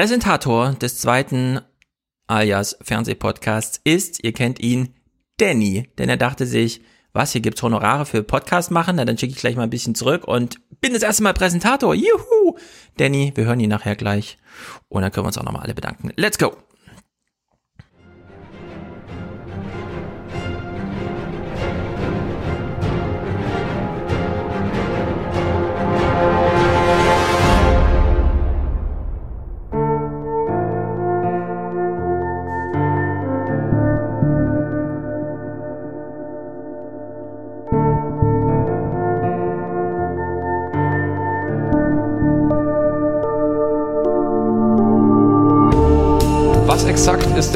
Präsentator des zweiten alias Fernsehpodcasts ist, ihr kennt ihn, Danny, denn er dachte sich, was, hier gibt's Honorare für Podcast machen? Na, dann schicke ich gleich mal ein bisschen zurück und bin das erste Mal Präsentator. Juhu! Danny, wir hören ihn nachher gleich. Und dann können wir uns auch nochmal alle bedanken. Let's go!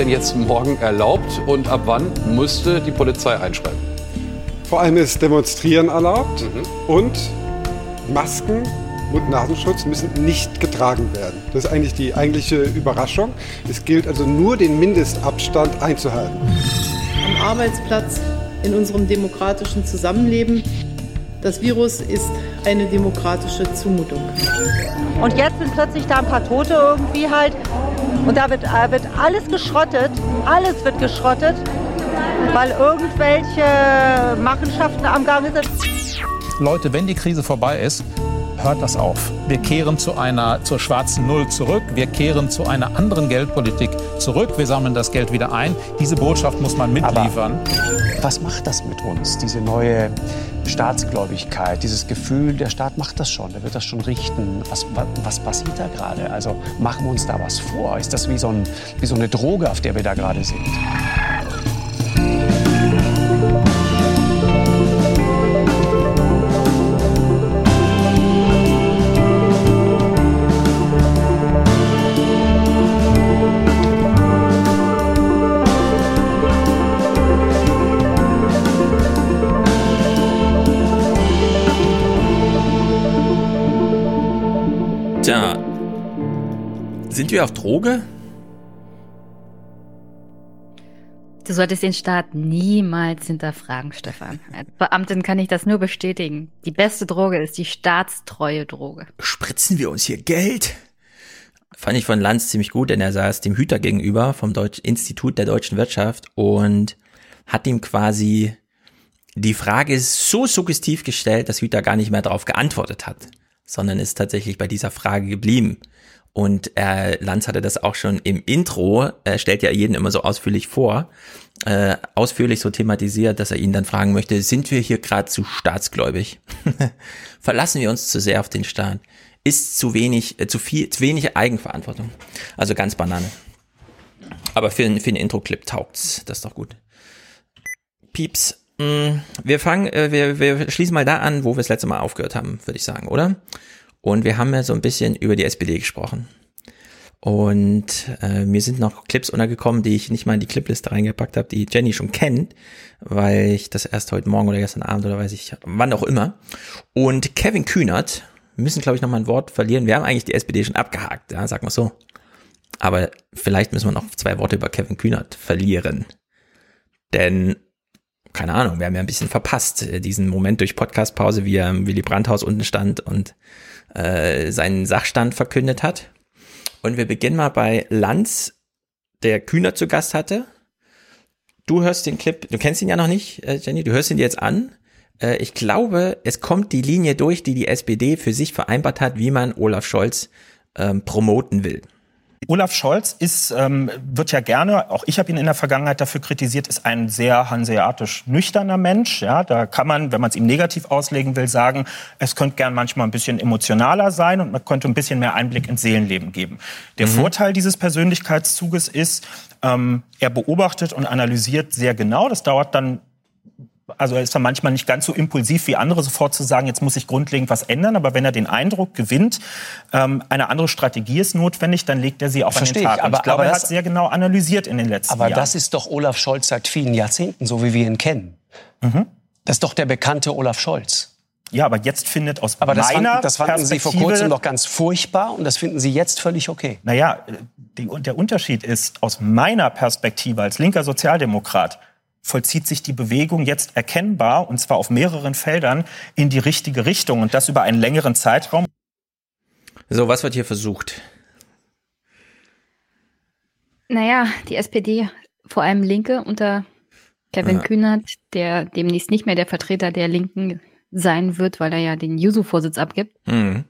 Denn jetzt morgen erlaubt und ab wann müsste die Polizei einschreiben? Vor allem ist Demonstrieren erlaubt mhm. und Masken und Nasenschutz müssen nicht getragen werden. Das ist eigentlich die eigentliche Überraschung. Es gilt also nur, den Mindestabstand einzuhalten. Am Arbeitsplatz, in unserem demokratischen Zusammenleben. Das Virus ist eine demokratische Zumutung. Und jetzt sind plötzlich da ein paar Tote irgendwie halt. Und da wird, äh, wird alles geschrottet, alles wird geschrottet, weil irgendwelche Machenschaften am Gange sind. Leute, wenn die Krise vorbei ist, hört das auf. Wir kehren zu einer zur schwarzen Null zurück. Wir kehren zu einer anderen Geldpolitik zurück. Wir sammeln das Geld wieder ein. Diese Botschaft muss man mitliefern. Aber was macht das mit uns, diese neue Staatsgläubigkeit, dieses Gefühl, der Staat macht das schon, der wird das schon richten. Was, was, was passiert da gerade? Also machen wir uns da was vor? Ist das wie so, ein, wie so eine Droge, auf der wir da gerade sind? Wir auf Droge? Du solltest den Staat niemals hinterfragen, Stefan. Als Beamtin kann ich das nur bestätigen. Die beste Droge ist die staatstreue Droge. Spritzen wir uns hier Geld? Fand ich von Lanz ziemlich gut, denn er saß dem Hüter gegenüber vom Deutsch Institut der deutschen Wirtschaft und hat ihm quasi die Frage so suggestiv gestellt, dass Hüter gar nicht mehr darauf geantwortet hat, sondern ist tatsächlich bei dieser Frage geblieben. Und äh, Lanz hatte das auch schon im Intro, er stellt ja jeden immer so ausführlich vor, äh, ausführlich so thematisiert, dass er ihn dann fragen möchte, sind wir hier gerade zu staatsgläubig? Verlassen wir uns zu sehr auf den Staat? Ist zu wenig, äh, zu viel, zu wenig Eigenverantwortung? Also ganz Banane. Aber für, für einen Intro-Clip taugt's, das ist doch gut. Pieps, mm, wir fangen, äh, wir, wir schließen mal da an, wo wir das letzte Mal aufgehört haben, würde ich sagen, oder? Und wir haben ja so ein bisschen über die SPD gesprochen. Und äh, mir sind noch Clips untergekommen, die ich nicht mal in die Clipliste reingepackt habe, die Jenny schon kennt, weil ich das erst heute Morgen oder gestern Abend oder weiß ich, wann auch immer. Und Kevin Kühnert, müssen glaube ich noch mal ein Wort verlieren. Wir haben eigentlich die SPD schon abgehakt, ja, sag mal so. Aber vielleicht müssen wir noch zwei Worte über Kevin Kühnert verlieren. Denn, keine Ahnung, wir haben ja ein bisschen verpasst, äh, diesen Moment durch Podcastpause, wie er im Willy Brandt-Haus unten stand und äh, seinen Sachstand verkündet hat. Und wir beginnen mal bei Lanz, der Kühner zu Gast hatte. Du hörst den Clip, du kennst ihn ja noch nicht, äh, Jenny, du hörst ihn jetzt an. Äh, ich glaube, es kommt die Linie durch, die die SPD für sich vereinbart hat, wie man Olaf Scholz ähm, promoten will. Olaf Scholz ist, ähm, wird ja gerne, auch ich habe ihn in der Vergangenheit dafür kritisiert, ist ein sehr hanseatisch nüchterner Mensch. Ja, da kann man, wenn man es ihm negativ auslegen will, sagen, es könnte gern manchmal ein bisschen emotionaler sein und man könnte ein bisschen mehr Einblick ins Seelenleben geben. Der mhm. Vorteil dieses Persönlichkeitszuges ist, ähm, er beobachtet und analysiert sehr genau. Das dauert dann also er ist dann manchmal nicht ganz so impulsiv wie andere, sofort zu sagen, jetzt muss ich grundlegend was ändern. Aber wenn er den Eindruck gewinnt, ähm, eine andere Strategie ist notwendig, dann legt er sie auch an den Tag. Ich, aber, ich glaube, aber er hat sehr genau analysiert in den letzten aber Jahren. Aber das ist doch Olaf Scholz seit vielen Jahrzehnten, so wie wir ihn kennen. Mhm. Das ist doch der bekannte Olaf Scholz. Ja, aber jetzt findet aus aber das meiner fanden, das fanden Sie vor kurzem doch ganz furchtbar und das finden Sie jetzt völlig okay. Naja, die, der Unterschied ist, aus meiner Perspektive als linker Sozialdemokrat vollzieht sich die Bewegung jetzt erkennbar, und zwar auf mehreren Feldern, in die richtige Richtung und das über einen längeren Zeitraum. So, was wird hier versucht? Naja, die SPD, vor allem Linke unter Kevin Ja. Kühnert, der demnächst nicht mehr der Vertreter der Linken sein wird, weil er ja den Juso-Vorsitz abgibt, Mhm.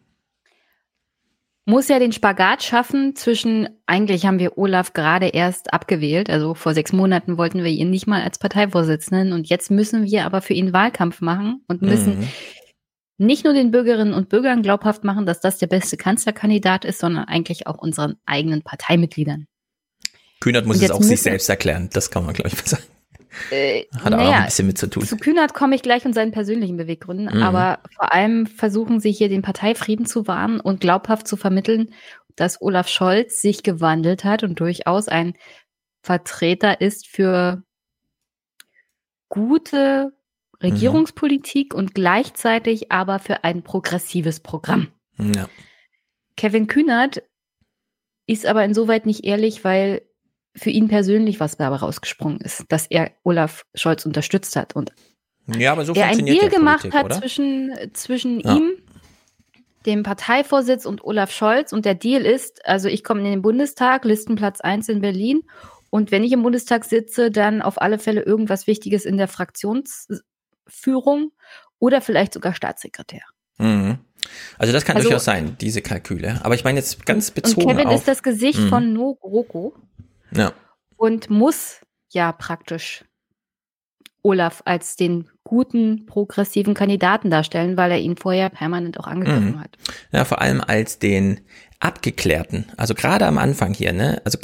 Muss ja den Spagat schaffen zwischen, eigentlich haben wir Olaf gerade erst abgewählt, also vor sechs Monaten wollten wir ihn nicht mal als Parteivorsitzenden und jetzt müssen wir aber für ihn Wahlkampf machen und müssen Mhm. nicht nur den Bürgerinnen und Bürgern glaubhaft machen, dass das der beste Kanzlerkandidat ist, sondern eigentlich auch unseren eigenen Parteimitgliedern. Kühnert muss es jetzt auch sich selbst erklären. Das kann man, glaube ich, mal sagen. Äh, Hat auch naja, ein bisschen mit zu tun. Zu Kühnert komme ich gleich und seinen persönlichen Beweggründen, Mhm. aber vor allem versuchen sie hier den Parteifrieden zu wahren und glaubhaft zu vermitteln, dass Olaf Scholz sich gewandelt hat und durchaus ein Vertreter ist für gute Regierungspolitik und gleichzeitig aber für ein progressives Programm. Ja. Kevin Kühnert ist aber insoweit nicht ehrlich, weil für ihn persönlich was dabei rausgesprungen ist, dass er Olaf Scholz unterstützt hat und ja, aber so er ein Deal gemacht Politik, hat oder? zwischen, zwischen Ja. ihm, dem Parteivorsitz und Olaf Scholz. Und der Deal ist, also ich komme in den Bundestag, Listenplatz 1 in Berlin. Und wenn ich im Bundestag sitze, dann auf alle Fälle irgendwas Wichtiges in der Fraktionsführung oder vielleicht sogar Staatssekretär. Mhm. Also das kann Also- durchaus sein, diese Kalküle. Aber ich meine jetzt ganz Und bezogen Kevin auf... ist das Gesicht Mhm. von No GroKo ja. und muss ja praktisch Olaf als den guten progressiven Kandidaten darstellen, weil er ihn vorher permanent auch angegriffen Mhm. hat. ja, vor allem als den abgeklärten. Also gerade am Anfang hier, ne? Also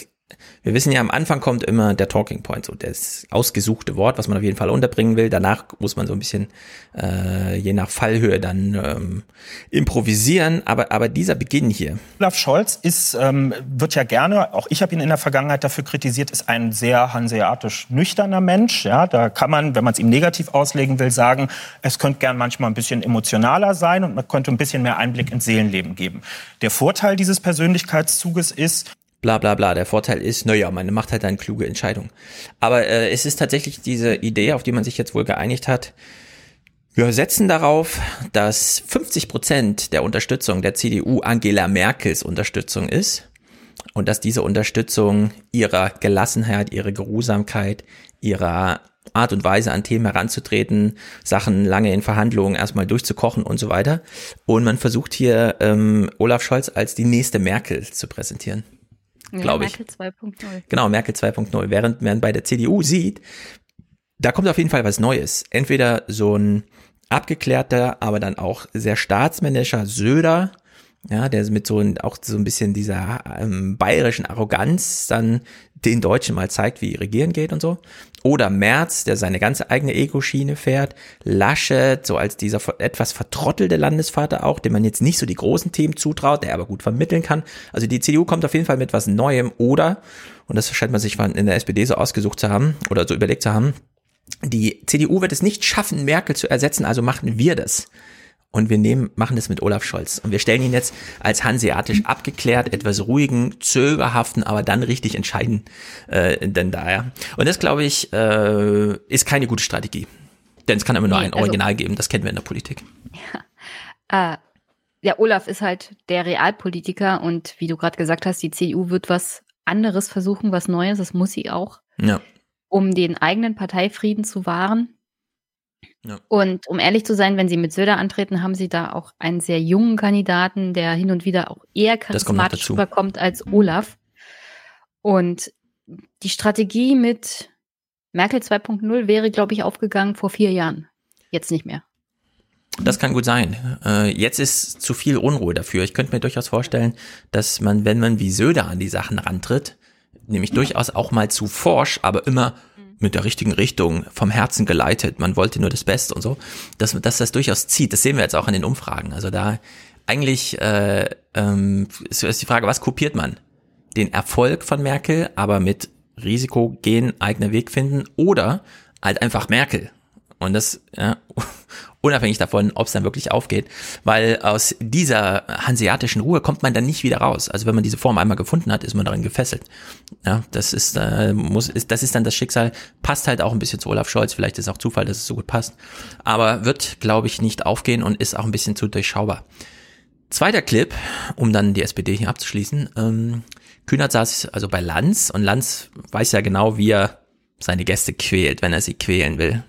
wir wissen ja, am Anfang kommt immer der Talking Point, so das ausgesuchte Wort, was man auf jeden Fall unterbringen will. Danach muss man so ein bisschen äh, je nach Fallhöhe dann ähm, improvisieren. Aber aber dieser Beginn hier, Olaf Scholz ist, ähm, wird ja gerne, auch ich habe ihn in der Vergangenheit dafür kritisiert, ist ein sehr hanseatisch nüchterner Mensch. Ja, da kann man, wenn man es ihm negativ auslegen will, sagen, es könnte gern manchmal ein bisschen emotionaler sein und man könnte ein bisschen mehr Einblick ins Seelenleben geben. Der Vorteil dieses Persönlichkeitszuges ist, bla bla bla. Der Vorteil ist, naja, man macht halt eine kluge Entscheidung. Aber äh, es ist tatsächlich diese Idee, auf die man sich jetzt wohl geeinigt hat. Wir setzen darauf, dass 50 Prozent der Unterstützung der CDU Angela Merkels Unterstützung ist und dass diese Unterstützung ihrer Gelassenheit, ihrer Geruhsamkeit, ihrer Art und Weise an Themen heranzutreten, Sachen lange in Verhandlungen erstmal durchzukochen und so weiter. Und man versucht hier ähm, Olaf Scholz als die nächste Merkel zu präsentieren. Glaube ich. Merkel 2.0. Genau, Merkel 2.0. Während man bei der CDU sieht, da kommt auf jeden Fall was Neues. Entweder so ein abgeklärter, aber dann auch sehr staatsmännischer Söder, ja, der mit so ein, auch so ein bisschen dieser ähm, bayerischen Arroganz dann den Deutschen mal zeigt, wie regieren geht und so. Oder Merz, der seine ganze eigene Ego-Schiene fährt. Laschet, so als dieser etwas vertrottelte Landesvater auch, dem man jetzt nicht so die großen Themen zutraut, der aber gut vermitteln kann. Also die CDU kommt auf jeden Fall mit was Neuem. Oder, und das scheint man sich in der SPD so ausgesucht zu haben oder so überlegt zu haben, die CDU wird es nicht schaffen, Merkel zu ersetzen, also machen wir das. Und wir nehmen, machen das mit Olaf Scholz. Und wir stellen ihn jetzt als hanseatisch abgeklärt, etwas ruhigen, zögerhaften, aber dann richtig entscheiden, äh, denn daher. Und das, glaube ich, äh, ist keine gute Strategie. Denn es kann immer nur Nee, ein also- Original geben, das kennen wir in der Politik. Äh, ja, Olaf ist halt der Realpolitiker und wie du gerade gesagt hast, die CDU wird was anderes versuchen, was Neues, das muss sie auch, Ja. um den eigenen Parteifrieden zu wahren. Ja. Und um ehrlich zu sein, wenn sie mit Söder antreten, haben sie da auch einen sehr jungen Kandidaten, der hin und wieder auch eher charismatisch dazu. rüberkommt als Olaf. Und die Strategie mit Merkel 2.0 wäre, glaube ich, aufgegangen vor vier Jahren. Jetzt nicht mehr. Das kann gut sein. Äh, jetzt ist zu viel Unruhe dafür. Ich könnte mir durchaus vorstellen, dass man, wenn man wie Söder an die Sachen rantritt, nämlich durchaus auch mal zu forsch, aber immer mit der richtigen Richtung, vom Herzen geleitet, man wollte nur das Beste und so, dass, dass das durchaus zieht. Das sehen wir jetzt auch an den Umfragen. Also da eigentlich äh, ähm, ist ist die Frage, was kopiert man? Den Erfolg von Merkel, aber mit Risiko gehen, eigener Weg finden oder halt einfach Merkel. Und das, ja, unabhängig davon, ob es dann wirklich aufgeht, weil aus dieser hanseatischen Ruhe kommt man dann nicht wieder raus. Also wenn man diese Form einmal gefunden hat, ist man darin gefesselt. Ja, das ist, äh, muss, ist, das ist dann das Schicksal, passt halt auch ein bisschen zu Olaf Scholz, vielleicht ist auch Zufall, dass es so gut passt, aber wird, glaube ich, nicht aufgehen und ist auch ein bisschen zu durchschaubar. Zweiter Clip, um dann die SPD hier abzuschließen. Ähm, Kühnert saß also bei Lanz und Lanz weiß ja genau, wie er seine Gäste quält, wenn er sie quälen will.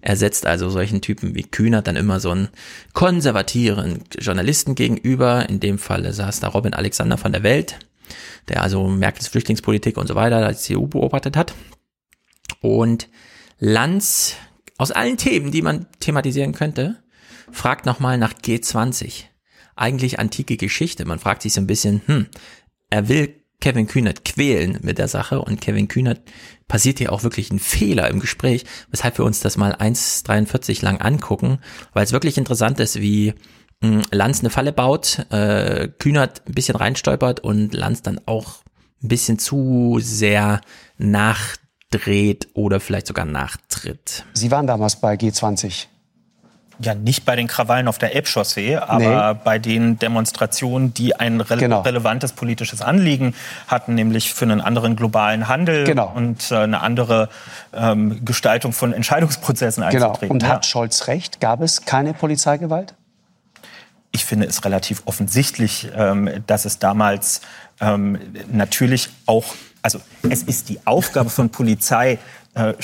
Er setzt also solchen Typen wie Kühnert dann immer so einen konservativen Journalisten gegenüber. In dem Fall saß da Robin Alexander von der Welt, der also Merkels Flüchtlingspolitik und so weiter als CDU beobachtet hat. Und Lanz aus allen Themen, die man thematisieren könnte, fragt nochmal nach G20. Eigentlich antike Geschichte. Man fragt sich so ein bisschen, hm, er will Kevin Kühnert quälen mit der Sache und Kevin Kühnert passiert hier auch wirklich ein Fehler im Gespräch, weshalb wir uns das mal 1,43 lang angucken, weil es wirklich interessant ist, wie hm, Lanz eine Falle baut, äh, Kühnert ein bisschen reinstolpert und Lanz dann auch ein bisschen zu sehr nachdreht oder vielleicht sogar nachtritt. Sie waren damals bei G20 ja nicht bei den Krawallen auf der Elbchaussee, aber nee. bei den Demonstrationen, die ein re genau. relevantes politisches Anliegen hatten, nämlich für einen anderen globalen Handel genau. und äh, eine andere ähm, Gestaltung von Entscheidungsprozessen genau. einzutreten. Genau. Und ja. hat Scholz recht? Gab es keine Polizeigewalt? Ich finde es relativ offensichtlich, ähm, dass es damals ähm, natürlich auch also es ist die Aufgabe von Polizei, äh,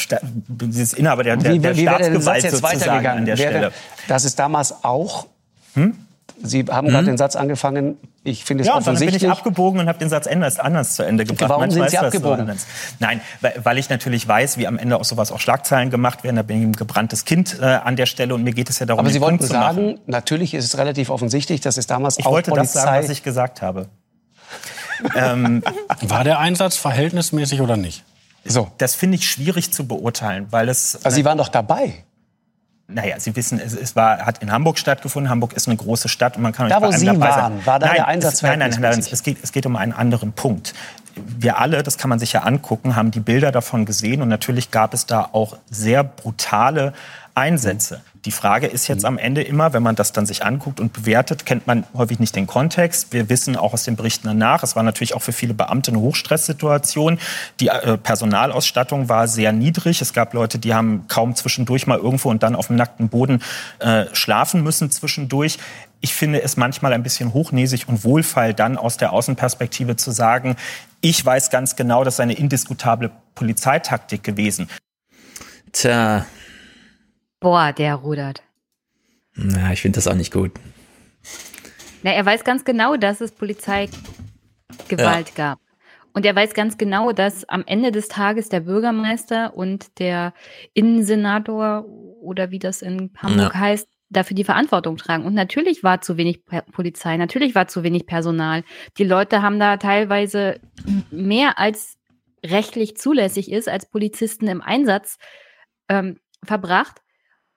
dieses Inhaber der, der, wie, der wie Staatsgewalt jetzt sozusagen an der Stelle. Das ist damals auch. Hm? Sie haben hm? gerade den Satz angefangen. Ich finde es ja, offensichtlich. Ja, dann bin ich abgebogen und habe den Satz anders, anders zu Ende gebracht. Warum Manchmal sind Sie abgebogen? Nein, weil ich natürlich weiß, wie am Ende auch sowas auch Schlagzeilen gemacht werden. Da bin ich ein gebranntes Kind äh, an der Stelle und mir geht es ja darum, Aber Sie wollten sagen, natürlich ist es relativ offensichtlich, dass es damals ich auch wollte Polizei das sagen, was ich gesagt habe. ähm, War der Einsatz verhältnismäßig oder nicht? So. Das finde ich schwierig zu beurteilen, weil es. Also Sie waren doch dabei. Naja, Sie wissen, es, es war, hat in Hamburg stattgefunden. Hamburg ist eine große Stadt und man kann da, wo Sie waren, sein. war da nein, der Einsatz es, Nein, nein, nein, es geht, es geht um einen anderen Punkt. Wir alle, das kann man sich ja angucken, haben die Bilder davon gesehen und natürlich gab es da auch sehr brutale Einsätze. Die Frage ist jetzt am Ende immer, wenn man das dann sich anguckt und bewertet, kennt man häufig nicht den Kontext. Wir wissen auch aus den Berichten danach, es war natürlich auch für viele Beamte eine Hochstresssituation. Die äh, Personalausstattung war sehr niedrig. Es gab Leute, die haben kaum zwischendurch mal irgendwo und dann auf dem nackten Boden äh, schlafen müssen zwischendurch. Ich finde es manchmal ein bisschen hochnäsig und wohlfeil, dann aus der Außenperspektive zu sagen, ich weiß ganz genau, das ist eine indiskutable Polizeitaktik gewesen. Tja, Boah, der rudert. Na, ich finde das auch nicht gut. Na, er weiß ganz genau, dass es Polizeigewalt ja. gab. Und er weiß ganz genau, dass am Ende des Tages der Bürgermeister und der Innensenator oder wie das in Hamburg ja. heißt, dafür die Verantwortung tragen. Und natürlich war zu wenig Polizei, natürlich war zu wenig Personal. Die Leute haben da teilweise mehr als rechtlich zulässig ist, als Polizisten im Einsatz ähm, verbracht.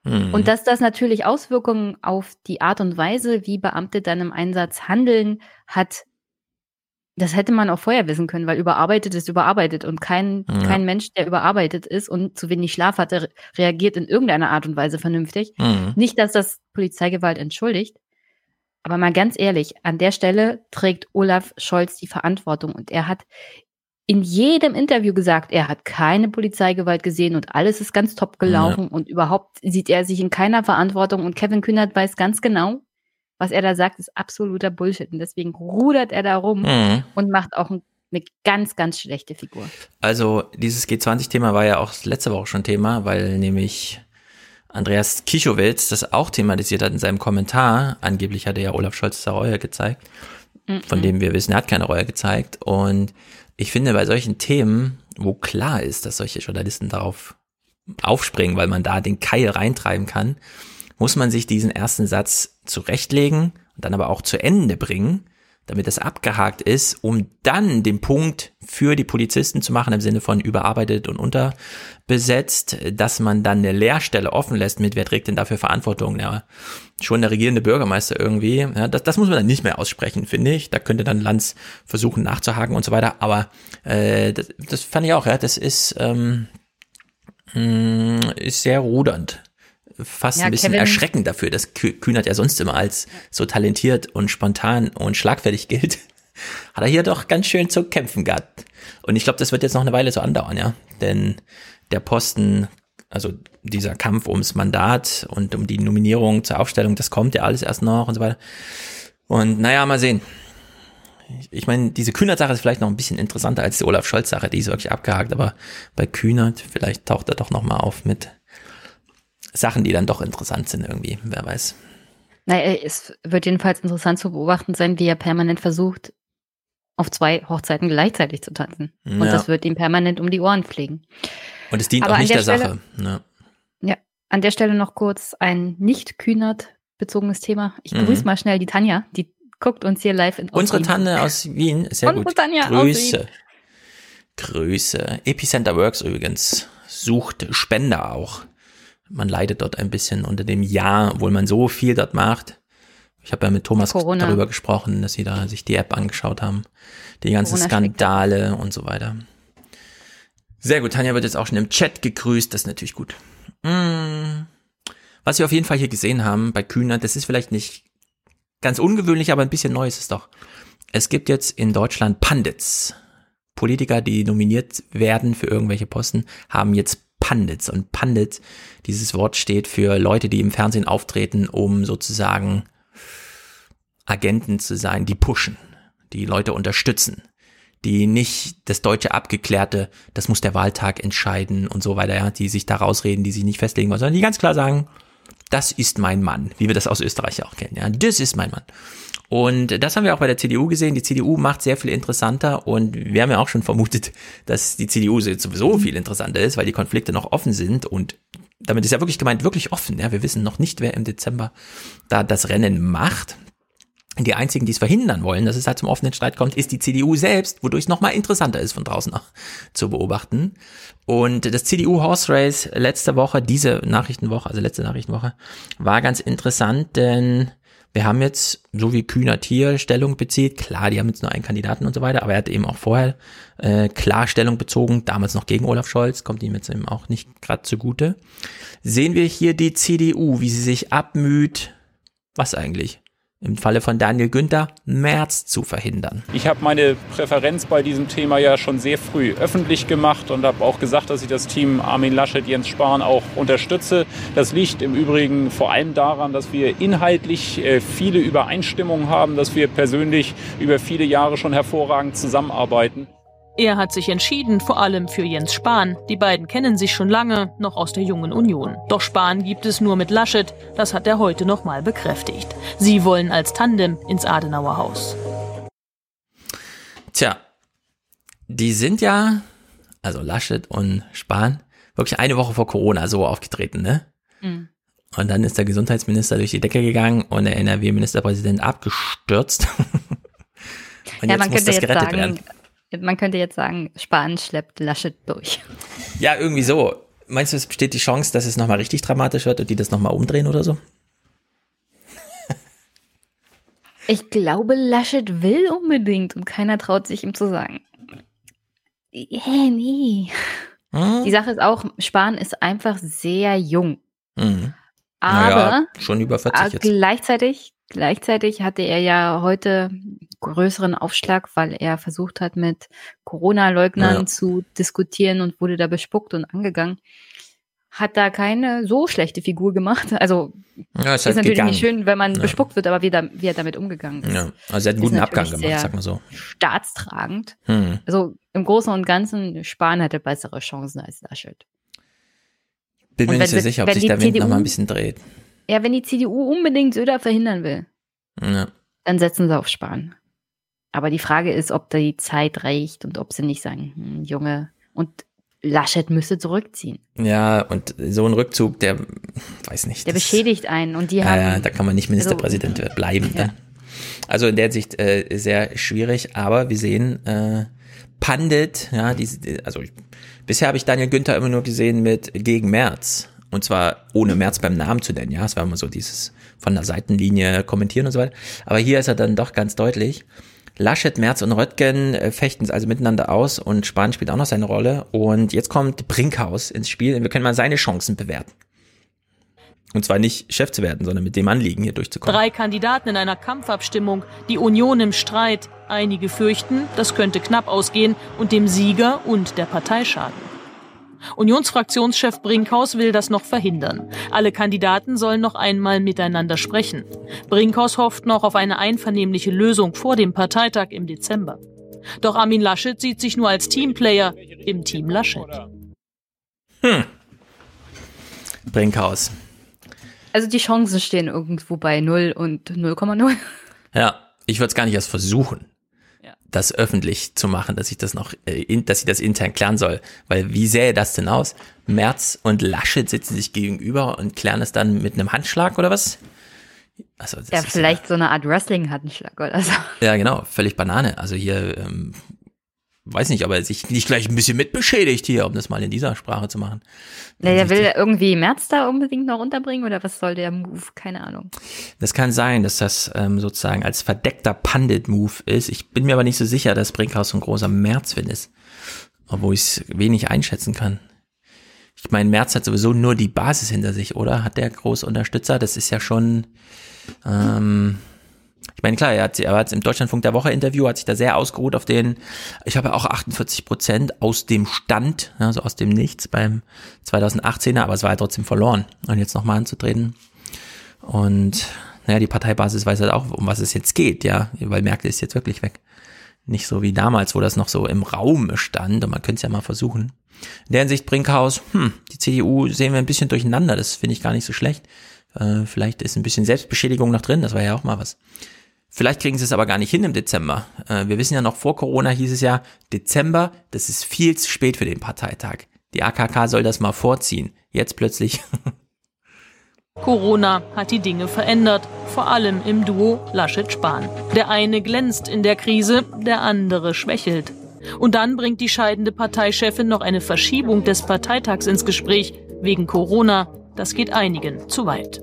Mhm. Und dass das natürlich Auswirkungen auf die Art und Weise, wie Beamte dann im Einsatz handeln, hat, das hätte man auch vorher wissen können, weil überarbeitet ist überarbeitet und kein, ja. kein Mensch, der überarbeitet ist und zu wenig Schlaf hatte, reagiert in irgendeiner Art und Weise vernünftig. Mhm. Nicht, dass das Polizeigewalt entschuldigt, aber mal ganz ehrlich, an der Stelle trägt Olaf Scholz die Verantwortung und er hat in jedem Interview gesagt, er hat keine Polizeigewalt gesehen und alles ist ganz top gelaufen ja. und überhaupt sieht er sich in keiner Verantwortung und Kevin Kühnert weiß ganz genau, was er da sagt, ist absoluter Bullshit und deswegen rudert er da rum mhm. und macht auch eine ganz, ganz schlechte Figur. Also dieses G20-Thema war ja auch letzte Woche schon Thema, weil nämlich Andreas Kichowitz das auch thematisiert hat in seinem Kommentar. Angeblich hatte ja Olaf Scholz da Reue gezeigt, mhm. von dem wir wissen, er hat keine Reue gezeigt und ich finde, bei solchen Themen, wo klar ist, dass solche Journalisten darauf aufspringen, weil man da den Keil reintreiben kann, muss man sich diesen ersten Satz zurechtlegen und dann aber auch zu Ende bringen damit das abgehakt ist, um dann den Punkt für die Polizisten zu machen im Sinne von überarbeitet und unterbesetzt, dass man dann eine Leerstelle offen lässt mit, wer trägt denn dafür Verantwortung? Ja, schon der regierende Bürgermeister irgendwie. Ja, das, das muss man dann nicht mehr aussprechen, finde ich. Da könnte dann Lanz versuchen nachzuhaken und so weiter. Aber äh, das, das fand ich auch, ja, das ist, ähm, mh, ist sehr rudernd fast ja, ein bisschen Kevin. erschreckend dafür, dass Kühnert ja sonst immer als so talentiert und spontan und schlagfertig gilt. Hat er hier doch ganz schön zu kämpfen gehabt. Und ich glaube, das wird jetzt noch eine Weile so andauern, ja. Denn der Posten, also dieser Kampf ums Mandat und um die Nominierung zur Aufstellung, das kommt ja alles erst noch und so weiter. Und naja, mal sehen. ich meine, diese Kühnert-Sache ist vielleicht noch ein bisschen interessanter als die Olaf Scholz-Sache, die ist wirklich abgehakt, aber bei Kühnert, vielleicht taucht er doch nochmal auf mit Sachen, die dann doch interessant sind irgendwie, wer weiß. Naja, es wird jedenfalls interessant zu beobachten sein, wie er permanent versucht, auf zwei Hochzeiten gleichzeitig zu tanzen. Und Ja. das wird ihm permanent um die Ohren fliegen. Und es dient Aber auch nicht der der, Stelle- Sache. Ne? Ja, an der Stelle noch kurz ein nicht kühnert bezogenes Thema. Ich Mhm. grüße mal schnell die Tanja, die guckt uns hier live in Unsere Wien. Tanne aus Wien, sehr Unsere gut. Tanja aus Grüße. Wien. Grüße. Epicenter Works übrigens sucht Spender auch. Man leidet dort ein bisschen unter dem Jahr, obwohl man so viel dort macht. Ich habe ja mit Thomas Corona. darüber gesprochen, dass sie da sich die App angeschaut haben. Die ganzen Skandale und so weiter. Sehr gut, Tanja wird jetzt auch schon im Chat gegrüßt, das ist natürlich gut. Mm. Was wir auf jeden Fall hier gesehen haben bei Kühner, das ist vielleicht nicht ganz ungewöhnlich, aber ein bisschen neu ist es doch. Es gibt jetzt in Deutschland Pandits. Politiker, die nominiert werden für irgendwelche Posten, haben jetzt Pandits. Und Pandit, dieses Wort steht für Leute, die im Fernsehen auftreten, um sozusagen Agenten zu sein, die pushen, die Leute unterstützen, die nicht das deutsche Abgeklärte, das muss der Wahltag entscheiden und so weiter, ja, die sich da rausreden, die sich nicht festlegen wollen, sondern die ganz klar sagen, das ist mein Mann, wie wir das aus Österreich auch kennen, ja, das ist mein Mann. Und das haben wir auch bei der CDU gesehen. Die CDU macht sehr viel interessanter und wir haben ja auch schon vermutet, dass die CDU sowieso viel interessanter ist, weil die Konflikte noch offen sind und damit ist ja wirklich gemeint, wirklich offen. Ja, wir wissen noch nicht, wer im Dezember da das Rennen macht. Die einzigen, die es verhindern wollen, dass es halt zum offenen Streit kommt, ist die CDU selbst, wodurch es nochmal interessanter ist, von draußen auch zu beobachten. Und das CDU Horse Race letzte Woche, diese Nachrichtenwoche, also letzte Nachrichtenwoche, war ganz interessant, denn wir haben jetzt, so wie Kühnert hier Stellung bezieht, klar, die haben jetzt nur einen Kandidaten und so weiter, aber er hat eben auch vorher äh, klar Stellung bezogen, damals noch gegen Olaf Scholz, kommt ihm jetzt eben auch nicht gerade zugute. Sehen wir hier die CDU, wie sie sich abmüht, was eigentlich? Im Falle von Daniel Günther, März zu verhindern. Ich habe meine Präferenz bei diesem Thema ja schon sehr früh öffentlich gemacht und habe auch gesagt, dass ich das Team Armin Laschet, Jens Spahn auch unterstütze. Das liegt im Übrigen vor allem daran, dass wir inhaltlich äh, viele Übereinstimmungen haben, dass wir persönlich über viele Jahre schon hervorragend zusammenarbeiten. Er hat sich entschieden, vor allem für Jens Spahn. Die beiden kennen sich schon lange, noch aus der jungen Union. Doch Spahn gibt es nur mit Laschet, das hat er heute nochmal bekräftigt. Sie wollen als Tandem ins Adenauer Haus. Tja, die sind ja, also Laschet und Spahn, wirklich eine Woche vor Corona so aufgetreten, ne? Mhm. Und dann ist der Gesundheitsminister durch die Decke gegangen und der NRW-Ministerpräsident abgestürzt. und ja, jetzt man muss könnte das jetzt gerettet sagen, werden. Man könnte jetzt sagen, Spahn schleppt Laschet durch. Ja, irgendwie so. Meinst du, es besteht die Chance, dass es nochmal richtig dramatisch wird und die das nochmal umdrehen oder so? Ich glaube, Laschet will unbedingt und keiner traut sich ihm zu sagen. Hä, nee. Hm? Die Sache ist auch, Spahn ist einfach sehr jung. Mhm. Aber Naja, schon über 40 äh, jetzt. gleichzeitig, gleichzeitig hatte er ja heute größeren Aufschlag, weil er versucht hat, mit Corona-Leugnern Ja. zu diskutieren und wurde da bespuckt und angegangen. Hat da keine so schlechte Figur gemacht. Also Ja, ist ist, halt natürlich gegangen. nicht schön, wenn man Ja. bespuckt wird, aber wie, da, wie er damit umgegangen ist. Ja, also er hat einen guten Abgang gemacht, sag mal so. Staatstragend. Hm. Also im Großen und Ganzen, Spahn hatte bessere Chancen als Laschet. Bin mir nicht so sicher, ob sich die der Wind CDU nochmal ein bisschen dreht. Ja, wenn die CDU unbedingt Söder verhindern will, Ja. dann setzen sie auf Spahn. Aber die Frage ist, ob die Zeit reicht und ob sie nicht sagen, hm, Junge, und Laschet müsste zurückziehen. ja, und so ein Rückzug, der, weiß nicht. Der beschädigt einen und die Ja, haben. ja, da kann man nicht Ministerpräsident bleiben. Dann. Also in der Sicht äh, sehr schwierig, aber wir sehen äh, Pandit, ja, diese, also ich, bisher habe ich Daniel Günther immer nur gesehen mit gegen Merz. Und zwar ohne Merz beim Namen zu nennen, ja. Es war immer so dieses von der Seitenlinie kommentieren und so weiter. Aber hier ist er dann doch ganz deutlich. Laschet, Merz und Röttgen äh, fechten also miteinander aus und Spahn spielt auch noch seine Rolle. Und jetzt kommt Brinkhaus ins Spiel und wir können mal seine Chancen bewerten. Und zwar nicht Chef zu werden, sondern mit dem Anliegen hier durchzukommen. Drei Kandidaten in einer Kampfabstimmung, die Union im Streit. Einige fürchten, das könnte knapp ausgehen und dem Sieger und der Partei schaden. Unionsfraktionschef Brinkhaus will das noch verhindern. Alle Kandidaten sollen noch einmal miteinander sprechen. Brinkhaus hofft noch auf eine einvernehmliche Lösung vor dem Parteitag im Dezember. Doch Armin Laschet sieht sich nur als Teamplayer im Team Laschet. Hm. Brinkhaus. Also die Chancen stehen irgendwo bei 0 und 0,0. Ja, ich würde es gar nicht erst versuchen. Das öffentlich zu machen, dass ich das noch, äh, in, dass ich das intern klären soll. Weil wie sähe das denn aus? Merz und Laschet sitzen sich gegenüber und klären es dann mit einem Handschlag oder was? Also, ja, vielleicht ja, so eine Art Wrestling-Handschlag oder so. Ja, genau, völlig Banane. Also hier ähm, weiß nicht, ob er sich nicht gleich ein bisschen mitbeschädigt hier, um das mal in dieser Sprache zu machen. Ja, der will irgendwie März da unbedingt noch unterbringen oder was soll der Move? Keine Ahnung. Das kann sein, dass das ähm, sozusagen als verdeckter Pandit-Move ist. Ich bin mir aber nicht so sicher, dass Brinkhaus so ein großer März-Fan ist. Obwohl ich es wenig einschätzen kann. Ich meine, März hat sowieso nur die Basis hinter sich, oder? Hat der große Unterstützer? Das ist ja schon, ähm, ich meine, klar, er hat, er hat im Deutschlandfunk der Woche Interview, hat sich da sehr ausgeruht auf den, ich habe ja auch 48 Prozent aus dem Stand, also aus dem Nichts beim 2018er, aber es war ja trotzdem verloren. Und jetzt nochmal anzutreten. Und naja, die Parteibasis weiß halt auch, um was es jetzt geht, ja, weil Märkte ist jetzt wirklich weg. Nicht so wie damals, wo das noch so im Raum stand und man könnte es ja mal versuchen. In der Hinsicht Brinkhaus, hm, die CDU sehen wir ein bisschen durcheinander, das finde ich gar nicht so schlecht. Äh, vielleicht ist ein bisschen Selbstbeschädigung noch drin, das war ja auch mal was. Vielleicht kriegen sie es aber gar nicht hin im Dezember. Äh, wir wissen ja noch, vor Corona hieß es ja, Dezember, das ist viel zu spät für den Parteitag. Die AKK soll das mal vorziehen. Jetzt plötzlich. Corona hat die Dinge verändert, vor allem im Duo Laschet-Spahn. Der eine glänzt in der Krise, der andere schwächelt. Und dann bringt die scheidende Parteichefin noch eine Verschiebung des Parteitags ins Gespräch wegen Corona. Das geht einigen zu weit.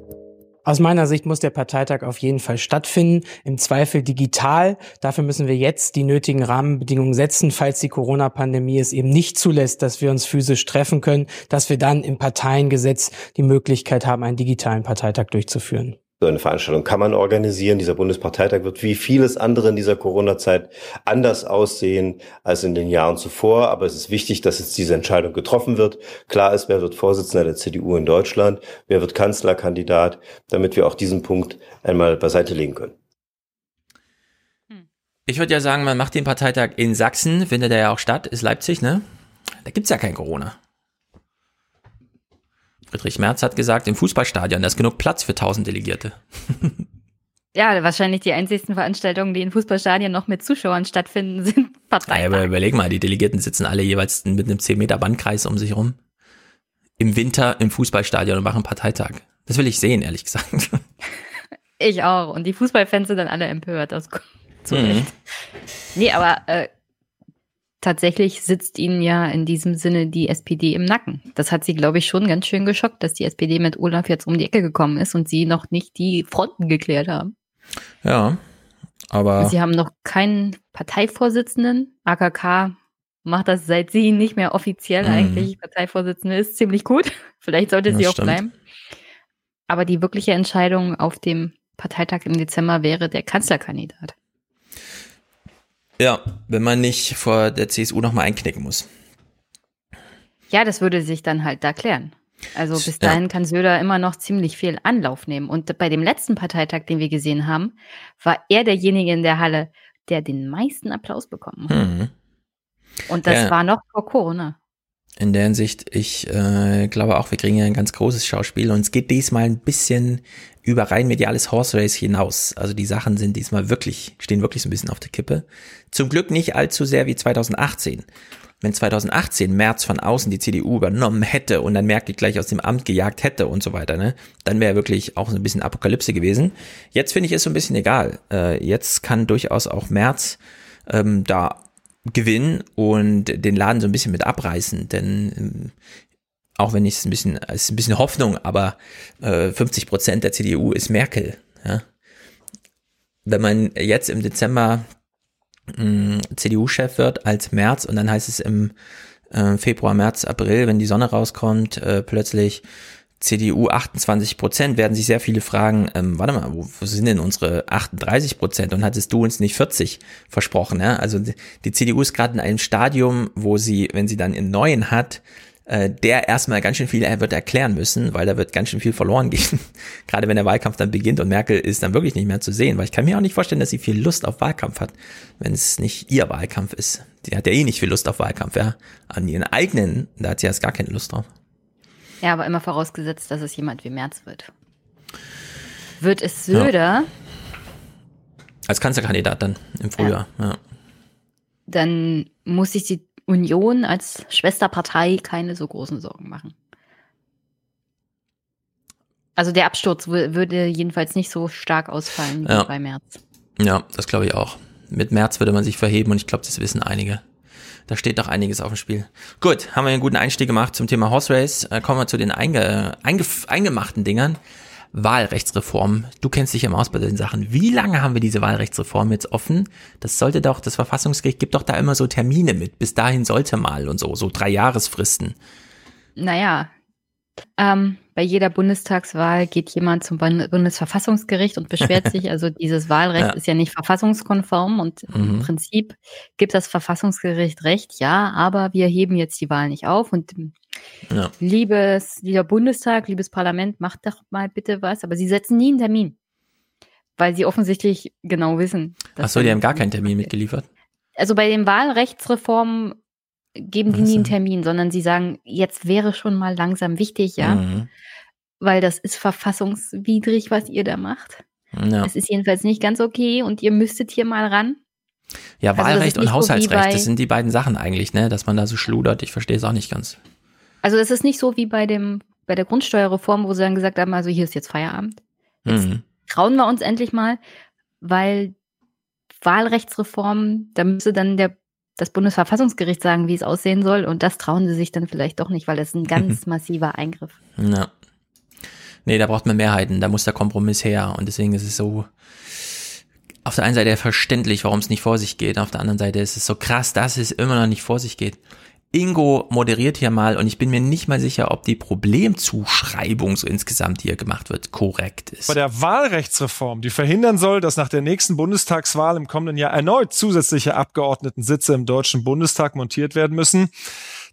Aus meiner Sicht muss der Parteitag auf jeden Fall stattfinden, im Zweifel digital. Dafür müssen wir jetzt die nötigen Rahmenbedingungen setzen, falls die Corona-Pandemie es eben nicht zulässt, dass wir uns physisch treffen können, dass wir dann im Parteiengesetz die Möglichkeit haben, einen digitalen Parteitag durchzuführen. So eine Veranstaltung kann man organisieren. Dieser Bundesparteitag wird wie vieles andere in dieser Corona-Zeit anders aussehen als in den Jahren zuvor. Aber es ist wichtig, dass jetzt diese Entscheidung getroffen wird. Klar ist, wer wird Vorsitzender der CDU in Deutschland, wer wird Kanzlerkandidat, damit wir auch diesen Punkt einmal beiseite legen können. Ich würde ja sagen, man macht den Parteitag in Sachsen, findet er ja auch statt, ist Leipzig, ne? Da gibt's ja kein Corona. Friedrich Merz hat gesagt, im Fußballstadion, da ist genug Platz für 1000 Delegierte. Ja, wahrscheinlich die einzigsten Veranstaltungen, die in Fußballstadien noch mit Zuschauern stattfinden, sind Parteitag. Ja, aber überleg mal, die Delegierten sitzen alle jeweils mit einem 10 Meter Bandkreis um sich rum. Im Winter im Fußballstadion und machen Parteitag. Das will ich sehen, ehrlich gesagt. Ich auch. Und die Fußballfans sind dann alle empört. Aus mhm. Nee, aber äh, tatsächlich sitzt ihnen ja in diesem Sinne die SPD im Nacken. Das hat sie, glaube ich, schon ganz schön geschockt, dass die SPD mit Olaf jetzt um die Ecke gekommen ist und sie noch nicht die Fronten geklärt haben. Ja, aber. Sie haben noch keinen Parteivorsitzenden. AKK macht das seit sie nicht mehr offiziell mhm. eigentlich Parteivorsitzende ist. Ziemlich gut. Vielleicht sollte sie das auch stimmt. bleiben. Aber die wirkliche Entscheidung auf dem Parteitag im Dezember wäre der Kanzlerkandidat. Ja, wenn man nicht vor der CSU nochmal einknicken muss. Ja, das würde sich dann halt da klären. Also bis dahin ja. kann Söder immer noch ziemlich viel Anlauf nehmen. Und bei dem letzten Parteitag, den wir gesehen haben, war er derjenige in der Halle, der den meisten Applaus bekommen hat. Mhm. Und das ja. war noch vor Corona. In der Hinsicht, ich äh, glaube auch, wir kriegen ja ein ganz großes Schauspiel und es geht diesmal ein bisschen über rein mediales Horse Race hinaus. Also die Sachen sind diesmal wirklich, stehen wirklich so ein bisschen auf der Kippe. Zum Glück nicht allzu sehr wie 2018. Wenn 2018 März von außen die CDU übernommen hätte und dann Merkel gleich aus dem Amt gejagt hätte und so weiter, ne, dann wäre wirklich auch so ein bisschen Apokalypse gewesen. Jetzt finde ich es so ein bisschen egal. Äh, jetzt kann durchaus auch März ähm, da gewinnen und den Laden so ein bisschen mit abreißen, denn ähm, auch wenn ich es ein bisschen, es ist ein bisschen Hoffnung, aber äh, 50 Prozent der CDU ist Merkel. Ja? Wenn man jetzt im Dezember mm, CDU-Chef wird als März und dann heißt es im äh, Februar, März, April, wenn die Sonne rauskommt, äh, plötzlich CDU 28 Prozent, werden sich sehr viele fragen, ähm, warte mal, wo, wo sind denn unsere 38 Prozent und hattest du uns nicht 40 versprochen? Ja? Also die, die CDU ist gerade in einem Stadium, wo sie, wenn sie dann einen neuen hat, äh, der erstmal ganz schön viel er wird erklären müssen, weil da wird ganz schön viel verloren gehen. Gerade wenn der Wahlkampf dann beginnt und Merkel ist dann wirklich nicht mehr zu sehen, weil ich kann mir auch nicht vorstellen, dass sie viel Lust auf Wahlkampf hat, wenn es nicht ihr Wahlkampf ist. Die hat ja eh nicht viel Lust auf Wahlkampf, ja. An ihren eigenen, da hat sie erst gar keine Lust drauf. Ja, aber immer vorausgesetzt, dass es jemand wie Merz wird. Wird es Söder, ja. Als Kanzlerkandidat dann im Frühjahr, ja. ja. Dann muss sich die Union als Schwesterpartei keine so großen Sorgen machen. Also der Absturz würde jedenfalls nicht so stark ausfallen ja. wie bei März. Ja, das glaube ich auch. Mit März würde man sich verheben und ich glaube, das wissen einige. Da steht doch einiges auf dem Spiel. Gut, haben wir einen guten Einstieg gemacht zum Thema Horse Race. Äh, kommen wir zu den einge, einge, eingemachten Dingern. Wahlrechtsreform. Du kennst dich immer aus bei den Sachen. Wie lange haben wir diese Wahlrechtsreform jetzt offen? Das sollte doch, das Verfassungsgericht gibt doch da immer so Termine mit. Bis dahin sollte mal und so, so drei Jahresfristen. Naja, ähm, bei jeder Bundestagswahl geht jemand zum Bundesverfassungsgericht und beschwert sich. Also dieses Wahlrecht ja. ist ja nicht verfassungskonform und mhm. im Prinzip gibt das Verfassungsgericht recht, ja, aber wir heben jetzt die Wahl nicht auf und ja. liebes, lieber Bundestag, liebes Parlament, macht doch mal bitte was, aber sie setzen nie einen Termin. Weil sie offensichtlich genau wissen. Achso, die haben gar keinen Termin mitgeliefert. Also bei den Wahlrechtsreformen geben die nie einen Termin, sondern sie sagen, jetzt wäre schon mal langsam wichtig, ja. Mhm. Weil das ist verfassungswidrig, was ihr da macht. Ja. Es ist jedenfalls nicht ganz okay und ihr müsstet hier mal ran. Ja, also Wahlrecht und Haushaltsrecht, das sind die beiden Sachen eigentlich, ne? Dass man da so schludert, ich verstehe es auch nicht ganz. Also es ist nicht so wie bei dem, bei der Grundsteuerreform, wo sie dann gesagt haben, also hier ist jetzt Feierabend. Jetzt mhm. trauen wir uns endlich mal, weil Wahlrechtsreform, da müsste dann der das Bundesverfassungsgericht sagen, wie es aussehen soll. Und das trauen sie sich dann vielleicht doch nicht, weil das ein ganz massiver Eingriff. Ja. Nee, da braucht man Mehrheiten, da muss der Kompromiss her. Und deswegen ist es so auf der einen Seite verständlich, warum es nicht vor sich geht. Auf der anderen Seite ist es so krass, dass es immer noch nicht vor sich geht. Ingo moderiert hier mal und ich bin mir nicht mal sicher, ob die Problemzuschreibung so insgesamt hier gemacht wird, korrekt ist. Bei der Wahlrechtsreform, die verhindern soll, dass nach der nächsten Bundestagswahl im kommenden Jahr erneut zusätzliche Abgeordnetensitze im Deutschen Bundestag montiert werden müssen,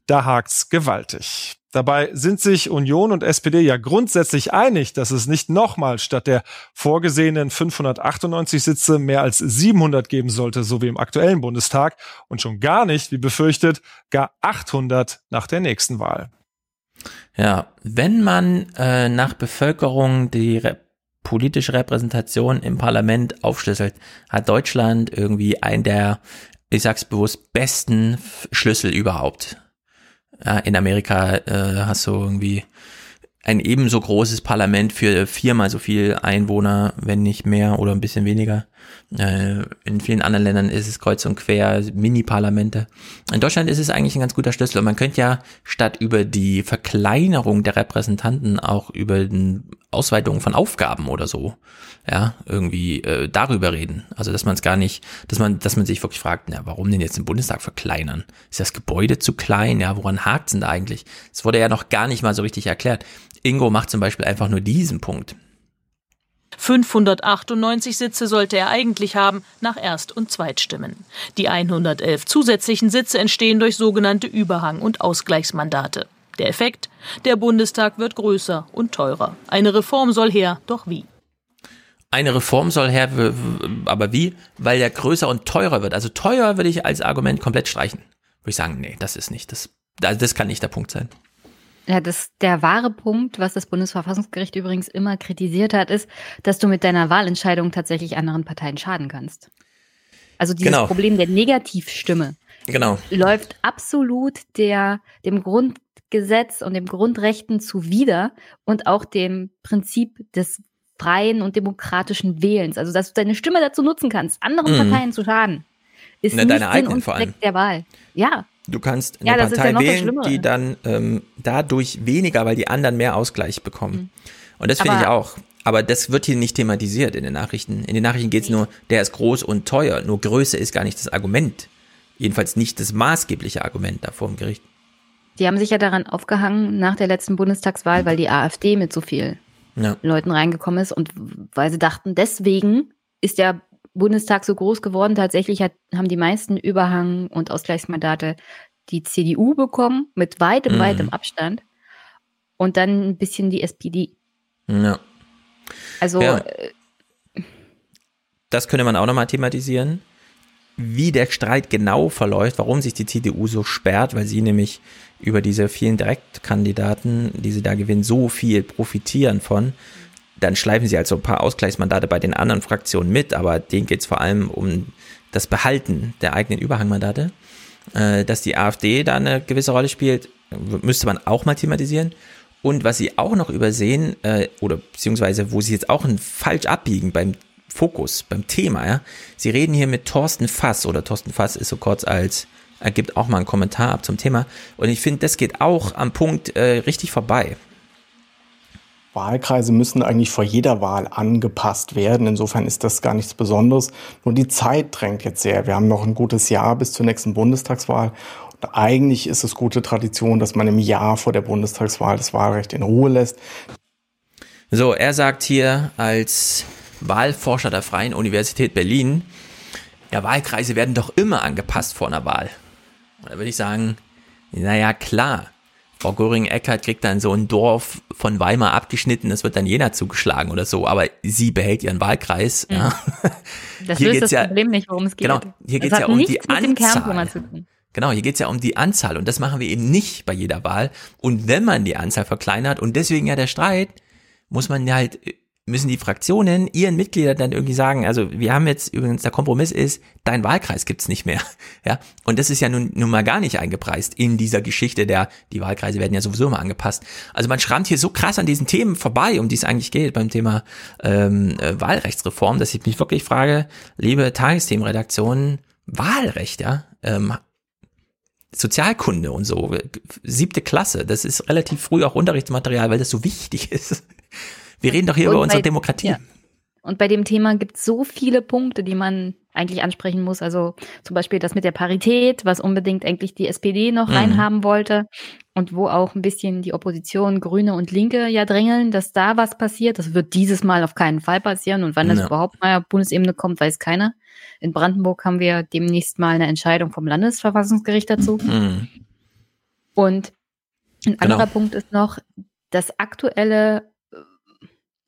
da hakt's gewaltig. Dabei sind sich Union und SPD ja grundsätzlich einig, dass es nicht nochmal statt der vorgesehenen 598 Sitze mehr als 700 geben sollte, so wie im aktuellen Bundestag, und schon gar nicht, wie befürchtet, gar 800 nach der nächsten Wahl. Ja, wenn man äh, nach Bevölkerung die Re politische Repräsentation im Parlament aufschlüsselt, hat Deutschland irgendwie einen der, ich sag's bewusst, besten Schlüssel überhaupt in Amerika äh, hast du irgendwie ein ebenso großes Parlament für viermal so viel Einwohner, wenn nicht mehr oder ein bisschen weniger. Äh, in vielen anderen Ländern ist es kreuz und quer, Mini-Parlamente. In Deutschland ist es eigentlich ein ganz guter Schlüssel. Und man könnte ja statt über die Verkleinerung der Repräsentanten auch über die Ausweitung von Aufgaben oder so, ja, irgendwie äh, darüber reden. Also dass man es gar nicht, dass man, dass man sich wirklich fragt, na, warum denn jetzt den Bundestag verkleinern? Ist das Gebäude zu klein? Ja, woran hakt es denn da eigentlich? Das wurde ja noch gar nicht mal so richtig erklärt. Ingo macht zum Beispiel einfach nur diesen Punkt. 598 Sitze sollte er eigentlich haben nach Erst- und Zweitstimmen. Die 111 zusätzlichen Sitze entstehen durch sogenannte Überhang- und Ausgleichsmandate. Der Effekt? Der Bundestag wird größer und teurer. Eine Reform soll her, doch wie? Eine Reform soll her, aber wie? Weil der größer und teurer wird. Also teuer würde ich als Argument komplett streichen. Würde ich sagen, nee, das ist nicht, das, das kann nicht der Punkt sein. Ja, das, der wahre Punkt, was das Bundesverfassungsgericht übrigens immer kritisiert hat, ist, dass du mit deiner Wahlentscheidung tatsächlich anderen Parteien schaden kannst. Also dieses genau. Problem der Negativstimme genau. läuft absolut der, dem Grundgesetz und dem Grundrechten zuwider und auch dem Prinzip des freien und demokratischen Wählens. Also, dass du deine Stimme dazu nutzen kannst, anderen mhm. Parteien zu schaden, ist Na, nicht deine Sinn und Zweck der Wahl. Ja, Du kannst eine ja, Partei ja wählen, die dann ähm, dadurch weniger, weil die anderen mehr Ausgleich bekommen. Mhm. Und das finde ich auch. Aber das wird hier nicht thematisiert in den Nachrichten. In den Nachrichten geht es nur, der ist groß und teuer. Nur Größe ist gar nicht das Argument. Jedenfalls nicht das maßgebliche Argument da vor dem Gericht. Die haben sich ja daran aufgehangen nach der letzten Bundestagswahl, weil die AfD mit so vielen ja. Leuten reingekommen ist und weil sie dachten, deswegen ist der Bundestag so groß geworden. Tatsächlich hat, haben die meisten Überhang- und Ausgleichsmandate die CDU bekommen, mit weitem, Mhm. weitem Abstand. Und dann ein bisschen die SPD. Ja. Also, Ja. äh, Das könnte man auch nochmal thematisieren. Wie der Streit genau verläuft, warum sich die CDU so sperrt, weil sie nämlich über diese vielen Direktkandidaten, die sie da gewinnen, so viel profitieren von. Dann schleifen sie also ein paar Ausgleichsmandate bei den anderen Fraktionen mit, aber denen geht es vor allem um das Behalten der eigenen Überhangmandate. Äh, dass die AfD da eine gewisse Rolle spielt, müsste man auch mal thematisieren. Und was sie auch noch übersehen, äh, oder beziehungsweise wo sie jetzt auch ein falsch abbiegen beim Fokus, beim Thema, ja. Sie reden hier mit Thorsten Fass, oder Thorsten Fass ist so kurz als, er gibt auch mal einen Kommentar ab zum Thema. Und ich finde, das geht auch am Punkt äh, richtig vorbei. Wahlkreise müssen eigentlich vor jeder Wahl angepasst werden. Insofern ist das gar nichts Besonderes. Nur die Zeit drängt jetzt sehr. Wir haben noch ein gutes Jahr bis zur nächsten Bundestagswahl. Und eigentlich ist es gute Tradition, dass man im Jahr vor der Bundestagswahl das Wahlrecht in Ruhe lässt. So, er sagt hier als Wahlforscher der Freien Universität Berlin, ja, Wahlkreise werden doch immer angepasst vor einer Wahl. Und da würde ich sagen, naja, klar. Frau Göring-Eckardt kriegt dann so ein Dorf von Weimar abgeschnitten, das wird dann Jena zugeschlagen oder so, aber sie behält ihren Wahlkreis. Mhm. Ja. das Hier löst das ja- Problem nicht, worum es geht. Genau, hier Das geht's ja um die Anzahl. Genau, hier geht's ja um die Anzahl und das machen wir eben nicht bei jeder Wahl. Und wenn man die Anzahl verkleinert und deswegen ja der Streit, muss man ja halt, müssen die Fraktionen ihren Mitgliedern dann irgendwie sagen, also wir haben jetzt übrigens, der Kompromiss ist, dein Wahlkreis gibt's nicht mehr. Ja, und das ist ja nun, nun mal gar nicht eingepreist in dieser Geschichte der, die Wahlkreise werden ja sowieso immer angepasst. Also man schrammt hier so krass an diesen Themen vorbei, um die es eigentlich geht beim Thema ähm, äh, Wahlrechtsreform, dass ich mich wirklich frage, liebe Tagesthemenredaktionen, Wahlrecht, ja, ähm, Sozialkunde und so, siebte Klasse, das ist relativ früh auch Unterrichtsmaterial, weil das so wichtig ist. Wir reden doch hier Und über unsere bei- Demokratie. ja. Und bei dem Thema gibt es so viele Punkte, die man eigentlich ansprechen muss. Also zum Beispiel das mit der Parität, was unbedingt eigentlich die SPD noch Mhm. reinhaben wollte. Und wo auch ein bisschen die Opposition, Grüne und Linke ja drängeln, dass da was passiert. Das wird dieses Mal auf keinen Fall passieren. Und wann das Ja. überhaupt mal auf Bundesebene kommt, weiß keiner. In Brandenburg haben wir demnächst mal eine Entscheidung vom Landesverfassungsgericht dazu. Mhm. Und ein Genau. anderer Punkt ist noch, das aktuelle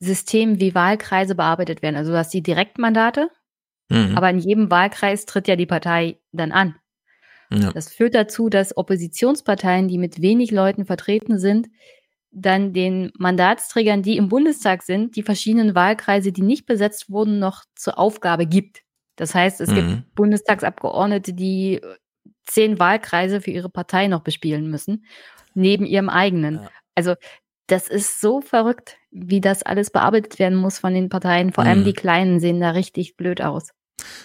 System, wie Wahlkreise bearbeitet werden. Also du hast die Direktmandate, Mhm. aber in jedem Wahlkreis tritt ja die Partei dann an. Ja. Das führt dazu, dass Oppositionsparteien, die mit wenig Leuten vertreten sind, dann den Mandatsträgern, die im Bundestag sind, die verschiedenen Wahlkreise, die nicht besetzt wurden, noch zur Aufgabe gibt. Das heißt, es Mhm. gibt Bundestagsabgeordnete, die äh, zehn Wahlkreise für ihre Partei noch bespielen müssen, neben ihrem eigenen. Also das ist so verrückt, wie das alles bearbeitet werden muss von den Parteien. Vor allem Mhm. die Kleinen sehen da richtig blöd aus,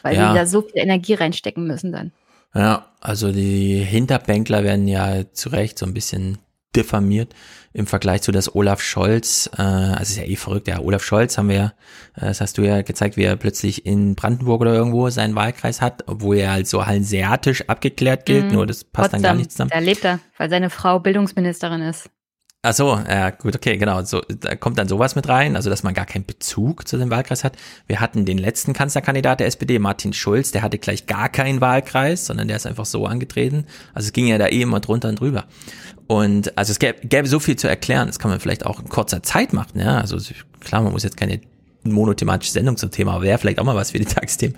weil Ja. sie da so viel Energie reinstecken müssen dann. Ja, also die Hinterbänkler werden ja zu Recht so ein bisschen diffamiert im Vergleich zu das Olaf Scholz, äh, also ist ja eh verrückt, ja, Olaf Scholz haben wir ja, äh, das hast du ja gezeigt, wie er plötzlich in Brandenburg oder irgendwo seinen Wahlkreis hat, obwohl er halt so hanseatisch abgeklärt gilt, Mhm. nur das passt dann gar Potsdam, nicht zusammen. Da lebt er, weil seine Frau Bildungsministerin ist. Ach so, ja, gut, okay, genau. So, da kommt dann sowas mit rein, also dass man gar keinen Bezug zu dem Wahlkreis hat. Wir hatten den letzten Kanzlerkandidat der SPD, Martin Schulz, der hatte gleich gar keinen Wahlkreis, sondern der ist einfach so angetreten. Also es ging ja da eh immer drunter und drüber. Und also es gäbe, gäbe so viel zu erklären, das kann man vielleicht auch in kurzer Zeit machen, ja. Also klar, man muss jetzt keine monothematische Sendung zum Thema, aber wäre vielleicht auch mal was für die Tagesthemen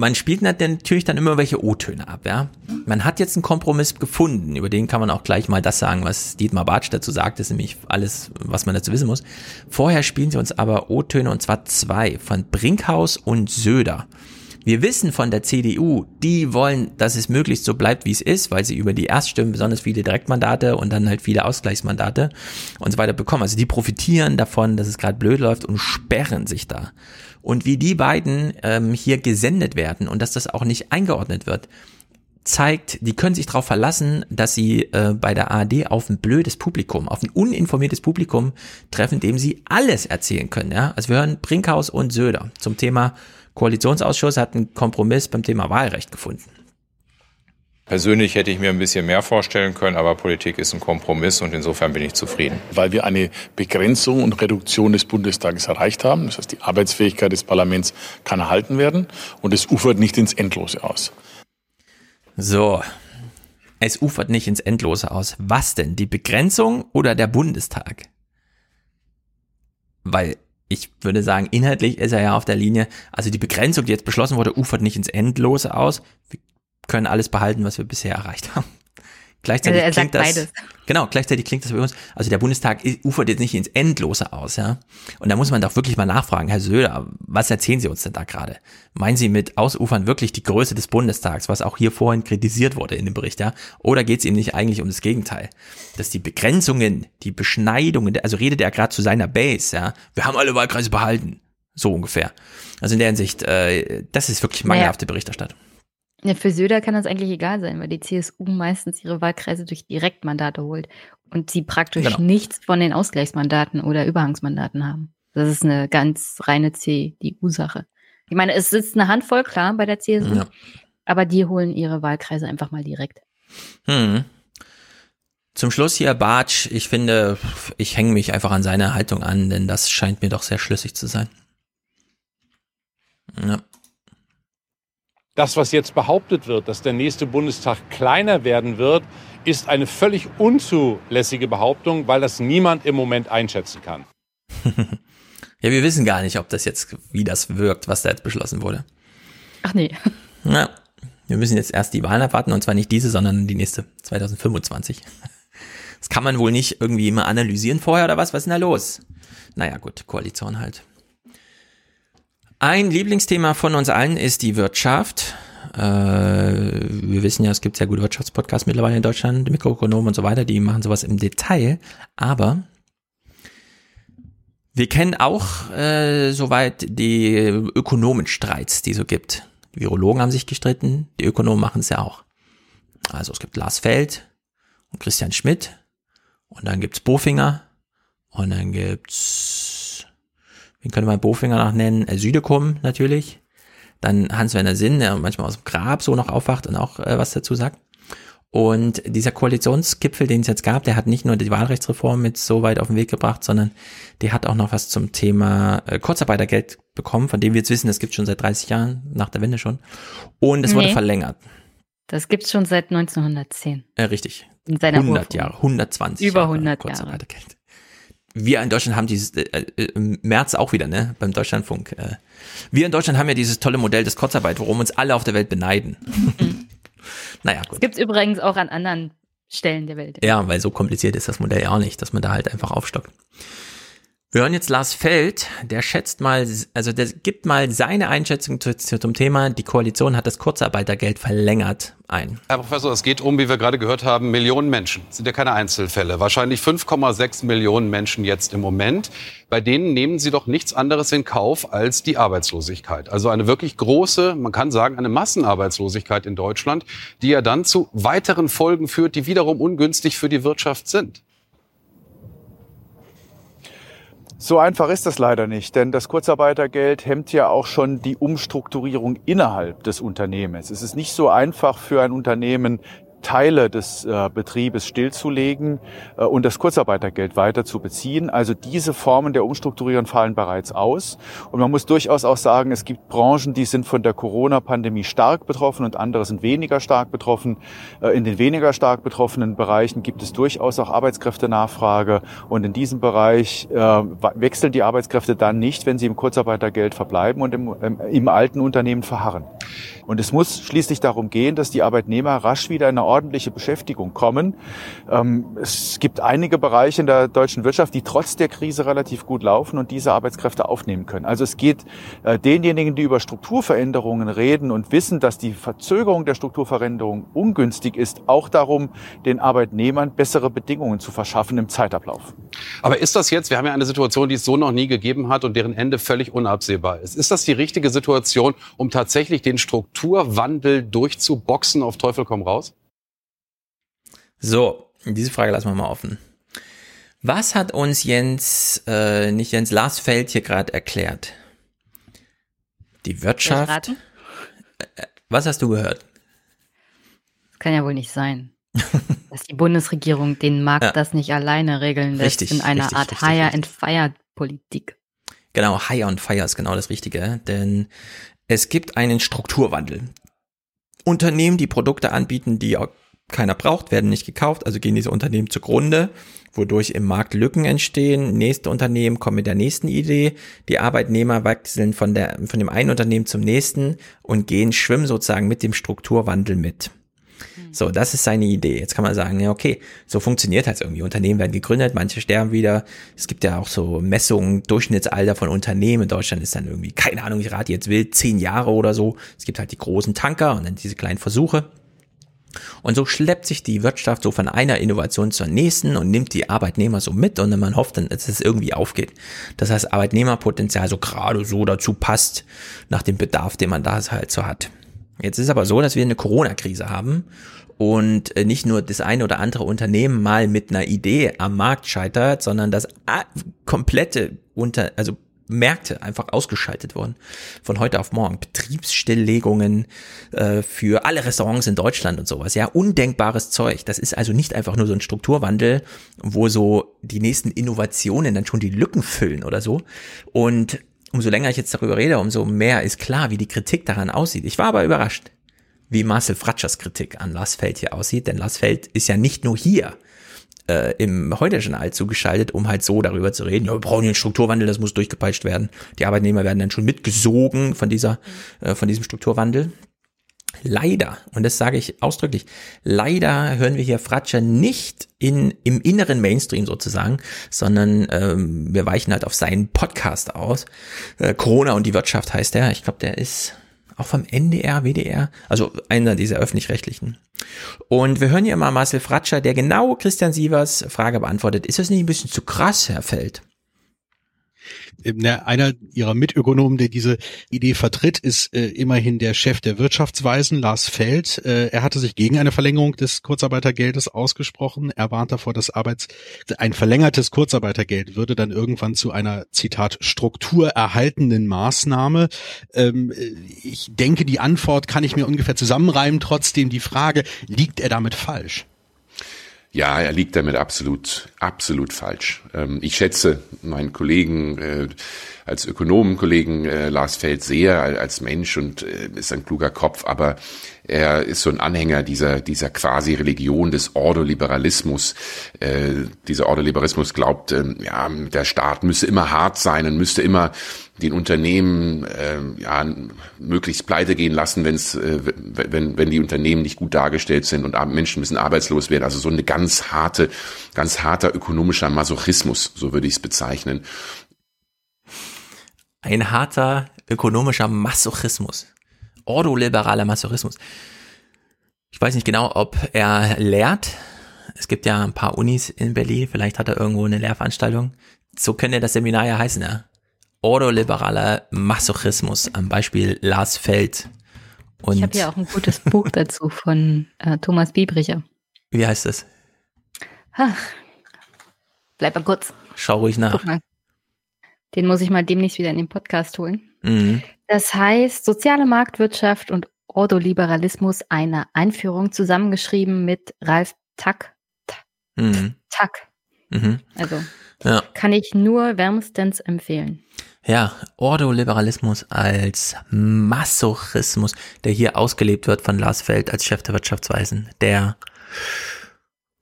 man spielt natürlich dann immer welche O-Töne ab, ja. Man hat jetzt einen Kompromiss gefunden, über den kann man auch gleich mal das sagen, was Dietmar Bartsch dazu sagt, ist nämlich alles, was man dazu wissen muss. Vorher spielen sie uns aber O-Töne und zwar zwei, von Brinkhaus und Söder. Wir wissen von der CDU, die wollen, dass es möglichst so bleibt, wie es ist, weil sie über die Erststimmen besonders viele Direktmandate und dann halt viele Ausgleichsmandate und so weiter bekommen. Also die profitieren davon, dass es gerade blöd läuft und sperren sich da. Und wie die beiden ähm, hier gesendet werden und dass das auch nicht eingeordnet wird, zeigt, die können sich darauf verlassen, dass sie äh, bei der ARD auf ein blödes Publikum, auf ein uninformiertes Publikum treffen, dem sie alles erzählen können. Ja? Also wir hören Brinkhaus und Söder zum Thema Koalitionsausschuss hat einen Kompromiss beim Thema Wahlrecht gefunden. Persönlich hätte ich mir ein bisschen mehr vorstellen können, aber Politik ist ein Kompromiss und insofern bin ich zufrieden. Weil wir eine Begrenzung und Reduktion des Bundestages erreicht haben. Das heißt, die Arbeitsfähigkeit des Parlaments kann erhalten werden und es ufert nicht ins Endlose aus. So, Es ufert nicht ins Endlose aus. Was denn? Die Begrenzung oder der Bundestag? Weil ich würde sagen, inhaltlich ist er ja auf der Linie, also die Begrenzung, die jetzt beschlossen wurde, ufert nicht ins Endlose aus. Wir können alles behalten, was wir bisher erreicht haben. Gleichzeitig Also klingt das, beides. genau, gleichzeitig klingt das bei uns, also der Bundestag ufert jetzt nicht ins Endlose aus, ja. Und da muss man doch wirklich mal nachfragen, Herr Söder, was erzählen Sie uns denn da gerade? Meinen Sie mit Ausufern wirklich die Größe des Bundestags, was auch hier vorhin kritisiert wurde in dem Bericht, ja? Oder geht es ihm nicht eigentlich um das Gegenteil? Dass die Begrenzungen, die Beschneidungen, also redet er gerade zu seiner Base, ja? Wir haben alle Wahlkreise behalten. So ungefähr. Also in der Hinsicht, äh, das ist wirklich Naja. mangelhafte Berichterstattung. Ja, für Söder kann das eigentlich egal sein, weil die CSU meistens ihre Wahlkreise durch Direktmandate holt und sie praktisch Genau. nichts von den Ausgleichsmandaten oder Überhangsmandaten haben. Das ist eine ganz reine CDU-Sache. Ich meine, es sitzt eine Handvoll, klar, bei der CSU, Ja. aber die holen ihre Wahlkreise einfach mal direkt. Hm. Zum Schluss hier Bartsch. Ich finde, ich hänge mich einfach an seine Haltung an, denn das scheint mir doch sehr schlüssig zu sein. Ja. Das, was jetzt behauptet wird, dass der nächste Bundestag kleiner werden wird, ist eine völlig unzulässige Behauptung, weil das niemand im Moment einschätzen kann. ja, wir wissen gar nicht, ob das jetzt, wie das wirkt, was da jetzt beschlossen wurde. Ach nee. Ja, wir müssen jetzt erst die Wahlen abwarten und zwar nicht diese, sondern die nächste 2025. Das kann man wohl nicht irgendwie immer analysieren vorher oder was? Was ist denn da los? Naja, gut, Koalition halt. Ein Lieblingsthema von uns allen ist die Wirtschaft. Äh, wir wissen ja, es gibt sehr gute Wirtschaftspodcasts mittlerweile in Deutschland, Mikroökonomen und so weiter, die machen sowas im Detail. Aber wir kennen auch äh, soweit die Ökonomenstreits, die so gibt. Die Virologen haben sich gestritten, die Ökonomen machen es ja auch. Also es gibt Lars Feld und Christian Schmidt und dann gibt's Bofinger und dann gibt's, wen könnte man Bofinger noch nennen? Äh, Südekum natürlich. Dann Hans-Werner Sinn, der manchmal aus dem Grab so noch aufwacht und auch äh, was dazu sagt. Und dieser Koalitionsgipfel, den es jetzt gab, der hat nicht nur die Wahlrechtsreform mit so weit auf den Weg gebracht, sondern der hat auch noch was zum Thema äh, Kurzarbeitergeld bekommen, von dem wir jetzt wissen, das gibt schon seit 30 Jahren, nach der Wende schon. Und es wurde Nee. verlängert. Das gibt's schon seit 1910. Äh, richtig. In seiner 100 Urform. Jahre, 120 Über Jahre 100 Jahre. Kurzarbeitergeld. Wir in Deutschland haben dieses, äh, äh, im März auch wieder, ne, beim Deutschlandfunk. Äh, wir in Deutschland haben ja dieses tolle Modell des Kurzarbeit, worum uns alle auf der Welt beneiden. naja, gut. Das gibt's übrigens auch an anderen Stellen der Welt. Ja, weil so kompliziert ist das Modell ja auch nicht, dass man da halt einfach aufstockt. Wir hören jetzt Lars Feld, der schätzt mal, also der gibt mal seine Einschätzung zu, zu, zum Thema, die Koalition hat das Kurzarbeitergeld verlängert ein. Herr Professor, es geht um, wie wir gerade gehört haben, Millionen Menschen. Das sind ja keine Einzelfälle. Wahrscheinlich 5,6 Millionen Menschen jetzt im Moment. Bei denen nehmen Sie doch nichts anderes in Kauf als die Arbeitslosigkeit. Also eine wirklich große, man kann sagen, eine Massenarbeitslosigkeit in Deutschland, die ja dann zu weiteren Folgen führt, die wiederum ungünstig für die Wirtschaft sind. So einfach ist das leider nicht, denn das Kurzarbeitergeld hemmt ja auch schon die Umstrukturierung innerhalb des Unternehmens. Es ist nicht so einfach für ein Unternehmen, Teile des äh, Betriebes stillzulegen äh, und das Kurzarbeitergeld weiter zu beziehen. Also diese Formen der Umstrukturierung fallen bereits aus. Und man muss durchaus auch sagen, es gibt Branchen, die sind von der Corona-Pandemie stark betroffen und andere sind weniger stark betroffen. Äh, in den weniger stark betroffenen Bereichen gibt es durchaus auch Arbeitskräftenachfrage. Und in diesem Bereich äh, wechseln die Arbeitskräfte dann nicht, wenn sie im Kurzarbeitergeld verbleiben und im, im, im alten Unternehmen verharren. Und es muss schließlich darum gehen, dass die Arbeitnehmer rasch wieder in eine ordentliche Beschäftigung kommen. Ähm, es gibt einige Bereiche in der deutschen Wirtschaft, die trotz der Krise relativ gut laufen und diese Arbeitskräfte aufnehmen können. Also es geht äh, denjenigen, die über Strukturveränderungen reden und wissen, dass die Verzögerung der Strukturveränderung ungünstig ist, auch darum, den Arbeitnehmern bessere Bedingungen zu verschaffen im Zeitablauf. Aber ist das jetzt, wir haben ja eine Situation, die es so noch nie gegeben hat und deren Ende völlig unabsehbar ist. Ist das die richtige Situation, um tatsächlich den Strukturwandel durchzuboxen auf Teufel komm raus? So, diese Frage lassen wir mal offen. Was hat uns Jens, äh, nicht Jens, Lars Feld hier gerade erklärt? Die Wirtschaft. Äh, Was hast du gehört? Das kann ja wohl nicht sein. dass die Bundesregierung den Markt Ja. das nicht alleine regeln lässt Richtig, in einer richtig, Art richtig, Hire and Fire Politik. Genau, Hire und Fire ist genau das Richtige, denn es gibt einen Strukturwandel. Unternehmen, die Produkte anbieten, die keiner braucht, werden nicht gekauft, also gehen diese Unternehmen zugrunde, wodurch im Markt Lücken entstehen. Nächste Unternehmen kommen mit der nächsten Idee. Die Arbeitnehmer wechseln von, der, von dem einen Unternehmen zum nächsten und gehen, schwimmen sozusagen mit dem Strukturwandel mit. So, das ist seine Idee. Jetzt kann man sagen, ja, okay, so funktioniert halt irgendwie. Unternehmen werden gegründet, manche sterben wieder. Es gibt ja auch so Messungen, Durchschnittsalter von Unternehmen. In Deutschland ist dann irgendwie, keine Ahnung, ich rate jetzt wild, zehn Jahre oder so. Es gibt halt die großen Tanker und dann diese kleinen Versuche. Und so schleppt sich die Wirtschaft so von einer Innovation zur nächsten und nimmt die Arbeitnehmer so mit und man hofft dann, dass es irgendwie aufgeht. Das heißt, Arbeitnehmerpotenzial so gerade so dazu passt, nach dem Bedarf, den man da halt so hat. Jetzt ist aber so, dass wir eine Corona-Krise haben und äh, nicht nur das eine oder andere Unternehmen mal mit einer Idee am Markt scheitert, sondern das komplette unter, also Märkte einfach ausgeschaltet wurden. Von heute auf morgen. Betriebsstilllegungen äh, für alle Restaurants in Deutschland und sowas. Ja, undenkbares Zeug. Das ist also nicht einfach nur so ein Strukturwandel, wo so die nächsten Innovationen dann schon die Lücken füllen oder so. Und umso länger ich jetzt darüber rede, umso mehr ist klar, wie die Kritik daran aussieht. Ich war aber überrascht, wie Marcel Fratschers Kritik an Lars Feld hier aussieht, denn Lars Feld ist ja nicht nur hier äh, im Heute-Journal zugeschaltet, um halt so darüber zu reden, ja, wir brauchen hier einen Strukturwandel, das muss durchgepeitscht werden. Die Arbeitnehmer werden dann schon mitgesogen von dieser, äh, von diesem Strukturwandel. Leider, und das sage ich ausdrücklich, leider hören wir hier Fratscher nicht in, im inneren Mainstream sozusagen, sondern ähm, wir weichen halt auf seinen Podcast aus. Äh, Corona und die Wirtschaft heißt der. Ich glaube, der ist auch vom NDR, WDR, also einer dieser öffentlich-rechtlichen. Und wir hören hier mal Marcel Fratscher, der genau Christian Sievers Frage beantwortet. Ist das nicht ein bisschen zu krass, Herr Feld? Einer ihrer Mitökonomen, der diese Idee vertritt, ist äh, immerhin der Chef der Wirtschaftsweisen, Lars Feld. Äh, er hatte sich gegen eine Verlängerung des Kurzarbeitergeldes ausgesprochen. Er warnt davor, dass Arbeits ein verlängertes Kurzarbeitergeld würde dann irgendwann zu einer Zitat strukturerhaltenden Maßnahme. Ähm, ich denke, die Antwort kann ich mir ungefähr zusammenreimen. Trotzdem die Frage: Liegt er damit falsch? Ja, er liegt damit absolut, absolut falsch. Ähm, ich schätze meinen Kollegen äh, als Ökonomenkollegen äh, Lars Feld sehr als Mensch und äh, ist ein kluger Kopf, aber er ist so ein Anhänger dieser, dieser quasi Religion des Ordoliberalismus. Dieser Ordoliberalismus glaubt, äh, ja, der Staat müsse immer hart sein und müsste immer den Unternehmen äh, ja, möglichst pleite gehen lassen, wenn's, äh, wenn, wenn die Unternehmen nicht gut dargestellt sind und Menschen müssen arbeitslos werden. Also so eine ganz harte, ganz harter ökonomischer Masochismus, so würde ich es bezeichnen ein harter ökonomischer Masochismus. Ordoliberaler Masochismus. Ich weiß nicht genau, ob er lehrt. Es gibt ja ein paar Unis in Berlin. Vielleicht hat er irgendwo eine Lehrveranstaltung. So könnte das Seminar ja heißen, ja. Ordoliberaler Masochismus am Beispiel Lars Feld. Und ich habe ja auch ein gutes Buch dazu von äh, Thomas Biebricher. Wie heißt es? Bleib mal kurz. Schau ruhig nach. Den muss ich mal demnächst wieder in den Podcast holen. Mhm. Das heißt, soziale Marktwirtschaft und Ordoliberalismus, eine Einführung, zusammengeschrieben mit Ralf Tack. Mhm. Tack. Mhm. Also ja. kann ich nur wärmstens empfehlen. Ja, Ordoliberalismus als Masochismus, der hier ausgelebt wird von Lars Feld als Chef der Wirtschaftsweisen, der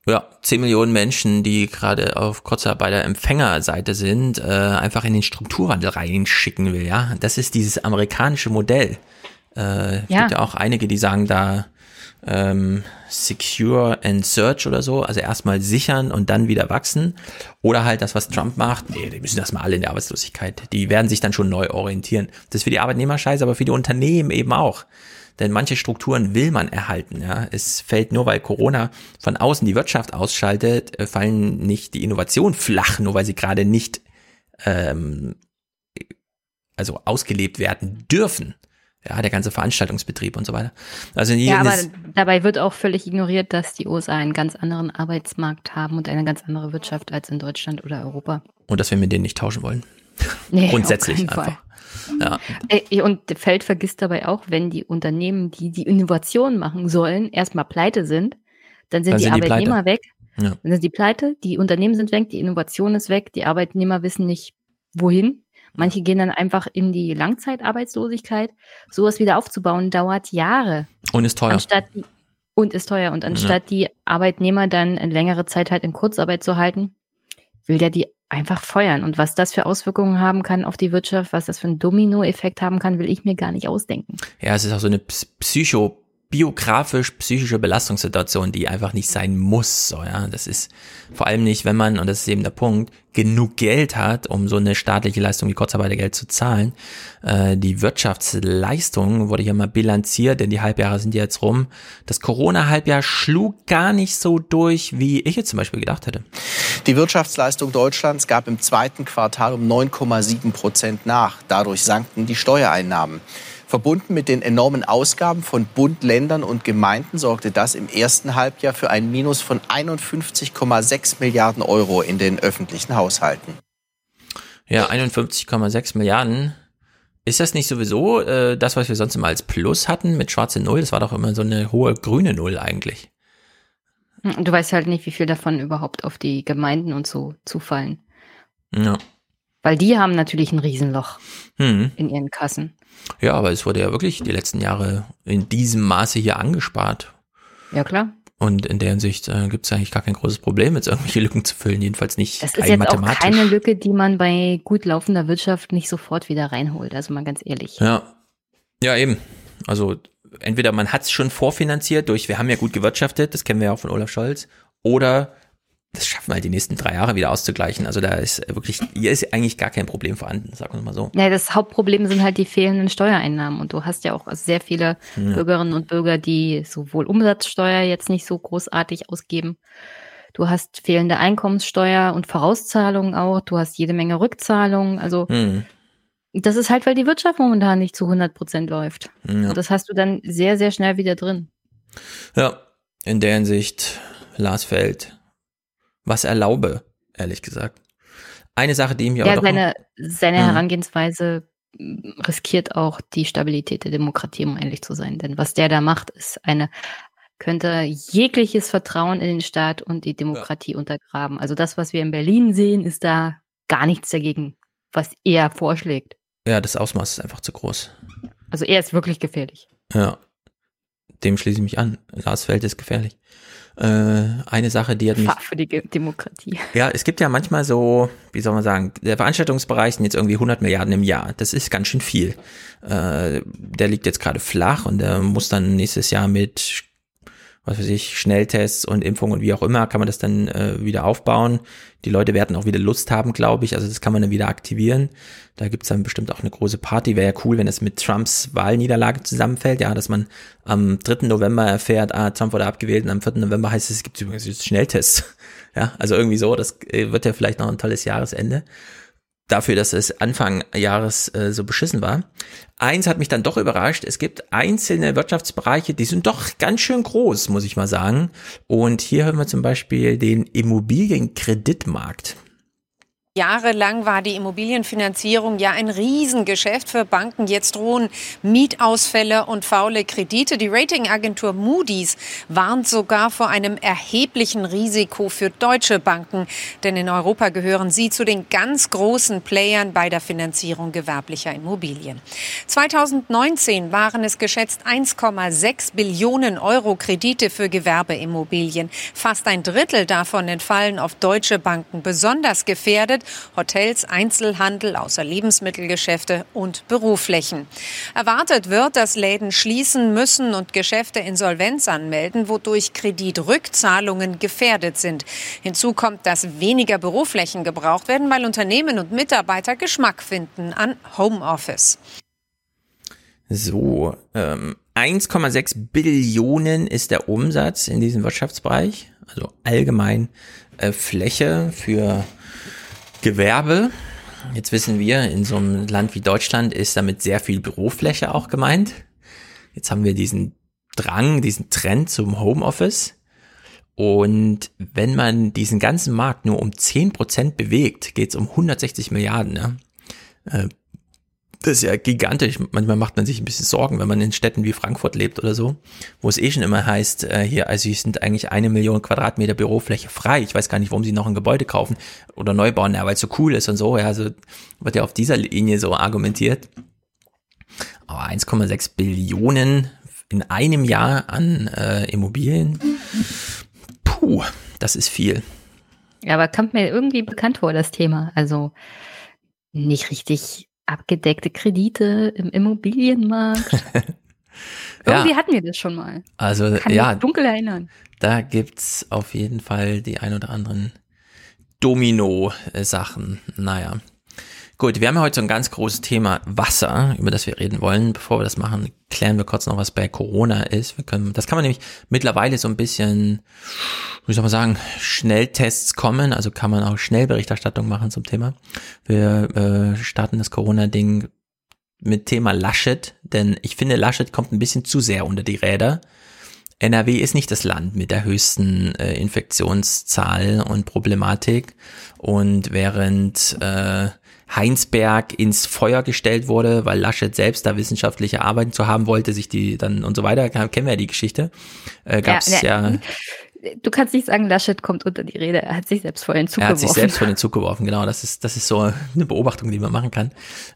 ja, 10 Millionen Menschen, die gerade auf Kurzarbeit der Empfängerseite sind, äh, einfach in den Strukturwandel reinschicken will, ja. Das ist dieses amerikanische Modell. Äh, ja. gibt ja auch einige, die sagen da ähm, Secure and Search oder so, also erstmal sichern und dann wieder wachsen. Oder halt das, was Trump macht, nee, die müssen das mal alle in der Arbeitslosigkeit. Die werden sich dann schon neu orientieren. Das ist für die Arbeitnehmer scheiße, aber für die Unternehmen eben auch. Denn manche Strukturen will man erhalten. Ja. Es fällt nur, weil Corona von außen die Wirtschaft ausschaltet, äh, fallen nicht die Innovationen flach, nur weil sie gerade nicht ähm, also ausgelebt werden dürfen. Ja, der ganze Veranstaltungsbetrieb und so weiter. Also ja, aber dabei wird auch völlig ignoriert, dass die USA einen ganz anderen Arbeitsmarkt haben und eine ganz andere Wirtschaft als in Deutschland oder Europa. Und dass wir mit denen nicht tauschen wollen. Nee, Grundsätzlich einfach. Fall. Ja. Und Feld vergisst dabei auch, wenn die Unternehmen, die die Innovation machen sollen, erstmal pleite sind, dann sind dann die sind Arbeitnehmer die weg. Ja. Dann sind die pleite, die Unternehmen sind weg, die Innovation ist weg, die Arbeitnehmer wissen nicht, wohin. Manche gehen dann einfach in die Langzeitarbeitslosigkeit. Sowas wieder aufzubauen dauert Jahre. Und ist teuer. Anstatt Und ist teuer. Und anstatt die Arbeitnehmer dann in längere Zeit halt in Kurzarbeit zu halten, will der die einfach feuern. Und was das für Auswirkungen haben kann auf die Wirtschaft, was das für einen Dominoeffekt haben kann, will ich mir gar nicht ausdenken. Ja, es ist auch so eine Ps- Psycho biografisch-psychische Belastungssituation, die einfach nicht sein muss. So, ja, das ist vor allem nicht, wenn man, und das ist eben der Punkt, genug Geld hat, um so eine staatliche Leistung wie Kurzarbeitergeld zu zahlen. Äh, die Wirtschaftsleistung wurde hier mal bilanziert, denn die Halbjahre sind jetzt rum. Das Corona-Halbjahr schlug gar nicht so durch, wie ich jetzt zum Beispiel gedacht hätte. Die Wirtschaftsleistung Deutschlands gab im zweiten Quartal um 9,7 Prozent nach. Dadurch sanken die Steuereinnahmen. Verbunden mit den enormen Ausgaben von Bund, Ländern und Gemeinden sorgte das im ersten Halbjahr für ein Minus von 51,6 Milliarden Euro in den öffentlichen Haushalten. Ja, 51,6 Milliarden. Ist das nicht sowieso äh, das, was wir sonst immer als Plus hatten mit schwarze Null? Das war doch immer so eine hohe grüne Null eigentlich. Und du weißt halt nicht, wie viel davon überhaupt auf die Gemeinden und so zufallen. Ja. Weil die haben natürlich ein Riesenloch Hm. in ihren Kassen. Ja, aber es wurde ja wirklich die letzten Jahre in diesem Maße hier angespart. Ja, klar. Und in der Hinsicht äh, gibt es eigentlich gar kein großes Problem, jetzt irgendwelche Lücken zu füllen, jedenfalls nicht Das ist jetzt auch keine Lücke, die man bei gut laufender Wirtschaft nicht sofort wieder reinholt. Also mal ganz ehrlich. Ja. Ja, eben. Also entweder man hat es schon vorfinanziert durch, wir haben ja gut gewirtschaftet, das kennen wir ja auch von Olaf Scholz, oder das schaffen wir halt die nächsten drei Jahre wieder auszugleichen. Also da ist wirklich, hier ist eigentlich gar kein Problem vorhanden, sagen wir mal so. Ja, das Hauptproblem sind halt die fehlenden Steuereinnahmen. Und du hast ja auch sehr viele Ja. Bürgerinnen und Bürger, die sowohl Umsatzsteuer jetzt nicht so großartig ausgeben. Du hast fehlende Einkommenssteuer und Vorauszahlungen auch. Du hast jede Menge Rückzahlungen. Also Hm. das ist halt, weil die Wirtschaft momentan nicht zu 100 Prozent läuft. Ja. Und das hast du dann sehr, sehr schnell wieder drin. Ja, in der Hinsicht, Lars Feld, was erlaube, ehrlich gesagt. Eine Sache, die mir Ja, aber doch seine, seine Mhm. Herangehensweise riskiert auch die Stabilität der Demokratie, um ehrlich zu sein. Denn was der da macht, ist eine, könnte jegliches Vertrauen in den Staat und die Demokratie untergraben. Also das, was wir in Berlin sehen, ist da gar nichts dagegen, was er vorschlägt. ja, das Ausmaß ist einfach zu groß. Also er ist wirklich gefährlich. Ja, dem schließe ich mich an. Lars Feld ist gefährlich. Äh, eine Sache, die hat mich Gefahr für die Demokratie. Ja, es gibt ja manchmal so, wie soll man sagen, der Veranstaltungsbereich sind jetzt irgendwie 100 Milliarden im Jahr. Das ist ganz schön viel. Äh, der liegt jetzt gerade flach und der muss dann nächstes Jahr mit, was weiß ich, Schnelltests und Impfungen und wie auch immer, kann man das dann äh, wieder aufbauen. Die Leute werden auch wieder Lust haben, glaube ich. Also das kann man dann wieder aktivieren. Da gibt's dann bestimmt auch eine große Party. Wäre ja cool, wenn es mit Trumps Wahlniederlage zusammenfällt. Ja, dass man am 3. November erfährt, ah, Trump wurde abgewählt und am 4. November heißt es, es gibt übrigens jetzt Schnelltests. Ja, also irgendwie so, das äh, wird ja vielleicht noch ein tolles Jahresende. Dafür, dass es Anfang Jahres äh, so beschissen war. Eins hat mich dann doch überrascht. Es gibt einzelne Wirtschaftsbereiche, die sind doch ganz schön groß, muss ich mal sagen. Und hier hören wir zum Beispiel den Immobilienkreditmarkt. Jahrelang war die Immobilienfinanzierung ja ein Riesengeschäft für Banken. Jetzt drohen Mietausfälle und faule Kredite. Die Ratingagentur Moody's warnt sogar vor einem erheblichen Risiko für deutsche Banken. Denn in Europa gehören sie zu den ganz großen Playern bei der Finanzierung gewerblicher Immobilien. 2019 waren es geschätzt 1,6 Billionen Euro Kredite für Gewerbeimmobilien. Fast ein Drittel davon entfallen auf deutsche Banken. Besonders gefährdet Hotels, Einzelhandel, außer Lebensmittelgeschäfte und Büroflächen. Erwartet wird, dass Läden schließen müssen und Geschäfte Insolvenz anmelden, wodurch Kreditrückzahlungen gefährdet sind. Hinzu kommt, dass weniger Büroflächen gebraucht werden, weil Unternehmen und Mitarbeiter Geschmack finden an Homeoffice. So, ähm, 1,6 Billionen ist der Umsatz in diesem Wirtschaftsbereich, also allgemein äh, Fläche für Gewerbe. Jetzt wissen wir, in so einem Land wie Deutschland ist damit sehr viel Bürofläche auch gemeint. Jetzt haben wir diesen Drang, diesen Trend zum Homeoffice. Und wenn man diesen ganzen Markt nur um 10% bewegt, geht es um 160 Milliarden. Ne? Das ist ja gigantisch. Manchmal macht man sich ein bisschen Sorgen, wenn man in Städten wie Frankfurt lebt oder so, wo es eh schon immer heißt, äh, hier, also hier sind eigentlich eine Million Quadratmeter Bürofläche frei. Ich weiß gar nicht, warum sie noch ein Gebäude kaufen oder neu bauen, ja, weil es so cool ist und so. Ja, also wird ja auf dieser Linie so argumentiert. Aber 1,6 Billionen in einem Jahr an äh, Immobilien, puh, das ist viel. Ja, aber kommt mir irgendwie bekannt vor, das Thema. Also nicht richtig abgedeckte Kredite im Immobilienmarkt. irgendwie hatten wir das schon mal. Also Kann ja, mich dunkel erinnern. da gibt's auf jeden Fall die ein oder anderen Domino-Sachen. Naja. Gut, wir haben ja heute so ein ganz großes Thema Wasser, über das wir reden wollen. Bevor wir das machen, klären wir kurz noch, was bei Corona ist. Wir können, das kann man nämlich mittlerweile so ein bisschen, wie soll man sagen, Schnelltests kommen. Also kann man auch Schnellberichterstattung machen zum Thema. Wir äh, starten das Corona-Ding mit Thema Laschet, denn ich finde, Laschet kommt ein bisschen zu sehr unter die Räder. NRW ist nicht das Land mit der höchsten äh, Infektionszahl und Problematik. Und während äh, Heinsberg ins Feuer gestellt wurde, weil Laschet selbst da wissenschaftliche Arbeiten zu haben wollte, sich die dann und so weiter, kennen wir ja die Geschichte, äh, gab es ja, ne, Du kannst nicht sagen, Laschet kommt unter die Rede. Er hat sich selbst vor den Zug er hat geworfen. sich selbst vor den Zug geworfen, genau. Das ist, das ist so eine Beobachtung, die man machen kann.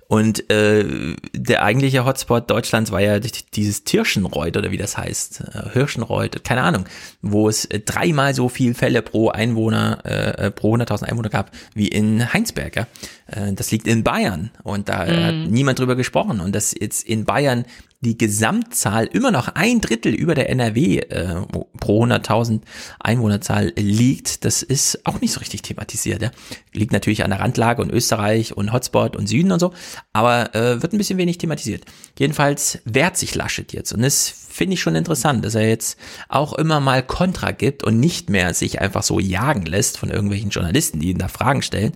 Und äh, der eigentliche Hotspot Deutschlands war ja dieses Tirschenreuth oder wie das heißt, äh, Hirschenreuth, keine Ahnung, wo es äh, dreimal so viel Fälle pro Einwohner, äh, pro 100.000 Einwohner gab wie in Heinsberg. Ja? Äh, das liegt in Bayern und da Mhm. hat niemand drüber gesprochen. Und dass jetzt in Bayern die Gesamtzahl immer noch ein Drittel über der NRW äh, pro 100.000 Einwohnerzahl liegt, das ist auch nicht so richtig thematisiert. Ja? Liegt natürlich an der Randlage und Österreich und Hotspot und Süden und so, aber äh, wird ein bisschen wenig thematisiert. Jedenfalls wehrt sich Laschet jetzt und das finde ich schon interessant, dass er jetzt auch immer mal Kontra gibt und nicht mehr sich einfach so jagen lässt von irgendwelchen Journalisten, die ihm da Fragen stellen.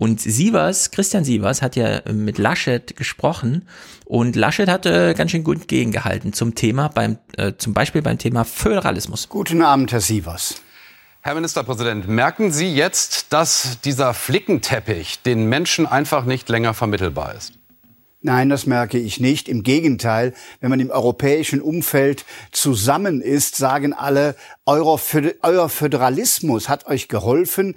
Und Sievers, Christian Sievers hat ja mit Laschet gesprochen und Laschet hat äh, ganz schön gut gegengehalten zum Thema, beim, äh, zum Beispiel beim Thema Föderalismus. Guten Abend, Herr Sievers. Herr Ministerpräsident, merken Sie jetzt, dass dieser Flickenteppich den Menschen einfach nicht länger vermittelbar ist? Nein, das merke ich nicht. Im Gegenteil, wenn man im europäischen Umfeld zusammen ist, sagen alle, euer Föderalismus hat euch geholfen,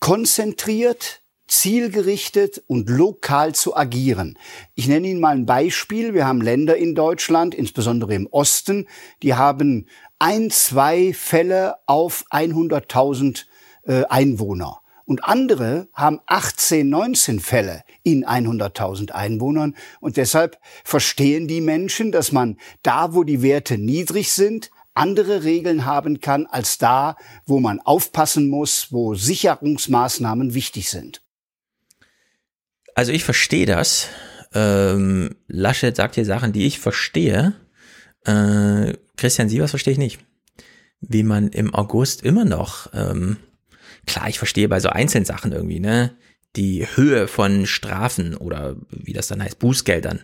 konzentriert, zielgerichtet und lokal zu agieren. Ich nenne Ihnen mal ein Beispiel. Wir haben Länder in Deutschland, insbesondere im Osten, die haben ein, zwei Fälle auf 100.000 äh, Einwohner. Und andere haben 18, 19 Fälle in 100.000 Einwohnern. Und deshalb verstehen die Menschen, dass man da, wo die Werte niedrig sind, andere Regeln haben kann als da, wo man aufpassen muss, wo Sicherungsmaßnahmen wichtig sind. Also ich verstehe das. Ähm, Laschet sagt hier Sachen, die ich verstehe. Äh, Christian Sievers verstehe ich nicht. Wie man im August immer noch, ähm, klar, ich verstehe bei so einzelnen Sachen irgendwie, ne, die Höhe von Strafen oder wie das dann heißt, Bußgeldern.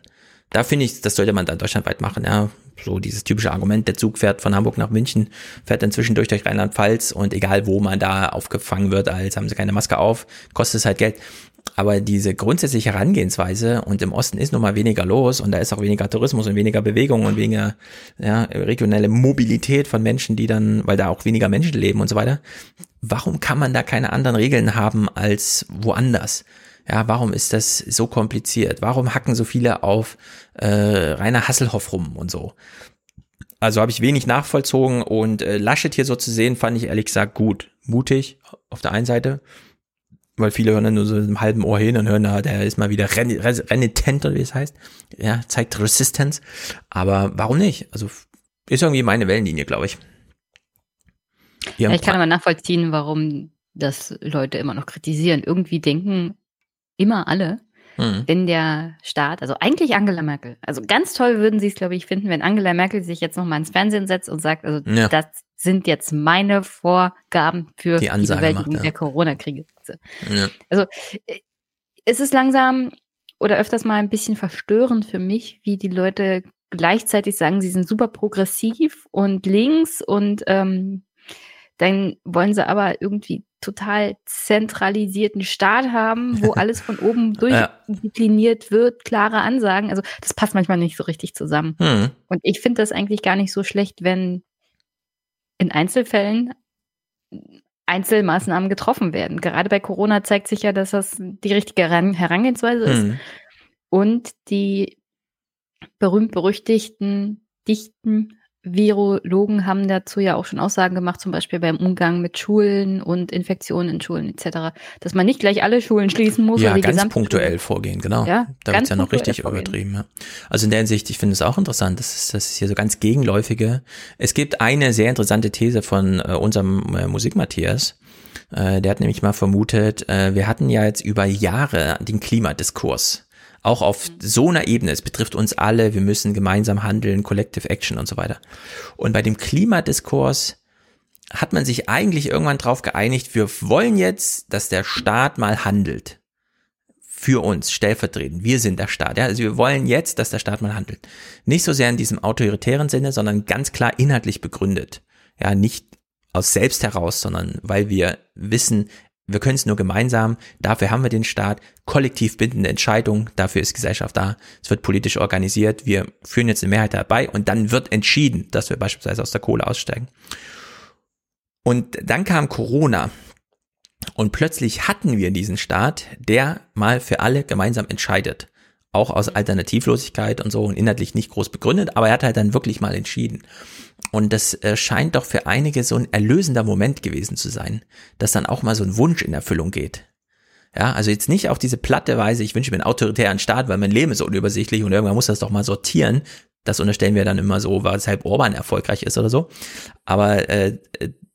Da finde ich, das sollte man dann deutschlandweit machen, ja. So dieses typische Argument, der Zug fährt von Hamburg nach München, fährt dann zwischendurch durch Rheinland-Pfalz und egal wo man da aufgefangen wird, als haben sie keine Maske auf, kostet es halt Geld. Aber diese grundsätzliche Herangehensweise und im Osten ist nun mal weniger los und da ist auch weniger Tourismus und weniger Bewegung und weniger ja, regionale Mobilität von Menschen, die dann, weil da auch weniger Menschen leben und so weiter. Warum kann man da keine anderen Regeln haben als woanders? Ja, warum ist das so kompliziert? Warum hacken so viele auf äh, Rainer Hasselhoff rum und so? Also habe ich wenig nachvollzogen und äh, Laschet hier so zu sehen, fand ich ehrlich gesagt gut. Mutig auf der einen Seite, weil viele hören dann nur so im halben Ohr hin und hören, da, der ist mal wieder ren renitent oder wie es heißt. Ja, zeigt Resistance. Aber warum nicht? Also ist irgendwie meine Wellenlinie, glaube ich. Ja, ich kann aber nachvollziehen, warum das Leute immer noch kritisieren. Irgendwie denken immer alle, hm. wenn der Staat, also eigentlich Angela Merkel, also ganz toll würden sie es, glaube ich, finden, wenn Angela Merkel sich jetzt nochmal ins Fernsehen setzt und sagt, also Ja. das sind jetzt meine Vorgaben für Die die, Bewältigung macht, ja. der Corona-Krise. Ja. Also äh, es ist langsam oder öfters mal ein bisschen verstörend für mich, wie die Leute gleichzeitig sagen, sie sind super progressiv und links und ähm, dann wollen sie aber irgendwie total zentralisierten Staat haben, wo alles von oben Ja. durchdekliniert wird, klare Ansagen. Also das passt manchmal nicht so richtig zusammen. Hm. Und ich finde das eigentlich gar nicht so schlecht, wenn in Einzelfällen Einzelmaßnahmen getroffen werden. Gerade bei Corona zeigt sich ja, dass das die richtige Heran- Herangehensweise ist. Hm. Und die berühmt-berüchtigten dichten Virologen haben dazu ja auch schon Aussagen gemacht, zum Beispiel beim Umgang mit Schulen und Infektionen in Schulen etc., dass man nicht gleich alle Schulen schließen muss. Ja, ganz punktuell vorgehen, genau. Ja, da wird's ja noch richtig vorgehen. übertrieben. Ja. Also in der Hinsicht, ich finde es auch interessant, das ist, das ist hier so ganz gegenläufige. Es gibt eine sehr interessante These von äh, unserem äh, Musikmatthias. Äh, der hat nämlich mal vermutet, äh, wir hatten ja jetzt über Jahre den Klimadiskurs. Auch auf so einer Ebene, es betrifft uns alle, wir müssen gemeinsam handeln, Collective Action und so weiter. Und bei dem Klimadiskurs hat man sich eigentlich irgendwann drauf geeinigt, wir wollen jetzt, dass der Staat mal handelt. Für uns, stellvertretend. Wir sind der Staat. Ja? Also wir wollen jetzt, dass der Staat mal handelt. Nicht so sehr in diesem autoritären Sinne, sondern ganz klar inhaltlich begründet. Ja, nicht aus selbst heraus, sondern weil wir wissen, wir können es nur gemeinsam, dafür haben wir den Staat, kollektiv bindende Entscheidungen, dafür ist Gesellschaft da, es wird politisch organisiert, wir führen jetzt eine Mehrheit dabei und dann wird entschieden, dass wir beispielsweise aus der Kohle aussteigen. Und dann kam Corona. Und plötzlich hatten wir diesen Staat, der mal für alle gemeinsam entscheidet. Auch aus Alternativlosigkeit und so und inhaltlich nicht groß begründet, aber er hat halt dann wirklich mal entschieden. Und das äh, scheint doch für einige so ein erlösender Moment gewesen zu sein, dass dann auch mal so ein Wunsch in Erfüllung geht. Ja, also jetzt nicht auf diese platte Weise, ich wünsche mir einen autoritären Staat, weil mein Leben ist unübersichtlich und irgendwann muss das doch mal sortieren. Das unterstellen wir dann immer so, weshalb Orban erfolgreich ist oder so. Aber äh,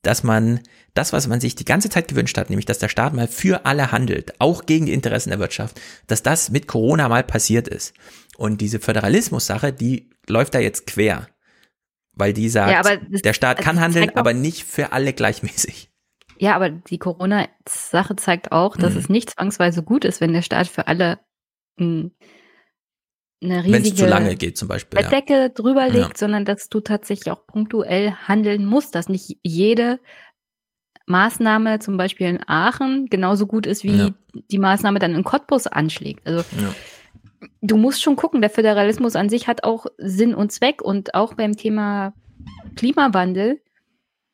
dass man das, was man sich die ganze Zeit gewünscht hat, nämlich dass der Staat mal für alle handelt, auch gegen die Interessen der Wirtschaft, dass das mit Corona mal passiert ist. Und diese Föderalismus-Sache, die läuft da jetzt quer. Weil die sagt, Ja, aber das- der Staat also kann handeln, aber nicht für alle gleichmäßig. Ja, aber die Corona-Sache zeigt auch, dass Mhm. es nicht zwangsweise gut ist, wenn der Staat für alle mh, eine Wenn es riesige zu lange geht zum Beispiel. Ja. Bettdecke drüber Ja. legt, sondern dass du tatsächlich auch punktuell handeln musst, dass nicht jede Maßnahme zum Beispiel in Aachen genauso gut ist, wie Ja. die Maßnahme dann in Cottbus anschlägt. Also Ja. du musst schon gucken, der Föderalismus an sich hat auch Sinn und Zweck und auch beim Thema Klimawandel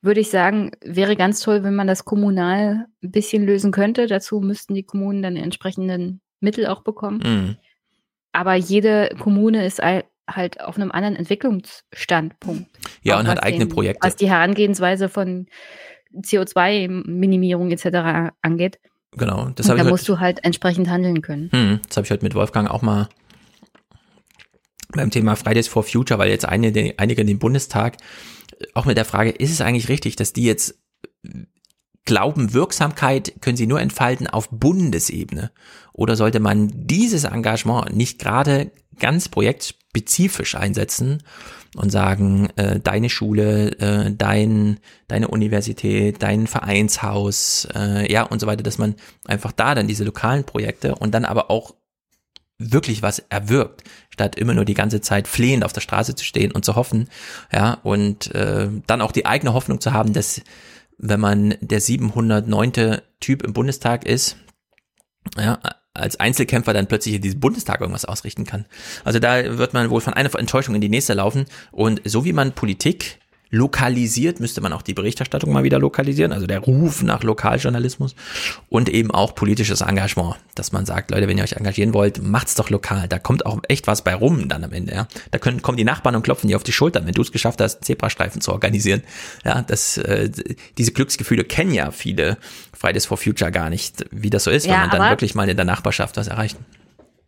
würde ich sagen, wäre ganz toll, wenn man das kommunal ein bisschen lösen könnte. Dazu müssten die Kommunen dann die entsprechenden Mittel auch bekommen. Mhm. Aber jede Kommune ist halt auf einem anderen Entwicklungsstandpunkt. Ja, und hat eigene den, Projekte. Was die Herangehensweise von CO2-Minimierung etc. angeht. Genau, das habe da ich musst du halt entsprechend handeln können. hm, das habe ich heute mit Wolfgang auch mal beim Thema Fridays for Future, weil jetzt einige, einige in den Bundestag auch mit der Frage, ist es eigentlich richtig, dass die jetzt glauben, Wirksamkeit können sie nur entfalten auf Bundesebene? Oder sollte man dieses Engagement nicht gerade ganz projektspezifisch einsetzen und sagen, äh, deine Schule, äh, dein, deine Universität, dein Vereinshaus, äh, ja und so weiter, dass man einfach da dann diese lokalen Projekte und dann aber auch wirklich was erwirkt, statt immer nur die ganze Zeit flehend auf der Straße zu stehen und zu hoffen, ja, und äh, dann auch die eigene Hoffnung zu haben, dass wenn man der 709. Typ im Bundestag ist, ja, als Einzelkämpfer dann plötzlich in diesem Bundestag irgendwas ausrichten kann. Also da wird man wohl von einer Enttäuschung in die nächste laufen. Und so wie man Politik lokalisiert, müsste man auch die Berichterstattung mal wieder lokalisieren, also der Ruf nach Lokaljournalismus und eben auch politisches Engagement, dass man sagt, Leute, wenn ihr euch engagieren wollt, macht's doch lokal. Da kommt auch echt was bei rum dann am Ende, ja. Da können, kommen die Nachbarn und klopfen dir auf die Schultern, wenn du es geschafft hast, einen Zebrastreifen zu organisieren. Ja, das, äh, diese Glücksgefühle kennen ja viele Fridays for Future gar nicht, wie das so ist, Ja, wenn man dann wirklich mal in der Nachbarschaft was erreicht.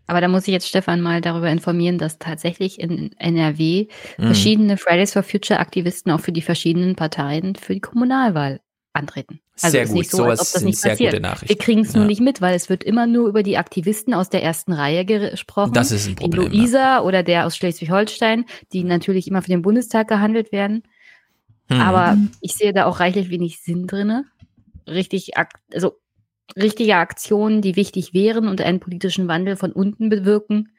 Aber da muss ich jetzt Stefan mal darüber informieren, dass tatsächlich in NRW Mhm. verschiedene Fridays for Future Aktivisten auch für die verschiedenen Parteien für die Kommunalwahl antreten. Also Sehr ist gut, nicht so, sowas als ob das nicht sehr passiert. Wir kriegen es nur Ja. nicht mit, weil es wird immer nur über die Aktivisten aus der ersten Reihe gesprochen. Das ist ein Problem, Die Luisa oder der aus Schleswig-Holstein, die natürlich immer für den Bundestag gehandelt werden. Hm. Aber ich sehe da auch reichlich wenig Sinn drinne. Richtig, also richtige Aktionen, die wichtig wären und einen politischen Wandel von unten bewirken,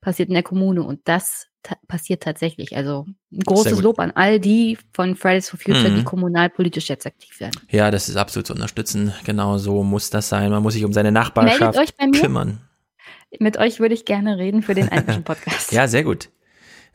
passiert in der Kommune. Und das ta passiert tatsächlich. Also ein großes. Lob an all die von Fridays for Future, Mhm. die kommunalpolitisch jetzt aktiv werden. Ja, das ist absolut zu unterstützen. Genau so muss das sein. Man muss sich um seine Nachbarschaft kümmern. Mit euch würde ich gerne reden für den eigentlichen Podcast. Ja, sehr gut.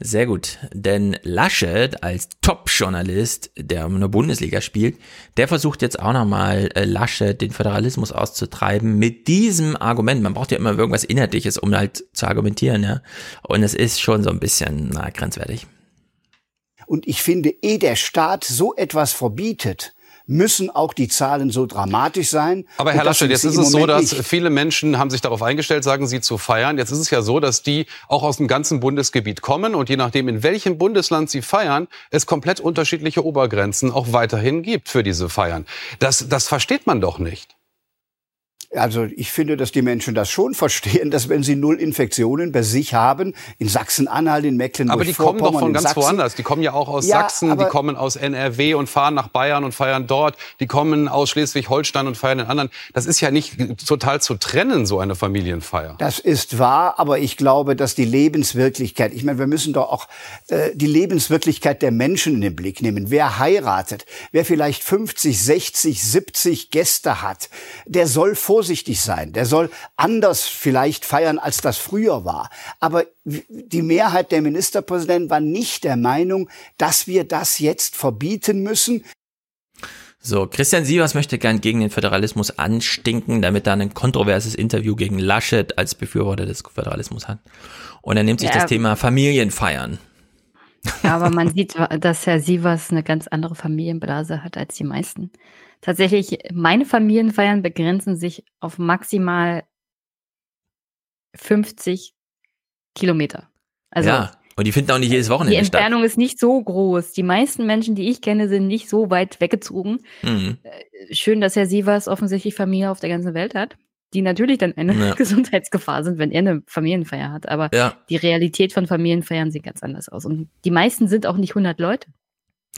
Sehr gut. Denn Laschet als Top-Journalist, der in der Bundesliga spielt, der versucht jetzt auch nochmal äh, Laschet den Föderalismus auszutreiben mit diesem Argument. Man braucht ja immer irgendwas Inhaltliches, um halt zu argumentieren, ja. Und es ist schon so ein bisschen, na, grenzwertig. Und ich finde, ehe der Staat so etwas verbietet, müssen auch die Zahlen so dramatisch sein. Aber Herr Laschet, jetzt ist es so, dass nicht. viele Menschen haben sich darauf eingestellt, sagen Sie, zu feiern. Jetzt ist es ja so, dass die auch aus dem ganzen Bundesgebiet kommen und je nachdem, in welchem Bundesland sie feiern, es komplett unterschiedliche Obergrenzen auch weiterhin gibt für diese Feiern. Das, das versteht man doch nicht. Also ich finde, dass die Menschen das schon verstehen, dass wenn sie null Infektionen bei sich haben, in Sachsen-Anhalt, in Mecklenburg, aber die kommen doch von ganz Sachsen, woanders. Die kommen ja auch aus ja, Sachsen, die kommen aus NRW und fahren nach Bayern und feiern dort. Die kommen aus Schleswig-Holstein und feiern in anderen. Das ist ja nicht total zu trennen, so eine Familienfeier. Das ist wahr, aber ich glaube, dass die Lebenswirklichkeit, ich meine, wir müssen doch auch äh, die Lebenswirklichkeit der Menschen in den Blick nehmen. Wer heiratet, wer vielleicht 50, 60, 70 Gäste hat, der soll vor vorsichtig sein. Der soll anders vielleicht feiern, als das früher war. Aber die Mehrheit der Ministerpräsidenten war nicht der Meinung, dass wir das jetzt verbieten müssen. So, Christian Sievers möchte gern gegen den Föderalismus anstinken, damit er ein kontroverses Interview gegen Laschet als Befürworter des Föderalismus hat. Und er nimmt sich ja, das Thema Familienfeiern. Ja, aber man sieht, dass Herr Sievers eine ganz andere Familienblase hat als die meisten. Tatsächlich, meine Familienfeiern begrenzen sich auf maximal 50 Kilometer. Also ja, und die finden auch nicht jedes Wochenende Die Entfernung statt. ist nicht so groß. Die meisten Menschen, die ich kenne, sind nicht so weit weggezogen. Mhm. Äh, schön, dass Herr Sievers offensichtlich Familie auf der ganzen Welt hat, die natürlich dann eine ja. Gesundheitsgefahr sind, wenn er eine Familienfeier hat. Aber ja. die Realität von Familienfeiern sieht ganz anders aus. Und die meisten sind auch nicht 100 Leute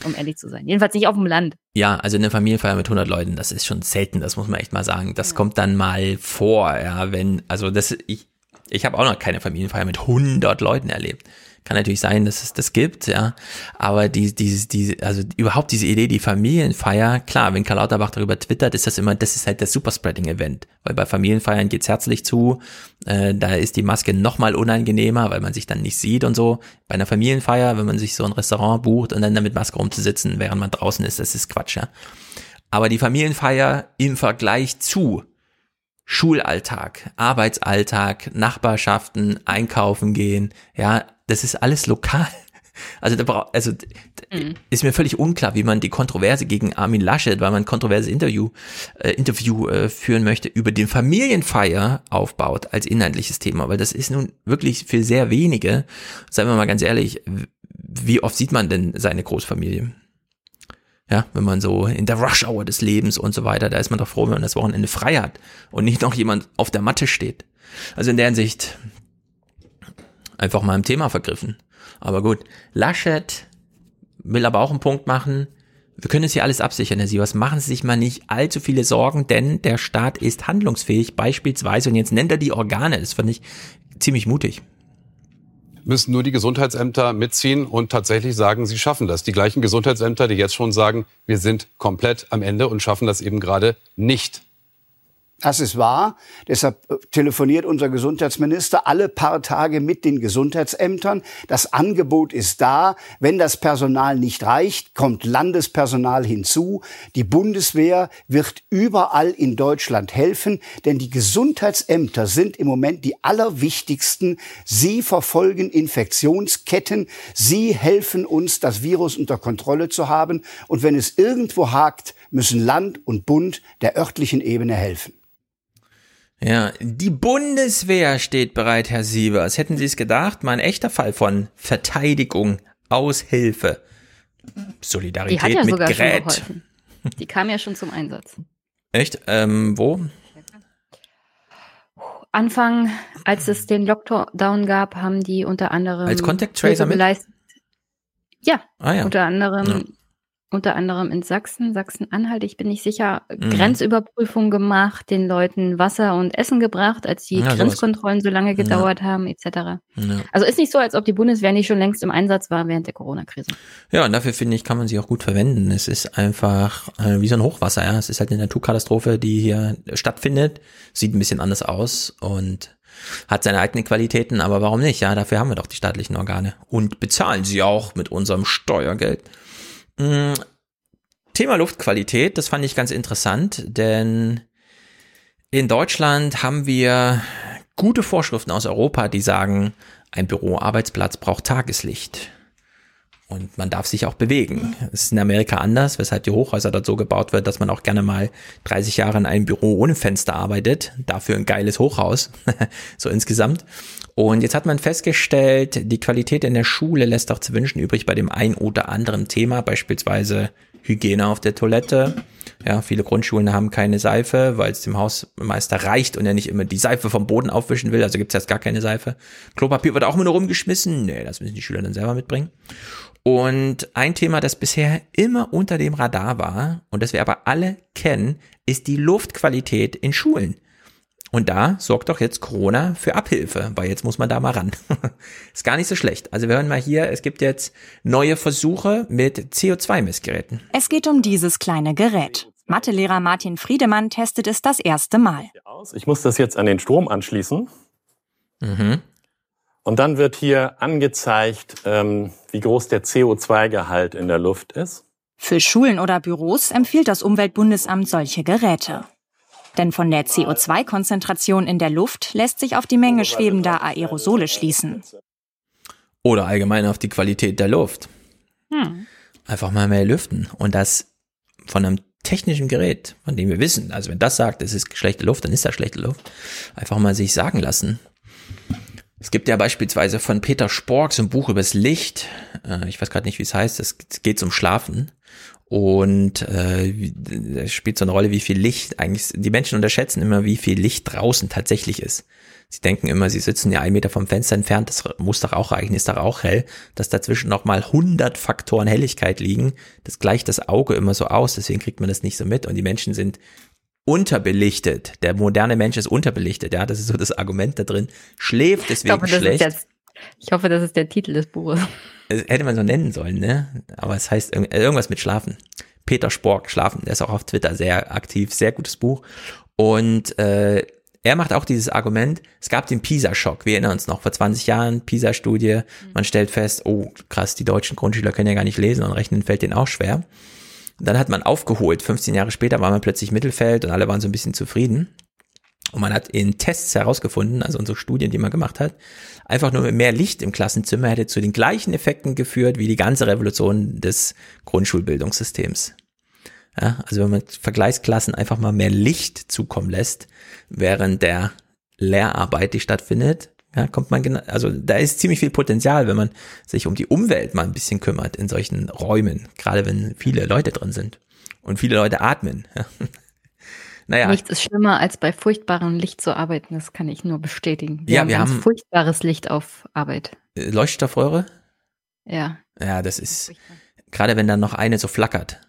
um ehrlich zu sein. Jedenfalls nicht auf dem Land. Ja, also eine Familienfeier mit 100 Leuten, das ist schon selten, das muss man echt mal sagen. Das ja. kommt dann mal vor, ja, wenn, also das, ich, ich habe auch noch keine Familienfeier mit 100 Leuten erlebt. Kann natürlich sein, dass es das gibt, ja. Aber die, die, die, also überhaupt diese Idee, die Familienfeier, klar, wenn Karl Lauterbach darüber twittert, ist das immer, das ist halt das Superspreading-Event. Weil bei Familienfeiern geht's herzlich zu, äh, da ist die Maske noch mal unangenehmer, weil man sich dann nicht sieht und so. Bei einer Familienfeier, wenn man sich so ein Restaurant bucht und dann damit Maske rumzusitzen, während man draußen ist, das ist Quatsch, ja. Aber die Familienfeier im Vergleich zu Schulalltag, Arbeitsalltag, Nachbarschaften, einkaufen gehen, ja, das ist alles lokal. Also, da brauch, also mhm. ist mir völlig unklar, wie man die Kontroverse gegen Armin Laschet, weil man ein kontroverses Interview, äh, Interview äh, führen möchte, über den Familienfeier aufbaut als inhaltliches Thema, weil das ist nun wirklich für sehr wenige, seien wir mal ganz ehrlich, wie oft sieht man denn seine Großfamilie? Ja, wenn man so in der Rush-Hour des Lebens und so weiter, da ist man doch froh, wenn man das Wochenende frei hat und nicht noch jemand auf der Matte steht. Also in der Hinsicht einfach mal im Thema vergriffen. Aber gut, Laschet will aber auch einen Punkt machen. Wir können es hier alles absichern, Herr Sievers. Machen Sie sich mal nicht allzu viele Sorgen, denn der Staat ist handlungsfähig, beispielsweise, und jetzt nennt er die Organe. Das fand ich ziemlich mutig müssen nur die Gesundheitsämter mitziehen und tatsächlich sagen, sie schaffen das. Die gleichen Gesundheitsämter, die jetzt schon sagen, wir sind komplett am Ende und schaffen das eben gerade nicht. Das ist wahr. Deshalb äh, telefoniert unser Gesundheitsminister alle paar Tage mit den Gesundheitsämtern. Das Angebot ist da. Wenn das Personal nicht reicht, kommt Landespersonal hinzu. Die Bundeswehr wird überall in Deutschland helfen, denn die Gesundheitsämter sind im Moment die allerwichtigsten. Sie verfolgen Infektionsketten. Sie helfen uns, das Virus unter Kontrolle zu haben. Und wenn es irgendwo hakt, müssen Land und Bund der örtlichen Ebene helfen. Ja, die Bundeswehr steht bereit, Herr Sievers. Hätten Sie es gedacht? Mal ein echter Fall von Verteidigung, Aushilfe, Solidarität Die hat ja mit sogar Gerät. Schon Die kam ja schon zum Einsatz. Echt? Ähm, wo? Anfang, als es den Lockdown gab, haben die unter anderem als Contact Tracer mit? Ja, ah, ja, unter anderem ja unter anderem in Sachsen, Sachsen-Anhalt, ich bin nicht sicher, mhm. Grenzüberprüfung gemacht, den Leuten Wasser und Essen gebracht, als die ja, Grenzkontrollen so lange gedauert ja. haben, etc. Ja. Also ist nicht so, als ob die Bundeswehr nicht schon längst im Einsatz war während der Corona-Krise. Ja, und dafür finde ich, kann man sie auch gut verwenden. Es ist einfach äh, wie so ein Hochwasser, ja. Es ist halt eine Naturkatastrophe, die hier stattfindet, sieht ein bisschen anders aus und hat seine eigenen Qualitäten, aber warum nicht? Ja, dafür haben wir doch die staatlichen Organe und bezahlen sie auch mit unserem Steuergeld. Mm, Thema Luftqualität, das fand ich ganz interessant, denn in Deutschland haben wir gute Vorschriften aus Europa, die sagen, ein Büroarbeitsplatz braucht Tageslicht. Und man darf sich auch bewegen. Das ist in Amerika anders, weshalb die Hochhäuser dort so gebaut wird, dass man auch gerne mal 30 Jahre in einem Büro ohne Fenster arbeitet. Dafür ein geiles Hochhaus. so insgesamt. Und jetzt hat man festgestellt, die Qualität in der Schule lässt auch zu wünschen übrig bei dem ein oder anderen Thema, beispielsweise Hygiene auf der Toilette. Ja, viele Grundschulen haben keine Seife, weil es dem Hausmeister reicht und er nicht immer die Seife vom Boden aufwischen will. Also gibt es jetzt gar keine Seife. Klopapier wird auch immer nur rumgeschmissen. Nee, das müssen die Schüler dann selber mitbringen. Und ein Thema, das bisher immer unter dem Radar war und das wir aber alle kennen, ist die Luftqualität in Schulen. Und da sorgt doch jetzt Corona für Abhilfe, weil jetzt muss man da mal ran. ist gar nicht so schlecht. Also wir hören mal hier, es gibt jetzt neue Versuche mit CO2-Messgeräten. Es geht um dieses kleine Gerät. Mathelehrer Martin Friedemann testet es das erste Mal. Ich muss das jetzt an den Strom anschließen. Mhm. Und dann wird hier angezeigt, ähm, wie groß der CO2-Gehalt in der Luft ist. Für Schulen oder Büros empfiehlt das Umweltbundesamt solche Geräte. Denn von der CO2-Konzentration in der Luft lässt sich auf die Menge schwebender Aerosole schließen. Oder allgemein auf die Qualität der Luft. Hm. Einfach mal mehr lüften. Und das von einem technischen Gerät, von dem wir wissen, also wenn das sagt, es ist schlechte Luft, dann ist das schlechte Luft. Einfach mal sich sagen lassen. Es gibt ja beispielsweise von Peter Spork so ein Buch übers Licht. Äh, ich weiß gerade nicht, wie es heißt. Es geht zum Schlafen. Und äh, es spielt so eine Rolle, wie viel Licht eigentlich, die Menschen unterschätzen immer, wie viel Licht draußen tatsächlich ist. Sie denken immer, sie sitzen ja einen Meter vom Fenster entfernt, das muss doch auch reichen, ist doch auch hell, dass dazwischen nochmal 100 Faktoren Helligkeit liegen, das gleicht das Auge immer so aus, deswegen kriegt man das nicht so mit und die Menschen sind unterbelichtet. Der moderne Mensch ist unterbelichtet, ja, das ist so das Argument da drin. Schläft deswegen hoffe, schlecht. Jetzt, ich hoffe, das ist der Titel des Buches. Das hätte man so nennen sollen, ne? Aber es heißt irgendwas mit Schlafen. Peter Spork, Schlafen, der ist auch auf Twitter sehr aktiv, sehr gutes Buch. Und äh, er macht auch dieses Argument, es gab den PISA-Schock, wir erinnern uns noch, vor 20 Jahren, PISA-Studie, man stellt fest, oh krass, die deutschen Grundschüler können ja gar nicht lesen und rechnen fällt denen auch schwer. Und dann hat man aufgeholt, 15 Jahre später war man plötzlich Mittelfeld und alle waren so ein bisschen zufrieden. Und man hat in Tests herausgefunden, also unsere Studien, die man gemacht hat, einfach nur mehr Licht im Klassenzimmer hätte zu den gleichen Effekten geführt wie die ganze Revolution des Grundschulbildungssystems. Ja, also wenn man Vergleichsklassen einfach mal mehr Licht zukommen lässt, während der Lehrarbeit, die stattfindet, ja, kommt man genau, also da ist ziemlich viel Potenzial, wenn man sich um die Umwelt mal ein bisschen kümmert in solchen Räumen, gerade wenn viele Leute drin sind und viele Leute atmen. Ja. Naja. Nichts ist schlimmer, als bei furchtbarem Licht zu arbeiten. Das kann ich nur bestätigen. Wir ja, haben wir haben furchtbares Licht auf Arbeit. Äh, Leuchtstoffröhre? Ja. Ja, das ist gerade wenn dann noch eine so flackert.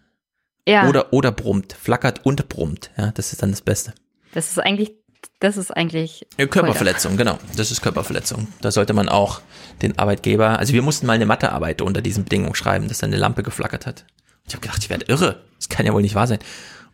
Ja. Oder oder brummt, flackert und brummt. Ja, das ist dann das Beste. Das ist eigentlich, das ist eigentlich. Körperverletzung, genau. Das ist Körperverletzung. Da sollte man auch den Arbeitgeber, also wir mussten mal eine Mathearbeit unter diesen Bedingungen schreiben, dass dann eine Lampe geflackert hat. Ich habe gedacht, ich werde irre. Das kann ja wohl nicht wahr sein.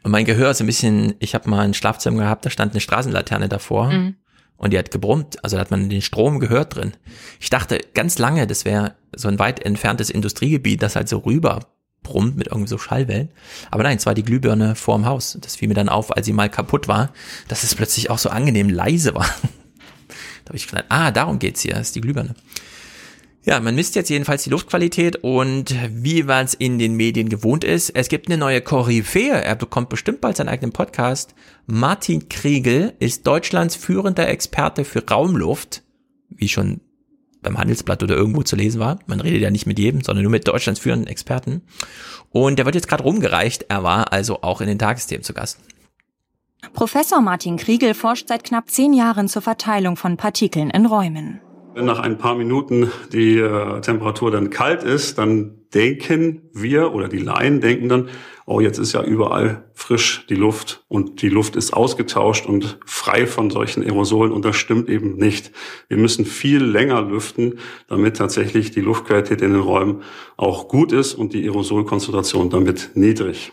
Und mein Gehör ist ein bisschen, ich habe mal ein Schlafzimmer gehabt, da stand eine Straßenlaterne davor Mhm. und die hat gebrummt. Also da hat man den Strom gehört drin. Ich dachte ganz lange, das wäre so ein weit entferntes Industriegebiet, das halt so rüber brummt mit irgendwie so Schallwellen. Aber nein, es war die Glühbirne vorm Haus. Das fiel mir dann auf, als sie mal kaputt war, dass es plötzlich auch so angenehm leise war. da habe ich gedacht, ah, darum geht's hier, das ist die Glühbirne. Ja, man misst jetzt jedenfalls die Luftqualität und wie man es in den Medien gewohnt ist, es gibt eine neue Koryphäe. Er bekommt bestimmt bald seinen eigenen Podcast. Martin Kriegel ist Deutschlands führender Experte für Raumluft, wie schon beim Handelsblatt oder irgendwo zu lesen war. Man redet ja nicht mit jedem, sondern nur mit Deutschlands führenden Experten. Und der wird jetzt gerade rumgereicht. Er war also auch in den Tagesthemen zu Gast. Professor Martin Kriegel forscht seit knapp zehn Jahren zur Verteilung von Partikeln in Räumen. Wenn nach ein paar Minuten die äh, Temperatur dann kalt ist, dann denken wir oder die Laien denken dann, oh, jetzt ist ja überall frisch die Luft und die Luft ist ausgetauscht und frei von solchen Aerosolen und das stimmt eben nicht. Wir müssen viel länger lüften, damit tatsächlich die Luftqualität in den Räumen auch gut ist und die Aerosolkonzentration damit niedrig.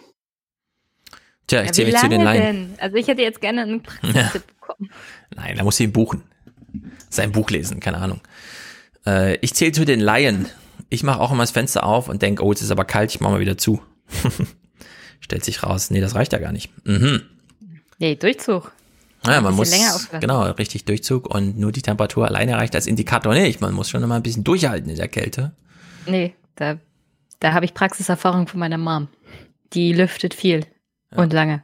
Tja, ich Ja, zähle mich zu den Laien. denn? Also ich hätte jetzt gerne einen Praxistipp bekommen. Nein, da muss sie ihn buchen. Sein Buch lesen, keine Ahnung. Äh, ich zähle zu den Laien. Ich mache auch immer das Fenster auf und denke, oh, jetzt ist aber kalt, ich mache mal wieder zu. Stellt sich raus, nee, das reicht ja gar nicht. Mhm. Nee, Durchzug. Naja, man muss, genau, richtig Durchzug und nur die Temperatur alleine reicht als Indikator nicht. Man muss schon immer ein bisschen durchhalten in der Kälte. Nee, da Da habe ich Praxiserfahrung von meiner Mom. Die lüftet viel und lange.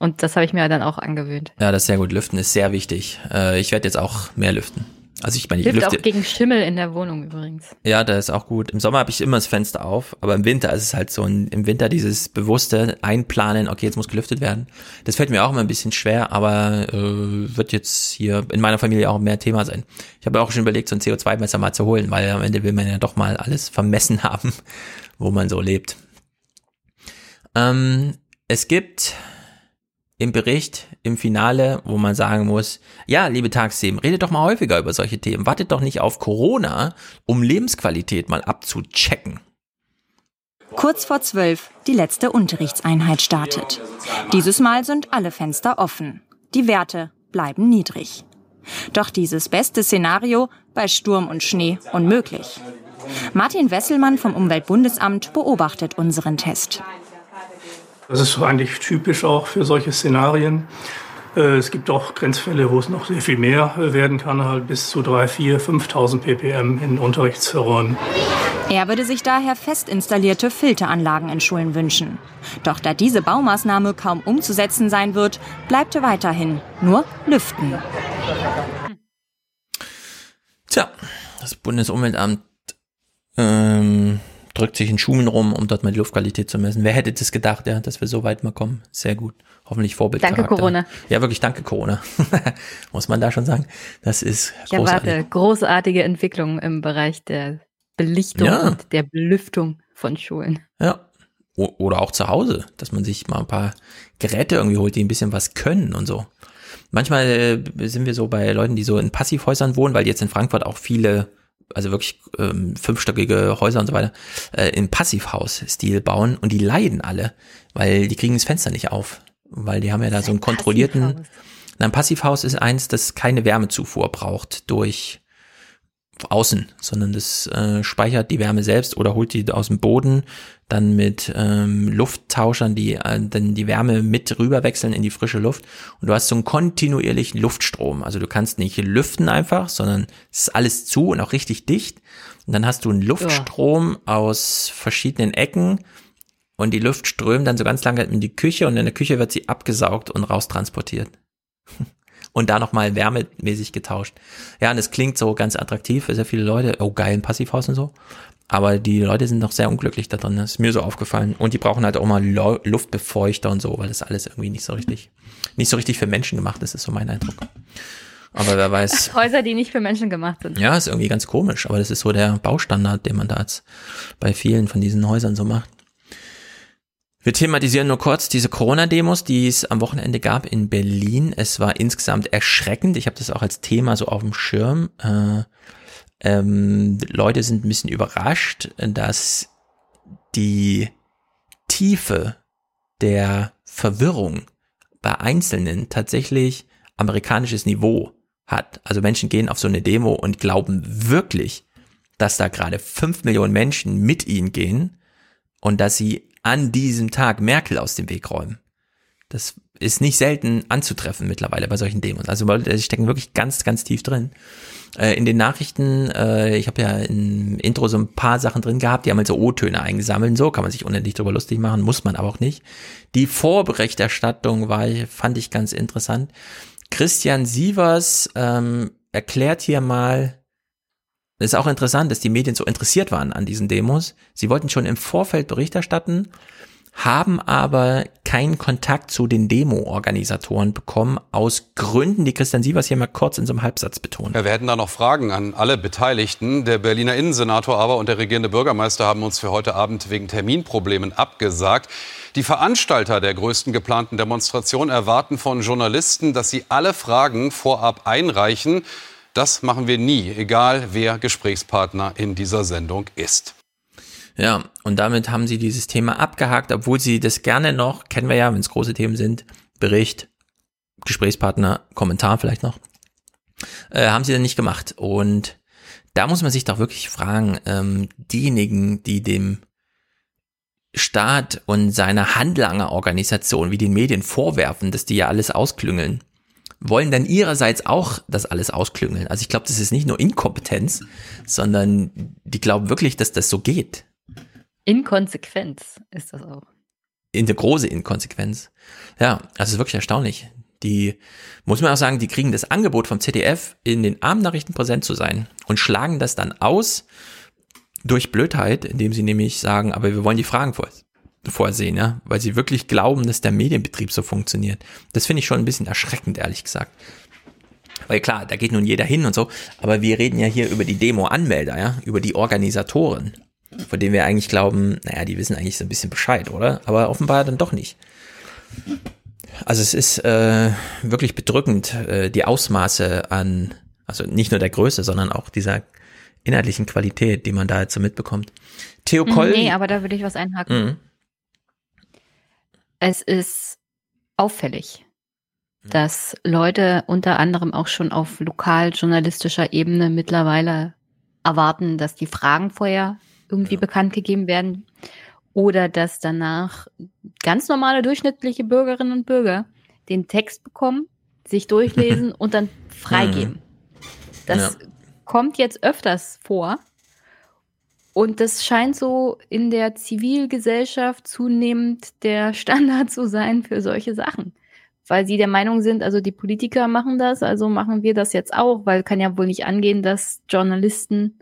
Und das habe ich mir dann auch angewöhnt. Ja, das ist sehr gut. Lüften ist sehr wichtig. Äh, ich werde jetzt auch mehr lüften. Also ich meine, ich lüfte. auch gegen Schimmel in der Wohnung übrigens. Ja, das ist auch gut. Im Sommer habe ich immer das Fenster auf, aber im Winter ist es halt so ein, im Winter dieses bewusste Einplanen, okay, jetzt muss gelüftet werden. Das fällt mir auch immer ein bisschen schwer, aber äh, wird jetzt hier in meiner Familie auch mehr Thema sein. Ich habe auch schon überlegt, so ein CO2-Messer mal zu holen, weil am Ende will man ja doch mal alles vermessen haben, wo man so lebt. Ähm, es gibt im Bericht, im Finale, wo man sagen muss, ja, liebe Tagsthemen, redet doch mal häufiger über solche Themen. Wartet doch nicht auf Corona, um Lebensqualität mal abzuchecken. Kurz vor zwölf die letzte Unterrichtseinheit startet. Dieses Mal sind alle Fenster offen. Die Werte bleiben niedrig. Doch dieses beste Szenario bei Sturm und Schnee unmöglich. Martin Wesselmann vom Umweltbundesamt beobachtet unseren Test. Das ist eigentlich typisch auch für solche Szenarien. Äh, Es gibt auch Grenzfälle, wo es noch sehr viel mehr äh, werden kann, halt bis zu 3, 4, 5.000 ppm in Unterrichtsräumen. Er würde sich daher fest installierte Filteranlagen in Schulen wünschen. Doch da diese Baumaßnahme kaum umzusetzen sein wird, bleibt weiterhin nur Lüften. Tja, das Bundesumweltamt ähm, drückt sich in Schulen rum, um dort mal die Luftqualität zu messen. Wer hätte das gedacht, ja, dass wir so weit mal kommen? Sehr gut. Hoffentlich Vorbildcharakter. Danke, Corona. Ja, wirklich danke Corona. Muss man da schon sagen. Das ist Ich erwarte großartige Entwicklungen im Bereich der Belichtung Ja. und der Belüftung von Schulen. Ja. O oder auch zu Hause, dass man sich mal ein paar Geräte irgendwie holt, die ein bisschen was können und so. Manchmal äh, sind wir so bei Leuten, die so in Passivhäusern wohnen, weil jetzt in Frankfurt auch viele, also wirklich ähm, fünfstöckige Häuser und so weiter, äh, im Passivhaus-Stil bauen und die leiden alle, weil die kriegen das Fenster nicht auf. Weil die haben ja da so einen kontrollierten. Na, ein Passivhaus ist eins, das keine Wärmezufuhr braucht durch außen, sondern das äh, speichert die Wärme selbst oder holt die aus dem Boden, dann mit ähm, Lufttauschern, die äh, dann die Wärme mit rüber wechseln in die frische Luft. Und du hast so einen kontinuierlichen Luftstrom. Also du kannst nicht lüften einfach, sondern es ist alles zu und auch richtig dicht. Und dann hast du einen Luftstrom aus verschiedenen Ecken und die Luft strömt dann so ganz lange in die Küche und in der Küche wird sie abgesaugt und raustransportiert und da nochmal wärmemäßig getauscht. Ja, und es klingt so ganz attraktiv für sehr viele Leute. Oh, geil, ein Passivhaus und so. Aber die Leute sind noch sehr unglücklich da drin. Das ist mir so aufgefallen. Und die brauchen halt auch mal Luftbefeuchter und so, weil das alles irgendwie nicht so richtig, nicht so richtig für Menschen gemacht ist, ist so mein Eindruck. Aber wer weiß. Häuser, die nicht für Menschen gemacht sind. Ja, ist irgendwie ganz komisch, aber das ist so der Baustandard, den man da jetzt bei vielen von diesen Häusern so macht. Wir thematisieren nur kurz diese Corona-Demos, die es am Wochenende gab in Berlin. Es war insgesamt erschreckend. Ich habe das auch als Thema so auf dem Schirm. Äh, ähm, Leute sind ein bisschen überrascht, dass die Tiefe der Verwirrung bei Einzelnen tatsächlich amerikanisches Niveau hat. Also Menschen gehen auf so eine Demo und glauben wirklich, dass da gerade fünf Millionen Menschen mit ihnen gehen und dass sie an diesem Tag Merkel aus dem Weg räumen. Das ist nicht selten anzutreffen mittlerweile bei solchen Demos. Also Leute stecken wirklich ganz, ganz tief drin. Äh, in den Nachrichten, äh, ich habe ja im Intro so ein paar Sachen drin gehabt, die haben halt so O-Töne eingesammelt. So kann man sich unendlich drüber lustig machen, muss man aber auch nicht. Die Vorberichterstattung war, fand ich ganz interessant. Christian Sievers ähm, erklärt hier mal, es ist auch interessant, dass die Medien so interessiert waren an diesen Demos. Sie wollten schon im Vorfeld Bericht erstatten, haben aber keinen Kontakt zu den Demo-Organisatoren bekommen, aus Gründen, die Christian Sievers hier mal kurz in so einem Halbsatz betont. Ja, wir hätten da noch Fragen an alle Beteiligten. Der Berliner Innensenator aber und der regierende Bürgermeister haben uns für heute Abend wegen Terminproblemen abgesagt. Die Veranstalter der größten geplanten Demonstration erwarten von Journalisten, dass sie alle Fragen vorab einreichen. Das machen wir nie, egal wer Gesprächspartner in dieser Sendung ist. Ja, und damit haben sie dieses Thema abgehakt, obwohl sie das gerne noch, kennen wir ja, wenn es große Themen sind, Bericht, Gesprächspartner, Kommentar vielleicht noch, äh, haben sie dann nicht gemacht. Und da muss man sich doch wirklich fragen, ähm, diejenigen, die dem Staat und seiner Handlangerorganisation wie den Medien vorwerfen, dass die ja alles ausklüngeln, wollen dann ihrerseits auch das alles ausklüngeln. Also ich glaube, das ist nicht nur Inkompetenz, sondern die glauben wirklich, dass das so geht. Inkonsequenz ist das auch. In der große Inkonsequenz. Ja, es ist wirklich erstaunlich. Die, muss man auch sagen, die kriegen das Angebot vom ZDF, in den Abendnachrichten präsent zu sein und schlagen das dann aus durch Blödheit, indem sie nämlich sagen, aber wir wollen die Fragen vor, vorsehen, ja, weil sie wirklich glauben, dass der Medienbetrieb so funktioniert. Das finde ich schon ein bisschen erschreckend, ehrlich gesagt. Weil klar, da geht nun jeder hin und so, aber wir reden ja hier über die Demo-Anmelder, ja, über die Organisatoren, von denen wir eigentlich glauben, naja, die wissen eigentlich so ein bisschen Bescheid, oder? Aber offenbar dann doch nicht. Also es ist äh, wirklich bedrückend, äh, die Ausmaße an, also nicht nur der Größe, sondern auch dieser inhaltlichen Qualität, die man da jetzt so mitbekommt. Theo Mhm, Koll. Nee, aber da würde ich was einhaken. Mhm. Es ist auffällig, dass Leute unter anderem auch schon auf lokaljournalistischer Ebene mittlerweile erwarten, dass die Fragen vorher irgendwie bekannt gegeben werden oder dass danach ganz normale durchschnittliche Bürgerinnen und Bürger den Text bekommen, sich durchlesen und dann freigeben. Das kommt jetzt öfters vor. Und das scheint so in der Zivilgesellschaft zunehmend der Standard zu sein für solche Sachen. Weil sie der Meinung sind, also die Politiker machen das, also machen wir das jetzt auch, weil kann ja wohl nicht angehen, dass Journalisten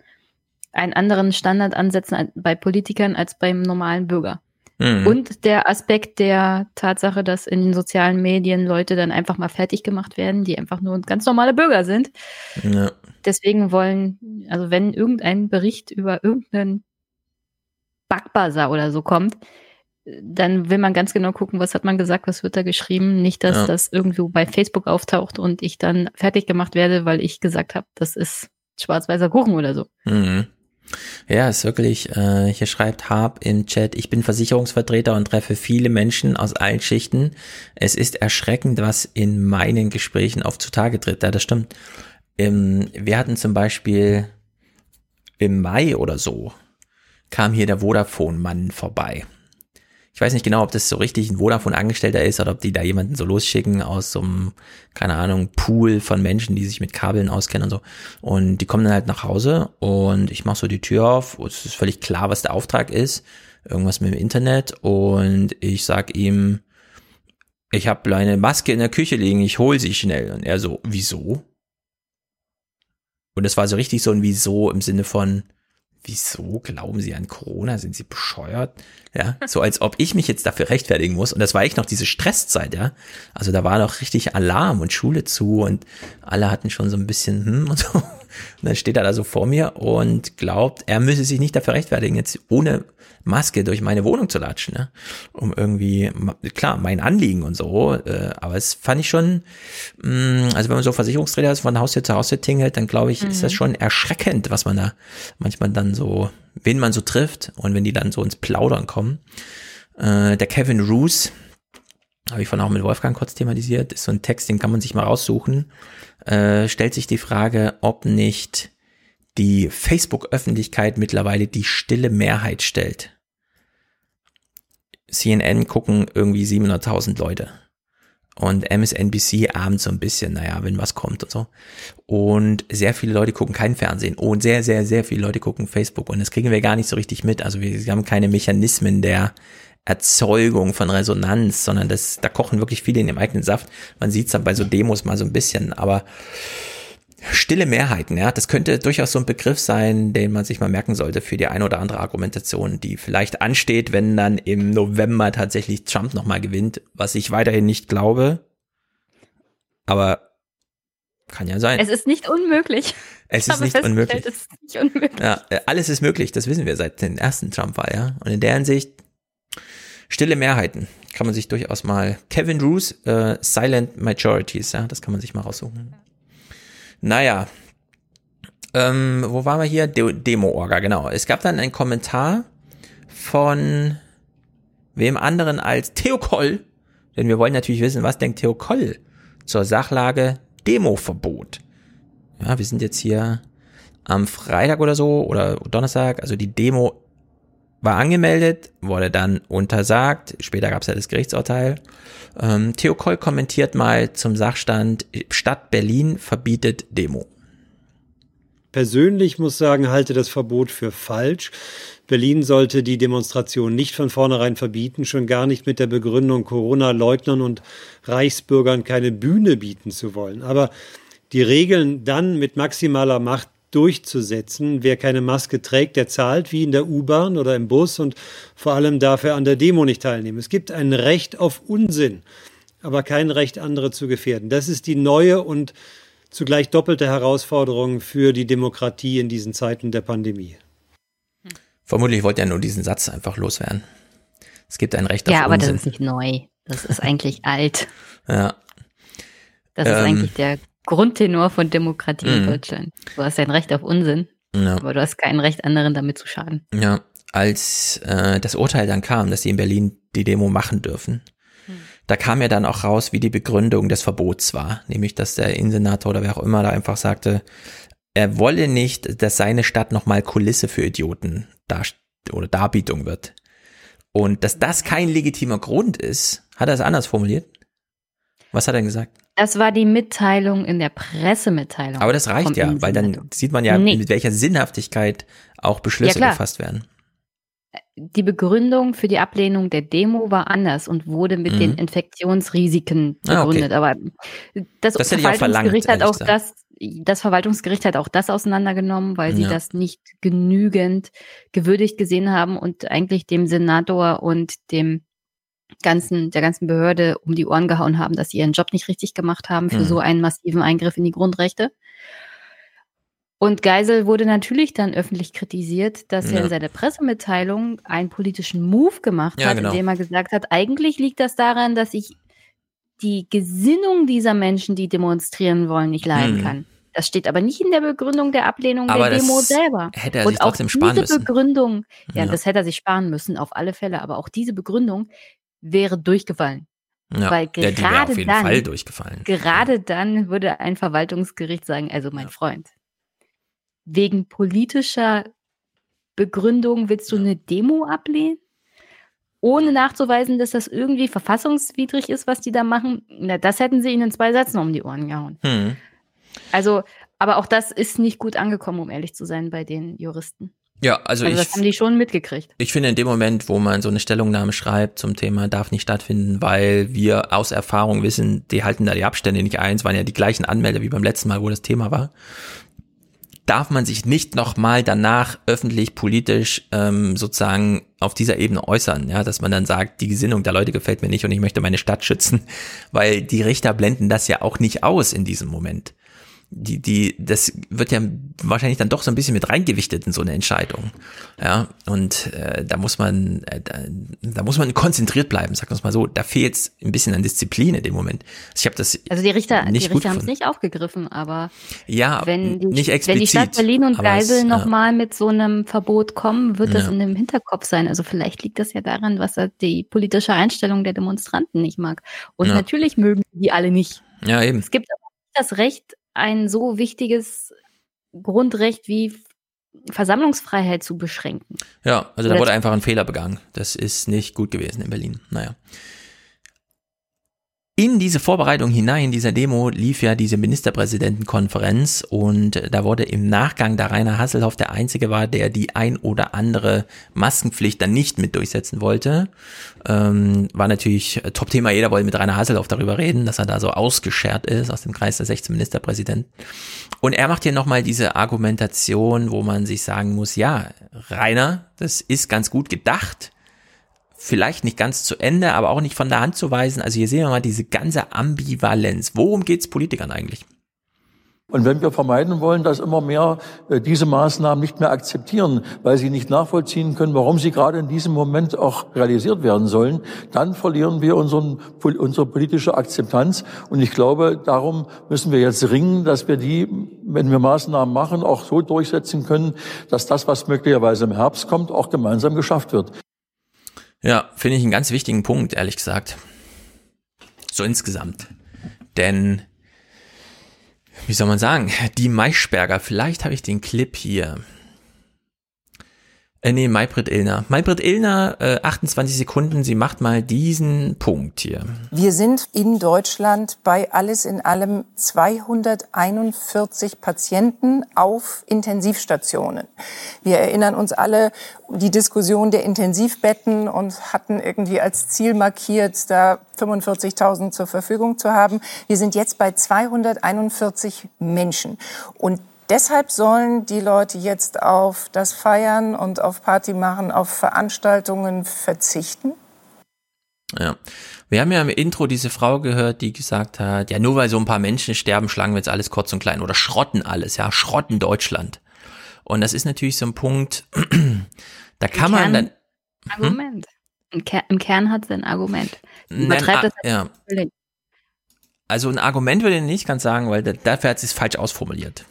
einen anderen Standard ansetzen bei Politikern als beim normalen Bürger. Mhm. Und der Aspekt der Tatsache, dass in den sozialen Medien Leute dann einfach mal fertig gemacht werden, die einfach nur ganz normale Bürger sind. Ja. Deswegen wollen, also wenn irgendein Bericht über irgendeinen Backbazar oder so kommt, dann will man ganz genau gucken, was hat man gesagt, was wird da geschrieben. Nicht, dass Ja. das irgendwo bei Facebook auftaucht und ich dann fertig gemacht werde, weil ich gesagt habe, das ist schwarz-weißer Kuchen oder so. Mhm. Ja, ist wirklich, äh, hier schreibt Harp im Chat, ich bin Versicherungsvertreter und treffe viele Menschen aus allen Schichten. Es ist erschreckend, was in meinen Gesprächen oft zutage tritt. Ja, das stimmt. Ähm, wir hatten zum Beispiel im Mai oder so, kam hier der Vodafone-Mann vorbei. Ich weiß nicht genau, ob das so richtig ein Vodafone-Angestellter ist oder ob die da jemanden so losschicken aus so einem, keine Ahnung, Pool von Menschen, die sich mit Kabeln auskennen und so. Und die kommen dann halt nach Hause und ich mache so die Tür auf. Es ist völlig klar, was der Auftrag ist. Irgendwas mit dem Internet. Und ich sag ihm, ich habe eine Maske in der Küche liegen, ich hol sie schnell. Und er so, wieso? Und es war so richtig so ein Wieso im Sinne von, wieso glauben Sie an Corona? Sind Sie bescheuert? Ja, so als ob ich mich jetzt dafür rechtfertigen muss. Und das war echt noch diese Stresszeit, ja. Also da war doch richtig Alarm und Schule zu und alle hatten schon so ein bisschen, hm, und so. Und dann steht er da so vor mir und glaubt, er müsse sich nicht dafür rechtfertigen, jetzt ohne Maske durch meine Wohnung zu latschen, ne? um irgendwie, klar, mein Anliegen und so, äh, aber es fand ich schon, mh, also wenn man so Versicherungsträger ist, von Haustür zu Haustür tingelt, dann glaube ich, ist das Mhm. schon erschreckend, was man da manchmal dann so, wen man so trifft und wenn die dann so ins Plaudern kommen. Äh, der Kevin Roos, habe ich von auch mit Wolfgang kurz thematisiert, ist so ein Text, den kann man sich mal raussuchen, äh, stellt sich die Frage, ob nicht die Facebook-Öffentlichkeit mittlerweile die stille Mehrheit stellt. CNN gucken irgendwie 700.000 Leute. Und MSNBC abends so ein bisschen, naja, wenn was kommt und so. Und sehr viele Leute gucken kein Fernsehen. Und sehr, sehr, sehr viele Leute gucken Facebook. Und das kriegen wir gar nicht so richtig mit. Also wir haben keine Mechanismen der Erzeugung von Resonanz, sondern das, da kochen wirklich viele in dem eigenen Saft. Man sieht es dann bei so Demos mal so ein bisschen, aber stille Mehrheiten, ja, das könnte durchaus so ein Begriff sein, den man sich mal merken sollte für die eine oder andere Argumentation, die vielleicht ansteht, wenn dann im November tatsächlich Trump nochmal gewinnt, was ich weiterhin nicht glaube. Aber kann ja sein. Es ist nicht unmöglich. Es ist nicht unmöglich. Ist nicht unmöglich. Ja, äh, alles ist möglich, das wissen wir seit den ersten Trump-Wahl, ja. Und in der Hinsicht, stille Mehrheiten kann man sich durchaus mal, Kevin Roos, äh, Silent Majorities, ja, das kann man sich mal raussuchen. Naja, ähm, wo waren wir hier? De Demo-Orga, genau. Es gab dann einen Kommentar von wem anderen als Theo Koll, denn wir wollen natürlich wissen, was denkt Theo Koll zur Sachlage Demoverbot. Ja, wir sind jetzt hier am Freitag oder so oder Donnerstag, also die Demo war angemeldet, wurde dann untersagt. Später gab es ja das Gerichtsurteil. Ähm, Theo Koll kommentiert mal zum Sachstand, Stadt Berlin verbietet Demo. persönlich muss sagen, halte das Verbot für falsch. Berlin sollte die Demonstration nicht von vornherein verbieten, schon gar nicht mit der Begründung, Corona-Leugnern und Reichsbürgern keine Bühne bieten zu wollen. Aber die Regeln dann mit maximaler Macht durchzusetzen. Wer keine Maske trägt, der zahlt wie in der U-Bahn oder im Bus und vor allem darf er an der Demo nicht teilnehmen. Es gibt ein Recht auf Unsinn, aber kein Recht, andere zu gefährden. Das ist die neue und zugleich doppelte Herausforderung für die Demokratie in diesen Zeiten der Pandemie. Vermutlich wollte er nur diesen Satz einfach loswerden. Es gibt ein Recht auf Ja, aber Unsinn. das ist nicht neu. Das ist eigentlich alt. Ja. Das ist Ähm, eigentlich der Grundtenor von Demokratie in Mhm. Deutschland. Du hast ein Recht auf Unsinn, Ja. aber du hast kein Recht, anderen damit zu schaden. Ja, als äh, das Urteil dann kam, dass sie in Berlin die Demo machen dürfen, da kam ja dann auch raus, wie die Begründung des Verbots war, nämlich dass der Innensenator oder wer auch immer da einfach sagte, er wolle nicht, dass seine Stadt nochmal Kulisse für Idioten dar oder Darbietung wird. Und dass das kein legitimer Grund ist, hat er es anders formuliert? Was hat er denn gesagt? Das war die Mitteilung in der Pressemitteilung. Aber das reicht ja, weil dann sieht man ja, Nee. mit welcher Sinnhaftigkeit auch Beschlüsse Ja, gefasst werden. Die Begründung für die Ablehnung der Demo war anders und wurde mit Mhm. den Infektionsrisiken Ah, okay. begründet. Aber das, Das Verwaltungsgericht hat auch gesagt. das, das Verwaltungsgericht hat auch das auseinandergenommen, weil sie Ja. das nicht genügend gewürdigt gesehen haben und eigentlich dem Senator und dem ganzen, der ganzen Behörde um die Ohren gehauen haben, dass sie ihren Job nicht richtig gemacht haben für Mhm. so einen massiven Eingriff in die Grundrechte. Und Geisel wurde natürlich dann öffentlich kritisiert, dass er Ja. in seiner Pressemitteilung einen politischen Move gemacht Ja, hat, genau. indem er gesagt hat, eigentlich liegt das daran, dass ich die Gesinnung dieser Menschen, die demonstrieren wollen, nicht leiden Mhm. kann. Das steht aber nicht in der Begründung der Ablehnung Aber der Demo selber. hätte er Und sich auch trotzdem sparen diese müssen. Begründung, ja, Ja. das hätte er sich sparen müssen, auf alle Fälle, aber auch diese Begründung wäre durchgefallen. Ja, Weil ja, gerade auf jeden dann, Fall durchgefallen. Gerade dann würde ein Verwaltungsgericht sagen, also mein Freund, wegen politischer Begründung willst du eine Demo ablehnen? Ohne nachzuweisen, dass das irgendwie verfassungswidrig ist, was die da machen, na, das hätten sie ihnen in zwei Sätzen um die Ohren gehauen. Hm. Also, aber auch das ist nicht gut angekommen, um ehrlich zu sein, bei den Juristen. Ja, also, Also, ich, das haben die schon mitgekriegt. ich finde in dem Moment, wo man so eine Stellungnahme schreibt zum Thema darf nicht stattfinden, weil wir aus Erfahrung wissen, die halten da die Abstände nicht ein, es waren ja die gleichen Anmelder wie beim letzten Mal, wo das Thema war, darf man sich nicht nochmal danach öffentlich politisch ähm, sozusagen auf dieser Ebene äußern, ja, dass man dann sagt, die Gesinnung der Leute gefällt mir nicht und ich möchte meine Stadt schützen, weil die Richter blenden das ja auch nicht aus in diesem Moment. Die, die, das wird ja wahrscheinlich dann doch so ein bisschen mit reingewichtet in so eine Entscheidung. Ja, und äh, da muss man, äh, da, da muss man konzentriert bleiben, sagen wir es mal so. Da fehlt es ein bisschen an Disziplin in dem Moment. Ich habe das Also die Richter, die nicht gut Richter haben es nicht aufgegriffen, aber Ja, wenn die, nicht explizit. wenn die Stadt Berlin und Geisel nochmal mit so einem Verbot kommen, wird das Ja. in dem Hinterkopf sein. Also vielleicht liegt das ja daran, was er die politische Einstellung der Demonstranten nicht mag. Und Ja. natürlich mögen die alle nicht. Ja, eben. Es gibt aber nicht das Recht, ein so wichtiges Grundrecht wie Versammlungsfreiheit zu beschränken. Ja, also da wurde einfach ein Fehler begangen. Das ist nicht gut gewesen in Berlin. Naja. In diese Vorbereitung hinein dieser Demo lief ja diese Ministerpräsidentenkonferenz und da wurde im Nachgang, da Rainer Hasselhoff der Einzige war, der die ein oder andere Maskenpflicht dann nicht mit durchsetzen wollte. Ähm, war natürlich Top-Thema, jeder wollte mit Rainer Hasselhoff darüber reden, dass er da so ausgeschert ist aus dem Kreis der 16 Ministerpräsidenten. Und er macht hier nochmal diese Argumentation, wo man sich sagen muss, ja, Rainer, das ist ganz gut gedacht, vielleicht nicht ganz zu Ende, aber auch nicht von der Hand zu weisen. Also hier sehen wir mal diese ganze Ambivalenz. Worum geht's Politikern eigentlich? Und wenn wir vermeiden wollen, dass immer mehr äh, diese Maßnahmen nicht mehr akzeptieren, weil sie nicht nachvollziehen können, warum sie gerade in diesem Moment auch realisiert werden sollen, dann verlieren wir unseren, unsere politische Akzeptanz. Und ich glaube, darum müssen wir jetzt ringen, dass wir die, wenn wir Maßnahmen machen, auch so durchsetzen können, dass das, was möglicherweise im Herbst kommt, auch gemeinsam geschafft wird. Ja, finde ich einen ganz wichtigen Punkt, ehrlich gesagt. So insgesamt. Denn, wie soll man sagen, die Maischberger, vielleicht habe ich den Clip hier. Äh, nee, Maybrit Illner. Maybrit Illner, äh, 28 Sekunden, sie macht mal diesen Punkt hier. Wir sind in Deutschland bei alles in allem 241 Patienten auf Intensivstationen. Wir erinnern uns alle die Diskussion der Intensivbetten und hatten irgendwie als Ziel markiert, da 45.000 zur Verfügung zu haben. Wir sind jetzt bei 241 Menschen. Und Deshalb sollen die Leute jetzt auf das Feiern und auf Party machen, auf Veranstaltungen verzichten? Ja. Wir haben ja im Intro diese Frau gehört, die gesagt hat, ja, nur weil so ein paar Menschen sterben, schlagen wir jetzt alles kurz und klein oder schrotten alles, ja, schrotten Deutschland. Und das ist natürlich so ein Punkt, da kann man dann. Hm? Argument. Im, Ker im Kern hat sie ein Argument. Übertreibt das ja. Also ein Argument würde ich nicht ganz sagen, weil dafür hat sie es falsch ausformuliert.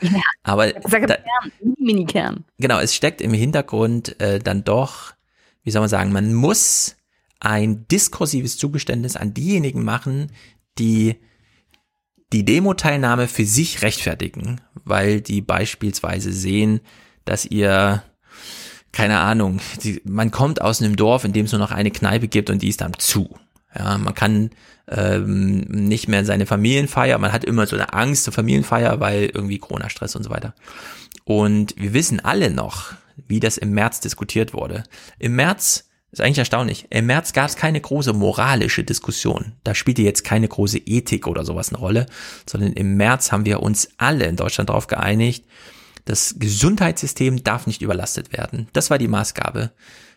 Ja, Aber sag da, Kern, Mini-Kern. genau, es steckt im Hintergrund äh, dann doch, wie soll man sagen, man muss ein diskursives Zugeständnis an diejenigen machen, die die Demo-Teilnahme für sich rechtfertigen, weil die beispielsweise sehen, dass ihr keine Ahnung, die, man kommt aus einem Dorf, in dem es nur noch eine Kneipe gibt und die ist dann zu. Ja, man kann ähm, nicht mehr seine Familienfeier, man hat immer so eine Angst zur Familienfeier, weil irgendwie Corona-Stress und so weiter. Und wir wissen alle noch, wie das im März diskutiert wurde. Im März ist eigentlich erstaunlich. Im März gab es keine große moralische Diskussion. Da spielte jetzt keine große Ethik oder sowas eine Rolle, sondern im März haben wir uns alle in Deutschland darauf geeinigt, das Gesundheitssystem darf nicht überlastet werden. Das war die Maßgabe.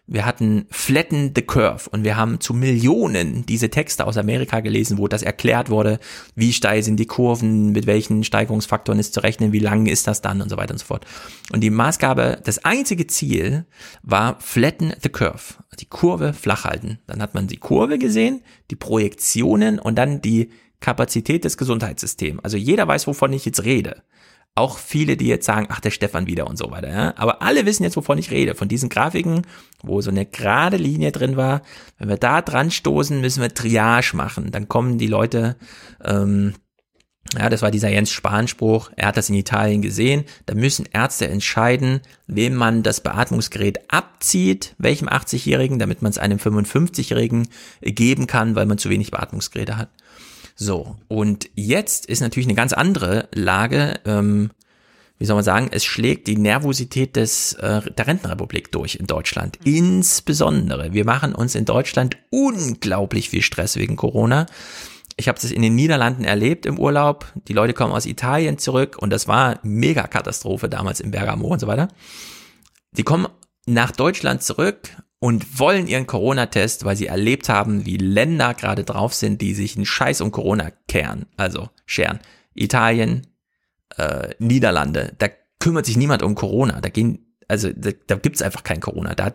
Wir hatten Flatten the Curve und wir haben zu Millionen diese Texte aus Amerika gelesen, wo das erklärt wurde, wie steil sind die Kurven, mit welchen Steigerungsfaktoren ist zu rechnen, wie lang ist das dann und so weiter und so fort. Und die Maßgabe, das einzige Ziel war Flatten the Curve, die Kurve flach halten. Dann hat man die Kurve gesehen, die Projektionen und dann die Kapazität des Gesundheitssystems. Also jeder weiß, wovon ich jetzt rede auch viele, die jetzt sagen, ach, der Stefan wieder und so weiter. Ja? Aber alle wissen jetzt, wovon ich rede. Von diesen Grafiken, wo so eine gerade Linie drin war. Wenn wir da dran stoßen, müssen wir Triage machen. Dann kommen die Leute, ähm, ja, das war dieser Jens Spahn-Spruch. Er hat das in Italien gesehen. Da müssen Ärzte entscheiden, wem man das Beatmungsgerät abzieht, welchem 80-Jährigen, damit man es einem 55-Jährigen geben kann, weil man zu wenig Beatmungsgeräte hat. So, und jetzt ist natürlich eine ganz andere Lage. Ähm, wie soll man sagen, es schlägt die Nervosität des, äh, der Rentenrepublik durch in Deutschland. Insbesondere, wir machen uns in Deutschland unglaublich viel Stress wegen Corona. Ich habe das in den Niederlanden erlebt im Urlaub. Die Leute kommen aus Italien zurück und das war mega Katastrophe damals in Bergamo und so weiter. Die kommen nach Deutschland zurück und wollen ihren Corona-Test, weil sie erlebt haben, wie Länder gerade drauf sind, die sich einen Scheiß um Corona kehren, also scheren. Italien, äh, Niederlande, da kümmert sich niemand um Corona. Da gehen, also da, da gibt's einfach kein Corona. Da,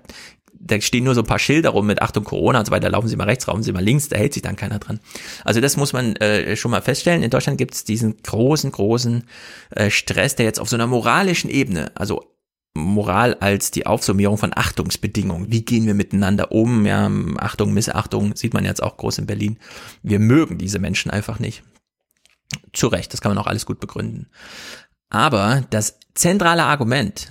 da stehen nur so ein paar Schilder rum mit Achtung Corona und so weiter. Laufen Sie mal rechts, laufen Sie mal links, da hält sich dann keiner dran. Also das muss man äh, schon mal feststellen. In Deutschland gibt's diesen großen, großen äh, Stress, der jetzt auf so einer moralischen Ebene, also Moral als die Aufsummierung von Achtungsbedingungen. Wie gehen wir miteinander um? Ja, Achtung, Missachtung sieht man jetzt auch groß in Berlin. Wir mögen diese Menschen einfach nicht. Zu Recht, das kann man auch alles gut begründen. Aber das zentrale Argument,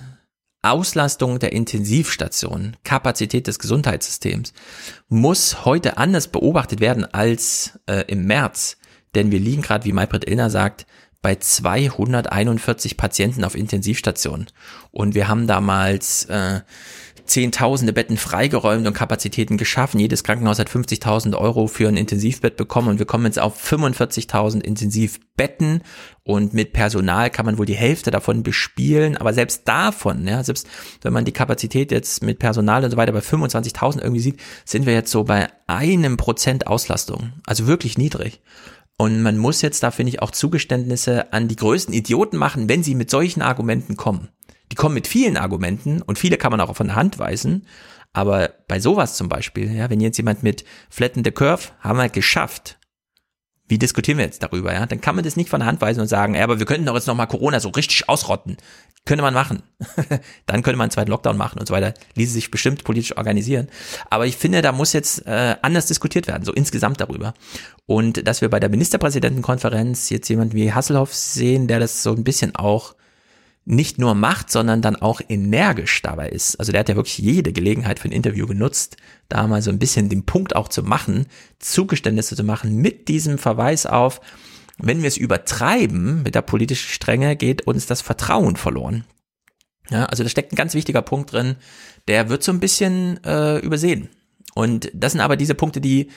Auslastung der Intensivstationen, Kapazität des Gesundheitssystems, muss heute anders beobachtet werden als äh, im März. Denn wir liegen gerade, wie Maybrit Illner sagt, bei 241 Patienten auf Intensivstationen. Und wir haben damals äh, zehntausende Betten freigeräumt und Kapazitäten geschaffen. Jedes Krankenhaus hat 50.000 Euro für ein Intensivbett bekommen und wir kommen jetzt auf 45.000 Intensivbetten und mit Personal kann man wohl die Hälfte davon bespielen, aber selbst davon, ja, selbst wenn man die Kapazität jetzt mit Personal und so weiter bei 25.000 irgendwie sieht, sind wir jetzt so bei einem Prozent Auslastung, also wirklich niedrig. Und man muss jetzt da, finde ich, auch Zugeständnisse an die größten Idioten machen, wenn sie mit solchen Argumenten kommen. Die kommen mit vielen Argumenten und viele kann man auch von der Hand weisen. Aber bei sowas zum Beispiel, ja, wenn jetzt jemand mit Flatten the Curve haben wir geschafft, wie diskutieren wir jetzt darüber, ja? Dann kann man das nicht von der Hand weisen und sagen, ja, aber wir könnten doch jetzt nochmal Corona so richtig ausrotten. Könnte man machen. Dann könnte man einen zweiten Lockdown machen und so weiter. Ließe sich bestimmt politisch organisieren. Aber ich finde, da muss jetzt äh, anders diskutiert werden, so insgesamt darüber. Und dass wir bei der Ministerpräsidentenkonferenz jetzt jemand wie Hasselhoff sehen, der das so ein bisschen auch nicht nur macht, sondern dann auch energisch dabei ist. Also der hat ja wirklich jede Gelegenheit für ein Interview genutzt, da mal so ein bisschen den Punkt auch zu machen, Zugeständnisse zu machen mit diesem Verweis auf, wenn wir es übertreiben mit der politischen Strenge, geht uns das Vertrauen verloren. Ja, also da steckt ein ganz wichtiger Punkt drin, der wird so ein bisschen äh, übersehen. Und das sind aber diese Punkte, die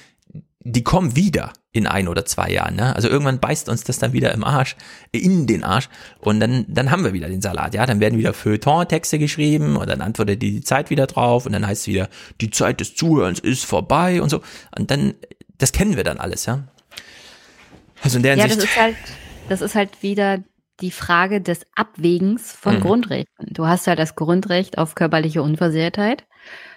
die kommen wieder in ein oder zwei Jahren. Ne? Also irgendwann beißt uns das dann wieder im Arsch, in den Arsch und dann, dann haben wir wieder den Salat. Ja, dann werden wieder Feuilleton-Texte geschrieben und dann antwortet die Zeit wieder drauf und dann heißt es wieder, die Zeit des Zuhörens ist vorbei und so. Und dann, das kennen wir dann alles, ja. Also in der Hinsicht. Ja, das ist halt, das ist halt wieder die Frage des Abwägens von mhm. Grundrechten. Du hast halt das Grundrecht auf körperliche Unversehrtheit.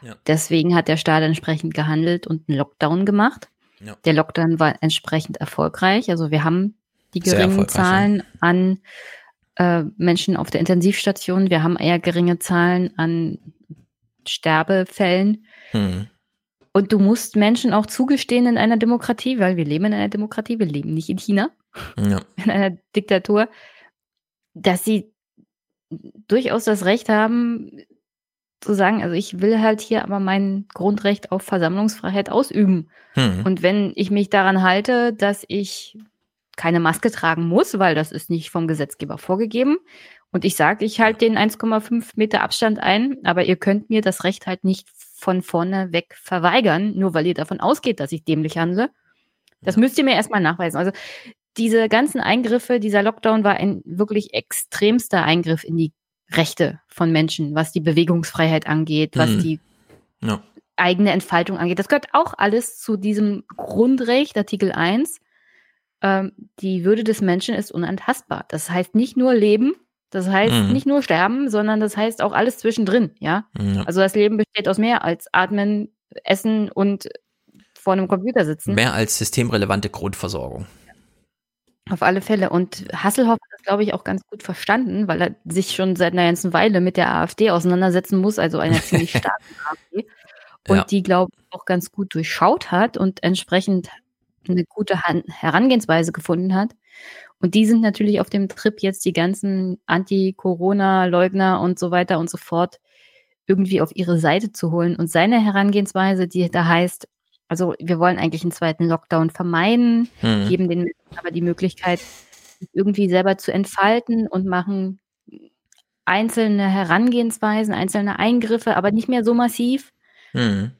Ja. Deswegen hat der Staat entsprechend gehandelt und einen Lockdown gemacht. Ja. Der Lockdown war entsprechend erfolgreich. Also wir haben die geringen Zahlen an äh, Menschen auf der Intensivstation. Wir haben eher geringe Zahlen an Sterbefällen. Hm. Und du musst Menschen auch zugestehen in einer Demokratie, weil wir leben in einer Demokratie, wir leben nicht in China, ja. in einer Diktatur, dass sie durchaus das Recht haben, zu sagen, also ich will halt hier aber mein Grundrecht auf Versammlungsfreiheit ausüben. Hm. Und wenn ich mich daran halte, dass ich keine Maske tragen muss, weil das ist nicht vom Gesetzgeber vorgegeben, und ich sage, ich halte den 1,5 Meter Abstand ein, aber ihr könnt mir das Recht halt nicht von vorne weg verweigern, nur weil ihr davon ausgeht, dass ich dämlich handle. Das müsst ihr mir erstmal nachweisen. Also diese ganzen Eingriffe, dieser Lockdown war ein wirklich extremster Eingriff in die Rechte von Menschen, was die Bewegungsfreiheit angeht, was mhm. die ja. eigene Entfaltung angeht. Das gehört auch alles zu diesem Grundrecht, Artikel 1. Ähm, die Würde des Menschen ist unantastbar. Das heißt nicht nur Leben, das heißt mhm. nicht nur sterben, sondern das heißt auch alles zwischendrin, ja? ja? Also das Leben besteht aus mehr als Atmen, Essen und vor einem Computer sitzen. Mehr als systemrelevante Grundversorgung. Auf alle Fälle. Und Hasselhoff hat das, glaube ich, auch ganz gut verstanden, weil er sich schon seit einer ganzen Weile mit der AfD auseinandersetzen muss, also einer ziemlich starken AfD. Und ja. die, glaube ich, auch ganz gut durchschaut hat und entsprechend eine gute Herangehensweise gefunden hat. Und die sind natürlich auf dem Trip, jetzt die ganzen Anti-Corona-Leugner und so weiter und so fort irgendwie auf ihre Seite zu holen. Und seine Herangehensweise, die da heißt, also wir wollen eigentlich einen zweiten Lockdown vermeiden, mhm. geben den Menschen aber die Möglichkeit, irgendwie selber zu entfalten und machen einzelne Herangehensweisen, einzelne Eingriffe, aber nicht mehr so massiv, mhm.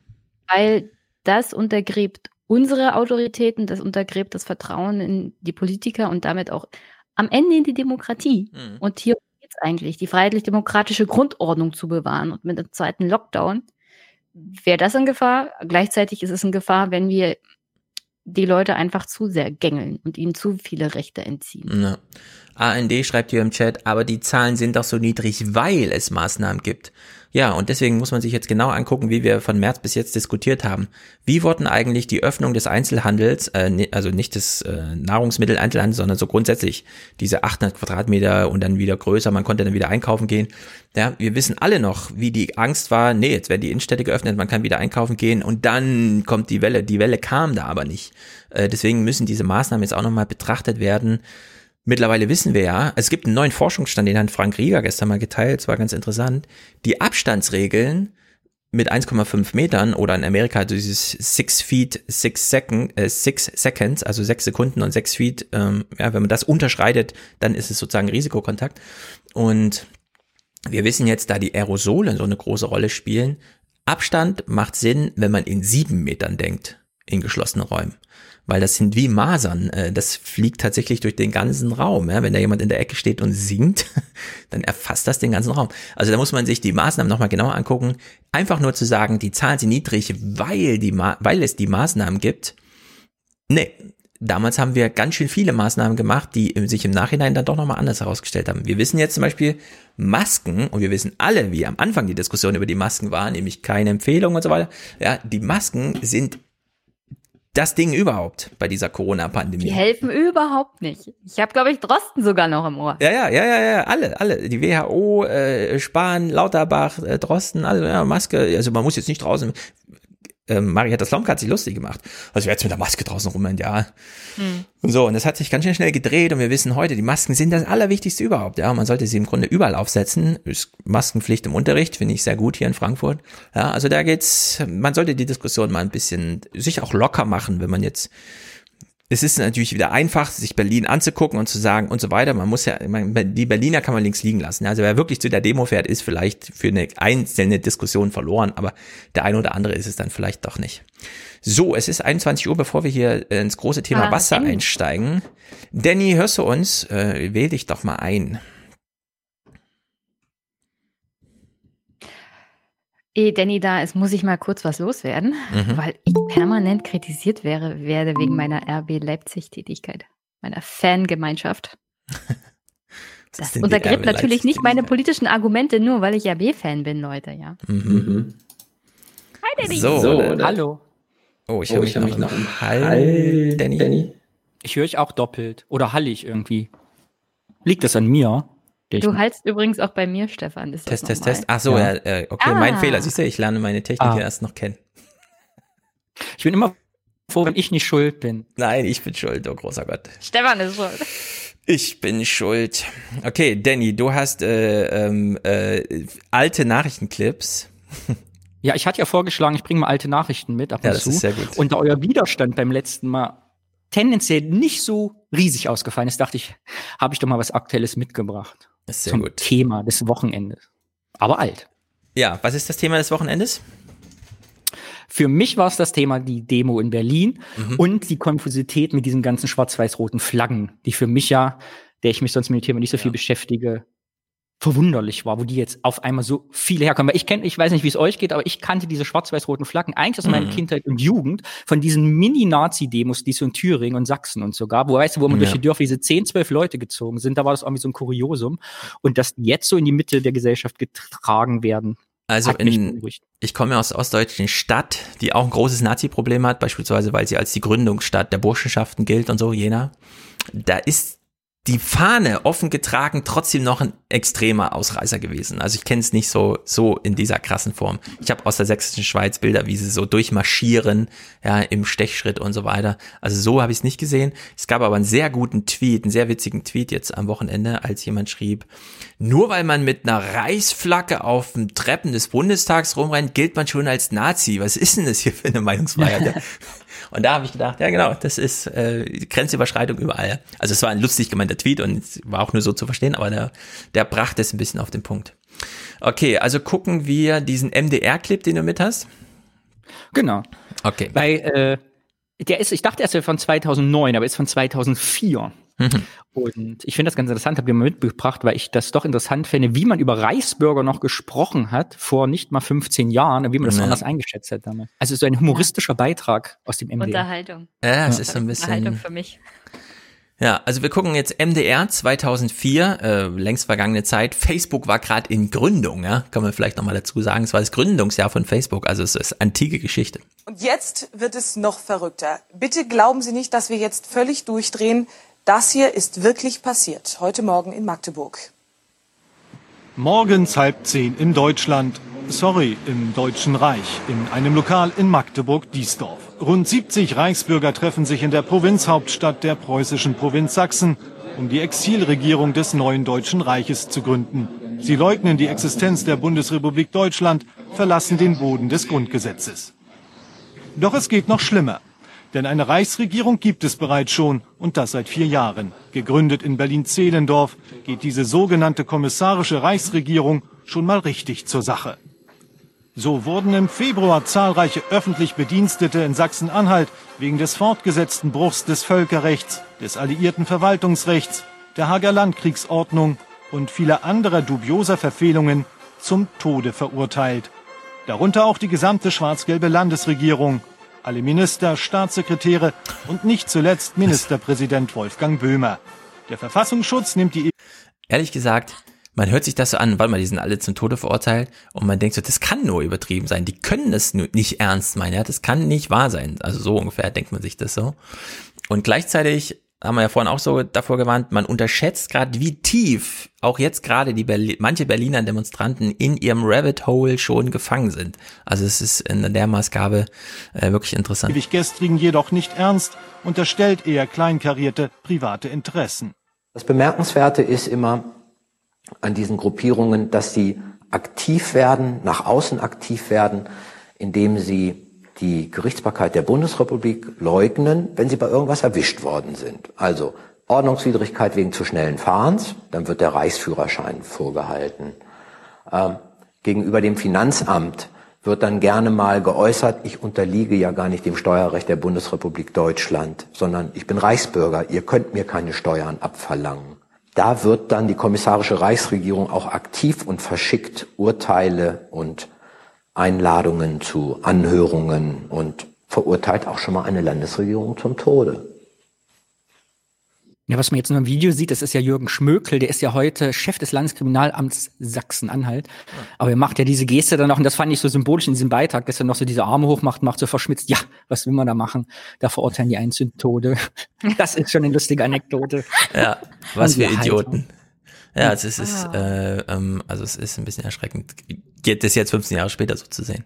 weil das untergräbt unsere Autoritäten, das untergräbt das Vertrauen in die Politiker und damit auch am Ende in die Demokratie. Mhm. Und hier geht es eigentlich, die freiheitlich-demokratische Grundordnung zu bewahren. Und mit dem zweiten Lockdown wäre das in Gefahr. Gleichzeitig ist es in Gefahr, wenn wir die Leute einfach zu sehr gängeln und ihnen zu viele Rechte entziehen. Ja. AND schreibt hier im Chat, aber die Zahlen sind doch so niedrig, weil es Maßnahmen gibt. Ja, und deswegen muss man sich jetzt genau angucken, wie wir von März bis jetzt diskutiert haben. Wie wurden eigentlich die Öffnung des Einzelhandels, äh, also nicht des äh, Nahrungsmitteleinzelhandels, sondern so grundsätzlich diese 800 Quadratmeter und dann wieder größer, man konnte dann wieder einkaufen gehen. Ja, wir wissen alle noch, wie die Angst war, nee, jetzt werden die Innenstädte geöffnet, man kann wieder einkaufen gehen und dann kommt die Welle. Die Welle kam da aber nicht. Äh, deswegen müssen diese Maßnahmen jetzt auch nochmal betrachtet werden Mittlerweile wissen wir ja, es gibt einen neuen Forschungsstand, den hat Frank Rieger gestern mal geteilt, es war ganz interessant. Die Abstandsregeln mit 1,5 Metern oder in Amerika dieses 6 Feet, 6 Second, äh, 6 Seconds, also 6 Sekunden und 6 Feet, ähm, ja, wenn man das unterschreitet, dann ist es sozusagen Risikokontakt. Und wir wissen jetzt, da die Aerosole so eine große Rolle spielen, Abstand macht Sinn, wenn man in sieben Metern denkt, in geschlossenen Räumen weil das sind wie Masern. Äh, das fliegt tatsächlich durch den ganzen Raum. Wenn da jemand in der Ecke steht und singt, dann erfasst das den ganzen Raum. Also da muss man sich die Maßnahmen nochmal genauer angucken. Einfach nur zu sagen, die Zahlen sind niedrig, weil, die weil es die Maßnahmen gibt. Nee, damals haben wir ganz schön viele Maßnahmen gemacht, die sich im Nachhinein dann doch nochmal anders herausgestellt haben. Wir wissen jetzt zum Beispiel Masken und wir wissen alle, wie am Anfang die Diskussion über die Masken war, nämlich keine Empfehlung und so weiter. Ja, die Masken sind das Ding überhaupt bei dieser Corona-Pandemie. Die helfen überhaupt nicht. Ich habe, glaube ich, Drosten sogar noch im Ohr. Ja, ja, ja, ja, ja, alle, alle. Die WHO, äh, Spahn, Lauterbach, äh, Drosten, alle, ja, Maske. Also man muss jetzt nicht draußen. Ähm, Marietta Slomka hat sich lustig gemacht. Also jetzt mit der Maske draußen rum, ja. Hm. Und so, und das hat sich ganz schnell schnell gedreht und wir wissen heute, die Masken sind das Allerwichtigste überhaupt. Ja, man sollte sie im Grunde überall aufsetzen. Ist Maskenpflicht im Unterricht, finde ich sehr gut hier in Frankfurt. Ja, also da geht's, man sollte die Diskussion mal ein bisschen sich auch locker machen, wenn man jetzt es ist natürlich wieder einfach, sich Berlin anzugucken und zu sagen und so weiter. Man muss ja, man, die Berliner kann man links liegen lassen. Also wer wirklich zu der Demo fährt, ist vielleicht für eine einzelne Diskussion verloren, aber der eine oder andere ist es dann vielleicht doch nicht. So, es ist 21 Uhr, bevor wir hier ins große Thema Ah, Wasser einsteigen. Danny, hörst du uns? Äh, wähl dich doch mal ein. Ehe Danny da ist, muss ich mal kurz was loswerden, Mhm. weil ich permanent kritisiert wäre, werde wegen meiner RB Leipzig-Tätigkeit, meiner Fangemeinschaft. Das untergräbt natürlich nicht meine politischen Argumente, nur weil ich RB-Fan bin, Leute, ja. Mhm. Hi, Danny. So, So, hallo. Oh, ich Oh, höre ich mich, hör mich noch noch Hall, Danny. Danny. Ich höre euch auch doppelt. Oder halle ich irgendwie? Liegt das an mir? Du hallst übrigens auch bei mir, Stefan. Ist Test, Test? Test. Ach so, ja. äh, okay, mein Ah. Fehler. Siehst du, ich lerne meine Technik Ah. erst noch kennen. Ich bin immer froh, wenn ich nicht schuld bin. Nein, ich bin schuld, oh großer Gott. Stefan ist schuld. Ich bin schuld. Okay, Danny, du hast äh, ähm, äh, alte Nachrichtenclips. Ja, ich hatte ja vorgeschlagen, ich bringe mal alte Nachrichten mit ab und Ja, das zu. ist sehr gut. Und da euer Widerstand beim letzten Mal tendenziell nicht so riesig ausgefallen ist, dachte ich, habe ich doch mal was Aktuelles mitgebracht. Ist sehr zum gut. Thema des Wochenendes. Aber alt. Ja, was ist das Thema des Wochenendes? Für mich war es das Thema die Demo in Berlin Mhm. und die Konfusität mit diesen ganzen schwarz-weiß-roten Flaggen, die für mich ja, der ich mich sonst mit dem Thema nicht so viel beschäftige, verwunderlich war, wo die jetzt auf einmal so viele herkommen. Weil ich kenne, ich weiß nicht, wie es euch geht, aber ich kannte diese schwarz-weiß-roten Flaggen eigentlich aus meiner Mhm. Kindheit und Jugend von diesen Mini-Nazi-Demos, die es so in Thüringen und Sachsen und so gab, wo weißt du, wo man Ja. durch die Dörfer diese 10, 12 Leute gezogen sind, da war das irgendwie so ein Kuriosum. Und dass die jetzt so in die Mitte der Gesellschaft getragen werden, Also in, ich komme ja aus ostdeutschen Stadt, die auch ein großes Nazi-Problem hat, beispielsweise weil sie als die Gründungsstadt der Burschenschaften gilt und so, Jena. Da ist die Fahne offen getragen trotzdem noch ein extremer Ausreißer gewesen. Also ich kenne es nicht so so in dieser krassen Form. Ich habe aus der sächsischen Schweiz Bilder, wie sie so durchmarschieren, ja, im Stechschritt und so weiter. Also so habe ich es nicht gesehen. Es gab aber einen sehr guten Tweet, einen sehr witzigen Tweet jetzt am Wochenende, als jemand schrieb, nur weil man mit einer Reichsflagge auf den Treppen des Bundestags rumrennt, gilt man schon als Nazi. Was ist denn das hier für eine Meinungsfreiheit? Und da habe ich gedacht, ja genau, das ist äh, Grenzüberschreitung überall. Also es war ein lustig gemeinter Tweet und es war auch nur so zu verstehen, aber der, der brachte es ein bisschen auf den Punkt. Okay, also gucken wir diesen MDR-Clip, den du mit hast. Genau. Okay. Weil äh, der ist, ich dachte erst, er von 2009, aber ist von 2004. Mhm. Und ich finde das ganz interessant, habe ich mal mitgebracht, weil ich das doch interessant finde, wie man über Reichsbürger noch gesprochen hat vor nicht mal 15 Jahren und wie man das Ja. anders eingeschätzt hat damals. Also so ein humoristischer Beitrag aus dem MDR. Unterhaltung. Ja, es Ja. ist so ein bisschen. Unterhaltung für mich. Ja, also wir gucken jetzt MDR 2004, äh, längst vergangene Zeit. Facebook war gerade in Gründung, ja, kann man vielleicht nochmal dazu sagen. Es war das Gründungsjahr von Facebook, also es ist antike Geschichte. Und jetzt wird es noch verrückter. Bitte glauben Sie nicht, dass wir jetzt völlig durchdrehen. Das hier ist wirklich passiert. Heute Morgen in Magdeburg. Morgens halb zehn in Deutschland. Sorry, im Deutschen Reich. In einem Lokal in Magdeburg-Diesdorf. Rund 70 Reichsbürger treffen sich in der Provinzhauptstadt der preußischen Provinz Sachsen, um die Exilregierung des neuen Deutschen Reiches zu gründen. Sie leugnen die Existenz der Bundesrepublik Deutschland, verlassen den Boden des Grundgesetzes. Doch es geht noch schlimmer. Denn eine Reichsregierung gibt es bereits schon und das seit vier Jahren. Gegründet in Berlin-Zehlendorf geht diese sogenannte kommissarische Reichsregierung schon mal richtig zur Sache. So wurden im Februar zahlreiche öffentlich Bedienstete in Sachsen-Anhalt wegen des fortgesetzten Bruchs des Völkerrechts, des alliierten Verwaltungsrechts, der Hager Landkriegsordnung und vieler anderer dubioser Verfehlungen zum Tode verurteilt. Darunter auch die gesamte schwarz-gelbe Landesregierung, alle Minister, Staatssekretäre und nicht zuletzt Ministerpräsident Wolfgang Böhmer. Der Verfassungsschutz nimmt die Ehrlich gesagt, man hört sich das so an, weil man die sind alle zum Tode verurteilt und man denkt so, das kann nur übertrieben sein. Die können nur nicht ernst meinen. Ja, das kann nicht wahr sein. Also so ungefähr denkt man sich das so. Und gleichzeitig haben wir ja vorhin auch so davor gewarnt, man unterschätzt gerade, wie tief auch jetzt gerade die Berli manche Berliner Demonstranten in ihrem Rabbit Hole schon gefangen sind. Also es ist in der Maßgabe äh, wirklich interessant. Ewig gestrigen jedoch nicht ernst, unterstellt eher kleinkarierte private Interessen. Das Bemerkenswerte ist immer an diesen Gruppierungen, dass sie aktiv werden, nach außen aktiv werden, indem sie die Gerichtsbarkeit der Bundesrepublik leugnen, wenn sie bei irgendwas erwischt worden sind. Also Ordnungswidrigkeit wegen zu schnellen Fahrens, dann wird der Reichsführerschein vorgehalten. Ähm, gegenüber dem Finanzamt wird dann gerne mal geäußert, ich unterliege ja gar nicht dem Steuerrecht der Bundesrepublik Deutschland, sondern ich bin Reichsbürger, ihr könnt mir keine Steuern abverlangen. Da wird dann die kommissarische Reichsregierung auch aktiv und verschickt Urteile und Einladungen zu Anhörungen und verurteilt auch schon mal eine Landesregierung zum Tode. Ja, was man jetzt nur im Video sieht, das ist ja Jürgen Schmökel, der ist ja heute Chef des Landeskriminalamts Sachsen-Anhalt. Aber er macht ja diese Geste dann noch, und das fand ich so symbolisch in diesem Beitrag, dass er noch so diese Arme hochmacht, macht so verschmitzt, ja, was will man da machen? Da verurteilen die einen zum Tode. Das ist schon eine lustige Anekdote. Ja, was für Idioten. Ja, also es ist, äh, ähm, also es ist ein bisschen erschreckend, das jetzt 15 Jahre später so zu sehen.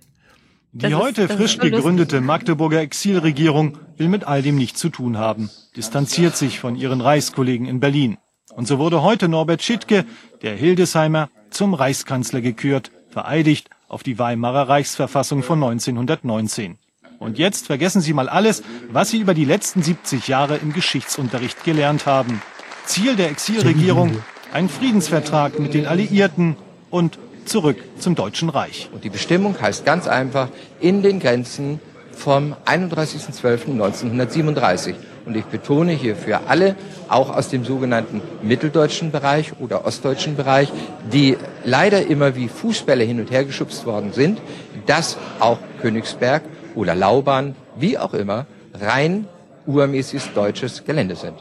Die das heute ist, frisch gegründete Magdeburger Exilregierung will mit all dem nichts zu tun haben, distanziert sich von ihren Reichskollegen in Berlin. Und so wurde heute Norbert Schittke, der Hildesheimer, zum Reichskanzler gekürt, vereidigt auf die Weimarer Reichsverfassung von 1919. Und jetzt vergessen Sie mal alles, was Sie über die letzten 70 Jahre im Geschichtsunterricht gelernt haben. Ziel der Exilregierung, ein Friedensvertrag mit den Alliierten und zurück zum Deutschen Reich. Und die Bestimmung heißt ganz einfach in den Grenzen vom 31.12.1937. Und ich betone hier für alle, auch aus dem sogenannten mitteldeutschen Bereich oder ostdeutschen Bereich, die leider immer wie Fußbälle hin und her geschubst worden sind, dass auch Königsberg oder Lauban, wie auch immer, rein urmäßiges deutsches Gelände sind.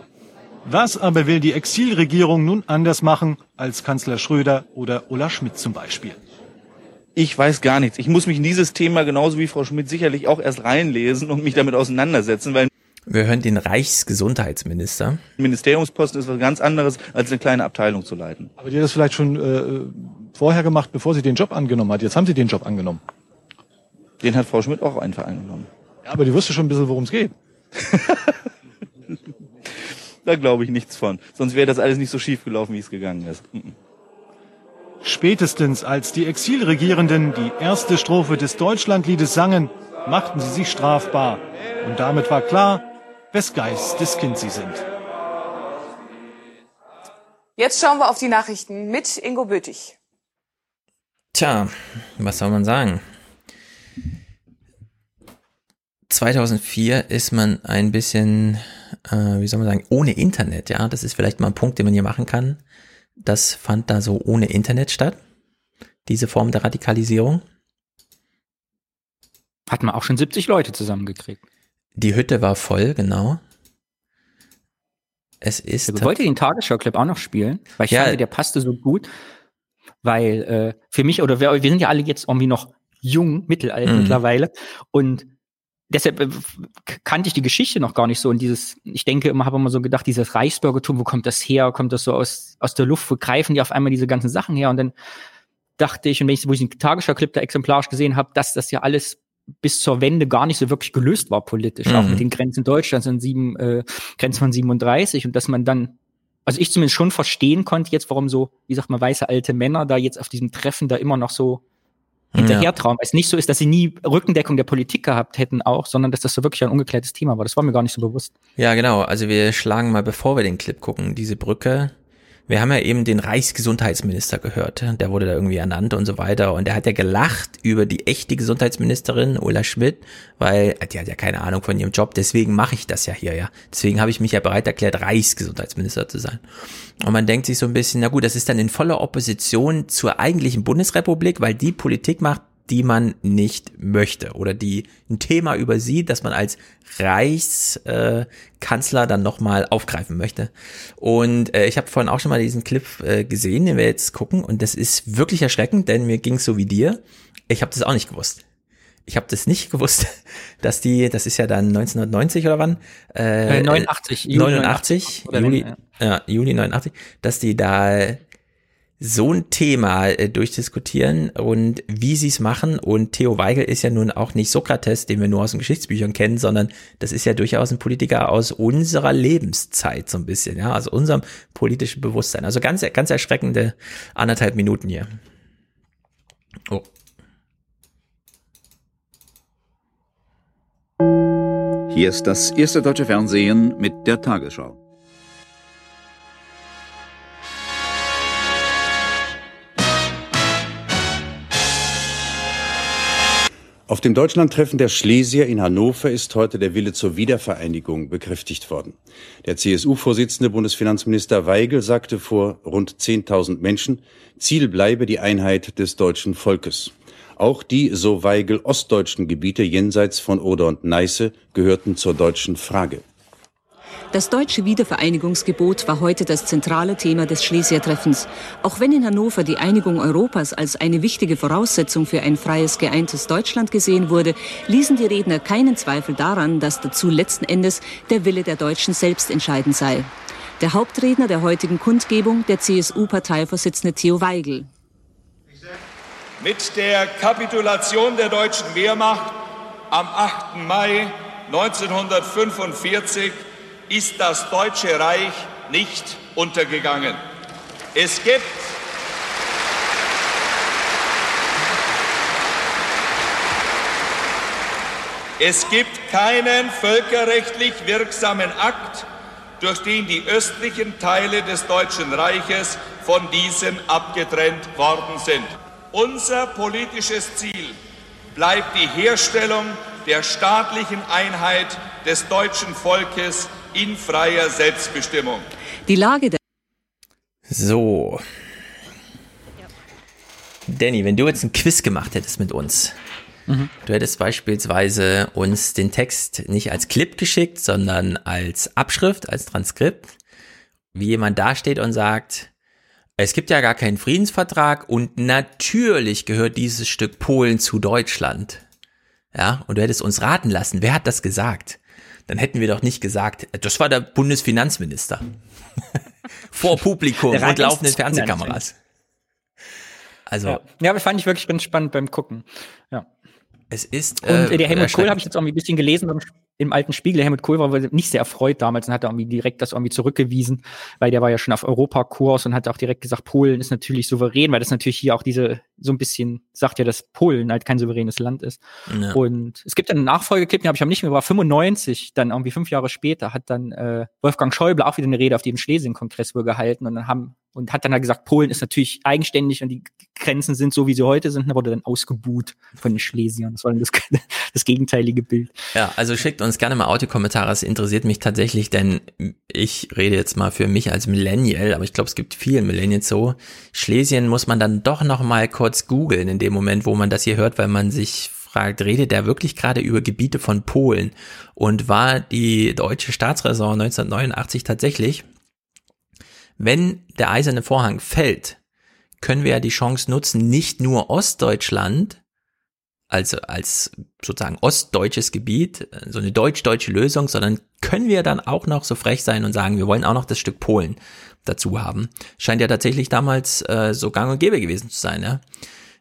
Was aber will die Exilregierung nun anders machen als Kanzler Schröder oder Ulla Schmidt zum Beispiel? Ich weiß gar nichts. Ich muss mich in dieses Thema genauso wie Frau Schmidt sicherlich auch erst reinlesen und mich damit auseinandersetzen, weil wir hören den Reichsgesundheitsminister. Ein Ministeriumsposten ist was ganz anderes, als eine kleine Abteilung zu leiten. Aber die hat das vielleicht schon äh, vorher gemacht, bevor sie den Job angenommen hat. Jetzt haben sie den Job angenommen. Den hat Frau Schmidt auch einfach angenommen. Ja, aber die wusste schon ein bisschen, worum es geht. Da glaube ich nichts von. Sonst wäre das alles nicht so schief gelaufen, wie es gegangen ist. Spätestens als die Exilregierenden die erste Strophe des Deutschlandliedes sangen, machten sie sich strafbar. Und damit war klar, wes Geistes Kind sie sind. Jetzt schauen wir auf die Nachrichten mit Ingo Bötig. Tja, was soll man sagen? 2004 ist man ein bisschen äh, wie soll man sagen, ohne Internet, ja, das ist vielleicht mal ein Punkt, den man hier machen kann. Das fand da so ohne Internet statt, diese Form der Radikalisierung. Hat man auch schon 70 Leute zusammengekriegt. Die Hütte war voll, genau. Es ist. Ich wollte den Tagesschau-Clip auch noch spielen, weil ich ja, fand, der passte so gut. Weil äh, für mich, oder wir, wir sind ja alle jetzt irgendwie noch jung, mittelalt mhm. mittlerweile. Und deshalb äh, kannte ich die Geschichte noch gar nicht so. Und dieses, ich denke immer, habe immer so gedacht, dieses Reichsbürgertum, wo kommt das her? Kommt das so aus, aus der Luft? Wo greifen die auf einmal diese ganzen Sachen her? Und dann dachte ich, und wenn ich, wo ich den Tagesschau-Clip da exemplarisch gesehen habe, dass das ja alles bis zur Wende gar nicht so wirklich gelöst war politisch, mhm. auch mit den Grenzen Deutschlands und sieben, äh, Grenzen von 37 und dass man dann, also ich zumindest schon verstehen konnte jetzt, warum so, wie sagt man, weiße alte Männer da jetzt auf diesem Treffen da immer noch so hinterher trauen. Weil es nicht so ist, dass sie nie Rückendeckung der Politik gehabt hätten auch, sondern dass das so wirklich ein ungeklärtes Thema war. Das war mir gar nicht so bewusst. Ja, genau. Also wir schlagen mal, bevor wir den Clip gucken, diese Brücke wir haben ja eben den Reichsgesundheitsminister gehört, der wurde da irgendwie ernannt und so weiter und der hat ja gelacht über die echte Gesundheitsministerin Ulla Schmidt, weil die hat ja keine Ahnung von ihrem Job, deswegen mache ich das ja hier, ja. Deswegen habe ich mich ja bereit erklärt, Reichsgesundheitsminister zu sein. Und man denkt sich so ein bisschen, na gut, das ist dann in voller Opposition zur eigentlichen Bundesrepublik, weil die Politik macht, die man nicht möchte oder die ein Thema übersieht, das man als Reichskanzler äh, dann nochmal aufgreifen möchte. Und äh, ich habe vorhin auch schon mal diesen Clip äh, gesehen, den wir jetzt gucken und das ist wirklich erschreckend, denn mir ging es so wie dir. Ich habe das auch nicht gewusst. ich habe das nicht gewusst, dass die, das ist ja dann 1990 oder wann? Äh, 89. Juli 89, 89 Juli, ja. ja, Juli 89, dass die da so ein Thema äh, durchdiskutieren und wie sie es machen. Und Theo Weigel ist ja nun auch nicht Sokrates, den wir nur aus den Geschichtsbüchern kennen, sondern das ist ja durchaus ein Politiker aus unserer Lebenszeit so ein bisschen, ja, aus unserem politischen Bewusstsein. Also ganz, ganz erschreckende anderthalb Minuten hier. Oh. Hier ist das erste deutsche Fernsehen mit der Tagesschau. Auf dem Deutschlandtreffen der Schlesier in Hannover ist heute der Wille zur Wiedervereinigung bekräftigt worden. Der CSU-Vorsitzende Bundesfinanzminister Weigel sagte vor rund 10.000 Menschen, Ziel bleibe die Einheit des deutschen Volkes. Auch die, so Weigel, ostdeutschen Gebiete jenseits von Oder und Neiße gehörten zur deutschen Frage. Das deutsche Wiedervereinigungsgebot war heute das zentrale Thema des Schlesiertreffens. Auch wenn in Hannover die Einigung Europas als eine wichtige Voraussetzung für ein freies, geeintes Deutschland gesehen wurde, ließen die Redner keinen Zweifel daran, dass dazu letzten Endes der Wille der Deutschen selbst entscheidend sei. Der Hauptredner der heutigen Kundgebung, der CSU-Parteivorsitzende Theo Weigel. Mit der Kapitulation der deutschen Wehrmacht am 8. Mai 1945 ist das Deutsche Reich nicht untergegangen. Es gibt Es gibt keinen völkerrechtlich wirksamen Akt, durch den die östlichen Teile des Deutschen Reiches von diesem abgetrennt worden sind. Unser politisches Ziel bleibt die Herstellung der staatlichen Einheit des deutschen Volkes in freier Selbstbestimmung. Die Lage der So. Danny, wenn du jetzt ein Quiz gemacht hättest mit uns, mhm. du hättest beispielsweise uns den Text nicht als Clip geschickt, sondern als Abschrift, als Transkript, wie jemand dasteht und sagt, es gibt ja gar keinen Friedensvertrag und natürlich gehört dieses Stück Polen zu Deutschland. Ja, und du hättest uns raten lassen, wer hat das gesagt? Dann hätten wir doch nicht gesagt, das war der Bundesfinanzminister. Vor Publikum und laufenden Fernsehkameras. Also. Ja. ja, aber fand ich wirklich ganz spannend beim Gucken. Ja. Es ist. Und äh, der Helmut Kohl habe ich jetzt auch ein bisschen gelesen im alten Spiegel. Helmut Kohl war nicht sehr erfreut damals und hat irgendwie direkt das irgendwie zurückgewiesen, weil der war ja schon auf Europakurs und hat auch direkt gesagt, Polen ist natürlich souverän, weil das natürlich hier auch diese, so ein bisschen sagt ja, dass Polen halt kein souveränes Land ist. Ja. Und es gibt dann einen Nachfolgeclip, den habe ich am nicht mehr, war 95, dann irgendwie fünf Jahre später, hat dann äh, Wolfgang Schäuble auch wieder eine Rede auf dem Schlesien-Kongress wohl gehalten und dann haben und hat dann halt gesagt, Polen ist natürlich eigenständig und die Grenzen sind so, wie sie heute sind, wurde dann ausgebuht von den Schlesiern. Das war dann das, das gegenteilige Bild. Ja, also schickt uns gerne mal Audiokommentare, es interessiert mich tatsächlich, denn ich rede jetzt mal für mich als Millennial, aber ich glaube, es gibt vielen Millennials so. Schlesien muss man dann doch noch mal kurz googeln in dem Moment, wo man das hier hört, weil man sich fragt, redet er wirklich gerade über Gebiete von Polen? Und war die deutsche Staatsräson 1989 tatsächlich wenn der eiserne Vorhang fällt, können wir ja die Chance nutzen, nicht nur Ostdeutschland, also als sozusagen ostdeutsches Gebiet, so eine deutsch-deutsche Lösung, sondern können wir dann auch noch so frech sein und sagen, wir wollen auch noch das Stück Polen dazu haben. Scheint ja tatsächlich damals äh, so gang und gäbe gewesen zu sein. Ja?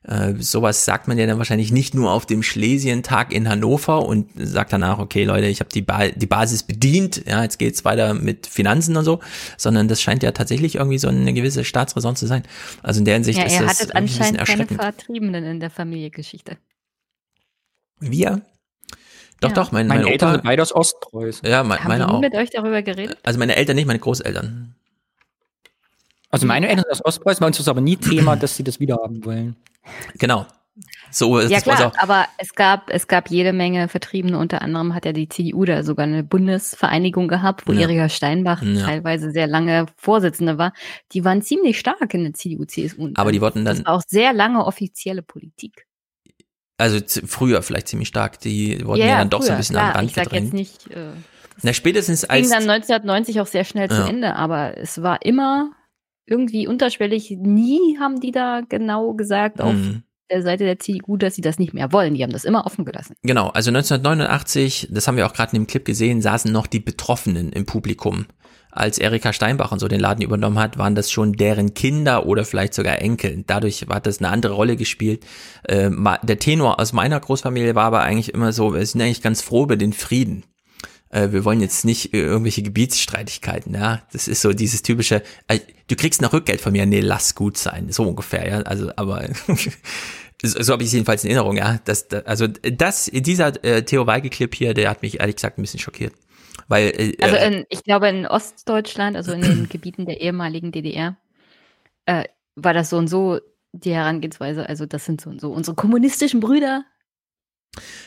Äh, sowas sagt man ja dann wahrscheinlich nicht nur auf dem Schlesientag in Hannover und sagt danach, okay Leute, ich habe die, ba die Basis bedient, ja, jetzt geht's weiter mit Finanzen und so, sondern das scheint ja tatsächlich irgendwie so eine gewisse Staatsräson zu sein. Also in der Hinsicht ja, ist das das hattet anscheinend keine Vertriebenen in der Familiengeschichte. Wir? Doch, ja. doch, mein, meine, meine Eltern Opa, sind beide aus Ostpreußen. Ja, me Haben meine auch. mit euch darüber geredet? Also meine Eltern nicht, meine Großeltern. Also meine Eltern sind aus Ostpreußen, bei uns ist aber nie Thema, dass sie das wieder haben wollen. Genau. So ist Ja uns klar, auch. aber es gab, es gab jede Menge Vertriebene, unter anderem hat ja die CDU da sogar eine Bundesvereinigung gehabt, wo Ja. Erika Steinbach Ja. teilweise sehr lange Vorsitzende war. Die waren ziemlich stark in der CDU, CSU. Aber die wollten das dann, war auch sehr lange offizielle Politik. also früher vielleicht ziemlich stark, die wurden ja, dann doch so früher, ein bisschen klar. am Rand Ich sag gedrängt. jetzt nicht, äh, Na, spätestens ging als, dann 1990 auch sehr schnell zu Ja. Ende, aber es war immer irgendwie unterschwellig. Nie haben die da genau gesagt, auf Mhm. der Seite der CDU, dass sie das nicht mehr wollen. Die haben das immer offen gelassen. Genau, also 1989, das haben wir auch gerade in dem Clip gesehen, saßen noch die Betroffenen im Publikum. Als Erika Steinbach und so den Laden übernommen hat, waren das schon deren Kinder oder vielleicht sogar Enkel. Dadurch hat das eine andere Rolle gespielt. Äh, der Tenor aus meiner Großfamilie war aber eigentlich immer so, wir sind eigentlich ganz froh über den Frieden äh, wir wollen jetzt nicht irgendwelche Gebietsstreitigkeiten, ja. Das ist so dieses typische, äh, du kriegst noch Rückgeld von mir, nee, lass gut sein, so ungefähr, ja. Also, aber so, so habe ich es jedenfalls in Erinnerung, ja. Das, also das, dieser äh, Theo Weigel-Clip hier, der hat mich ehrlich gesagt ein bisschen schockiert. Weil, äh, also in, ich glaube in Ostdeutschland, also in den Gebieten der ehemaligen DDR, äh, war das so und so die Herangehensweise. Also das sind so und so unsere kommunistischen Brüder,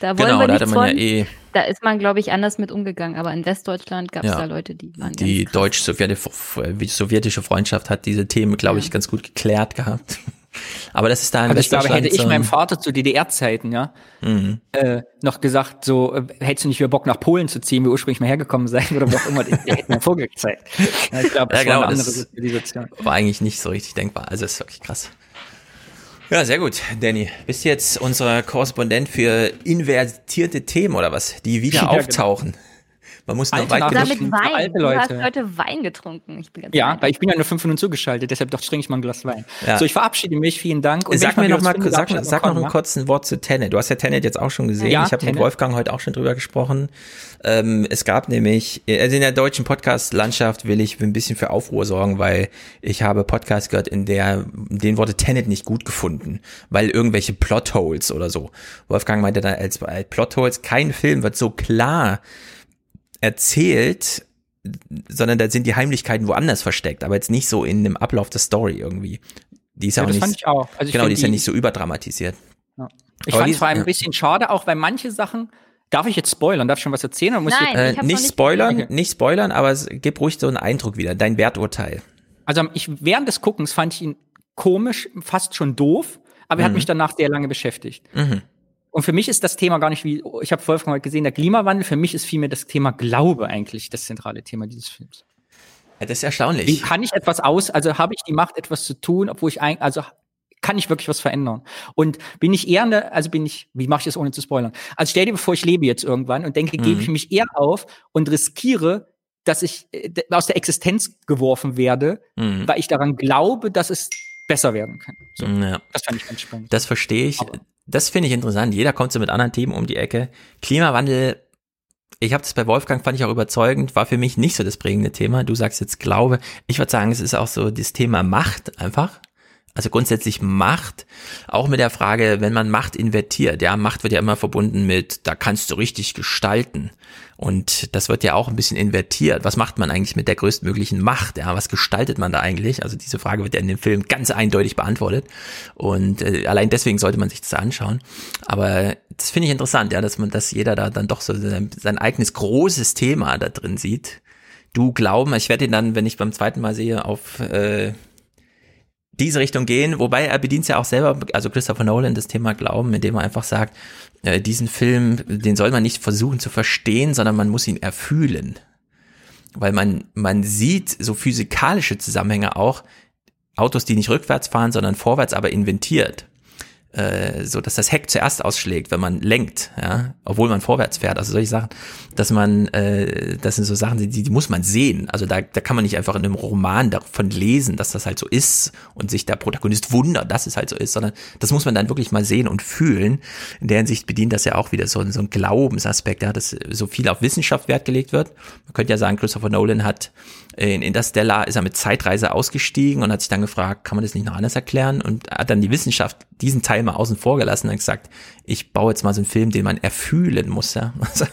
da wollen genau, wir da hatte man von. ja eh Da ist man, glaube ich, anders mit umgegangen. Aber in Westdeutschland gab es Ja. da Leute, die waren die deutsch-sowjetische Freundschaft hat diese Themen, glaube ich, ganz gut geklärt gehabt. Aber das ist da in Also ich glaube, hätte ich meinem Vater zu DDR-Zeiten, ja, Mhm. äh, noch gesagt, so, äh, hättest du nicht wieder Bock nach Polen zu ziehen, wie ursprünglich mal hergekommen sein oder wo auch immer, der hätte mir Vogel gezeigt. Ja, ich glaube, das Ja, genau, war eine das andere Zivilisation. war eigentlich nicht so richtig denkbar. Also das ist wirklich krass. Ja, sehr gut, Danny. Bist jetzt unser Korrespondent für invertierte Themen oder was, die wieder Ja, genau. Man muss noch weit genug. mit Wein. alte Du hast Leute. heute Wein getrunken. Ich bin ganz Ja, weil ich bin ja nur fünf Minuten zugeschaltet, deshalb doch trinke ich mal ein Glas Wein. Ja. So, ich verabschiede mich, vielen Dank. wenn Sag mir noch mal, finde, sag, ich sag noch ein kurzes Wort zu Tenet. Du hast ja Tenet jetzt auch schon gesehen. Ja, ich habe mit. Wolfgang heute auch schon drüber gesprochen. Ähm, es gab nämlich, also in der deutschen Podcast-Landschaft will ich ein bisschen für Aufruhr sorgen, weil ich habe Podcasts gehört, in der, in denen wurde Tenet nicht gut gefunden, weil irgendwelche Plotholes oder so. Wolfgang meinte da als als Plotholes, kein Film wird so klar erzählt, sondern da sind die Heimlichkeiten woanders versteckt, aber jetzt nicht so in dem Ablauf der Story irgendwie. Die ist ja, Ja, auch das nicht, fand ich auch. Also ich genau, die ist ja nicht so überdramatisiert. Ja. Ich fand es vor allem ja. ein bisschen schade, auch weil manche Sachen, darf ich jetzt spoilern? Darf ich schon was erzählen? Oder muss Nein, ich, Äh, nicht nicht spoilern, gesehen. nicht spoilern, aber es gibt ruhig so einen Eindruck wieder, dein Werturteil. Also ich, während des Guckens fand ich ihn komisch, fast schon doof, aber er hat Mhm. mich danach sehr lange beschäftigt. Mhm. Und für mich ist das Thema gar nicht wie, ich habe Wolfgang heute gesehen, der Klimawandel, für mich ist vielmehr das Thema Glaube eigentlich das zentrale Thema dieses Films. Ja, das ist Wie erstaunlich. kann ich etwas aus, also habe ich die Macht, etwas zu tun, obwohl ich ein, also kann ich wirklich was verändern? Und bin ich eher, eine, also bin ich, wie mache ich das ohne zu spoilern? Also stell dir vor, ich lebe jetzt irgendwann und denke, Mhm. gebe ich mich eher auf und riskiere, dass ich äh, aus der Existenz geworfen werde, Mhm. weil ich daran glaube, dass es besser werden kann. So, Ja. das fand ich ganz spannend. Das verstehe ich. Das finde ich interessant. Jeder kommt so mit anderen Themen um die Ecke. Klimawandel, ich habe das bei Wolfgang, fand ich auch überzeugend, war für mich nicht so das prägende Thema. Du sagst jetzt Glaube. Ich würde sagen, es ist auch so das Thema Macht einfach. Also grundsätzlich Macht, auch mit der Frage, wenn man Macht invertiert, ja, Macht wird ja immer verbunden mit, da kannst du richtig gestalten. Und das wird ja auch ein bisschen invertiert. Was macht man eigentlich mit der größtmöglichen Macht? Ja, was gestaltet man da eigentlich? Also diese Frage wird ja in dem Film ganz eindeutig beantwortet. Und äh, allein deswegen sollte man sich das anschauen. Aber das finde ich interessant, ja, dass man, dass jeder da dann doch so sein, sein eigenes großes Thema da drin sieht. Du glauben, ich werde ihn dann, wenn ich beim zweiten Mal sehe, auf äh, diese Richtung gehen, wobei er bedient ja auch selber, also Christopher Nolan, das Thema Glauben, indem er einfach sagt, äh, diesen Film, den soll man nicht versuchen zu verstehen, sondern man muss ihn erfühlen. Weil man, man sieht so physikalische Zusammenhänge auch, Autos, die nicht rückwärts fahren, sondern vorwärts, aber inventiert. Äh, so dass das Heck zuerst ausschlägt, wenn man lenkt, ja, obwohl man vorwärts fährt. Also solche Sachen, dass man, äh, das sind so Sachen, die, die muss man sehen. Also da, da kann man nicht einfach in einem Roman davon lesen, dass das halt so ist und sich der Protagonist wundert, dass es halt so ist, sondern das muss man dann wirklich mal sehen und fühlen. In der Hinsicht bedient das ja auch wieder so, so ein Glaubensaspekt, ja, dass so viel auf Wissenschaft Wert gelegt wird. Man könnte ja sagen, Christopher Nolan hat in Interstellar ist er mit Zeitreise ausgestiegen und hat sich dann gefragt, kann man das nicht noch anders erklären? Und hat dann die Wissenschaft diesen Teil mal außen vor gelassen und gesagt, ich baue jetzt mal so einen Film, den man erfühlen muss, ja. Also,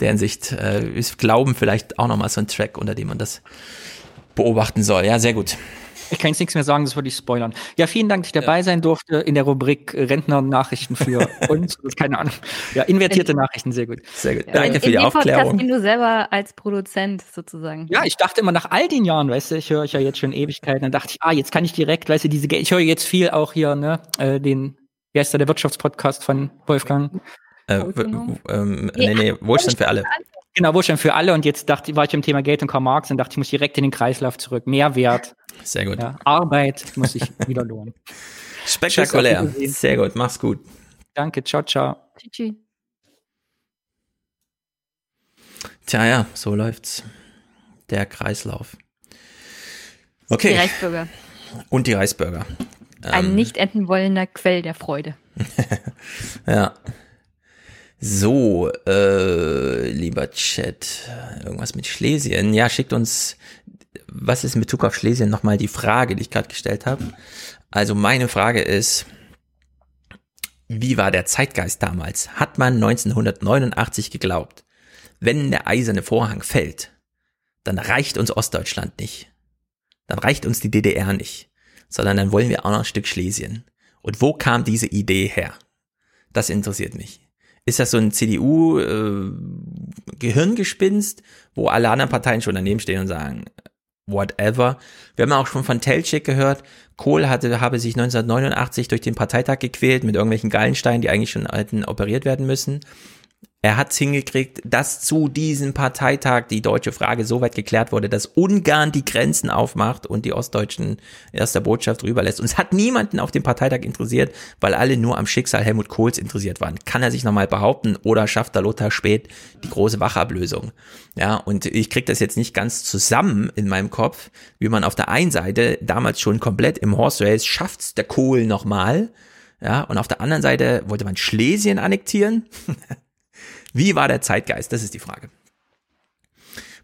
der Hinsicht äh, ist Glauben vielleicht auch nochmal so ein Track, unter dem man das beobachten soll. Ja, sehr gut. Ich kann jetzt nichts mehr sagen, das würde ich spoilern. Ja, vielen Dank, dass ich dabei sein durfte in der Rubrik Rentner-Nachrichten für uns. Keine Ahnung. Ja, invertierte Nachrichten, sehr gut. Sehr gut. in, Danke für in die dem Podcast, Aufklärung. den du selber als Produzent sozusagen. Ja, ich dachte immer nach all den Jahren, weißt du, ich höre euch ja jetzt schon Ewigkeiten, dann dachte ich, ah, jetzt kann ich direkt, weißt du, diese, ich höre jetzt viel auch hier, ne, äh, den, wie heißt der, der Wirtschaftspodcast von Wolfgang? Äh, w- w- ähm, nee, nee, Wohlstand für alle. Genau, Wohlstand für alle und jetzt dachte, war ich im Thema Geld und Karl Marx und dachte, ich muss direkt in den Kreislauf zurück. Mehrwert, Sehr gut. ja, Arbeit muss sich wieder lohnen. Spektakulär. Tschüss. Sehr gut, mach's gut. Danke, ciao, ciao. Tschüss. Tja, ja, so läuft's. Der Kreislauf. Okay. Die Reichsbürger. Und die Reisburger. Ein Ähm, nicht enden wollender Quell der Freude. Ja. So, äh, lieber Chat, irgendwas mit Schlesien. Ja, schickt uns, was ist mit Bezug auf Schlesien nochmal die Frage, die ich gerade gestellt habe. Also meine Frage ist, wie war der Zeitgeist damals? Hat man 1989 geglaubt, wenn der eiserne Vorhang fällt, dann reicht uns Ostdeutschland nicht. Dann reicht uns die DDR nicht, sondern dann wollen wir auch noch ein Stück Schlesien. Und wo kam diese Idee her? Das interessiert mich. Ist das so ein CDU-Gehirngespinst, wo alle anderen Parteien schon daneben stehen und sagen, whatever. Wir haben auch schon von Telchik gehört, Kohl hatte, habe sich 1989 durch den Parteitag gequält mit irgendwelchen Gallensteinen, die eigentlich schon hätten operiert werden müssen. Er hat es hingekriegt, dass zu diesem Parteitag die deutsche Frage so weit geklärt wurde, dass Ungarn die Grenzen aufmacht und die Ostdeutschen erster Botschaft rüberlässt. Und es hat niemanden auf dem Parteitag interessiert, weil alle nur am Schicksal Helmut Kohls interessiert waren. Kann er sich nochmal behaupten oder schafft der Lothar Spät die große Wachablösung? Ja, und ich krieg das jetzt nicht ganz zusammen in meinem Kopf, wie man auf der einen Seite damals schon komplett im Horse Race schafft's der Kohl nochmal, ja, und auf der anderen Seite wollte man Schlesien annektieren. Wie war der Zeitgeist? Das ist die Frage.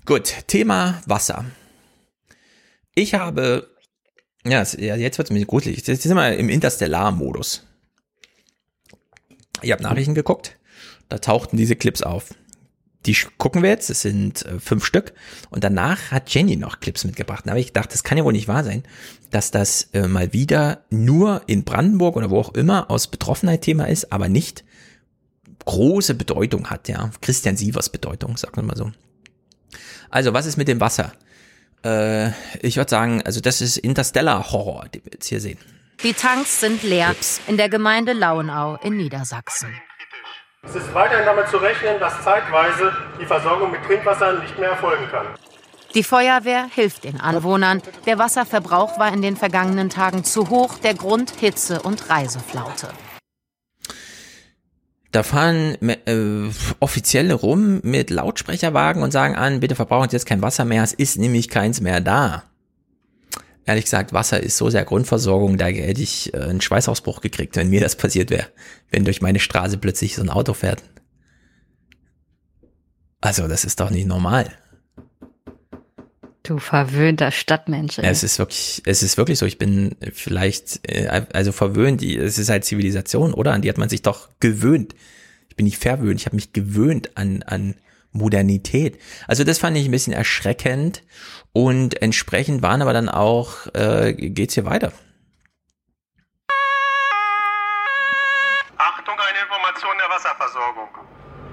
Gut, Thema Wasser. Ich habe, ja, jetzt wird es bisschen gruselig. Jetzt sind wir im Interstellar-Modus. Ich habe Nachrichten geguckt, da tauchten diese Clips auf. Die gucken wir jetzt, es sind äh, fünf Stück. Und danach hat Jenny noch Clips mitgebracht. Da habe ich gedacht, das kann ja wohl nicht wahr sein, dass das äh, mal wieder nur in Brandenburg oder wo auch immer aus Betroffenheit Thema ist, aber nicht große Bedeutung hat, ja. Christian Sievers Bedeutung, sagt man mal so. Also, was ist mit dem Wasser? Äh, ich würde sagen, also das ist Interstellar Horror, den wir jetzt hier sehen. Die Tanks sind leer in der Gemeinde Lauenau in Niedersachsen. Es ist weiterhin damit zu rechnen, dass zeitweise die Versorgung mit Trinkwasser nicht mehr erfolgen kann. Die Feuerwehr hilft den Anwohnern. Der Wasserverbrauch war in den vergangenen Tagen zu hoch. Der Grund Hitze und Reiseflaute. Da fahren äh, Offizielle rum mit Lautsprecherwagen und sagen an, bitte verbrauchen Sie jetzt kein Wasser mehr, es ist nämlich keins mehr da. Ehrlich gesagt, Wasser ist so sehr Grundversorgung, da hätte ich äh, einen Schweißausbruch gekriegt, wenn mir das passiert wäre, wenn durch meine Straße plötzlich so ein Auto fährt. Also, das ist doch nicht normal. Du verwöhnter Stadtmensch. ey. Es ist wirklich, es ist wirklich so. Ich bin vielleicht, äh, also verwöhnt. Es ist halt Zivilisation, oder? An die hat man sich doch gewöhnt. Ich bin nicht verwöhnt. Ich habe mich gewöhnt an an Modernität. Also das fand ich ein bisschen erschreckend und entsprechend waren aber dann auch äh, geht's hier weiter. Achtung, eine Information der Wasserversorgung.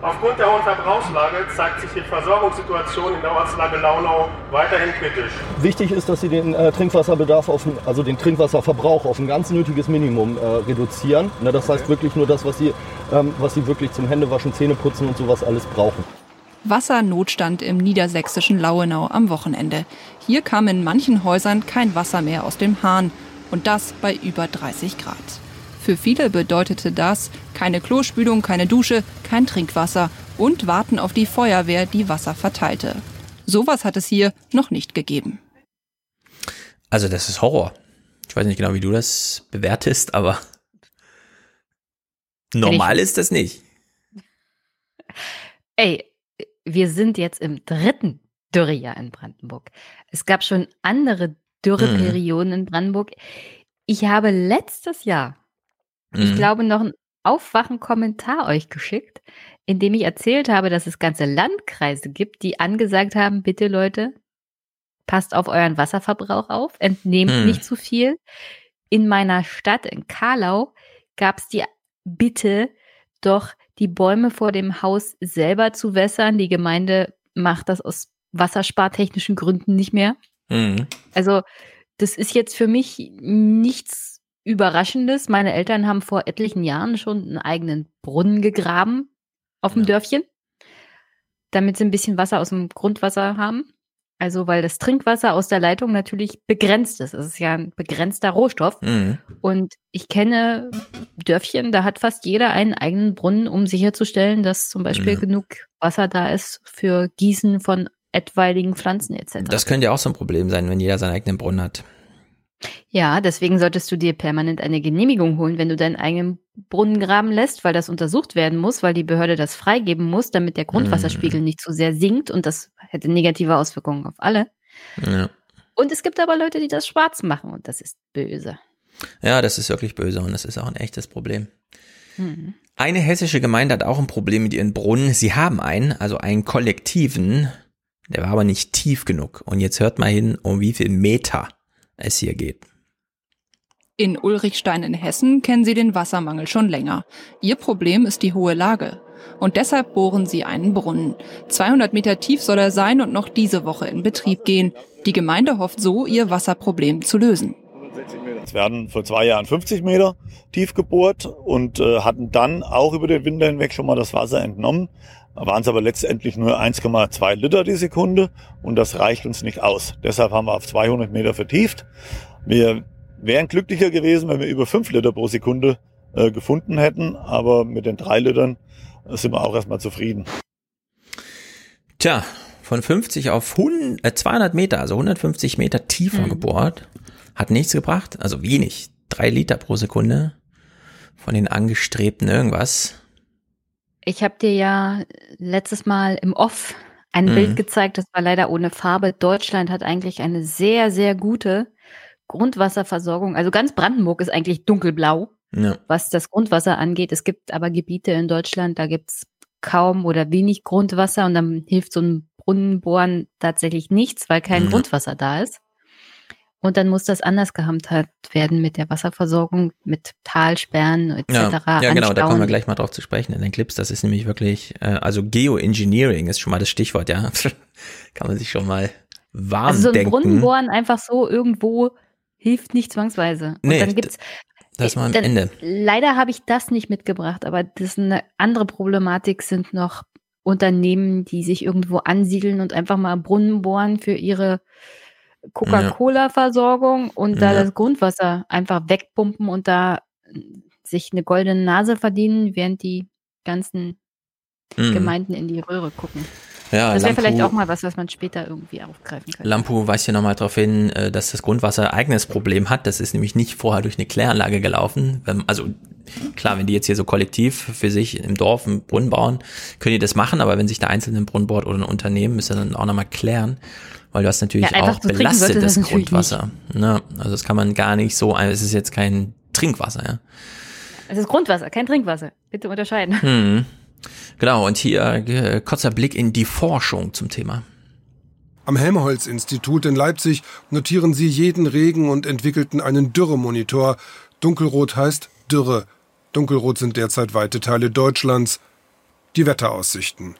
Aufgrund der hohen Verbrauchslage zeigt sich die Versorgungssituation in der Ortslage Launau weiterhin kritisch. Wichtig ist, dass Sie den äh, Trinkwasserbedarf, auf, also den Trinkwasserverbrauch auf ein ganz nötiges Minimum äh, reduzieren. Ne, das heißt wirklich nur das, was Sie, ähm, was Sie wirklich zum Händewaschen, Zähneputzen und sowas alles brauchen. Wassernotstand im niedersächsischen Lauenau am Wochenende. Hier kam in manchen Häusern kein Wasser mehr aus dem Hahn. Und das bei über 30 Grad. Für viele bedeutete das keine Klospülung, keine Dusche, kein Trinkwasser und warten auf die Feuerwehr, die Wasser verteilte. Sowas hat es hier noch nicht gegeben. Also das ist Horror. Ich weiß nicht genau, wie du das bewertest, aber normal ist das nicht. Ey, wir sind jetzt im dritten Dürrejahr in Brandenburg. Es gab schon andere Dürreperioden in Brandenburg. Ich habe letztes Jahr, ich Mhm. glaube, noch einen Aufwachen-Kommentar euch geschickt, in dem ich erzählt habe, dass es ganze Landkreise gibt, die angesagt haben, bitte Leute, passt auf euren Wasserverbrauch auf, entnehmt Hm. nicht zu viel. In meiner Stadt, in Karlau, gab es die Bitte, doch die Bäume vor dem Haus selber zu wässern. Die Gemeinde macht das aus wasserspartechnischen Gründen nicht mehr. Mhm. Also, das ist jetzt für mich nichts Überraschendes. Meine Eltern haben vor etlichen Jahren schon einen eigenen Brunnen gegraben auf dem Dörfchen, damit sie ein bisschen Wasser aus dem Grundwasser haben. Also, weil das Trinkwasser aus der Leitung natürlich begrenzt ist. Es ist ja ein begrenzter Rohstoff. Mhm. Und ich kenne Dörfchen, da hat fast jeder einen eigenen Brunnen, um sicherzustellen, dass zum Beispiel Ja. genug Wasser da ist für Gießen von etwaigen Pflanzen etc. Das könnte ja auch so ein Problem sein, wenn jeder seinen eigenen Brunnen hat. Ja, deswegen solltest du dir permanent eine Genehmigung holen, wenn du deinen eigenen Brunnen graben lässt, weil das untersucht werden muss, weil die Behörde das freigeben muss, damit der Grundwasserspiegel Mhm. nicht zu sehr sinkt und das hätte negative Auswirkungen auf alle. Ja. Und es gibt aber Leute, die das schwarz machen und das ist böse. ja, das ist wirklich böse und das ist auch ein echtes Problem. Mhm. Eine hessische Gemeinde hat auch ein Problem mit ihren Brunnen. Sie haben einen, also einen kollektiven, der war aber nicht tief genug. Und jetzt hört mal hin, um wie viel Meter es hier geht. In Ulrichstein in Hessen kennen sie den Wassermangel schon länger. Ihr Problem ist die hohe Lage. Und deshalb bohren sie einen Brunnen. 200 Meter tief soll er sein und noch diese Woche in Betrieb gehen. Die Gemeinde hofft so, ihr Wasserproblem zu lösen. Es werden vor zwei Jahren 50 Meter tief gebohrt und äh, hatten dann auch über den Winter hinweg schon mal das Wasser entnommen. Da waren es aber letztendlich nur 1,2 Liter die Sekunde und das reicht uns nicht aus. Deshalb haben wir auf 200 Meter vertieft. Wir wären glücklicher gewesen, wenn wir über 5 Liter pro Sekunde äh, gefunden hätten, aber mit den 3 Litern äh, sind wir auch erstmal zufrieden. Tja, von 50 auf 100, äh, 200 Meter, also 150 Meter tiefer Mhm. gebohrt, hat nichts gebracht, also wenig, drei Liter pro Sekunde von den angestrebten irgendwas. Ich habe dir ja letztes Mal im Off ein Mhm. Bild gezeigt, das war leider ohne Farbe. Deutschland hat eigentlich eine sehr, sehr gute Grundwasserversorgung. Also ganz Brandenburg ist eigentlich dunkelblau, Ja. was das Grundwasser angeht. Es gibt aber Gebiete in Deutschland, da gibt's kaum oder wenig Grundwasser und dann hilft so ein Brunnenbohren tatsächlich nichts, weil kein Ja. Grundwasser da ist. Und dann muss das anders gehandhabt werden mit der Wasserversorgung, mit Talsperren etc. Ja, ja genau, da kommen wir gleich mal drauf zu sprechen in den Clips. Das ist nämlich wirklich, äh, also Geoengineering ist schon mal das Stichwort, ja. Kann man sich schon mal warm Also so ein denken. Brunnenbohren einfach so irgendwo hilft nicht zwangsweise. Und Nee, dann gibt's das war am dann, Ende. Leider habe ich das nicht mitgebracht, aber das ist eine andere Problematik sind noch Unternehmen, die sich irgendwo ansiedeln und einfach mal Brunnen bohren für ihre Coca-Cola-Versorgung und da Ja. das Grundwasser einfach wegpumpen und da sich eine goldene Nase verdienen, während die ganzen Mhm. Gemeinden in die Röhre gucken. Ja, das wäre vielleicht auch mal was, was man später irgendwie aufgreifen könnte. Lampu weist hier nochmal darauf hin, äh, dass das Grundwasser ein eigenes Problem hat. Das ist nämlich nicht vorher durch eine Kläranlage gelaufen. Also klar, wenn die jetzt hier so kollektiv für sich im Dorf einen Brunnen bauen, können die das machen, aber wenn sich der einzelne einen Brunnen baut oder ein Unternehmen, müssen dann auch nochmal klären, weil du hast natürlich Ja, auch belastetes das Grundwasser. Ne? Also das kann man gar nicht so, es ist jetzt kein Trinkwasser, ja. Es ist Grundwasser, kein Trinkwasser. Bitte unterscheiden. Hm. Genau, und hier äh, kurzer Blick in die Forschung zum Thema. Am Helmholtz-Institut in Leipzig notieren sie jeden Regen und entwickelten einen Dürremonitor. Dunkelrot heißt Dürre. Dunkelrot sind derzeit weite Teile Deutschlands. Die Wetteraussichten.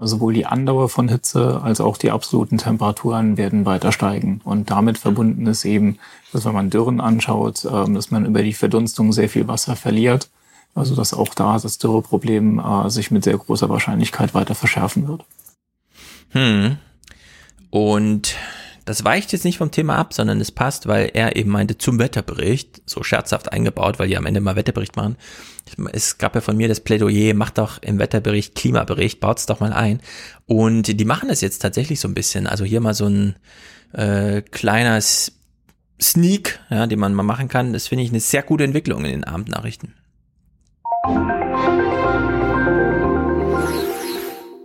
Sowohl die Andauer von Hitze als auch die absoluten Temperaturen werden weiter steigen. Und damit verbunden ist eben, dass wenn man Dürren anschaut, ähm, dass man über die Verdunstung sehr viel Wasser verliert. Also dass auch da das Dürreproblem äh, sich mit sehr großer Wahrscheinlichkeit weiter verschärfen wird. Hm. Und das weicht jetzt nicht vom Thema ab, sondern es passt, weil er eben meinte zum Wetterbericht, so scherzhaft eingebaut, weil die am Ende mal Wetterbericht machen. Es gab ja von mir das Plädoyer, macht doch im Wetterbericht Klimabericht, baut's doch mal ein. Und die machen das jetzt tatsächlich so ein bisschen. Also hier mal so ein äh, kleiner Sneak, ja, den man mal machen kann. Das finde ich eine sehr gute Entwicklung in den Abendnachrichten.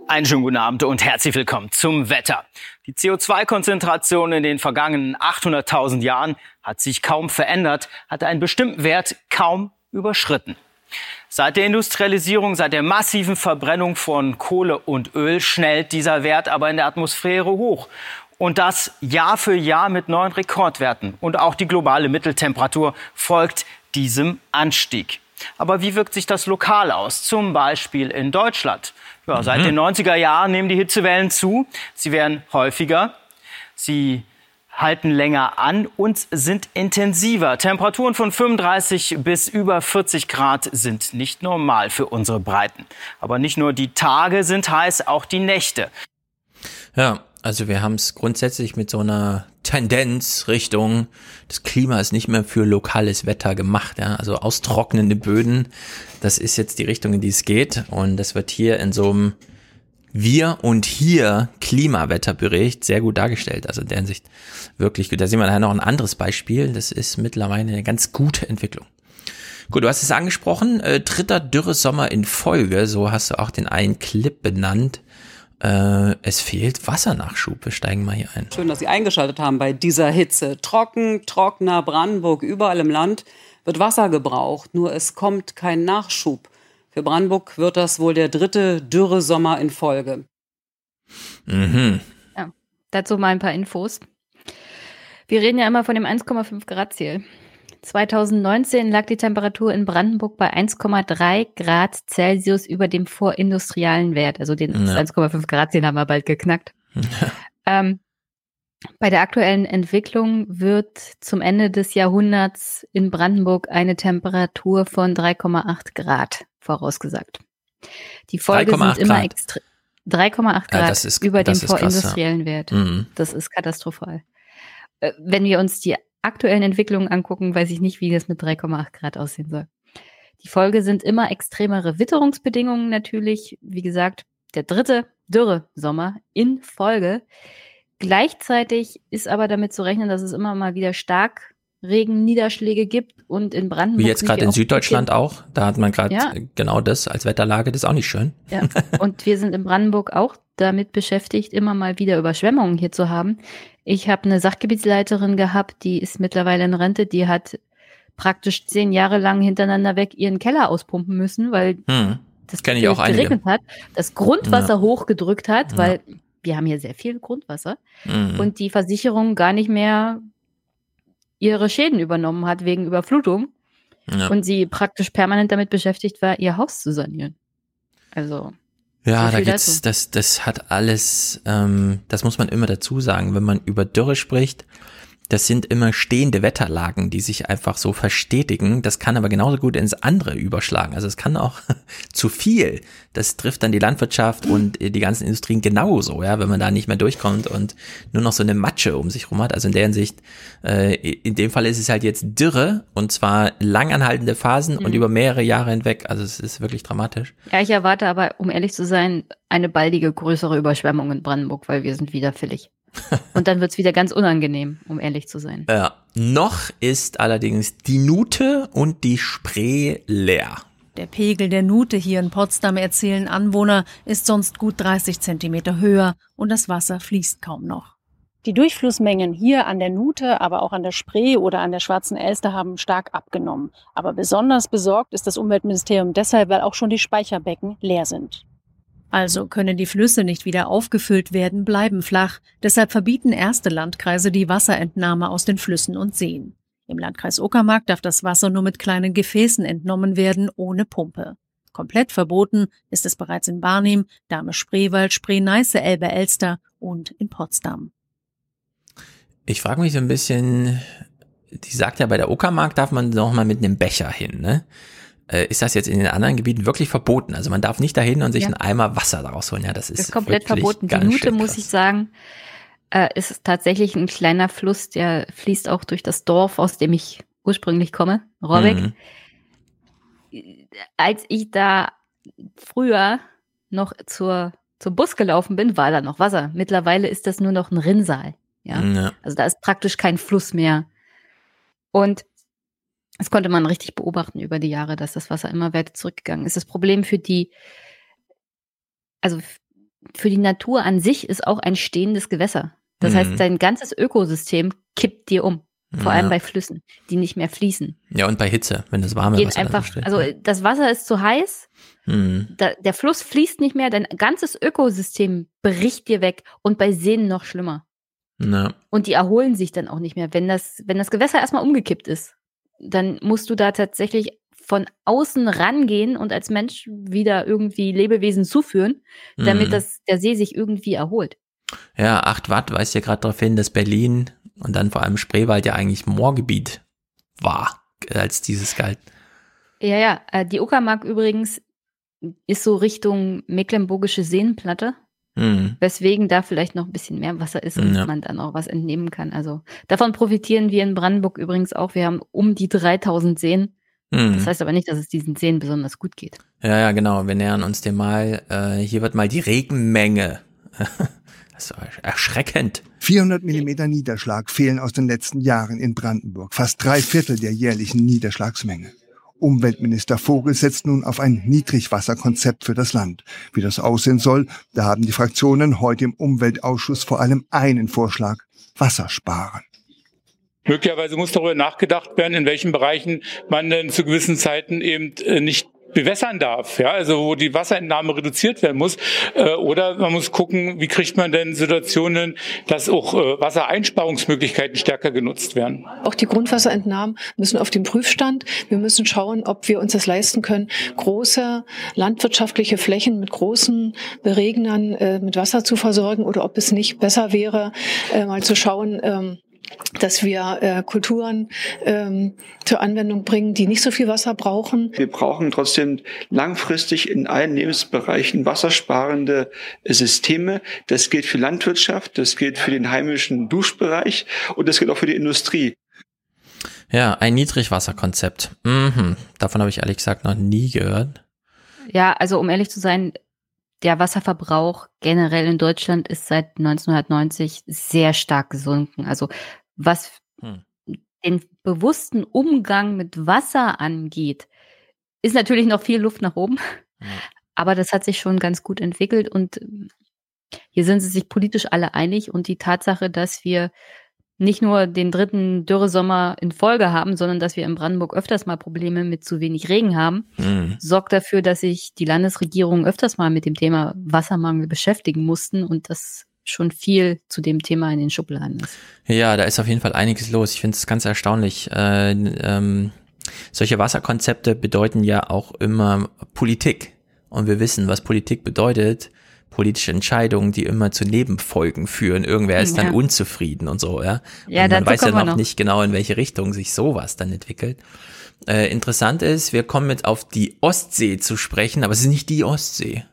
Einen schönen guten Abend und herzlich willkommen zum Wetter. Die CO2-Konzentration in den vergangenen 800.000 Jahren hat sich kaum verändert, hat einen bestimmten Wert kaum überschritten. Seit der Industrialisierung, seit der massiven Verbrennung von Kohle und Öl schnellt dieser Wert aber in der Atmosphäre hoch. Und das Jahr für Jahr mit neuen Rekordwerten. Und auch die globale Mitteltemperatur folgt diesem Anstieg. Aber wie wirkt sich das lokal aus? Zum Beispiel in Deutschland. Ja, seit Mhm. den 90er Jahren nehmen die Hitzewellen zu. Sie werden häufiger. Sie halten länger an und sind intensiver. Temperaturen von 35 bis über 40 Grad sind nicht normal für unsere Breiten. Aber nicht nur die Tage sind heiß, auch die Nächte. Ja, Also wir haben es grundsätzlich mit so einer Tendenz Richtung, das Klima ist nicht mehr für lokales Wetter gemacht. Ja? Also austrocknende Böden, das ist jetzt die Richtung, in die es geht. Und das wird hier in so einem Wir und hier Klimawetterbericht sehr gut dargestellt. Also in der Hinsicht wirklich gut. Da sehen wir nachher noch ein anderes Beispiel. Das ist mittlerweile eine ganz gute Entwicklung. Gut, du hast es angesprochen, äh, dritter Dürresommer in Folge, so hast du auch den einen Clip benannt. Äh, es fehlt Wassernachschub. Wir steigen mal hier ein. Schön, dass Sie eingeschaltet haben bei dieser Hitze. Trocken, trockener Brandenburg, überall im Land wird Wasser gebraucht, nur es kommt kein Nachschub. Für Brandenburg wird das wohl der dritte Dürresommer in Folge. Mhm. Ja, dazu mal ein paar Infos. Wir reden ja immer von dem 1,5 Grad Ziel. 2019 lag die Temperatur in Brandenburg bei 1,3 Grad Celsius über dem vorindustriellen Wert. Also den Ja. 1,5 Grad Ziel haben wir bald geknackt. Ähm, bei der aktuellen Entwicklung wird zum Ende des Jahrhunderts in Brandenburg eine Temperatur von 3,8 Grad vorausgesagt. Die Folge 3,8 sind immer extrem. 3,8 Grad Ja, ist- über dem krass, ja. vorindustriellen Wert. Mhm. Das ist katastrophal. Äh, Wenn wir uns die aktuellen Entwicklungen angucken, weiß ich nicht, wie das mit 3,8 Grad aussehen soll. Die Folge sind immer extremere Witterungsbedingungen natürlich. Wie gesagt, der dritte Dürre-Sommer in Folge. Gleichzeitig ist aber damit zu rechnen, dass es immer mal wieder stark Regenniederschläge gibt und in Brandenburg. Wie jetzt gerade in Süddeutschland auch. Da hat man gerade Ja. genau das als Wetterlage. Das ist auch nicht schön. Ja. Und wir sind in Brandenburg auch damit beschäftigt, immer mal wieder Überschwemmungen hier zu haben. Ich habe eine Sachgebietsleiterin gehabt, die ist mittlerweile in Rente, die hat praktisch zehn Jahre lang hintereinander weg ihren Keller auspumpen müssen, weil Hm. das Kenne ich auch geregnet hat, das Grundwasser Ja. hochgedrückt hat, weil wir haben hier sehr viel Grundwasser Mhm. und die Versicherung gar nicht mehr ihre Schäden übernommen hat wegen Überflutung Ja. und sie praktisch permanent damit beschäftigt war, ihr Haus zu sanieren. Also Ja, da gibt's, dazu. das, das hat alles, ähm, das muss man immer dazu sagen, wenn man über Dürre spricht, das sind immer stehende Wetterlagen, die sich einfach so verstetigen. Das kann aber genauso gut ins andere überschlagen. Also es kann auch zu viel. Das trifft dann die Landwirtschaft und die ganzen Industrien genauso, ja, wenn man da nicht mehr durchkommt und nur noch so eine Matsche um sich rum hat. Also in der Hinsicht, äh, in dem Fall ist es halt jetzt Dürre und zwar langanhaltende Phasen und Mhm. über mehrere Jahre hinweg. Also es ist wirklich dramatisch. Ja, ich erwarte aber, um ehrlich zu sein, eine baldige größere Überschwemmung in Brandenburg, weil wir sind wieder fällig. Und dann wird's wieder ganz unangenehm, um ehrlich zu sein. Ja, noch ist allerdings die Nute und die Spree leer. Der Pegel der Nute hier in Potsdam, erzählen Anwohner, ist sonst gut 30 Zentimeter höher und das Wasser fließt kaum noch. Die Durchflussmengen hier an der Nute, aber auch an der Spree oder an der Schwarzen Elster haben stark abgenommen. Aber besonders besorgt ist das Umweltministerium deshalb, weil auch schon die Speicherbecken leer sind. Also können die Flüsse nicht wieder aufgefüllt werden, bleiben flach. Deshalb verbieten erste Landkreise die Wasserentnahme aus den Flüssen und Seen. Im Landkreis Uckermark darf das Wasser nur mit kleinen Gefäßen entnommen werden, ohne Pumpe. Komplett verboten ist es bereits in Barnim, Dahme-Spreewald, Spree-Neiße, Elbe-Elster und in Potsdam. Ich frage mich so ein bisschen, die sagt ja, bei der Uckermark darf man noch mal mit einem Becher hin, ne? Äh, Ist das jetzt in den anderen Gebieten wirklich verboten? Also man darf nicht dahin und sich Ja. einen Eimer Wasser daraus holen. Ja, das ist, Das ist komplett verboten. Die Nute, muss ich sagen, äh, ist tatsächlich ein kleiner Fluss, der fließt auch durch das Dorf, aus dem ich ursprünglich komme, Robeck. Mhm. Als ich da früher noch zur, zum Bus gelaufen bin, war da noch Wasser. Mittlerweile ist das nur noch ein Rinnsal. Ja? Ja. Also da ist praktisch kein Fluss mehr. Und das konnte man richtig beobachten über die Jahre, dass das Wasser immer weiter zurückgegangen ist. Das Problem für die, also für die Natur an sich ist auch ein stehendes Gewässer. Das Mhm. heißt, dein ganzes Ökosystem kippt dir um. Vor Ja. allem bei Flüssen, die nicht mehr fließen. Ja, und bei Hitze, wenn das warme Geht Wasser einfach, steht. also das Wasser ist zu heiß, Mhm. da, der Fluss fließt nicht mehr, dein ganzes Ökosystem bricht dir weg und bei Seen noch schlimmer. Ja. Und die erholen sich dann auch nicht mehr. Wenn das, wenn das Gewässer erstmal umgekippt ist, dann musst du da tatsächlich von außen rangehen und als Mensch wieder irgendwie Lebewesen zuführen, damit Mhm. das, der See sich irgendwie erholt. Ja, 8 Watt weist ja gerade darauf hin, dass Berlin und dann vor allem Spreewald ja eigentlich Moorgebiet war, als dieses galt. Ja, ja, äh, die Uckermark übrigens ist so Richtung Mecklenburgische Seenplatte. Mhm. Weswegen da vielleicht noch ein bisschen mehr Wasser ist und Ja. man dann auch was entnehmen kann. Also davon profitieren wir in Brandenburg übrigens auch. Wir haben um die 3000 Seen. Mhm. Das heißt aber nicht, dass es diesen Seen besonders gut geht. Ja, ja, genau. Wir nähern uns dem mal. Äh, hier wird mal die Regenmenge. das ist erschreckend. 400 Millimeter Niederschlag fehlen aus den letzten Jahren in Brandenburg, fast drei Viertel der jährlichen Niederschlagsmenge. Umweltminister Vogel setzt nun auf ein Niedrigwasserkonzept für das Land. Wie das aussehen soll, da haben die Fraktionen heute im Umweltausschuss vor allem einen Vorschlag. Wasser sparen. Möglicherweise muss darüber nachgedacht werden, in welchen Bereichen man denn zu gewissen Zeiten eben äh, nicht bewässern darf, ja, also wo die Wasserentnahme reduziert werden muss. Äh, oder man muss gucken, wie kriegt man denn Situationen, dass auch äh, Wassereinsparungsmöglichkeiten stärker genutzt werden. Auch die Grundwasserentnahmen müssen auf den Prüfstand. Wir müssen schauen, ob wir uns das leisten können, große landwirtschaftliche Flächen mit großen Beregnern äh, mit Wasser zu versorgen oder ob es nicht besser wäre, äh, mal zu schauen, ähm, dass wir äh, Kulturen ähm, zur Anwendung bringen, die nicht so viel Wasser brauchen. Wir brauchen trotzdem langfristig in allen Lebensbereichen wassersparende Systeme. Das gilt für Landwirtschaft, das gilt für den heimischen Duschbereich und das gilt auch für die Industrie. Ja, ein Niedrigwasserkonzept. Mhm. Davon habe ich ehrlich gesagt noch nie gehört. Ja, also um ehrlich zu sein, der Wasserverbrauch generell in Deutschland ist seit 1990 sehr stark gesunken. Also was Hm. den bewussten Umgang mit Wasser angeht, ist natürlich noch viel Luft nach oben. Aber das hat sich schon ganz gut entwickelt und hier sind sie sich politisch alle einig und die Tatsache, dass wir nicht nur den dritten Dürresommer in Folge haben, sondern dass wir in Brandenburg öfters mal Probleme mit zu wenig Regen haben, Mhm. sorgt dafür, dass sich die Landesregierung öfters mal mit dem Thema Wassermangel beschäftigen mussten und das schon viel zu dem Thema in den Schubladen ist. Ja, da ist auf jeden Fall einiges los. Ich finde es ganz erstaunlich. Äh, ähm, solche Wasserkonzepte bedeuten ja auch immer Politik. Und wir wissen, was Politik bedeutet. Politische Entscheidungen, die immer zu Nebenfolgen führen. Irgendwer ist dann Ja. unzufrieden und so, ja. Ja, und man weiß ja noch, noch. nicht genau, in welche Richtung sich sowas dann entwickelt. Äh, interessant ist, wir kommen jetzt auf die Ostsee zu sprechen, aber es ist nicht die Ostsee,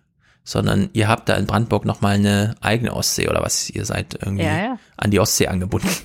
sondern ihr habt da in Brandenburg nochmal eine eigene Ostsee oder was? Ihr seid irgendwie ja. an die Ostsee angebunden.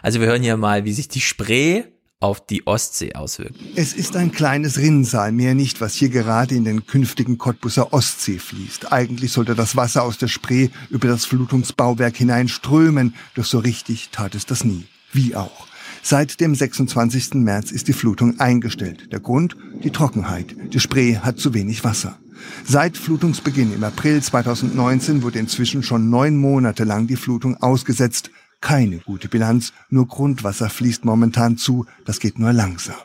Also wir hören hier mal, wie sich die Spree auf die Ostsee auswirkt. Es ist ein kleines Rinnsal, mehr nicht, was hier gerade in den künftigen Cottbuser Ostsee fließt. Eigentlich sollte das Wasser aus der Spree über das Flutungsbauwerk hineinströmen, doch so richtig tat es das nie. Wie auch. Seit dem 26. März ist die Flutung eingestellt. Der Grund? Die Trockenheit. Die Spree hat zu wenig Wasser. Seit Flutungsbeginn im April 2019 wurde inzwischen schon neun Monate lang die Flutung ausgesetzt. Keine gute Bilanz, nur Grundwasser fließt momentan zu, das geht nur langsam.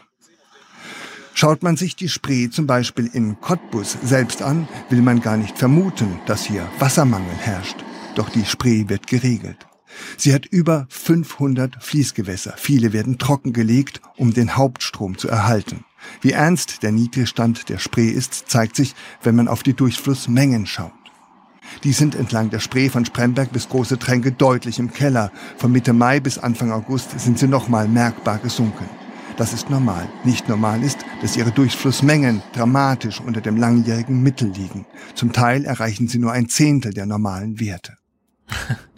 Schaut man sich die Spree zum Beispiel in Cottbus selbst an, will man gar nicht vermuten, dass hier Wassermangel herrscht. Doch die Spree wird geregelt. Sie hat über 500 Fließgewässer. Viele werden trockengelegt, um den Hauptstrom zu erhalten. Wie ernst der Niedrigstand der Spree ist, zeigt sich, wenn man auf die Durchflussmengen schaut. Die sind entlang der Spree von Spremberg bis Große Tränke deutlich im Keller. Von Mitte Mai bis Anfang August sind sie nochmal merkbar gesunken. Das ist normal. Nicht normal ist, dass ihre Durchflussmengen dramatisch unter dem langjährigen Mittel liegen. Zum Teil erreichen sie nur ein Zehntel der normalen Werte.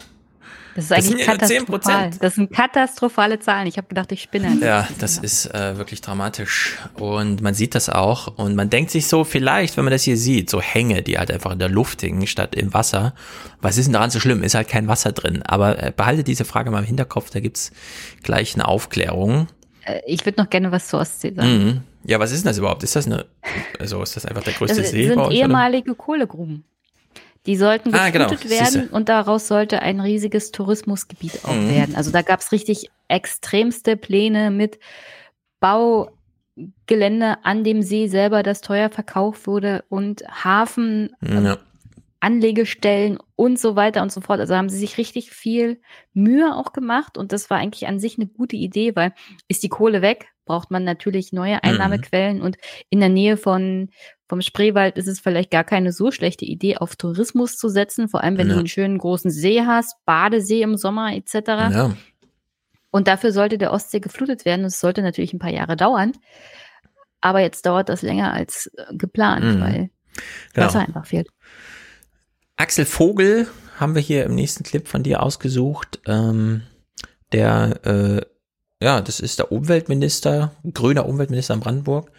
Das ist Das eigentlich sind ja nur 10%. katastrophal. Das sind katastrophale Zahlen. Ich habe gedacht, ich spinne. Ja, das ist äh, wirklich dramatisch. Und man sieht das auch. Und man denkt sich so, vielleicht, wenn man das hier sieht, so Hänge, die halt einfach in der Luft hängen statt im Wasser. Was ist denn daran so schlimm? Ist halt kein Wasser drin. Aber äh, behaltet diese Frage mal im Hinterkopf, da gibt's gleich eine Aufklärung. Äh, Ich würde noch gerne was zur Ostsee sagen. Mhm. Ja, was ist denn das überhaupt? Ist das eine, also ist das einfach der größte Das See bei sind ehemalige Kohlegruben. Die sollten Ah, genau. geflutet werden Siehste. und daraus sollte ein riesiges Tourismusgebiet auch Mhm. werden. Also da gab es richtig extremste Pläne mit Baugelände an dem See selber, das teuer verkauft wurde und Hafen, Ja. Anlegestellen und so weiter und so fort. Also haben sie sich richtig viel Mühe auch gemacht und das war eigentlich an sich eine gute Idee, weil ist die Kohle weg, braucht man natürlich neue Einnahmequellen und in der Nähe von vom Spreewald ist es vielleicht gar keine so schlechte Idee, auf Tourismus zu setzen, vor allem wenn Ja. du einen schönen großen See hast, Badesee im Sommer etc. Ja. Und dafür sollte der Ostsee geflutet werden es sollte natürlich ein paar Jahre dauern. Aber jetzt dauert das länger als äh, geplant, Mhm. weil Genau. Wasser einfach fehlt. Axel Vogel haben wir hier im nächsten Clip von dir ausgesucht. Ähm, der, äh, ja, das ist der Umweltminister, grüner Umweltminister in Brandenburg.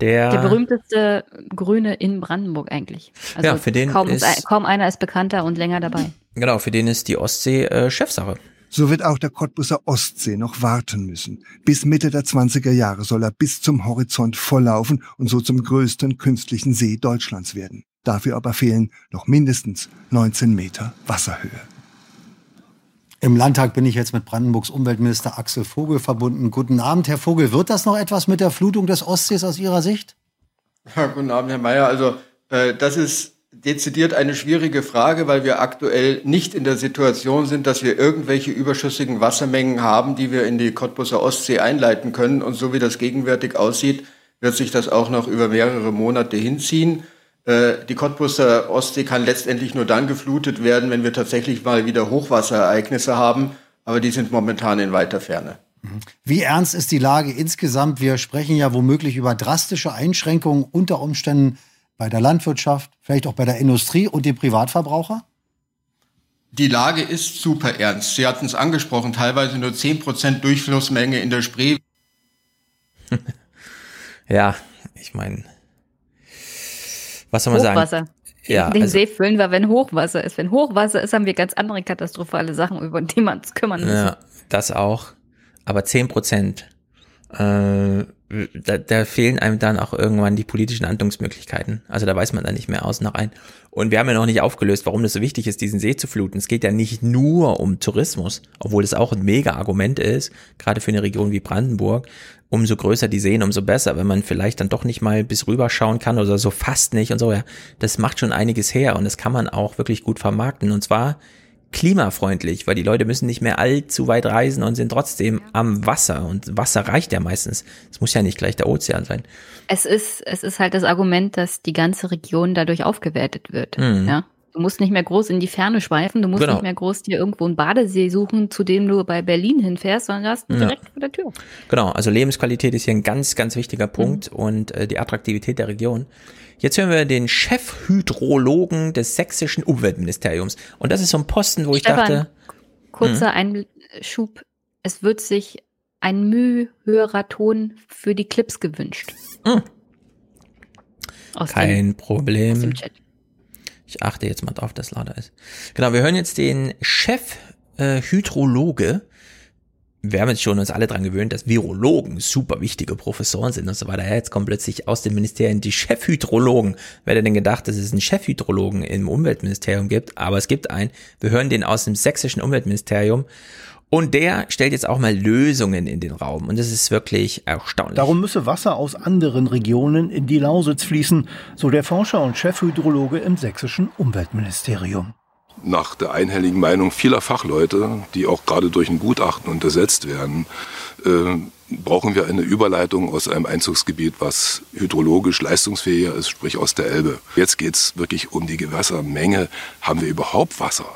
Der, Der berühmteste Grüne in Brandenburg eigentlich. Also Ja, für den kaum, ist- kaum einer ist bekannter und länger dabei. genau, für den ist die Ostsee äh, Chefsache. So wird auch der Cottbuser Ostsee noch warten müssen. Bis Mitte der 20er Jahre soll er bis zum Horizont volllaufen und so zum größten künstlichen See Deutschlands werden. Dafür aber fehlen noch mindestens 19 Meter Wasserhöhe. Im Landtag bin ich jetzt mit Brandenburgs Umweltminister Axel Vogel verbunden. Guten Abend, Herr Vogel. Wird das noch etwas mit der Flutung des Ostsees aus Ihrer Sicht? Ja, guten Abend, Herr Mayer. Also äh, das ist dezidiert eine schwierige Frage, weil wir aktuell nicht in der Situation sind, dass wir irgendwelche überschüssigen Wassermengen haben, die wir in die Cottbuser Ostsee einleiten können. Und so wie das gegenwärtig aussieht, wird sich das auch noch über mehrere Monate hinziehen. Äh, Die Cottbuser Ostsee kann letztendlich nur dann geflutet werden, wenn wir tatsächlich mal wieder Hochwasserereignisse haben. Aber die sind momentan in weiter Ferne. Wie ernst ist die Lage insgesamt? Wir sprechen ja womöglich über drastische Einschränkungen unter Umständen bei der Landwirtschaft, vielleicht auch bei der Industrie und dem Privatverbraucher? Die Lage ist super ernst. Sie hatten es angesprochen, teilweise nur 10% Durchflussmenge in der Spree. Ja, ich meine, was soll man sagen? Hochwasser. Ja, Den also, See füllen wir, wenn Hochwasser ist. Wenn Hochwasser ist, haben wir ganz andere katastrophale Sachen, über die man uns kümmern muss. ja, das auch. Aber 10 Prozent, äh, da, da fehlen einem dann auch irgendwann die politischen Handlungsmöglichkeiten. Also da weiß man dann nicht mehr aus nach ein. Und wir haben ja noch nicht aufgelöst, warum das so wichtig ist, diesen See zu fluten. Es geht ja nicht nur um Tourismus, obwohl das auch ein mega Argument ist, gerade für eine Region wie Brandenburg. Umso größer die Seen, umso besser, wenn man vielleicht dann doch nicht mal bis rüber schauen kann oder so fast nicht und so. Ja, das macht schon einiges her und das kann man auch wirklich gut vermarkten. Und zwar klimafreundlich, weil die Leute müssen nicht mehr allzu weit reisen und sind trotzdem am Wasser. Und Wasser reicht ja meistens. Es muss ja nicht gleich der Ozean sein. Es ist, es ist halt das Argument, dass die ganze Region dadurch aufgewertet wird. Mhm. Ja? Du musst nicht mehr groß in die Ferne schweifen, du musst Genau. nicht mehr groß dir irgendwo einen Badesee suchen, zu dem du bei Berlin hinfährst, sondern du hast ihn Ja. direkt vor der Tür. Genau, also Lebensqualität ist hier ein ganz, ganz wichtiger Punkt und äh, die Attraktivität der Region. Jetzt hören wir den Chefhydrologen des sächsischen Umweltministeriums. Und das ist so ein Posten, wo ich Stefan, dachte, Kurzer Einschub. Es wird sich ein Mühe höherer Ton für die Clips gewünscht. Aus kein dem, Problem. Ich achte jetzt mal drauf, dass lauter ist. Genau, wir hören jetzt den Chef-Hydrologe. Wir haben jetzt schon uns alle dran gewöhnt, dass Virologen super wichtige Professoren sind und so weiter. Jetzt kommen plötzlich aus den Ministerien die Chefhydrologen. Wer hätte denn gedacht, dass es einen Chefhydrologen im Umweltministerium gibt? Aber es gibt einen. Wir hören den aus dem sächsischen Umweltministerium. Und der stellt jetzt auch mal Lösungen in den Raum. Und das ist wirklich erstaunlich. Darum müsse Wasser aus anderen Regionen in die Lausitz fließen, so der Forscher und Chefhydrologe im sächsischen Umweltministerium. Nach der einhelligen Meinung vieler Fachleute, die auch gerade durch ein Gutachten untersetzt werden, äh, brauchen wir eine Überleitung aus einem Einzugsgebiet, was hydrologisch leistungsfähiger ist, sprich aus der Elbe. Jetzt geht's wirklich um die Gewässermenge. Haben wir überhaupt Wasser?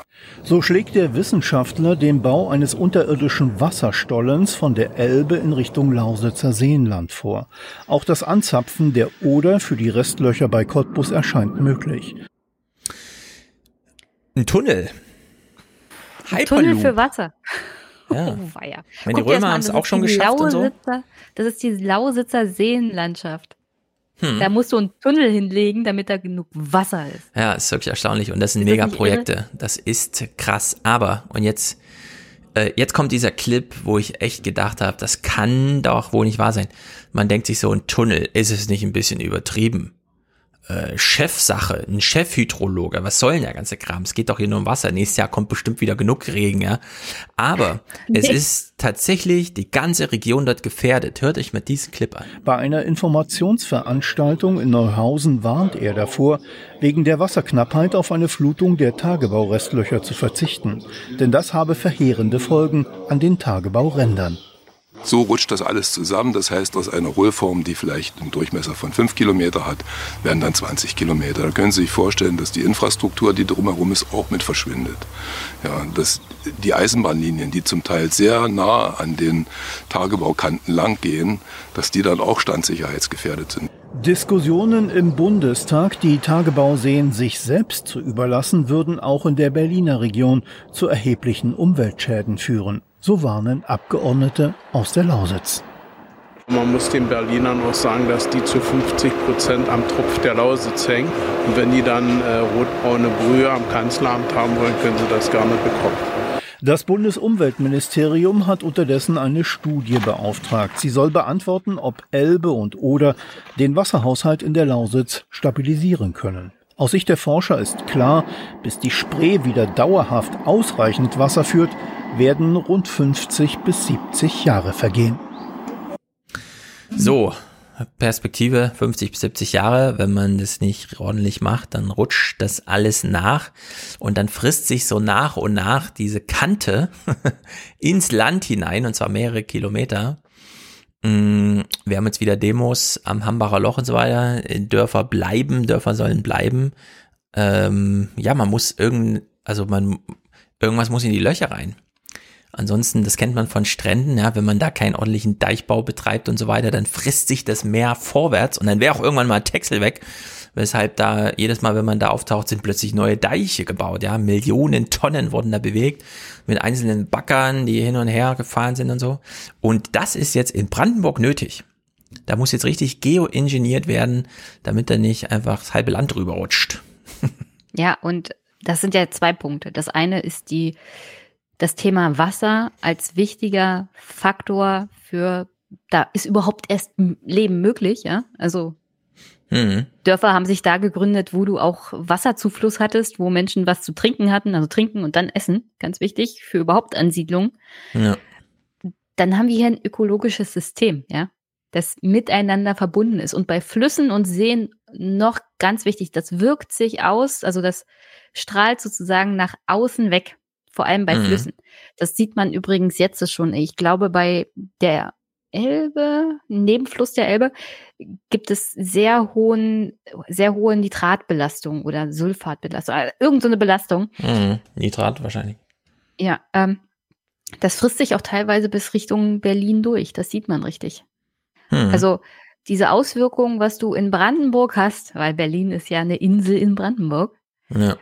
So schlägt der Wissenschaftler den Bau eines unterirdischen Wasserstollens von der Elbe in Richtung Lausitzer Seenland vor. Auch das Anzapfen der Oder für die Restlöcher bei Cottbus erscheint möglich. Ein Tunnel. Ein Tunnel Hyperloop. für Wasser. Ja. Oh, weia. Wenn die Römer haben's das auch schon geschafft und so. Das ist die Lausitzer Seenlandschaft. Hm. Da musst du einen Tunnel hinlegen, damit da genug Wasser ist. Ja, ist wirklich erstaunlich. Und das sind Megaprojekte. Das ist krass. Aber, und jetzt, äh, jetzt kommt dieser Clip, wo ich echt gedacht habe, das kann doch wohl nicht wahr sein. Man denkt sich so, ein Tunnel, ist es nicht ein bisschen übertrieben? Äh, Chefsache, ein Chefhydrologe, was soll denn der ganze Kram? Es geht doch hier nur um Wasser. Nächstes Jahr kommt bestimmt wieder genug Regen, ja. Aber es Nee. ist tatsächlich die ganze Region dort gefährdet. Hört euch mal diesen Clip an. Bei einer Informationsveranstaltung in Neuhausen warnt er davor, wegen der Wasserknappheit auf eine Flutung der Tagebaurestlöcher zu verzichten. Denn das habe verheerende Folgen an den Tagebaurändern. So rutscht das alles zusammen. Das heißt, aus einer Hohlform, die vielleicht einen Durchmesser von fünf Kilometer hat, werden dann 20 Kilometer. Da können Sie sich vorstellen, dass die Infrastruktur, die drumherum ist, auch mit verschwindet. Ja, dass die Eisenbahnlinien, die zum Teil sehr nah an den Tagebaukanten lang gehen, dass die dann auch standsicherheitsgefährdet sind. Diskussionen im Bundestag, die Tagebauseen sich selbst zu überlassen, würden auch in der Berliner Region zu erheblichen Umweltschäden führen. So warnen Abgeordnete aus der Lausitz. Man muss den Berlinern auch sagen, dass die zu 50 Prozent am Tropf der Lausitz hängen. Und wenn die dann äh, rotbraune Brühe am Kanzleramt haben wollen, können sie das gerne bekommen. Das Bundesumweltministerium hat unterdessen eine Studie beauftragt. Sie soll beantworten, ob Elbe und Oder den Wasserhaushalt in der Lausitz stabilisieren können. Aus Sicht der Forscher ist klar, bis die Spree wieder dauerhaft ausreichend Wasser führt, werden rund 50 bis 70 Jahre vergehen. So, Perspektive 50 bis 70 Jahre, wenn man das nicht ordentlich macht, dann rutscht das alles nach und dann frisst sich so nach und nach diese Kante ins Land hinein und zwar mehrere Kilometer. Mm, wir haben jetzt wieder Demos am Hambacher Loch und so weiter. Dörfer bleiben, Dörfer sollen bleiben. Ähm, ja, man muss irgend, also man, irgendwas muss in die Löcher rein. Ansonsten, das kennt man von Stränden, ja, wenn man da keinen ordentlichen Deichbau betreibt und so weiter, dann frisst sich das Meer vorwärts und dann wäre auch irgendwann mal Texel weg, weshalb da jedes Mal, wenn man da auftaucht, sind plötzlich neue Deiche gebaut, ja, Millionen Tonnen wurden da bewegt mit einzelnen Backern, die hin und her gefahren sind und so. Und das ist jetzt in Brandenburg nötig. Da muss jetzt richtig geoingeniert werden, damit da nicht einfach das halbe Land drüber rutscht. Ja, und das sind ja zwei Punkte. Das eine ist die das Thema Wasser als wichtiger Faktor für, da ist überhaupt erst Leben möglich, ja. Also mhm. Dörfer haben sich da gegründet, wo du auch Wasserzufluss hattest, wo Menschen was zu trinken hatten, also trinken und dann essen, ganz wichtig für überhaupt Ansiedlung. Ja. Dann haben wir hier ein ökologisches System, ja, das miteinander verbunden ist. Und bei Flüssen und Seen noch ganz wichtig, das wirkt sich aus, also das strahlt sozusagen nach außen weg vor allem bei mhm. Flüssen. Das sieht man übrigens jetzt schon. Ich glaube, bei der Elbe, Nebenfluss der Elbe, gibt es sehr hohen, sehr hohe Nitratbelastung oder Sulfatbelastung, also irgendeine so Belastung. Mhm. Nitrat wahrscheinlich. Ja, ähm, das frisst sich auch teilweise bis Richtung Berlin durch. Das sieht man richtig. Mhm. Also diese Auswirkungen, was du in Brandenburg hast, weil Berlin ist ja eine Insel in Brandenburg. Ja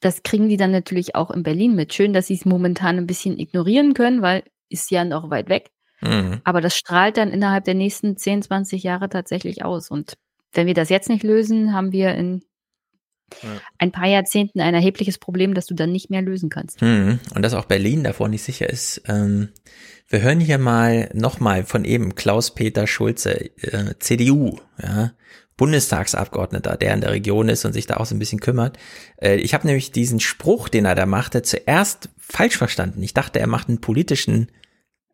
das kriegen die dann natürlich auch in Berlin mit. Schön, dass sie es momentan ein bisschen ignorieren können, weil ist ja noch weit weg. Mhm. Aber das strahlt dann innerhalb der nächsten 10, 20 Jahre tatsächlich aus. Und wenn wir das jetzt nicht lösen, haben wir in ja. ein paar Jahrzehnten ein erhebliches Problem, das du dann nicht mehr lösen kannst. Mhm. Und dass auch Berlin davor nicht sicher ist. Ähm, wir hören hier mal nochmal von eben Klaus-Peter Schulze, äh, CDU, ja, Bundestagsabgeordneter, der in der Region ist und sich da auch so ein bisschen kümmert. Äh, ich habe nämlich diesen Spruch, den er da machte, zuerst falsch verstanden. Ich dachte, er macht einen politischen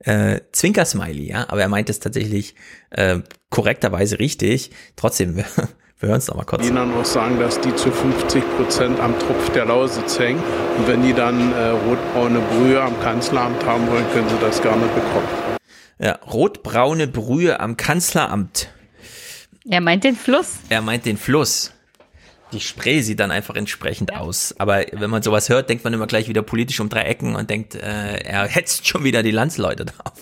äh, Zwinkersmiley, ja, aber er meint es tatsächlich äh, korrekterweise richtig. Trotzdem, wir, wir hören es nochmal kurz. Ihnen auch sagen, dass die zu 50 Prozent am Tropf der Lausitz hängen. Und wenn die dann äh, rotbraune Brühe am Kanzleramt haben wollen, können sie das gerne bekommen. Ja, rotbraune Brühe am Kanzleramt. Er meint den Fluss. Er meint den Fluss. Die Spree sieht dann einfach entsprechend ja. aus. Aber wenn man sowas hört, denkt man immer gleich wieder politisch um drei Ecken und denkt, äh, er hetzt schon wieder die Landsleute drauf.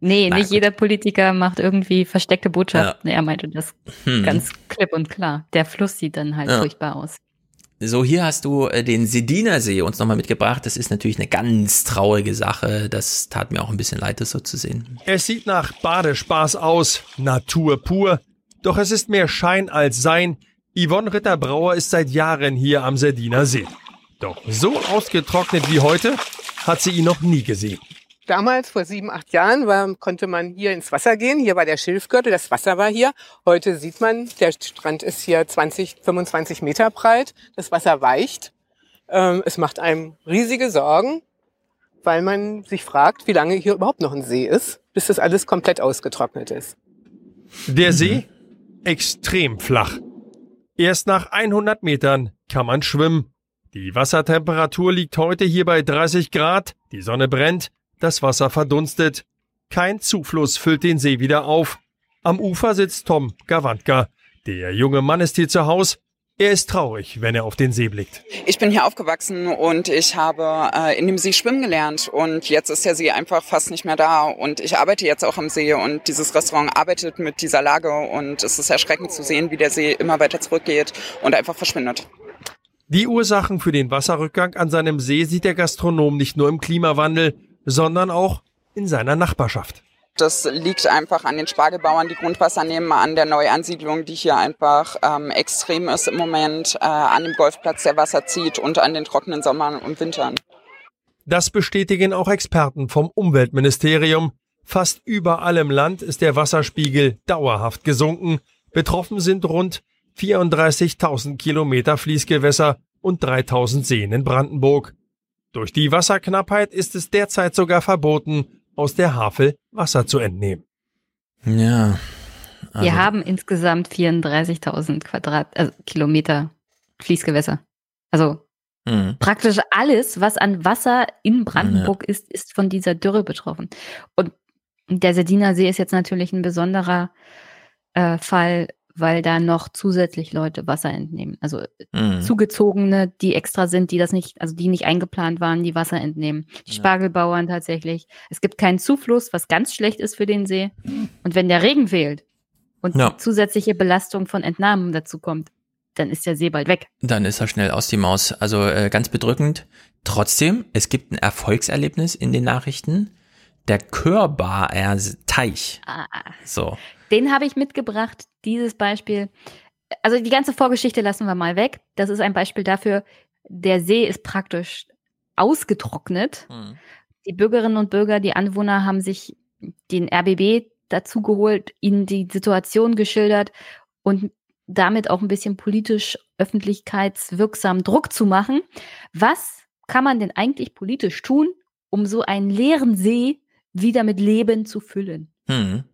Nee, Na, nicht gut. jeder Politiker macht irgendwie versteckte Botschaften. Ja. Er meinte das hm. ganz klipp und klar. Der Fluss sieht dann halt ja. furchtbar aus. So, hier hast du äh, den Sediner See uns nochmal mitgebracht. Das ist natürlich eine ganz traurige Sache. Das tat mir auch ein bisschen leid, das so zu sehen. Es sieht nach Badespaß aus. Natur pur. Doch es ist mehr Schein als Sein. Yvonne Ritterbrauer ist seit Jahren hier am Sardiner See. Doch so ausgetrocknet wie heute hat sie ihn noch nie gesehen. Damals, vor sieben, acht Jahren, war, konnte man hier ins Wasser gehen. Hier war der Schilfgürtel, das Wasser war hier. Heute sieht man, der Strand ist hier 20, 25 Meter breit. Das Wasser weicht. Ähm, es macht einem riesige Sorgen, weil man sich fragt, wie lange hier überhaupt noch ein See ist, bis das alles komplett ausgetrocknet ist. Der See extrem flach. Erst nach 100 Metern kann man schwimmen. Die Wassertemperatur liegt heute hier bei 30 Grad, die Sonne brennt, das Wasser verdunstet. Kein Zufluss füllt den See wieder auf. Am Ufer sitzt Tom Gawantka. Der junge Mann ist hier zu Hause. Er ist traurig, wenn er auf den See blickt. Ich bin hier aufgewachsen und ich habe äh, in dem See schwimmen gelernt und jetzt ist der See einfach fast nicht mehr da und ich arbeite jetzt auch am See und dieses Restaurant arbeitet mit dieser Lage und es ist erschreckend zu sehen, wie der See immer weiter zurückgeht und einfach verschwindet. Die Ursachen für den Wasserrückgang an seinem See sieht der Gastronom nicht nur im Klimawandel, sondern auch in seiner Nachbarschaft. Das liegt einfach an den Spargelbauern, die Grundwasser nehmen, an der Neuansiedlung, die hier einfach ähm, extrem ist im Moment, äh, an dem Golfplatz, der Wasser zieht und an den trockenen Sommern und Wintern. Das bestätigen auch Experten vom Umweltministerium. Fast überall im Land ist der Wasserspiegel dauerhaft gesunken. Betroffen sind rund 34.000 Kilometer Fließgewässer und 3.000 Seen in Brandenburg. Durch die Wasserknappheit ist es derzeit sogar verboten, aus der Havel Wasser zu entnehmen. Ja. Also Wir haben insgesamt 34.000 Quadrat, also Kilometer Fließgewässer. Also mhm. praktisch alles, was an Wasser in Brandenburg ja. ist, ist von dieser Dürre betroffen. Und der Sediner See ist jetzt natürlich ein besonderer äh, Fall, weil da noch zusätzlich Leute Wasser entnehmen. Also mhm. Zugezogene, die extra sind, die das nicht, also die nicht eingeplant waren, die Wasser entnehmen. Die ja. Spargelbauern tatsächlich. Es gibt keinen Zufluss, was ganz schlecht ist für den See. Und wenn der Regen fehlt und ja. zusätzliche Belastung von Entnahmen dazu kommt, dann ist der See bald weg. Dann ist er schnell aus die Maus. Also äh, ganz bedrückend. Trotzdem, es gibt ein Erfolgserlebnis in den Nachrichten. Der Körbar Teich. Ah. So. Den habe ich mitgebracht, dieses Beispiel. Also die ganze Vorgeschichte lassen wir mal weg. Das ist ein Beispiel dafür, der See ist praktisch ausgetrocknet. Mhm. Die Bürgerinnen und Bürger, die Anwohner haben sich den RBB dazu geholt, ihnen die Situation geschildert und damit auch ein bisschen politisch öffentlichkeitswirksam Druck zu machen. Was kann man denn eigentlich politisch tun, um so einen leeren See wieder mit Leben zu füllen? Hm.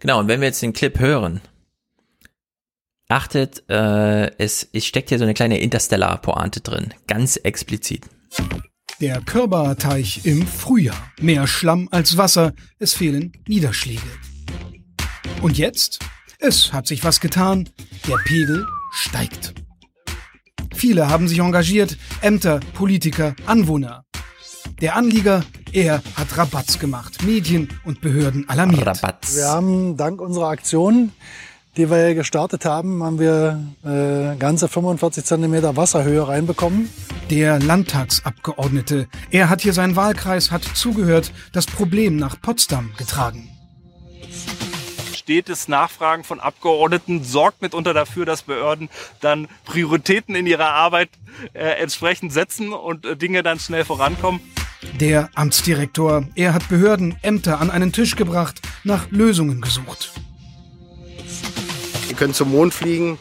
Genau, und wenn wir jetzt den Clip hören, achtet, äh, es, es steckt hier so eine kleine Interstellar-Pointe drin, ganz explizit. Der Körberteich im Frühjahr. Mehr Schlamm als Wasser, es fehlen Niederschläge. Und jetzt? Es hat sich was getan. Der Pegel steigt. Viele haben sich engagiert, Ämter, Politiker, Anwohner. Der Anlieger, er hat Rabatz gemacht. Medien und Behörden alarmiert. Rabatz. Wir haben dank unserer Aktion, die wir gestartet haben, haben wir äh, ganze 45 Zentimeter Wasserhöhe reinbekommen. Der Landtagsabgeordnete, er hat hier seinen Wahlkreis, hat zugehört, das Problem nach Potsdam getragen stetes Nachfragen von Abgeordneten sorgt mitunter dafür, dass Behörden dann Prioritäten in ihrer Arbeit äh, entsprechend setzen und äh, Dinge dann schnell vorankommen. Der Amtsdirektor, er hat Behörden, Ämter an einen Tisch gebracht, nach Lösungen gesucht. Wir können zum Mond fliegen,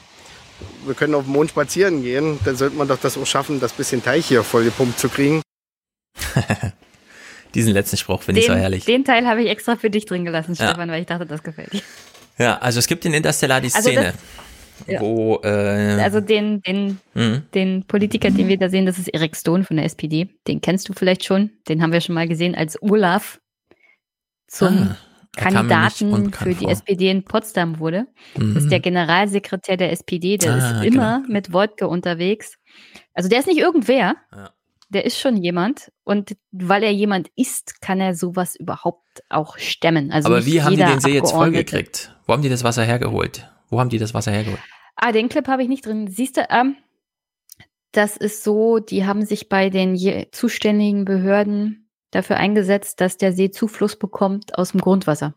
wir können auf dem Mond spazieren gehen, dann sollte man doch das auch schaffen, das bisschen Teich hier vollgepumpt zu kriegen. Diesen letzten Spruch finde ich so herrlich. Den Teil habe ich extra für dich drin gelassen, Stefan, ja. weil ich dachte, das gefällt dir. Ja, also es gibt in Interstellar die also Szene. Also ja. wo äh, also den den mhm. den Politiker, den wir da sehen, das ist Eric Stone von der SPD. Den kennst du vielleicht schon. Den haben wir schon mal gesehen als Olaf zum ah, Kandidaten für die vor. SPD in Potsdam wurde. Mhm. Das ist der. Generalsekretär der SPD. Der ah, ist immer genau. mit Wodka unterwegs. Also der ist nicht irgendwer. Ja. Der ist schon jemand und weil er jemand ist, kann er sowas überhaupt auch stemmen. Also Aber wie haben die den See jetzt vollgekriegt? Wo haben die das Wasser hergeholt? Wo haben die das Wasser hergeholt? Ah, den Clip habe ich nicht drin. Siehst du, ähm, das ist so, die haben sich bei den zuständigen Behörden dafür eingesetzt, dass der See Zufluss bekommt aus dem Grundwasser.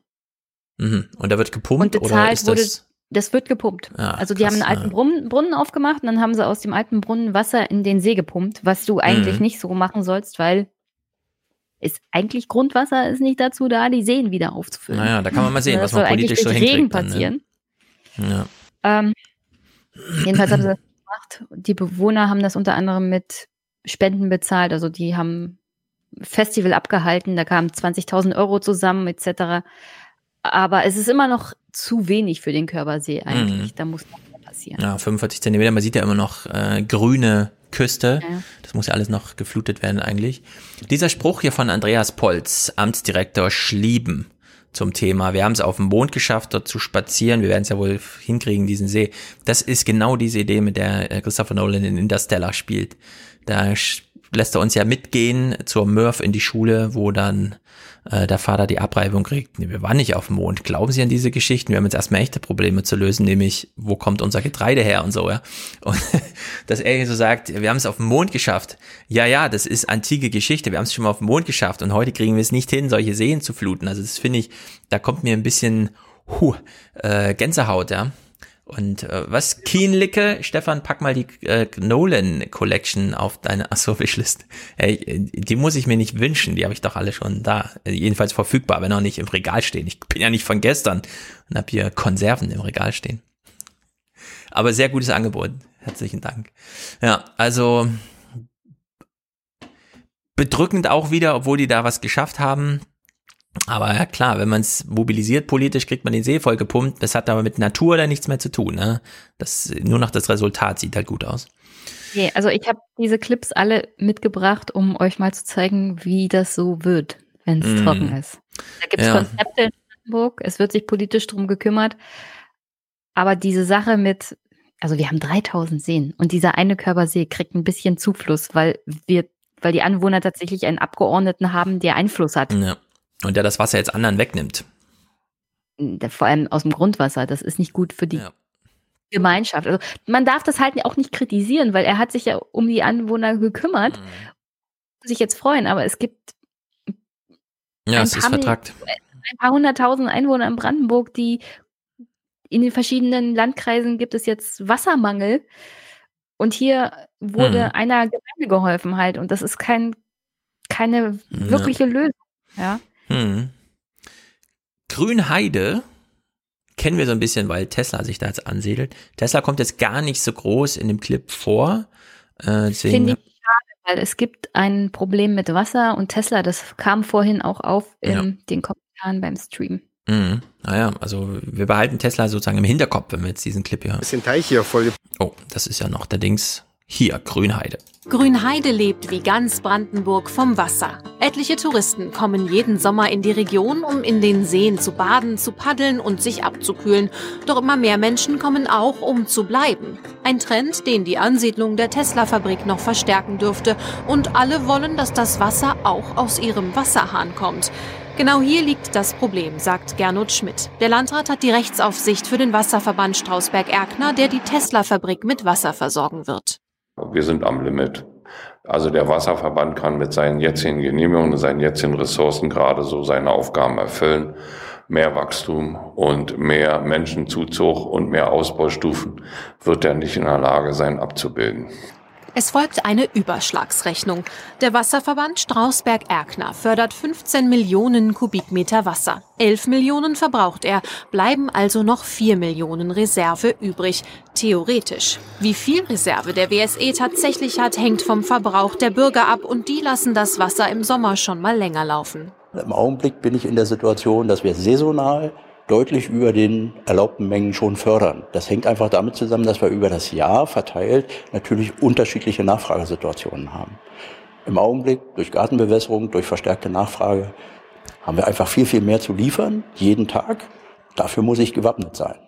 Mhm. Und da wird gepumpt und oder ist das? Wurde, das wird gepumpt. Ja, also die haben einen alten Brunnen, Brunnen, aufgemacht und dann haben sie aus dem alten Brunnen Wasser in den See gepumpt, was du eigentlich mhm. nicht so machen sollst, weil ist eigentlich Grundwasser ist nicht dazu da, die Seen wieder aufzufüllen. Naja, da kann man mal sehen, was man politisch so hinkriegt. Regen passieren. Dann, ne? ja. ähm, Jedenfalls haben sie das gemacht. Die Bewohner haben das unter anderem mit Spenden bezahlt. Also die haben Festival abgehalten, da kamen 20.000 Euro zusammen etc. Aber es ist immer noch zu wenig für den Körpersee eigentlich. Mhm. Da muss noch mehr passieren. Ja, 45 Zentimeter. Man sieht ja immer noch äh, grüne Küste. Ja. Das muss ja alles noch geflutet werden eigentlich. Dieser Spruch hier von Andreas Polz, Amtsdirektor Schlieben zum Thema. Wir haben es auf dem Mond geschafft, dort zu spazieren. Wir werden es ja wohl hinkriegen, diesen See. Das ist genau diese Idee, mit der äh, Christopher Nolan in Interstellar spielt. Da lässt er uns ja mitgehen zur Murph in die Schule, wo dann äh, der Vater die Abreibung kriegt. Nee, wir waren nicht auf dem Mond. Glauben Sie an diese Geschichten? Wir haben jetzt erstmal echte Probleme zu lösen, nämlich wo kommt unser Getreide her und so, ja. Und dass er so sagt, wir haben es auf dem Mond geschafft. Ja, ja, das ist antike Geschichte. Wir haben es schon mal auf dem Mond geschafft und heute kriegen wir es nicht hin, solche Seen zu fluten. Also das finde ich, da kommt mir ein bisschen huh, äh, Gänsehaut, ja. Und äh, was? Kienlicke? Stefan, pack mal die äh, Nolan Collection auf deine achso, Wishlist. Hey, die muss ich mir nicht wünschen, die habe ich doch alle schon da. Jedenfalls verfügbar, wenn auch nicht im Regal stehen. Ich bin ja nicht von gestern und habe hier Konserven im Regal stehen. Aber sehr gutes Angebot. Herzlichen Dank. Ja, also bedrückend auch wieder, obwohl die da was geschafft haben. Aber ja klar, wenn man es mobilisiert politisch, kriegt man den See voll gepumpt. Das hat aber mit Natur da nichts mehr zu tun. Ne? Das, nur noch das Resultat sieht halt gut aus. Okay, also ich habe diese Clips alle mitgebracht, um euch mal zu zeigen, wie das so wird, wenn es mm. trocken ist. Da gibt es ja. Konzepte in Brandenburg, es wird sich politisch drum gekümmert. Aber diese Sache mit, also wir haben 3000 Seen und dieser eine Körpersee kriegt ein bisschen Zufluss, weil wir, weil die Anwohner tatsächlich einen Abgeordneten haben, der Einfluss hat. Ja. Und der das Wasser jetzt anderen wegnimmt. Vor allem aus dem Grundwasser. Das ist nicht gut für die ja. Gemeinschaft. Also man darf das halt auch nicht kritisieren, weil er hat sich ja um die Anwohner gekümmert. Mhm. Sich jetzt freuen, aber es gibt ja, es ist vertragt. ein paar hunderttausend Einwohner in Brandenburg, die in den verschiedenen Landkreisen gibt es jetzt Wassermangel. Und hier wurde mhm. einer Gemeinde geholfen halt. Und das ist kein, keine wirkliche ja. Lösung. Ja. Hm. Grünheide kennen wir so ein bisschen, weil Tesla sich da jetzt ansiedelt. Tesla kommt jetzt gar nicht so groß in dem Clip vor. Äh, Finde ich schade, weil es gibt ein Problem mit Wasser und Tesla, das kam vorhin auch auf in ja. den Kommentaren beim Stream. Mhm. Naja, also wir behalten Tesla sozusagen im Hinterkopf, wenn wir jetzt diesen Clip hier. Bisschen Teich hier voll. Oh, das ist ja noch der Dings. Hier, Grünheide. Grünheide lebt wie ganz Brandenburg vom Wasser. Etliche Touristen kommen jeden Sommer in die Region, um in den Seen zu baden, zu paddeln und sich abzukühlen. Doch immer mehr Menschen kommen auch, um zu bleiben. Ein Trend, den die Ansiedlung der Tesla-Fabrik noch verstärken dürfte. Und alle wollen, dass das Wasser auch aus ihrem Wasserhahn kommt. Genau hier liegt das Problem, sagt Gernot Schmidt. Der Landrat hat die Rechtsaufsicht für den Wasserverband Strausberg-Erkner, der die Tesla-Fabrik mit Wasser versorgen wird. Wir sind am Limit. Also der Wasserverband kann mit seinen jetzigen Genehmigungen und seinen jetzigen Ressourcen gerade so seine Aufgaben erfüllen. Mehr Wachstum und mehr Menschenzuzug und mehr Ausbaustufen wird er nicht in der Lage sein abzubilden. Es folgt eine Überschlagsrechnung. Der Wasserverband Strausberg-Erkner fördert 15 Millionen Kubikmeter Wasser. 11 Millionen verbraucht er, bleiben also noch 4 Millionen Reserve übrig. Theoretisch. Wie viel Reserve der WSE tatsächlich hat, hängt vom Verbrauch der Bürger ab und die lassen das Wasser im Sommer schon mal länger laufen. Im Augenblick bin ich in der Situation, dass wir saisonal deutlich über den erlaubten Mengen schon fördern. Das hängt einfach damit zusammen, dass wir über das Jahr verteilt natürlich unterschiedliche Nachfragesituationen haben. Im Augenblick durch Gartenbewässerung, durch verstärkte Nachfrage haben wir einfach viel, viel mehr zu liefern, jeden Tag. Dafür muss ich gewappnet sein.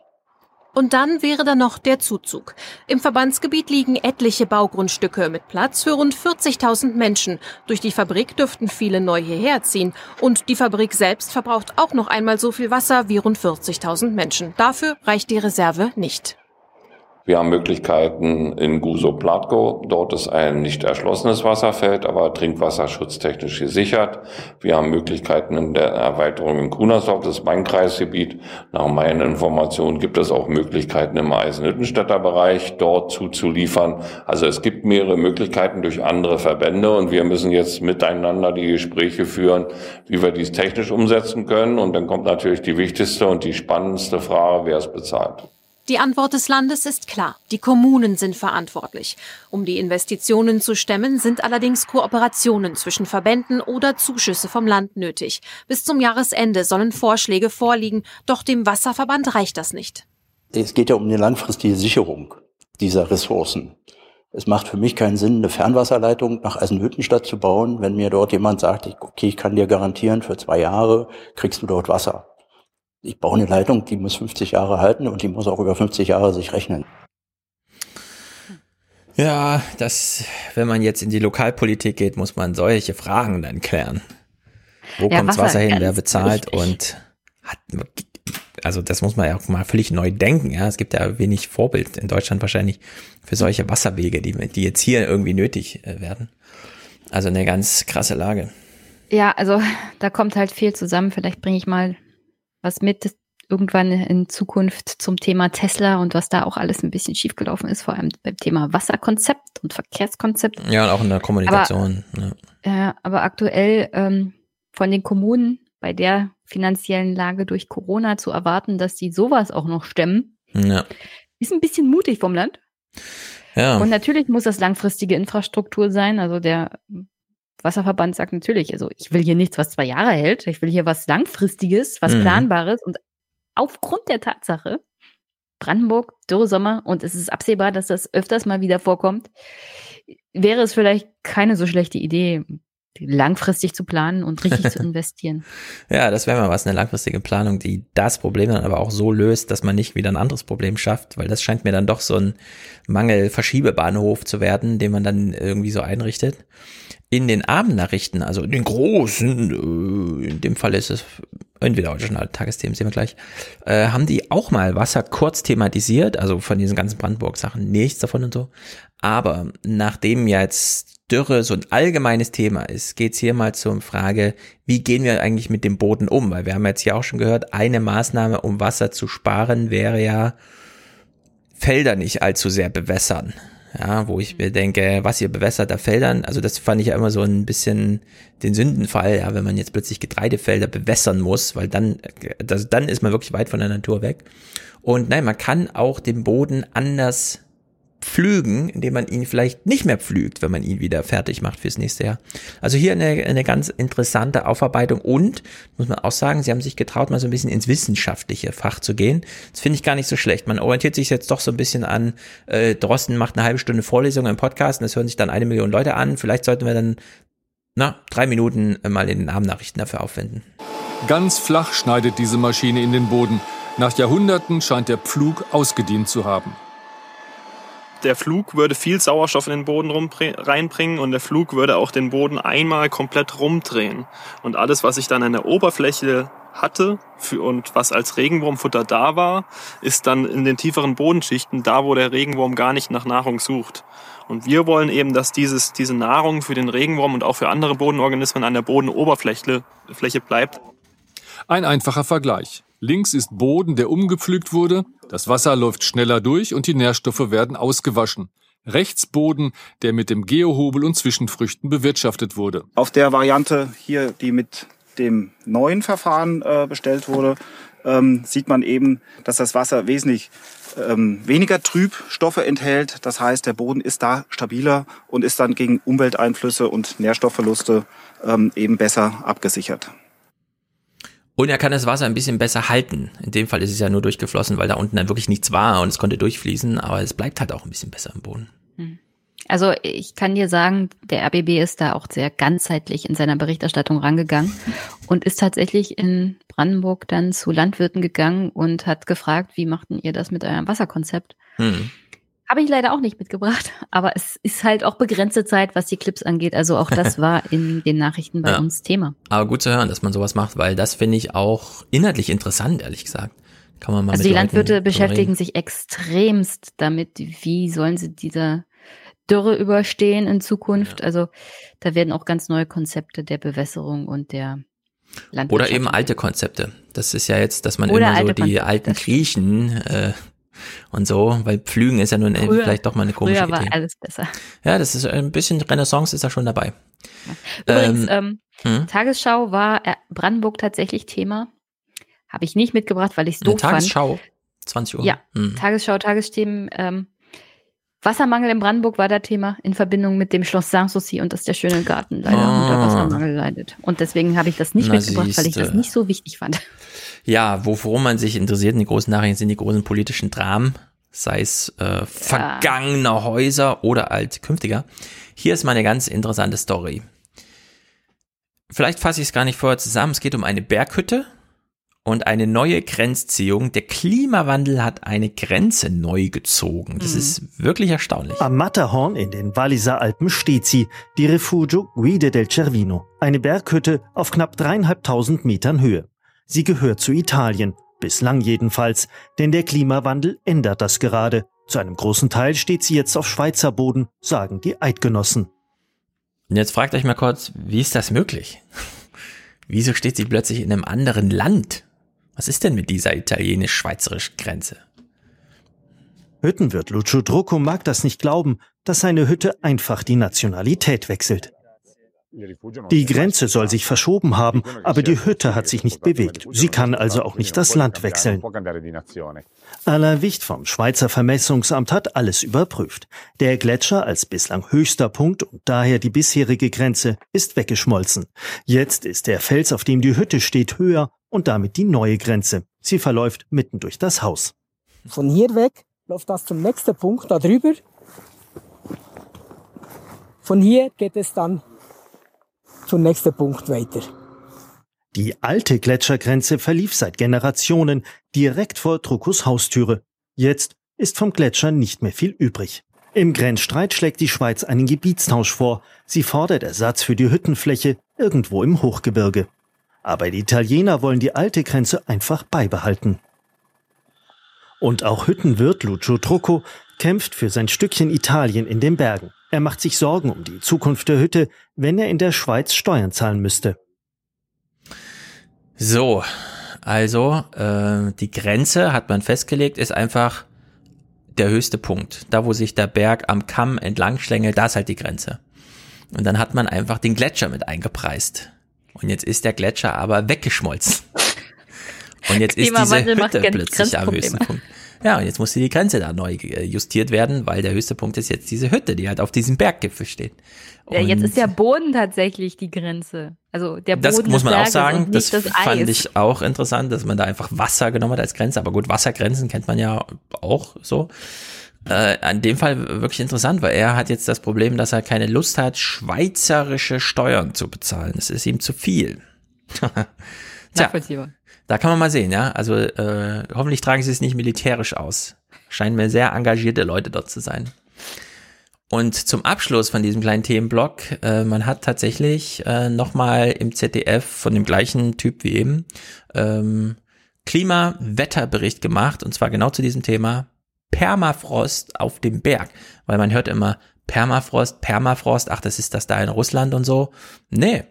Und dann wäre da noch der Zuzug. Im Verbandsgebiet liegen etliche Baugrundstücke mit Platz für rund 40.000 Menschen. Durch die Fabrik dürften viele neu hierher ziehen. Und die Fabrik selbst verbraucht auch noch einmal so viel Wasser wie rund 40.000 Menschen. Dafür reicht die Reserve nicht. Wir haben Möglichkeiten in Guso-Platko. Dort ist ein nicht erschlossenes Wasserfeld, aber trinkwasserschutztechnisch gesichert. Wir haben Möglichkeiten in der Erweiterung in Kunersdorf, das ist mein Kreisgebiet. Nach meinen Informationen gibt es auch Möglichkeiten im Eisenhüttenstädter Bereich, dort zuzuliefern. Also es gibt mehrere Möglichkeiten durch andere Verbände und wir müssen jetzt miteinander die Gespräche führen, wie wir dies technisch umsetzen können. Und dann kommt natürlich die wichtigste und die spannendste Frage, wer es bezahlt. Die Antwort des Landes ist klar. Die Kommunen sind verantwortlich. Um die Investitionen zu stemmen, sind allerdings Kooperationen zwischen Verbänden oder Zuschüsse vom Land nötig. Bis zum Jahresende sollen Vorschläge vorliegen, doch dem Wasserverband reicht das nicht. Es geht ja um eine langfristige Sicherung dieser Ressourcen. Es macht für mich keinen Sinn, eine Fernwasserleitung nach Eisenhüttenstadt zu bauen, wenn mir dort jemand sagt, okay, ich kann dir garantieren, für zwei Jahre kriegst du dort Wasser. Ich baue eine Leitung, die muss 50 Jahre halten und die muss auch über 50 Jahre sich rechnen. Ja, das, wenn man jetzt in die Lokalpolitik geht, muss man solche Fragen dann klären. Wo Ja, kommt das Wasser, Wasser hin, wer bezahlt wichtig. und hat, also das muss man ja auch mal völlig neu denken. Ja, es gibt ja wenig Vorbild in Deutschland wahrscheinlich für solche Wasserwege, die, die jetzt hier irgendwie nötig äh, werden. Also eine ganz krasse Lage. Ja, also da kommt halt viel zusammen. Vielleicht bringe ich mal was mit irgendwann in Zukunft zum Thema Tesla und was da auch alles ein bisschen schiefgelaufen ist, vor allem beim Thema Wasserkonzept und Verkehrskonzept. Ja, und auch in der Kommunikation. ja. Äh, aber aktuell ähm, von den Kommunen bei der finanziellen Lage durch Corona zu erwarten, dass sie sowas auch noch stemmen, Ja. ist ein bisschen mutig vom Land. Ja. Und natürlich muss das langfristige Infrastruktur sein. Also der Wasserverband sagt natürlich, also ich will hier nichts, was zwei Jahre hält. Ich will hier was Langfristiges, was Mhm. Planbares. Und aufgrund der Tatsache, Brandenburg, Dürresommer, und es ist absehbar, dass das öfters mal wieder vorkommt, wäre es vielleicht keine so schlechte Idee, langfristig zu planen und richtig zu investieren. Ja, das wäre mal was, eine langfristige Planung, die das Problem dann aber auch so löst, dass man nicht wieder ein anderes Problem schafft, weil das scheint mir dann doch so ein Mangel-Verschiebebahnhof zu werden, den man dann irgendwie so einrichtet. In den Abendnachrichten, also in den großen, äh, in dem Fall ist es entweder heute schon Tagesthemen, sehen wir gleich, äh, haben die auch mal Wasser kurz thematisiert, also von diesen ganzen Brandenburg-Sachen nichts davon und so. Aber nachdem jetzt Dürre so ein allgemeines Thema ist, geht's hier mal zur Frage, wie gehen wir eigentlich mit dem Boden um? Weil wir haben jetzt ja auch schon gehört, eine Maßnahme, um Wasser zu sparen, wäre ja Felder nicht allzu sehr bewässern. Ja, wo ich mir denke, was ihr bewässerter Feldern, also das fand ich ja immer so ein bisschen den Sündenfall, ja, wenn man jetzt plötzlich Getreidefelder bewässern muss, weil dann, das, dann ist man wirklich weit von der Natur weg. Und nein, man kann auch den Boden anders pflügen, indem man ihn vielleicht nicht mehr pflügt, wenn man ihn wieder fertig macht fürs nächste Jahr. Also hier eine, eine ganz interessante Aufarbeitung und, muss man auch sagen, sie haben sich getraut, mal so ein bisschen ins wissenschaftliche Fach zu gehen. Das finde ich gar nicht so schlecht. Man orientiert sich jetzt doch so ein bisschen an, äh, Drosten macht eine halbe Stunde Vorlesung im Podcast und das hören sich dann eine Million Leute an. Vielleicht sollten wir dann, na, drei Minuten äh, mal in den Abendnachrichten dafür aufwenden. Ganz flach schneidet diese Maschine in den Boden. Nach Jahrhunderten scheint der Pflug ausgedient zu haben. Der Flug würde viel Sauerstoff in den Boden reinbringen und der Flug würde auch den Boden einmal komplett rumdrehen. Und alles, was ich dann an der Oberfläche hatte für, und was als Regenwurmfutter da war, ist dann in den tieferen Bodenschichten da, wo der Regenwurm gar nicht nach Nahrung sucht. Und wir wollen eben, dass dieses, diese Nahrung für den Regenwurm und auch für andere Bodenorganismen an der Bodenoberfläche Fläche bleibt. Ein einfacher Vergleich. Links ist Boden, der umgepflügt wurde, das Wasser läuft schneller durch und die Nährstoffe werden ausgewaschen. Rechts Boden, der mit dem Geohobel und Zwischenfrüchten bewirtschaftet wurde. Auf der Variante hier, die mit dem neuen Verfahren äh, bestellt wurde, ähm, sieht man eben, dass das Wasser wesentlich ähm, weniger Trübstoffe enthält. Das heißt, der Boden ist da stabiler und ist dann gegen Umwelteinflüsse und Nährstoffverluste ähm, eben besser abgesichert. Und er kann das Wasser ein bisschen besser halten. In dem Fall ist es ja nur durchgeflossen, weil da unten dann wirklich nichts war und es konnte durchfließen, aber es bleibt halt auch ein bisschen besser im Boden. Also ich kann dir sagen, der RBB ist da auch sehr ganzheitlich in seiner Berichterstattung rangegangen und ist tatsächlich in Brandenburg dann zu Landwirten gegangen und hat gefragt, wie machten ihr das mit eurem Wasserkonzept? Hm. Habe ich leider auch nicht mitgebracht, aber es ist halt auch begrenzte Zeit, was die Clips angeht. Also auch das war in den Nachrichten bei Ja. uns Thema. Aber gut zu hören, dass man sowas macht, weil das finde ich auch inhaltlich interessant, ehrlich gesagt. Kann man mal Also die Leuten Landwirte beschäftigen sich extremst damit, wie sollen sie diese Dürre überstehen in Zukunft. Also da werden auch ganz neue Konzepte der Bewässerung und der Landwirtschaft. Oder eben alte Konzepte. Das ist ja jetzt, dass man Oder immer so die Konzepte, alten Griechen äh, und so, weil Pflügen ist ja nun Früher- vielleicht doch mal eine komische früher war Idee. alles besser. Ja, das ist ein bisschen Renaissance ist da schon dabei. Übrigens, ähm, hm? Tagesschau war äh, Brandenburg tatsächlich Thema. Habe ich nicht mitgebracht, weil ich es doof fand. Tagesschau, 20 Uhr. Ja, Hm. Tagesschau, Tagesthemen. Ähm, Wassermangel in Brandenburg war da Thema in Verbindung mit dem Schloss Sanssouci und dass der schöne Garten leider Ah. unter Wassermangel leidet. Und deswegen habe ich das nicht Na, mitgebracht, weil ich das siehste. nicht so wichtig fand. Ja, worum man sich interessiert in die großen Nachrichten sind die großen politischen Dramen, sei es äh, vergangener Häuser oder alt künftiger. Hier ist mal eine ganz interessante Story. Vielleicht fasse ich es gar nicht vorher zusammen. Es geht um eine Berghütte und eine neue Grenzziehung. Der Klimawandel hat eine Grenze neu gezogen. Das Mhm. ist wirklich erstaunlich. Am Matterhorn in den Walliser Alpen steht sie, die Refugio Guide del Cervino, eine Berghütte auf knapp dreieinhalbtausend Metern Höhe. Sie gehört zu Italien, bislang jedenfalls, denn der Klimawandel ändert das gerade. Zu einem großen Teil steht sie jetzt auf Schweizer Boden, sagen die Eidgenossen. Und jetzt fragt euch mal kurz, wie ist das möglich? Wieso steht sie plötzlich in einem anderen Land? Was ist denn mit dieser italienisch-schweizerischen Grenze? Hüttenwirt Lucio Drucco mag das nicht glauben, dass seine Hütte einfach die Nationalität wechselt. Die Grenze soll sich verschoben haben, aber die Hütte hat sich nicht bewegt. Sie kann also auch nicht das Land wechseln. Alain Wicht vom Schweizer Vermessungsamt hat alles überprüft. Der Gletscher als bislang höchster Punkt und daher die bisherige Grenze ist weggeschmolzen. Jetzt ist der Fels, auf dem die Hütte steht, höher und damit die neue Grenze. Sie verläuft mitten durch das Haus. Von hier weg läuft das zum nächsten Punkt da drüber. Von hier geht es dann zum nächsten Punkt weiter. Die alte Gletschergrenze verlief seit Generationen direkt vor Trucos Haustüre. Jetzt ist vom Gletscher nicht mehr viel übrig. Im Grenzstreit schlägt die Schweiz einen Gebietstausch vor. Sie fordert Ersatz für die Hüttenfläche irgendwo im Hochgebirge. Aber die Italiener wollen die alte Grenze einfach beibehalten. Und auch Hüttenwirt Lucio Trucco kämpft für sein Stückchen Italien in den Bergen. Er macht sich Sorgen um die Zukunft der Hütte, wenn er in der Schweiz Steuern zahlen müsste. So, also äh, die Grenze hat man festgelegt, ist einfach der höchste Punkt. Da, wo sich der Berg am Kamm entlang schlängelt, da ist halt die Grenze. Und dann hat man einfach den Gletscher mit eingepreist. Und jetzt ist der Gletscher aber weggeschmolzen. Und jetzt ist diese Hütte plötzlich am höchsten. Punkt. Ja, und jetzt musste die Grenze da neu äh, justiert werden, weil der höchste Punkt ist jetzt diese Hütte, die halt auf diesem Berggipfel steht. Ja, jetzt ist der Boden tatsächlich die Grenze. Also der Boden das muss man auch sagen. Das, das fand ich auch interessant, dass man da einfach Wasser genommen hat als Grenze. Aber gut, Wassergrenzen kennt man ja auch so. Äh, an dem Fall wirklich interessant, weil er hat jetzt das Problem, dass er keine Lust hat, schweizerische Steuern zu bezahlen. Das ist ihm zu viel. Tja, Nachvollziehbar. Da kann man mal sehen, ja. Also äh, hoffentlich tragen sie es nicht militärisch aus. Scheinen mir sehr engagierte Leute dort zu sein. Und zum Abschluss von diesem kleinen Themenblock, äh, man hat tatsächlich äh, nochmal im ZDF von dem gleichen Typ wie eben ähm, Klimawetterbericht gemacht und zwar genau zu diesem Thema Permafrost auf dem Berg, weil man hört immer Permafrost, Permafrost, ach, das ist das da in Russland und so. Nee,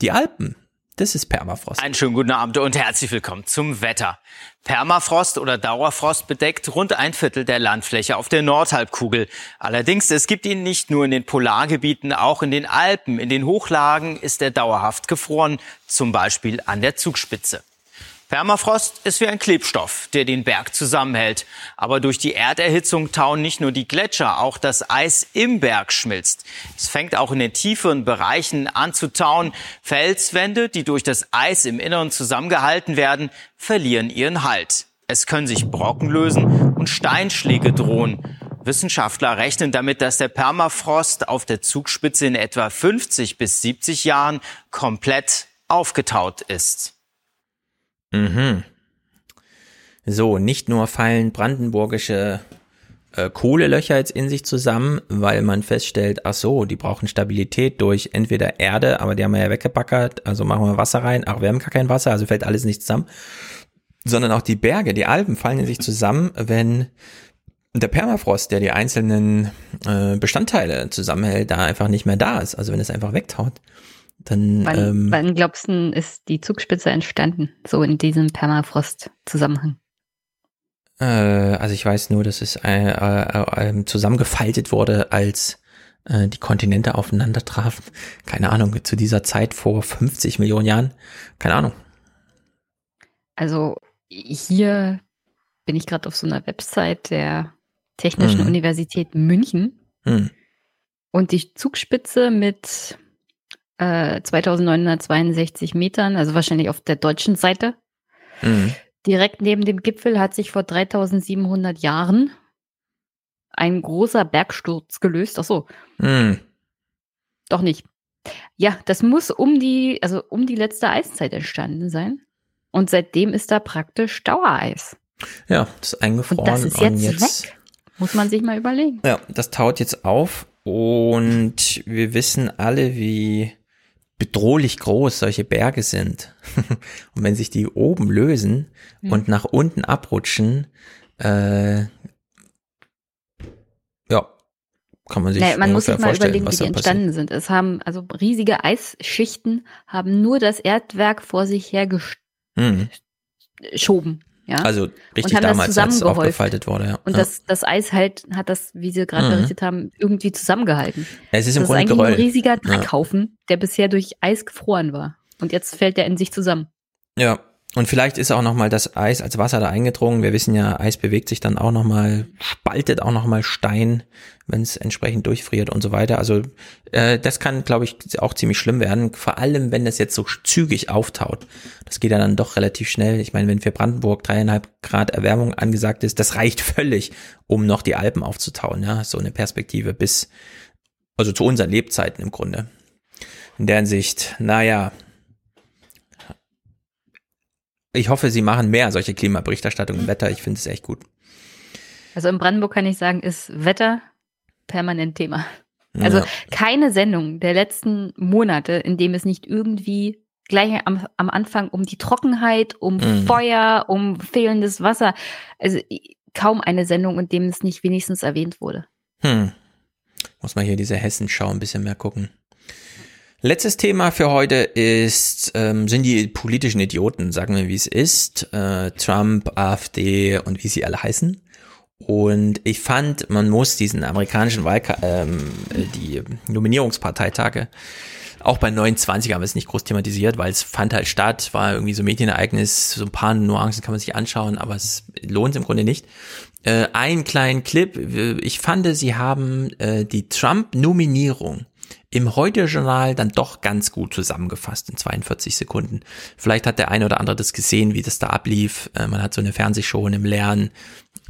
die Alpen, das ist Permafrost. Einen schönen guten Abend und herzlich willkommen zum Wetter. Permafrost oder Dauerfrost bedeckt rund ein Viertel der Landfläche auf der Nordhalbkugel. Allerdings, es gibt ihn nicht nur in den Polargebieten, auch in den Alpen. In den Hochlagen ist er dauerhaft gefroren, zum Beispiel an der Zugspitze. Permafrost ist wie ein Klebstoff, der den Berg zusammenhält. Aber durch die Erderhitzung tauen nicht nur die Gletscher, auch das Eis im Berg schmilzt. Es fängt auch in den tieferen Bereichen an zu tauen. Felswände, die durch das Eis im Inneren zusammengehalten werden, verlieren ihren Halt. Es können sich Brocken lösen und Steinschläge drohen. Wissenschaftler rechnen damit, dass der Permafrost auf der Zugspitze in etwa 50 bis 70 Jahren komplett aufgetaut ist. Mhm. So, nicht nur fallen brandenburgische äh, Kohlelöcher jetzt in sich zusammen, weil man feststellt, ach so, die brauchen Stabilität durch entweder Erde, aber die haben wir ja weggepackert, also machen wir Wasser rein, ach, wir haben gar kein Wasser, also fällt alles nicht zusammen, sondern auch die Berge, die Alpen fallen in sich zusammen, wenn der Permafrost, der die einzelnen äh, Bestandteile zusammenhält, da einfach nicht mehr da ist, also wenn es einfach wegtaut. Dann Wann, ähm, wann glaubst du, ist die Zugspitze entstanden? So in diesem Permafrost-Zusammenhang. Äh, also ich weiß nur, dass es äh, äh, äh, zusammengefaltet wurde, als äh, die Kontinente aufeinander trafen. Keine Ahnung, zu dieser Zeit vor 50 Millionen Jahren. Keine Ahnung. Also hier bin ich gerade auf so einer Website der Technischen Mhm. Universität München Hm. und die Zugspitze mit äh, 2962 Metern, also wahrscheinlich auf der deutschen Seite, Mhm. direkt neben dem Gipfel hat sich vor 3700 Jahren ein großer Bergsturz gelöst. Ach so, Hm. doch nicht. Ja, das muss um die, also um die letzte Eiszeit entstanden sein. Und seitdem ist da praktisch Dauereis. Ja, das ist eingefroren. Und das ist und jetzt, weg. Muss man sich mal überlegen. Ja, das taut jetzt auf und wir wissen alle, wie bedrohlich groß solche Berge sind. und wenn sich die oben lösen Mhm. und nach unten abrutschen, äh, ja, kann man sich Naja, man muss sich mal überlegen, wie die entstanden sind. Es haben, also riesige Eisschichten haben nur das Erdwerk vor sich her Mhm. Ja? Also Und richtig haben das damals, als aufgefaltet wurde. Ja. Und ja. das, das Eis halt, hat das, wie Sie gerade Mhm. berichtet haben, irgendwie zusammengehalten. Es ist im das Grunde ist eigentlich Geröll. ein riesiger Ja. Dreckhaufen, der bisher durch Eis gefroren war. Und jetzt fällt der in sich zusammen. Ja, und vielleicht ist auch nochmal das Eis als Wasser da eingedrungen. Wir wissen ja, Eis bewegt sich dann auch nochmal, spaltet auch nochmal Stein, wenn es entsprechend durchfriert und so weiter. Also äh, das kann, glaube ich, auch ziemlich schlimm werden. Vor allem, wenn das jetzt so zügig auftaut. Das geht ja dann doch relativ schnell. Ich meine, wenn für Brandenburg dreieinhalb Grad Erwärmung angesagt ist, das reicht völlig, um noch die Alpen aufzutauen. Ja, so eine Perspektive bis, also zu unseren Lebzeiten im Grunde. In der Hinsicht, naja, ich hoffe, Sie machen mehr solche Klimaberichterstattung im Wetter. Ich finde es echt gut. Also in Brandenburg kann ich sagen, ist Wetter permanent Thema. Also Ja. keine Sendung der letzten Monate, in dem es nicht irgendwie gleich am, am Anfang um die Trockenheit, um Mhm. Feuer, um fehlendes Wasser, also kaum eine Sendung, in dem es nicht wenigstens erwähnt wurde. Hm. Muss mal hier diese Hessenschau ein bisschen mehr gucken. Letztes Thema für heute ist, ähm, sind die politischen Idioten, sagen wir wie es ist, äh, Trump, AfD und wie sie alle heißen. Und ich fand, man muss diesen amerikanischen Wahlka ähm, äh, die Nominierungsparteitage, auch bei 29 haben wir es nicht groß thematisiert, weil es fand halt statt, war irgendwie so Medienereignis, so ein paar Nuancen kann man sich anschauen, aber es lohnt im Grunde nicht. Äh, einen kleinen Clip, ich fand, sie haben äh, die Trump-Nominierung im Heute-Journal dann doch ganz gut zusammengefasst in 42 Sekunden. Vielleicht hat der eine oder andere das gesehen, wie das da ablief. Äh, man hat so eine Fernsehshow in einem leeren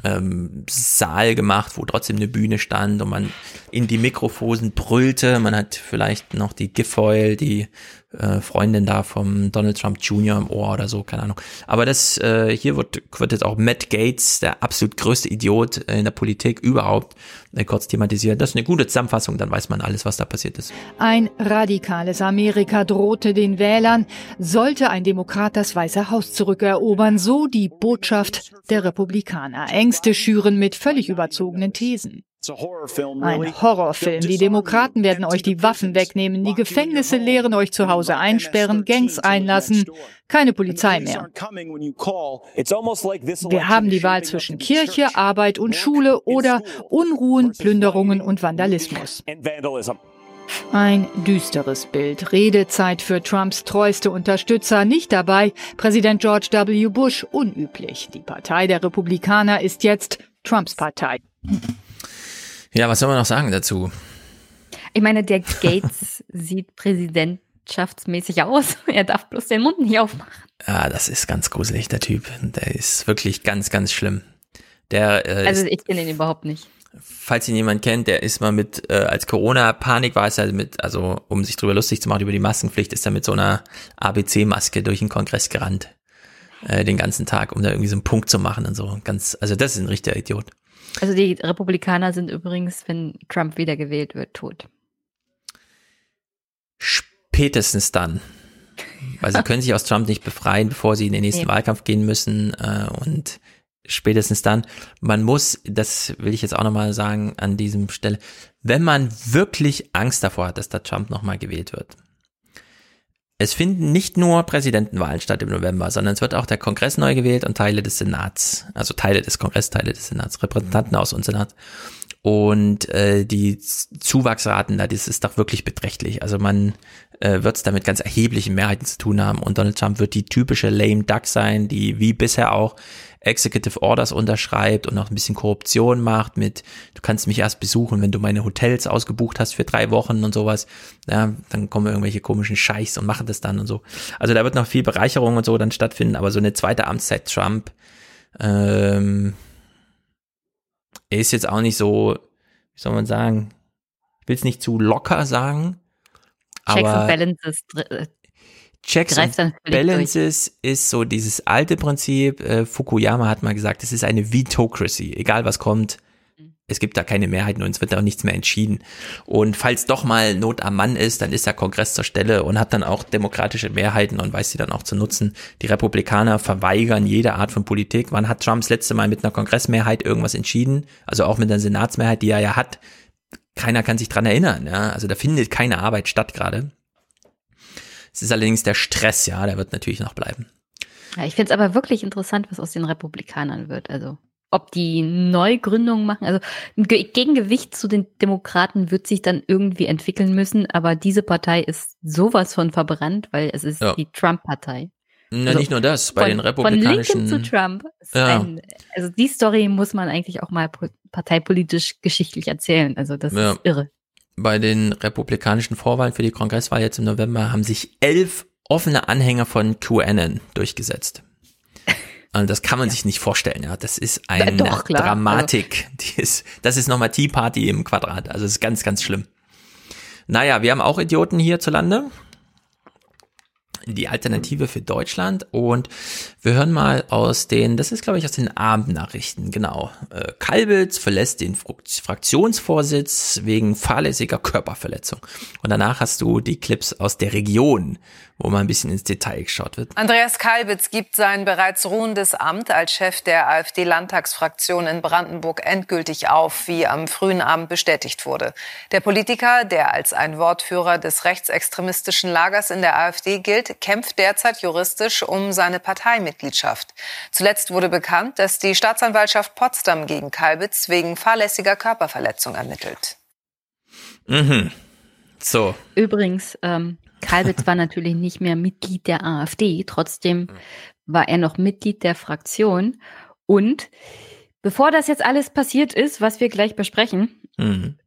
ähm, Saal gemacht, wo trotzdem eine Bühne stand und man in die Mikrofonen brüllte. Man hat vielleicht noch die Gifoil, die äh, Freundin da vom Donald Trump Jr. im Ohr oder so, keine Ahnung. Aber das äh, hier wird, wird jetzt auch Matt Gates, der absolut größte Idiot in der Politik überhaupt, äh, kurz thematisiert. Das ist eine gute Zusammenfassung, dann weiß man alles, was da passiert ist. Ein radikales Amerika drohte den Wählern, sollte ein Demokrat das Weiße Haus zurückerobern, so die Botschaft der Republikaner. Ängste schüren mit völlig überzogenen Thesen. Ein Horrorfilm. Die Demokraten werden euch die Waffen wegnehmen, die Gefängnisse leeren, euch zu Hause einsperren, Gangs einlassen, keine Polizei mehr. Wir haben die Wahl zwischen Kirche, Arbeit und Schule oder Unruhen, Plünderungen und Vandalismus. Ein düsteres Bild. Redezeit für Trumps treueste Unterstützer nicht dabei. Präsident George W. Bush unüblich. Die Partei der Republikaner ist jetzt Trumps Partei. Ja, was soll man noch sagen dazu? Ich meine, der Gates sieht präsidentschaftsmäßig aus. Er darf bloß den Mund nicht aufmachen. Ja, das ist ganz gruselig, der Typ. Der ist wirklich ganz, ganz schlimm. Der äh, Also ich kenne ihn überhaupt nicht. falls ihn jemand kennt, der ist mal mit, äh, als Corona-Panik war es ja mit, also um sich drüber lustig zu machen über die Maskenpflicht, ist er mit so einer ABC-Maske durch den Kongress gerannt. Äh, den ganzen Tag, um da irgendwie so einen Punkt zu machen und so. Ganz, also das ist ein richtiger Idiot. Also die Republikaner sind übrigens, wenn Trump wiedergewählt wird, tot. Spätestens dann. Weil sie können sich aus Trump nicht befreien, bevor sie in den nächsten Nee. Wahlkampf gehen müssen. Äh, und spätestens dann, man muss, das will ich jetzt auch nochmal sagen an diesem Stelle, wenn man wirklich Angst davor hat, dass da Trump nochmal gewählt wird. Es finden nicht nur Präsidentenwahlen statt im November, sondern es wird auch der Kongress neu gewählt und Teile des Senats, also Teile des Kongresses, Teile des Senats, Repräsentantenhaus und Senat. Und äh, die Zuwachsraten da, das ist doch wirklich beträchtlich. Also man äh, wird es damit ganz erheblichen Mehrheiten zu tun haben. Und Donald Trump wird die typische lame duck sein, die wie bisher auch Executive Orders unterschreibt und noch ein bisschen Korruption macht mit, du kannst mich erst besuchen, wenn du meine Hotels ausgebucht hast für drei Wochen und sowas. Ja, dann kommen irgendwelche komischen Scheichs und machen das dann und so. Also da wird noch viel Bereicherung und so dann stattfinden, aber so eine zweite Amtszeit Trump, ähm, ist jetzt auch nicht so, wie soll man sagen, ich will es nicht zu locker sagen, Checks and Balances. Checks greift völlig Balances ist so dieses alte Prinzip. Äh, Fukuyama hat mal gesagt, es ist eine Vetocracy. Egal was kommt, es gibt da keine Mehrheiten und es wird auch nichts mehr entschieden. Und falls doch mal Not am Mann ist, dann ist der Kongress zur Stelle und hat dann auch demokratische Mehrheiten und weiß sie dann auch zu nutzen. Die Republikaner verweigern jede Art von Politik. Wann hat Trump das letzte Mal mit einer Kongressmehrheit irgendwas entschieden? Also auch mit einer Senatsmehrheit, die er ja hat. Keiner kann sich dran erinnern. Ja? Also da findet keine Arbeit statt gerade. Es ist allerdings der Stress, ja, der wird natürlich noch bleiben. Ja, ich finde es aber wirklich interessant, was aus den Republikanern wird. Also ob die Neugründungen machen. Also ein Ge Gegengewicht zu den Demokraten wird sich dann irgendwie entwickeln müssen, aber diese Partei ist sowas von verbrannt, weil es ist Ja. die Trump-Partei. Na, Also nicht nur das, bei von, den Von republikanischen. Lincoln zu Trump. Ja. Ein, also die Story muss man eigentlich auch mal po- parteipolitisch geschichtlich erzählen. Also das Ja. ist irre. Bei den republikanischen Vorwahlen für die Kongresswahl jetzt im November haben sich elf offene Anhänger von QAnon durchgesetzt. Und das kann man sich nicht vorstellen, ja. Das ist eine doch. Dramatik. Die ist, das ist nochmal Tea Party im Quadrat. Also es ist ganz, ganz schlimm. Naja, wir haben auch Idioten hierzulande. Die Alternative für Deutschland. Und wir hören mal aus den, das ist glaube ich aus den Abendnachrichten, genau. Äh, Kalbitz verlässt den Fraktionsvorsitz wegen fahrlässiger Körperverletzung. Und danach hast du die Clips aus der Region, wo mal ein bisschen ins Detail geschaut wird. Andreas Kalbitz gibt sein bereits ruhendes Amt als Chef der AfD-Landtagsfraktion in Brandenburg endgültig auf, wie am frühen Abend bestätigt wurde. Der Politiker, der als ein Wortführer des rechtsextremistischen Lagers in der AfD gilt, kämpft derzeit juristisch um seine Parteimitgliedschaft. Zuletzt wurde bekannt, dass die Staatsanwaltschaft Potsdam gegen Kalbitz wegen fahrlässiger Körperverletzung ermittelt. Mhm. So. Übrigens, ähm, Kalbitz war natürlich nicht mehr Mitglied der AfD, trotzdem war er noch Mitglied der Fraktion. Und bevor das jetzt alles passiert ist, was wir gleich besprechen, Mhm.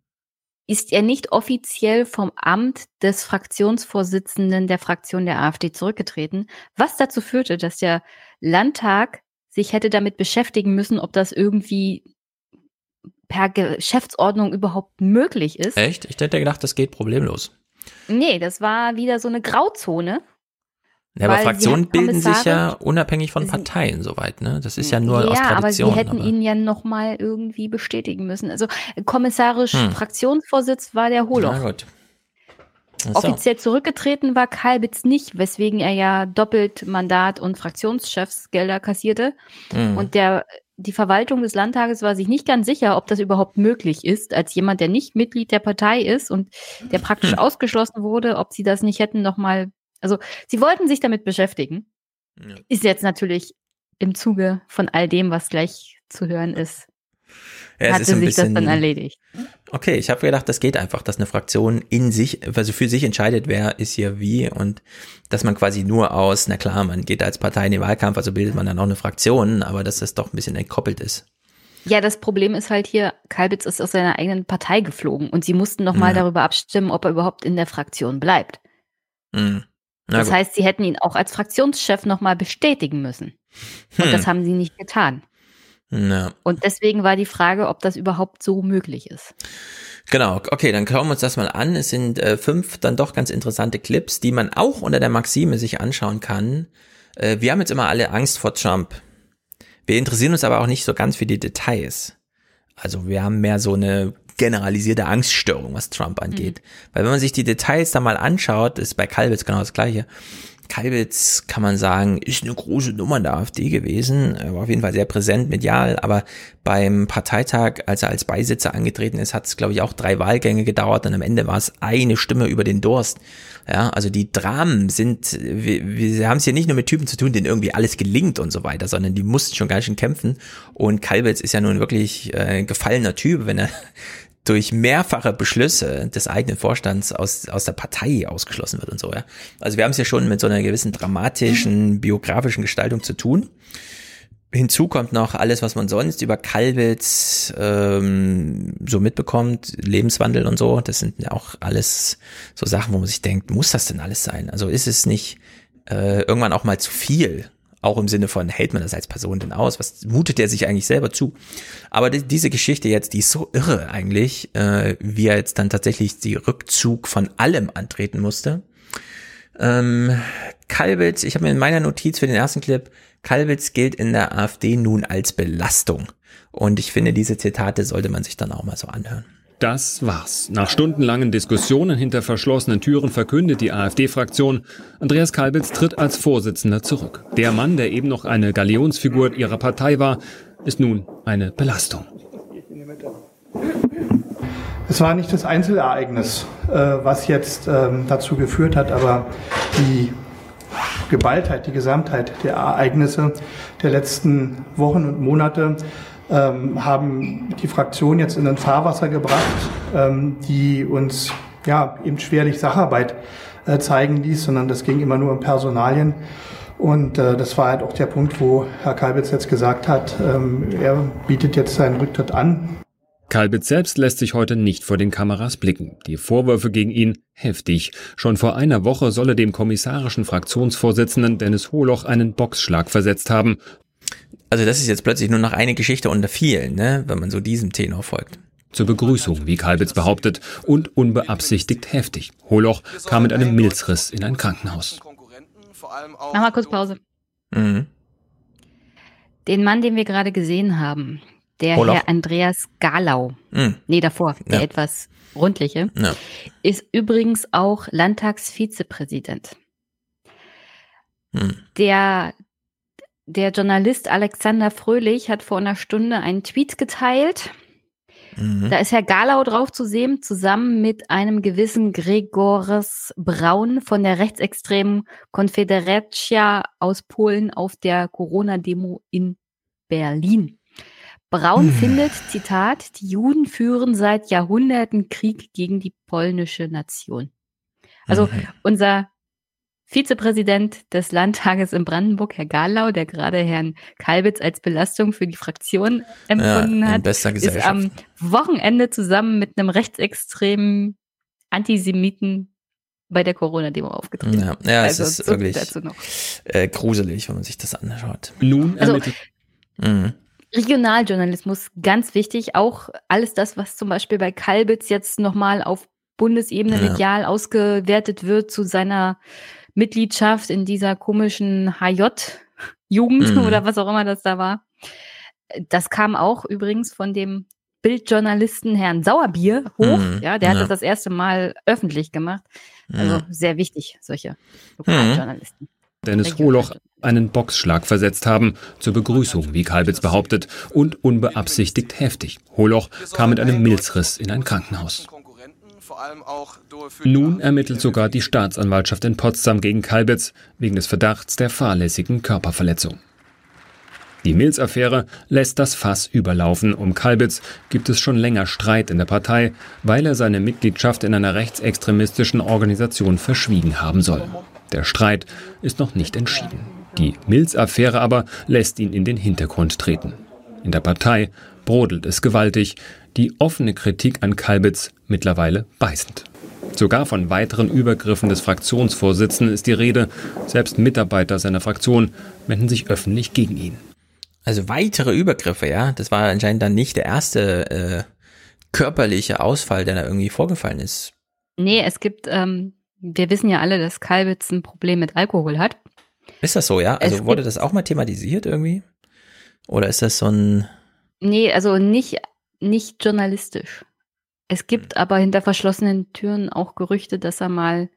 Ist er nicht offiziell vom Amt des Fraktionsvorsitzenden der Fraktion der AfD zurückgetreten, was dazu führte, dass der Landtag sich hätte damit beschäftigen müssen, ob das irgendwie per Geschäftsordnung überhaupt möglich ist. Echt? Ich hätte gedacht, das geht problemlos. Nee, das war wieder so eine Grauzone. Ja, aber Fraktionen bilden sich ja unabhängig von Parteien soweit, ne? Das ist ja nur aus ja, aber Tradition. sie hätten ihn ja noch mal irgendwie bestätigen müssen. Also äh, kommissarisch Hm. Fraktionsvorsitz war der Holoch. Na gut. So. Offiziell zurückgetreten war Kalbitz nicht, weswegen er ja doppelt Mandat und Fraktionschefsgelder kassierte. Mhm. Und der, die Verwaltung des Landtages war sich nicht ganz sicher, ob das überhaupt möglich ist, als jemand, der nicht Mitglied der Partei ist und der praktisch Hm. ausgeschlossen wurde, ob sie das nicht hätten nochmal, also sie wollten sich damit beschäftigen. Ist jetzt natürlich im Zuge von all dem, was gleich zu hören ist, Ja, hatte ist sich bisschen, das dann erledigt. Okay, ich habe gedacht, das geht einfach, dass eine Fraktion in sich, also für sich entscheidet, wer ist hier wie und dass man quasi nur aus, na klar, man geht als Partei in den Wahlkampf, also bildet man dann auch eine Fraktion, aber dass das doch ein bisschen entkoppelt ist. Ja, das Problem ist halt hier, Kalbitz ist aus seiner eigenen Partei geflogen und sie mussten noch mal Ja. darüber abstimmen, ob er überhaupt in der Fraktion bleibt. Mhm. Das gut. heißt, sie hätten ihn auch als Fraktionschef noch mal bestätigen müssen. Und Hm. das haben sie nicht getan. Ja. Und deswegen war die Frage, ob das überhaupt so möglich ist. Genau, okay, dann schauen wir uns das mal an. Es sind äh, fünf dann doch ganz interessante Clips, die man auch unter der Maxime sich anschauen kann. Äh, wir haben jetzt immer alle Angst vor Trump. Wir interessieren uns aber auch nicht so ganz für die Details. Also wir haben mehr so eine generalisierte Angststörung, was Trump angeht. Weil wenn man sich die Details da mal anschaut, ist bei Kalbitz genau das gleiche. Kalbitz, kann man sagen, ist eine große Nummer in der AfD gewesen, er war auf jeden Fall sehr präsent medial, aber beim Parteitag, als er als Beisitzer angetreten ist, hat es, glaube ich, auch drei Wahlgänge gedauert und am Ende war es eine Stimme über den Durst. Ja, also die Dramen sind, wir, wir haben es hier nicht nur mit Typen zu tun, denen irgendwie alles gelingt und so weiter, sondern die mussten schon ganz schön kämpfen und Kalbitz ist ja nun wirklich äh, ein gefallener Typ, wenn er durch mehrfache Beschlüsse des eigenen Vorstands aus, aus der Partei ausgeschlossen wird und so, ja. Also wir haben es ja schon mit so einer gewissen dramatischen, biografischen Gestaltung zu tun. Hinzu kommt noch alles, was man sonst über Kalbitz ähm, so mitbekommt, Lebenswandel und so. Das sind ja auch alles so Sachen, wo man sich denkt, muss das denn alles sein? Also ist es nicht äh, irgendwann auch mal zu viel? Auch im Sinne von, hält man das als Person denn aus? Was mutet er sich eigentlich selber zu? Aber die, diese Geschichte jetzt, die ist so irre eigentlich, äh, wie er jetzt dann tatsächlich die Rückzug von allem antreten musste. Ähm, Kalbitz, ich habe mir in meiner Notiz für den ersten Clip, Kalbitz gilt in der AfD nun als Belastung. Und ich finde, diese Zitate sollte man sich dann auch mal so anhören. Das war's. Nach stundenlangen Diskussionen hinter verschlossenen Türen verkündet die AfD-Fraktion, Andreas Kalbitz tritt als Vorsitzender zurück. Der Mann, der eben noch eine Galionsfigur ihrer Partei war, ist nun eine Belastung. Es war nicht das Einzelereignis, äh, was jetzt ähm, dazu geführt hat, aber die Geballtheit, die Gesamtheit der Ereignisse der letzten Wochen und Monate ähm, haben die Fraktion jetzt in ein Fahrwasser gebracht, ähm, die uns ja eben schwerlich Sacharbeit äh, zeigen ließ, sondern das ging immer nur um Personalien. Und äh, das war halt auch der Punkt, wo Herr Kalbitz jetzt gesagt hat, ähm, er bietet jetzt seinen Rücktritt an. Kalbitz selbst lässt sich heute nicht vor den Kameras blicken. Die Vorwürfe gegen ihn heftig. Schon vor einer Woche solle dem kommissarischen Fraktionsvorsitzenden Dennis Holoch einen Boxschlag versetzt haben also das ist jetzt plötzlich nur noch eine Geschichte unter vielen, ne, wenn man so diesem Tenor folgt. Zur Begrüßung, wie Kalbitz behauptet, und unbeabsichtigt heftig. Holoch kam mit einem Milzriss in ein Krankenhaus. Mach mal kurz Pause. Mhm. Den Mann, den wir gerade gesehen haben, der Holoch. Herr Andreas Galau, mhm. nee, davor, der ja. etwas rundliche, ja. ist übrigens auch Landtagsvizepräsident. Mhm. Der der Journalist Alexander Fröhlich hat vor einer Stunde einen Tweet geteilt. Mhm. Da ist Herr Galau drauf zu sehen, zusammen mit einem gewissen Gregores Braun von der rechtsextremen Konfederacja aus Polen auf der Corona-Demo in Berlin. Braun mhm. findet, Zitat, die Juden führen seit Jahrhunderten Krieg gegen die polnische Nation. Also mhm. unser Vizepräsident des Landtages in Brandenburg, Herr Galau, der gerade Herrn Kalbitz als Belastung für die Fraktion empfunden ja, hat, ist am Wochenende zusammen mit einem rechtsextremen Antisemiten bei der Corona-Demo aufgetreten. Ja, ja also, es ist wirklich äh, gruselig, wenn man sich das anschaut. Nun also, mhm. Regionaljournalismus, ganz wichtig. Auch alles das, was zum Beispiel bei Kalbitz jetzt nochmal auf Bundesebene ja. medial ausgewertet wird zu seiner Mitgliedschaft in dieser komischen HJ-Jugend mhm. oder was auch immer das da war. Das kam auch übrigens von dem Bildjournalisten Herrn Sauerbier hoch. Mhm. Ja, der hat ja. das das erste Mal öffentlich gemacht. Also ja. sehr wichtig, solche Lokaljournalisten. Dennis Holoch einen Boxschlag versetzt haben, zur Begrüßung, wie Kalbitz behauptet, und unbeabsichtigt heftig. Holoch kam mit einem Milzriss in ein Krankenhaus. Nun ermittelt sogar die Staatsanwaltschaft in Potsdam gegen Kalbitz wegen des Verdachts der fahrlässigen Körperverletzung. Die Mills-Affäre lässt das Fass überlaufen. Um Kalbitz gibt es schon länger Streit in der Partei, weil er seine Mitgliedschaft in einer rechtsextremistischen Organisation verschwiegen haben soll. Der Streit ist noch nicht entschieden. Die Mills-Affäre aber lässt ihn in den Hintergrund treten. In der Partei brodelt es gewaltig die offene Kritik an Kalbitz mittlerweile beißend. Sogar von weiteren Übergriffen des Fraktionsvorsitzenden ist die Rede. Selbst Mitarbeiter seiner Fraktion wenden sich öffentlich gegen ihn. Also weitere Übergriffe, ja. Das war anscheinend dann nicht der erste äh, körperliche Ausfall, der da irgendwie vorgefallen ist. Nee, es gibt, ähm, wir wissen ja alle, dass Kalbitz ein Problem mit Alkohol hat. Ist das so, ja? Also es wurde das auch mal thematisiert irgendwie? Oder ist das so ein. Nee, also nicht nicht journalistisch. Es gibt aber hinter verschlossenen Türen auch Gerüchte, dass er mal.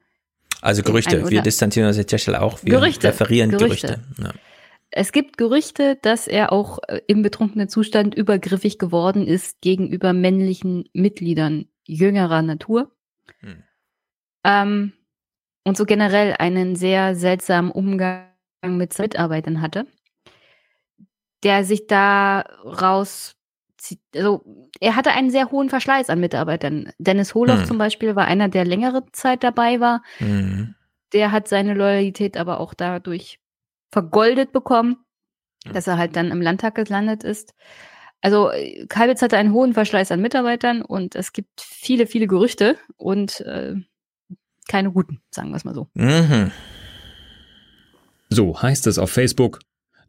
Also Gerüchte, wir distanzieren uns jetzt der Stelle auch, wir Gerüchte, referieren Gerüchte. Gerüchte. Ja. Es gibt Gerüchte, dass er auch äh, im betrunkenen Zustand übergriffig geworden ist gegenüber männlichen Mitgliedern jüngerer Natur. Hm. Ähm, und so generell einen sehr seltsamen Umgang mit Mitarbeitern hatte, der sich daraus also er hatte einen sehr hohen Verschleiß an Mitarbeitern. Dennis Holoch hm. zum Beispiel war einer, der längere Zeit dabei war. Hm. Der hat seine Loyalität aber auch dadurch vergoldet bekommen, dass er halt dann im Landtag gelandet ist. Also Kalbitz hatte einen hohen Verschleiß an Mitarbeitern und es gibt viele, viele Gerüchte und äh, keine guten, sagen wir es mal so. Mhm. So heißt es auf Facebook.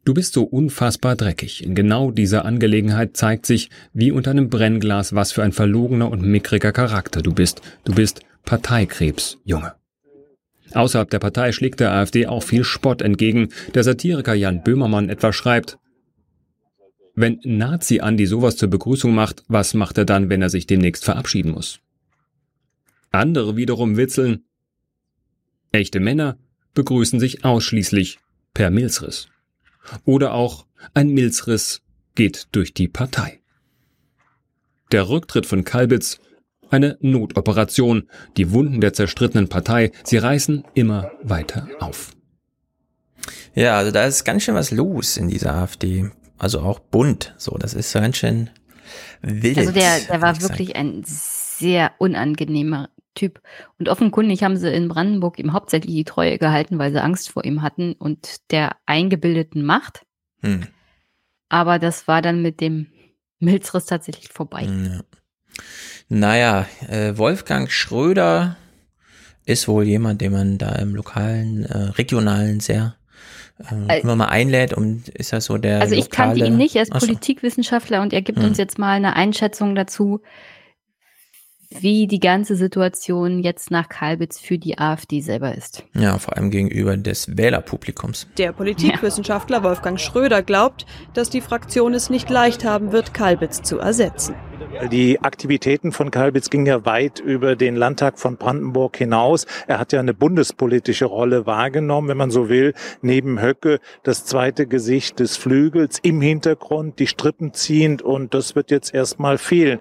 Du bist so unfassbar dreckig. In genau dieser Angelegenheit zeigt sich, wie unter einem Brennglas, was für ein verlogener und mickriger Charakter du bist. Du bist Parteikrebs, Junge. Außerhalb der Partei schlägt der AfD auch viel Spott entgegen. Der Satiriker Jan Böhmermann etwa schreibt, wenn Nazi Andi sowas zur Begrüßung macht, was macht er dann, wenn er sich demnächst verabschieden muss? Andere wiederum witzeln, echte Männer begrüßen sich ausschließlich per Milzriss. Oder auch ein Milzriss geht durch die Partei. Der Rücktritt von Kalbitz eine Notoperation. Die Wunden der zerstrittenen Partei, sie reißen immer weiter auf. Ja, also da ist ganz schön was los in dieser AfD. Also auch bunt. So, das ist ganz schön wild. Also der, der war wirklich ein sehr unangenehmer Typ. Und offenkundig haben sie in Brandenburg ihm hauptsächlich die Treue gehalten, weil sie Angst vor ihm hatten und der eingebildeten Macht. Hm. Aber das war dann mit dem Milzriss tatsächlich vorbei. Ja. Naja, äh, Wolfgang Schröder ist wohl jemand, den man da im lokalen, äh, regionalen sehr äh, immer mal einlädt und ist das so der Also ich lokale, kannte ihn nicht, er ist. Politikwissenschaftler und er gibt Hm. uns jetzt mal eine Einschätzung dazu, wie die ganze Situation jetzt nach Kalbitz für die AfD selber ist. Ja, vor allem gegenüber des Wählerpublikums. Der Politikwissenschaftler Wolfgang Schröder glaubt, dass die Fraktion es nicht leicht haben wird, Kalbitz zu ersetzen. Die Aktivitäten von Kalbitz gingen ja weit über den Landtag von Brandenburg hinaus. Er hat ja eine bundespolitische Rolle wahrgenommen, wenn man so will, neben Höcke das zweite Gesicht des Flügels im Hintergrund, die Strippen ziehend und das wird jetzt erstmal fehlen.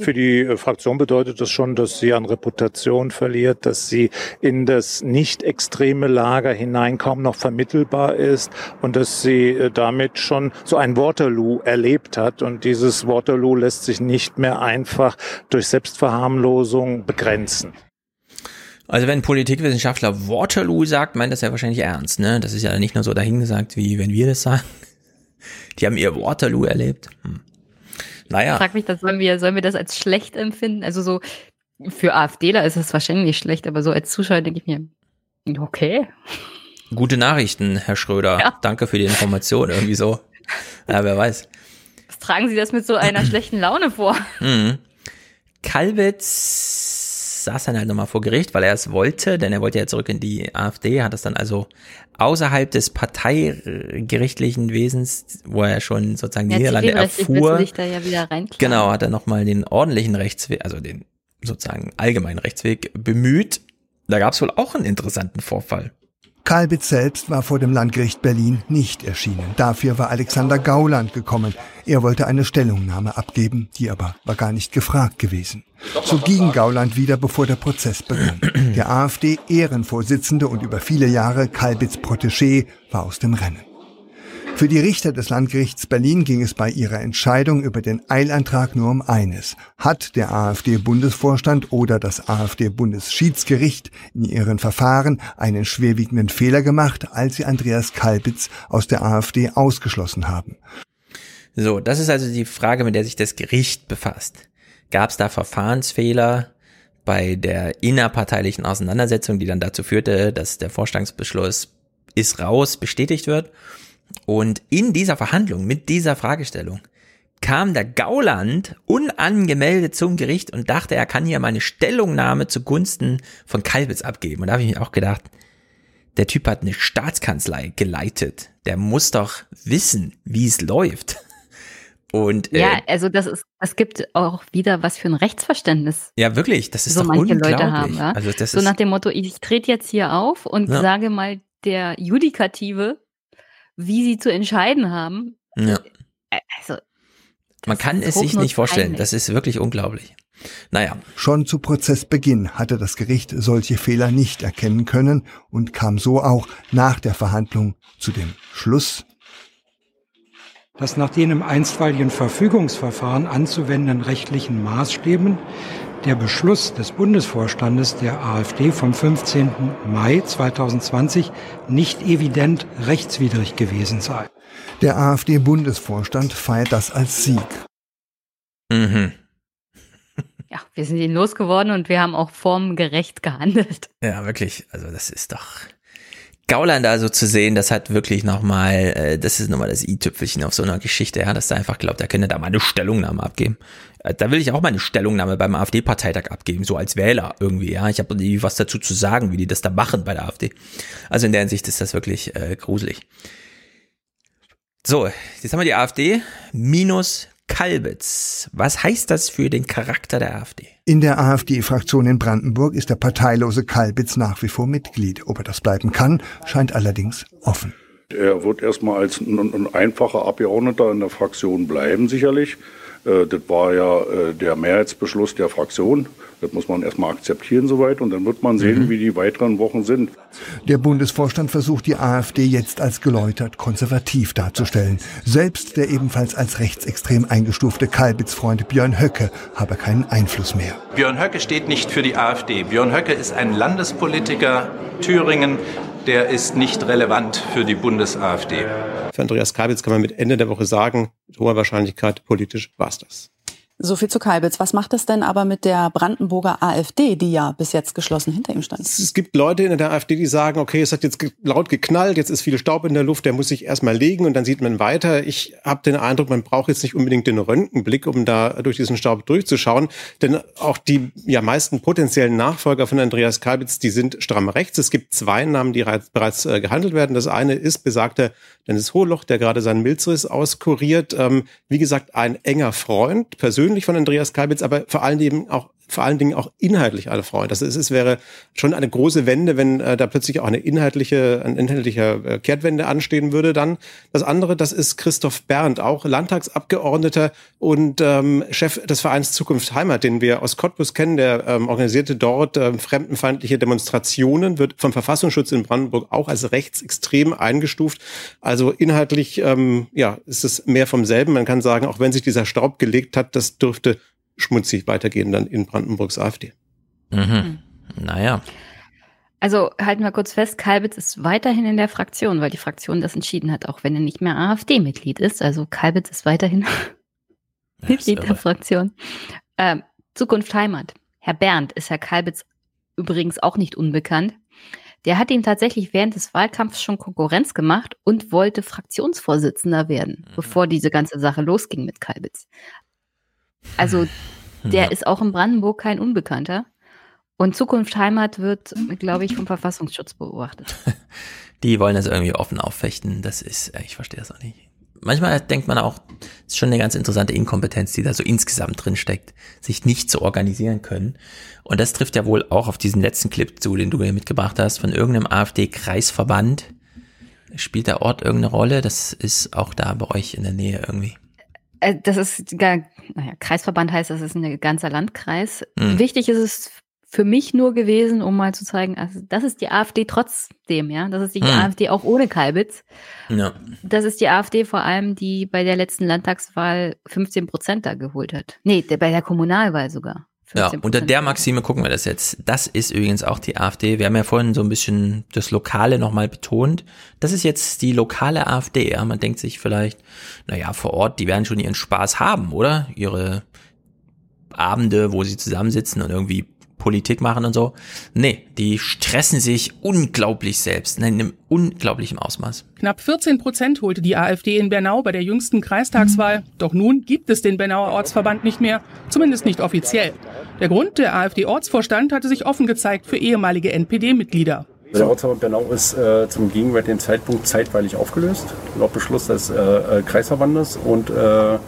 Für die äh, Fraktion bedeutet das schon, dass sie an Reputation verliert, dass sie in das nicht extreme Lager hinein kaum noch vermittelbar ist und dass sie äh, damit schon so ein Waterloo erlebt hat. Und dieses Waterloo lässt sich nicht mehr einfach durch Selbstverharmlosung begrenzen. Also wenn Politikwissenschaftler Waterloo sagt, meint das ja wahrscheinlich ernst, ne? Das ist ja nicht nur so dahingesagt, wie wenn wir das sagen. Die haben ihr Waterloo erlebt. Hm. Naja. Ich frag mich, das sollen wir, sollen wir das als schlecht empfinden? Also so für AfDler ist es wahrscheinlich schlecht, aber so als Zuschauer denke ich mir, okay. Gute Nachrichten, Herr Schröder. Ja. Danke für die Information, irgendwie so. Ja, wer weiß. Was tragen Sie das mit so einer schlechten Laune vor? Mhm. Kalbitz saß dann halt nochmal vor Gericht, weil er es wollte, denn er wollte ja zurück in die AfD, hat es dann also außerhalb des parteigerichtlichen Wesens, wo er schon sozusagen die Ja, Niederlande erfuhr, ja genau, hat er nochmal den ordentlichen Rechtsweg, also den sozusagen allgemeinen Rechtsweg bemüht. Da gab es wohl auch einen interessanten Vorfall. Kalbitz selbst war vor dem Landgericht Berlin nicht erschienen. Dafür war Alexander Gauland gekommen. Er wollte eine Stellungnahme abgeben, die aber war gar nicht gefragt gewesen. So ging Gauland wieder, bevor der Prozess begann. Der AfD-Ehrenvorsitzende und über viele Jahre Kalbitz Protégé war aus dem Rennen. Für die Richter des Landgerichts Berlin ging es bei ihrer Entscheidung über den Eilantrag nur um eines. Hat der AfD-Bundesvorstand oder das AfD-Bundesschiedsgericht in ihren Verfahren einen schwerwiegenden Fehler gemacht, als sie Andreas Kalbitz aus der AfD ausgeschlossen haben? So, das ist also die Frage, mit der sich das Gericht befasst. Gab es da Verfahrensfehler bei der innerparteilichen Auseinandersetzung, die dann dazu führte, dass der Vorstandsbeschluss ist raus bestätigt wird? Und in dieser Verhandlung mit dieser Fragestellung kam der Gauland unangemeldet zum Gericht und dachte, er kann hier meine Stellungnahme zugunsten von Kalbitz abgeben. Und da habe ich mir auch gedacht, der Typ hat eine Staatskanzlei geleitet. Der muss doch wissen, wie es läuft. Und äh, Ja, also das ist, das gibt auch wieder was für ein Rechtsverständnis. ja, wirklich, das ist so doch manche unglaublich. Leute haben, ja. Also das so ist nach dem Motto, ich trete jetzt hier auf und Ja. sage mal der Judikative, wie sie zu entscheiden haben. ja. Äh, Also, Man kann es sich nicht vorstellen. Das ist wirklich unglaublich. Naja, Schon zu Prozessbeginn hatte das Gericht solche Fehler nicht erkennen können und kam so auch nach der Verhandlung zu dem Schluss, dass nach den im einstweiligen Verfügungsverfahren anzuwendenden rechtlichen Maßstäben der Beschluss des Bundesvorstandes der AfD vom 15. Mai 2020 nicht evident rechtswidrig gewesen sei. der AfD-Bundesvorstand feiert das als Sieg. Mhm. ja, wir sind ihn losgeworden und wir haben auch formgerecht gehandelt. Ja, wirklich. Also das ist doch Gauland da so zu sehen, das hat wirklich nochmal, äh, das ist nochmal das i-Tüpfelchen auf so einer Geschichte, ja, dass er einfach glaubt, er könnte da mal eine Stellungnahme abgeben. Äh, da will ich auch mal eine Stellungnahme beim AfD-Parteitag abgeben, so als Wähler irgendwie, ja. Ich habe nie was dazu zu sagen, wie die das da machen bei der AfD. Also in der Hinsicht ist das wirklich äh, gruselig. So, jetzt haben wir die AfD minus Kalbitz. Was heißt das für den Charakter der AfD? In der AfD-Fraktion in Brandenburg ist der parteilose Kalbitz nach wie vor Mitglied. Ob er das bleiben kann, scheint allerdings offen. Er wird erstmal als ein, ein einfacher Abgeordneter in der Fraktion bleiben, sicherlich. Äh, das war ja äh, der Mehrheitsbeschluss der Fraktion. Das muss man erstmal akzeptieren soweit und dann wird man sehen, mhm. wie die weiteren Wochen sind. Der Bundesvorstand versucht die AfD jetzt als geläutert konservativ darzustellen. Selbst der ebenfalls als rechtsextrem eingestufte Kalbitz-Freund Björn Höcke habe keinen Einfluss mehr. Björn Höcke steht nicht für die AfD. Björn Höcke ist ein Landespolitiker Thüringen, der ist nicht relevant für die Bundes-AfD. Für Andreas Kalbitz kann man mit Ende der Woche sagen, mit hoher Wahrscheinlichkeit politisch war es das. So viel zu Kalbitz. Was macht es denn aber mit der Brandenburger AfD, die ja bis jetzt geschlossen hinter ihm stand? Es gibt Leute in der AfD, die sagen, okay, es hat jetzt laut geknallt, jetzt ist viel Staub in der Luft, der muss sich erstmal legen und dann sieht man weiter. Ich habe den Eindruck, man braucht jetzt nicht unbedingt den Röntgenblick, um da durch diesen Staub durchzuschauen, denn auch die ja meisten potenziellen Nachfolger von Andreas Kalbitz, die sind stramm rechts. Es gibt zwei Namen, die bereits äh, gehandelt werden. Das eine ist besagter Dennis Hohloch, der gerade seinen Milzriss auskuriert. Ähm, wie gesagt, ein enger Freund, persönlich persönlich von Andreas Kalbitz, aber vor allen Dingen auch vor allen Dingen auch inhaltlich eine Freude. Das ist, es wäre schon eine große Wende, wenn äh, da plötzlich auch eine inhaltliche, ein inhaltlicher äh, Kehrtwende anstehen würde dann. Das andere, das ist Christoph Berndt, auch Landtagsabgeordneter und ähm, Chef des Vereins Zukunft Heimat, den wir aus Cottbus kennen. Der ähm, organisierte dort ähm, fremdenfeindliche Demonstrationen, wird vom Verfassungsschutz in Brandenburg auch als rechtsextrem eingestuft. Also inhaltlich ähm, ja, ist es mehr vom selben. Man kann sagen, auch wenn sich dieser Staub gelegt hat, das dürfte schmutzig weitergehen dann in Brandenburgs AfD. Mhm. Hm. Naja. Also halten wir kurz fest, Kalbitz ist weiterhin in der Fraktion, weil die Fraktion das entschieden hat, auch wenn er nicht mehr AfD-Mitglied ist. Also Kalbitz ist weiterhin Mitglied der Fraktion. Ähm, Zukunft Heimat. Herr Bernd ist Herr Kalbitz übrigens auch nicht unbekannt. Der hat ihm tatsächlich während des Wahlkampfs schon Konkurrenz gemacht und wollte Fraktionsvorsitzender werden, mhm. bevor diese ganze Sache losging mit Kalbitz. Also der ja. ist auch in Brandenburg kein Unbekannter. Und Zukunft Heimat wird, glaube ich, vom Verfassungsschutz beobachtet. Die wollen das irgendwie offen auffechten. Das ist, ich verstehe das auch nicht. Manchmal denkt man auch, es ist schon eine ganz interessante Inkompetenz, die da so insgesamt drin steckt, sich nicht zu organisieren können. Und das trifft ja wohl auch auf diesen letzten Clip zu, den du mir mitgebracht hast, von irgendeinem AfD-Kreisverband. Spielt der Ort irgendeine Rolle? Das ist auch da bei euch in der Nähe irgendwie. Äh, das ist gar, naja, Kreisverband heißt, das ist ein ganzer Landkreis. Mhm. Wichtig ist es für mich nur gewesen, um mal zu zeigen, also das ist die AfD trotzdem, ja. Das ist die mhm. AfD auch ohne Kalbitz. Ja. Das ist die AfD vor allem, die bei der letzten Landtagswahl 15 Prozent da geholt hat. Nee, bei der Kommunalwahl sogar. Ja, unter der Maxime gucken wir das jetzt. Das ist übrigens auch die AfD. Wir haben ja vorhin so ein bisschen das Lokale nochmal betont. Das ist jetzt die lokale AfD. Ja, man denkt sich vielleicht, naja, vor Ort, die werden schon ihren Spaß haben, oder? Ihre Abende, wo sie zusammensitzen und irgendwie Politik machen und so. Nee, die stressen sich unglaublich selbst, in einem unglaublichen Ausmaß. Knapp 14 Prozent holte die AfD in Bernau bei der jüngsten Kreistagswahl. Doch nun gibt es den Bernauer Ortsverband nicht mehr, zumindest nicht offiziell. Der Grund, der AfD-Ortsvorstand hatte sich offen gezeigt für ehemalige NPD-Mitglieder. Der Ortsverband Bernau ist äh, zum gegenwärtigen Zeitpunkt zeitweilig aufgelöst, laut Beschluss des äh, äh Kreisverbandes und äh,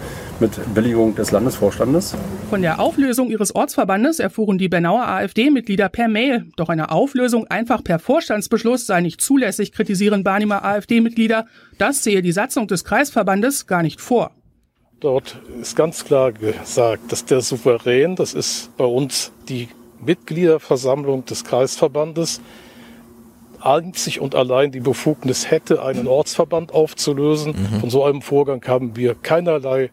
mit Billigung des Landesvorstandes. Von der Auflösung ihres Ortsverbandes erfuhren die Bernauer AfD-Mitglieder per Mail. Doch eine Auflösung einfach per Vorstandsbeschluss sei nicht zulässig, kritisieren Barnimer AfD-Mitglieder. Das sehe die Satzung des Kreisverbandes gar nicht vor. Dort ist ganz klar gesagt, dass der Souverän, das ist bei uns die Mitgliederversammlung des Kreisverbandes, einzig und allein die Befugnis hätte, einen Ortsverband aufzulösen. Mhm. Von so einem Vorgang haben wir keinerlei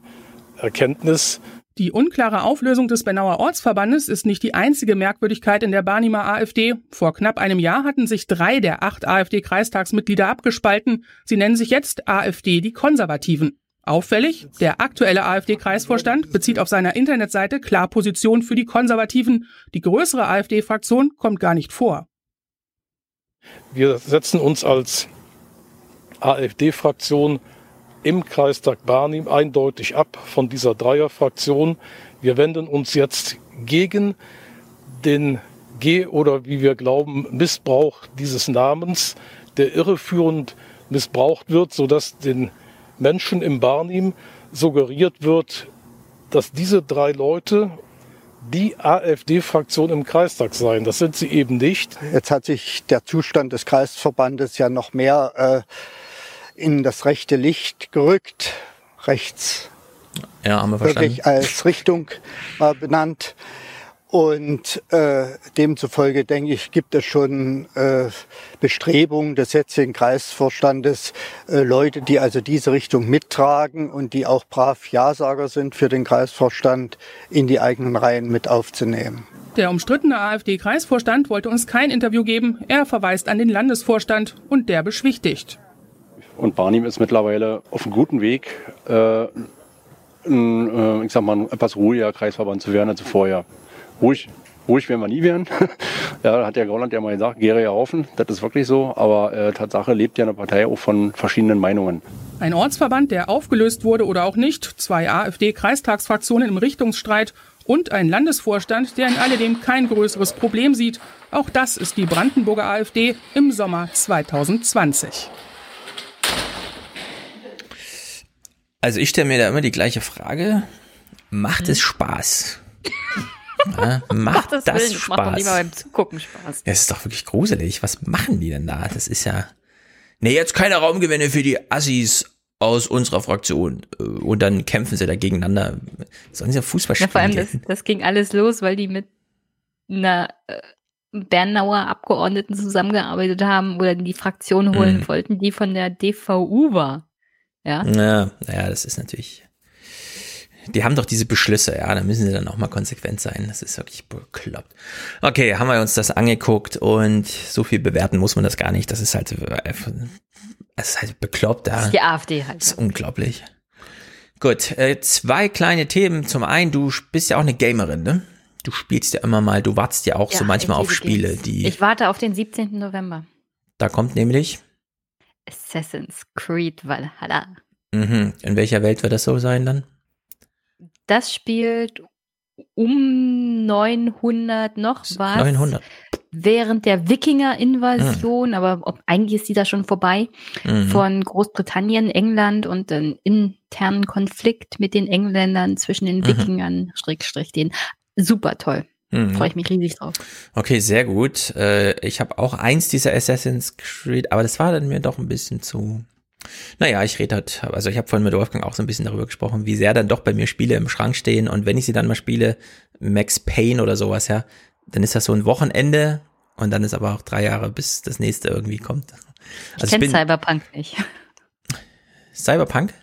Erkenntnis. Die unklare Auflösung des Bernauer Ortsverbandes ist nicht die einzige Merkwürdigkeit in der Barnimer AfD. Vor knapp einem Jahr hatten sich drei der acht AfD-Kreistagsmitglieder abgespalten. Sie nennen sich jetzt AfD die Konservativen. Auffällig, der aktuelle AfD-Kreisvorstand bezieht auf seiner Internetseite klar Position für die Konservativen. Die größere AfD-Fraktion kommt gar nicht vor. Wir setzen uns als AfD-Fraktion im Kreistag Barnim eindeutig ab von dieser Dreierfraktion. Wir wenden uns jetzt gegen den G- oder wie wir glauben, Missbrauch dieses Namens, der irreführend missbraucht wird, sodass den Menschen im Barnim suggeriert wird, dass diese drei Leute die AfD-Fraktion im Kreistag seien. Das sind sie eben nicht. Jetzt hat sich der Zustand des Kreisverbandes ja noch mehr äh, in das rechte Licht gerückt. Rechts ja, haben wir wirklich als Richtung äh, benannt. Und äh, demzufolge, denke ich, gibt es schon äh, Bestrebungen des jetzigen Kreisvorstandes, äh, Leute, die also diese Richtung mittragen und die auch brav Ja-Sager sind für den Kreisvorstand, in die eigenen Reihen mit aufzunehmen. Der umstrittene AfD-Kreisvorstand wollte uns kein Interview geben. Er verweist an den Landesvorstand und der beschwichtigt. Und Barnim ist mittlerweile auf einem guten Weg, äh, ein, äh, ich sag mal, ein etwas ruhiger Kreisverband zu werden als vorher ruhig, ruhig werden wir nie werden. ja, hat der Gauland ja mal gesagt, Gere ja Haufen, das ist wirklich so. Aber äh, Tatsache lebt ja eine Partei auch von verschiedenen Meinungen. Ein Ortsverband, der aufgelöst wurde oder auch nicht, zwei AfD-Kreistagsfraktionen im Richtungsstreit und ein Landesvorstand, der in alledem kein größeres Problem sieht. Auch das ist die Brandenburger AfD im Sommer 2020. Also ich stelle mir da immer die gleiche Frage. Macht es Spaß? Ja, macht das, das Spaß? Macht doch lieber beim Zugucken Spaß. Ja, es ist doch wirklich gruselig. Was machen die denn da? Das ist ja. Nee, jetzt keine Raumgewinne für die Assis aus unserer Fraktion. Und dann kämpfen sie da gegeneinander. Sollen sie ja Fußball spielen? Ja, vor allem, das, das ging alles los, weil die mit einer äh, Bernauer Abgeordneten zusammengearbeitet haben oder die Fraktion holen mhm. wollten, die von der DVU war. Ja. Ja, ja, das ist natürlich die haben doch diese Beschlüsse, ja, da müssen sie dann auch mal konsequent sein. Das ist wirklich bekloppt. Okay, haben wir uns das angeguckt und so viel bewerten muss man das gar nicht. Das ist halt, es ist halt bekloppt. Ja. Das ist die AfD halt. Das ist unglaublich. Gut, äh, zwei kleine Themen. Zum einen, du bist ja auch eine Gamerin, ne? Du spielst ja immer mal, du wartest ja auch ja, so manchmal auf Spiele, die. Ich warte auf den 17. November. Da kommt nämlich Assassin's Creed Valhalla. Mhm. In welcher Welt wird das so sein dann? Das spielt um 900 noch was. 900. Während der Wikinger-Invasion, mhm. aber ob, eigentlich ist die da schon vorbei, mhm. von Großbritannien, England und einen internen Konflikt mit den Engländern zwischen den mhm. Wikingern, Schrägstrich, den. Super toll. Mhm. Freue ich mich riesig drauf. Okay, sehr gut. Äh, ich habe auch eins dieser Assassin's Creed, aber das war dann mir doch ein bisschen zu naja, ich rede halt, also ich habe vorhin mit Wolfgang auch so ein bisschen darüber gesprochen, wie sehr dann doch bei mir Spiele im Schrank stehen und wenn ich sie dann mal spiele, Max Payne oder sowas, ja, dann ist das so ein Wochenende und dann ist aber auch drei Jahre, bis das nächste irgendwie kommt. Also ich kenne Cyberpunk nicht. Cyberpunk?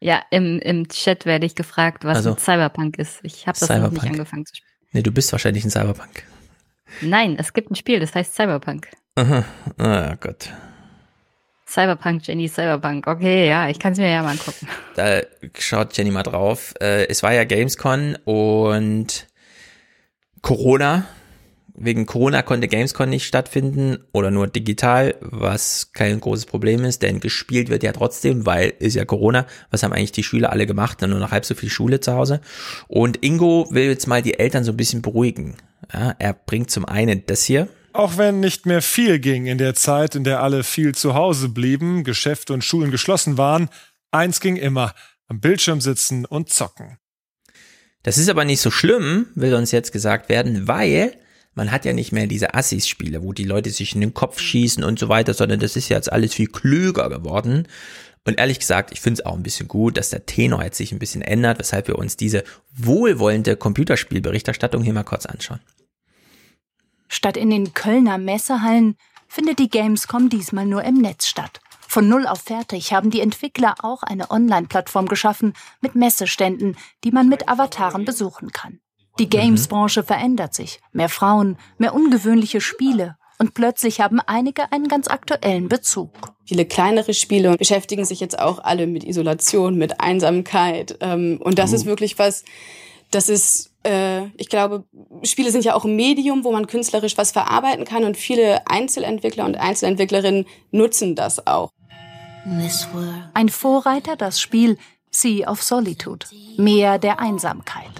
Ja, im, im Chat werde ich gefragt, was also, Cyberpunk ist. Ich habe das Cyberpunk. noch nicht angefangen zu spielen. Nee, du bist wahrscheinlich ein Cyberpunk. Nein, es gibt ein Spiel, das heißt Cyberpunk. Aha, ah Gott. Cyberpunk, Jenny Cyberpunk. Okay, ja, ich kann es mir ja mal angucken. Da schaut Jenny mal drauf. Äh, es war ja Gamescom und Corona. Wegen Corona konnte Gamescom nicht stattfinden oder nur digital, was kein großes Problem ist, denn gespielt wird ja trotzdem, weil ist ja Corona. Was haben eigentlich die Schüler alle gemacht? Nur noch halb so viel Schule zu Hause. Und Ingo will jetzt mal die Eltern so ein bisschen beruhigen. Ja, er bringt zum einen das hier. Auch wenn nicht mehr viel ging in der Zeit, in der alle viel zu Hause blieben, Geschäfte und Schulen geschlossen waren, eins ging immer, am Bildschirm sitzen und zocken. Das ist aber nicht so schlimm, will uns jetzt gesagt werden, weil man hat ja nicht mehr diese Assis-Spiele, wo die Leute sich in den Kopf schießen und so weiter, sondern das ist jetzt alles viel klüger geworden. Und ehrlich gesagt, ich finde es auch ein bisschen gut, dass der Tenor jetzt sich ein bisschen ändert, weshalb wir uns diese wohlwollende Computerspielberichterstattung hier mal kurz anschauen. Statt in den Kölner Messehallen findet die Gamescom diesmal nur im Netz statt. Von null auf fertig haben die Entwickler auch eine Online-Plattform geschaffen mit Messeständen, die man mit Avataren besuchen kann. Die Games-Branche verändert sich. Mehr Frauen, mehr ungewöhnliche Spiele. Und plötzlich haben einige einen ganz aktuellen Bezug. Viele kleinere Spiele beschäftigen sich jetzt auch alle mit Isolation, mit Einsamkeit. Ähm, und das ist wirklich was, das ist äh, ich glaube, Spiele sind ja auch ein Medium, wo man künstlerisch was verarbeiten kann und viele Einzelentwickler und Einzelentwicklerinnen nutzen das auch. Ein Vorreiter das Spiel Sea of Solitude, Meer der Einsamkeit.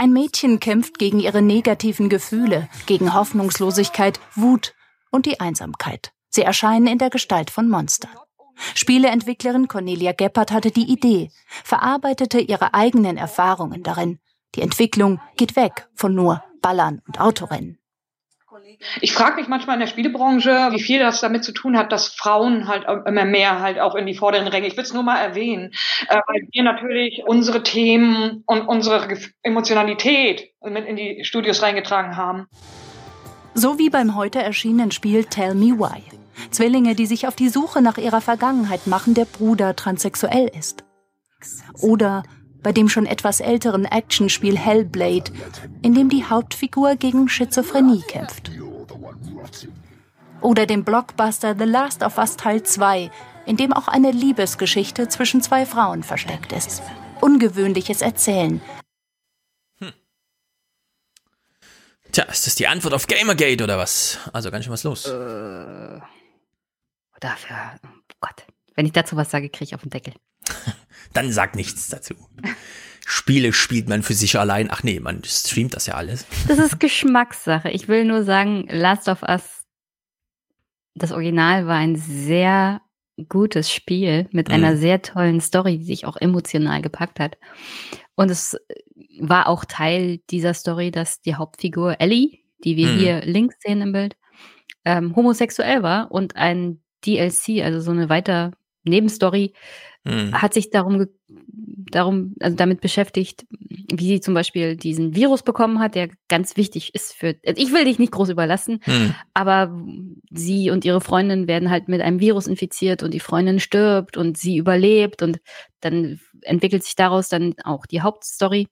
Ein Mädchen kämpft gegen ihre negativen Gefühle, gegen Hoffnungslosigkeit, Wut und die Einsamkeit. Sie erscheinen in der Gestalt von Monstern. Spieleentwicklerin Cornelia Geppert hatte die Idee, verarbeitete ihre eigenen Erfahrungen darin. Die Entwicklung geht weg von nur Ballern und Autorennen. Ich frage mich manchmal in der Spielebranche, wie viel das damit zu tun hat, dass Frauen halt immer mehr halt auch in die vorderen Ränge. Ich will es nur mal erwähnen, äh, weil wir natürlich unsere Themen und unsere Emotionalität mit in die Studios reingetragen haben. So wie beim heute erschienenen Spiel Tell Me Why. Zwillinge, die sich auf die Suche nach ihrer Vergangenheit machen, der Bruder transsexuell ist. Oder bei dem schon etwas älteren Actionspiel Hellblade, in dem die Hauptfigur gegen Schizophrenie kämpft. Oder dem Blockbuster The Last of Us Teil 2, in dem auch eine Liebesgeschichte zwischen zwei Frauen versteckt ist. Ungewöhnliches Erzählen. Hm. Tja, ist das die Antwort auf Gamergate oder was? Also ganz schön was los. Äh, dafür, oh Gott. Wenn ich dazu was sage, kriege ich auf den Deckel. Dann sag nichts dazu. Spiele spielt man für sich allein. Ach nee, man streamt das ja alles. Das ist Geschmackssache. Ich will nur sagen, Last of Us, das Original war ein sehr gutes Spiel mit mhm. einer sehr tollen Story, die sich auch emotional gepackt hat. Und es war auch Teil dieser Story, dass die Hauptfigur Ellie, die wir mhm. hier links sehen im Bild, ähm, homosexuell war und ein DLC, also so eine weiter Nebenstory, mhm. hat sich darum, darum, also damit beschäftigt, wie sie zum Beispiel diesen Virus bekommen hat, der ganz wichtig ist für, also ich will dich nicht groß überlassen, mhm. aber sie und ihre Freundin werden halt mit einem Virus infiziert und die Freundin stirbt und sie überlebt und dann entwickelt sich daraus dann auch die Hauptstory.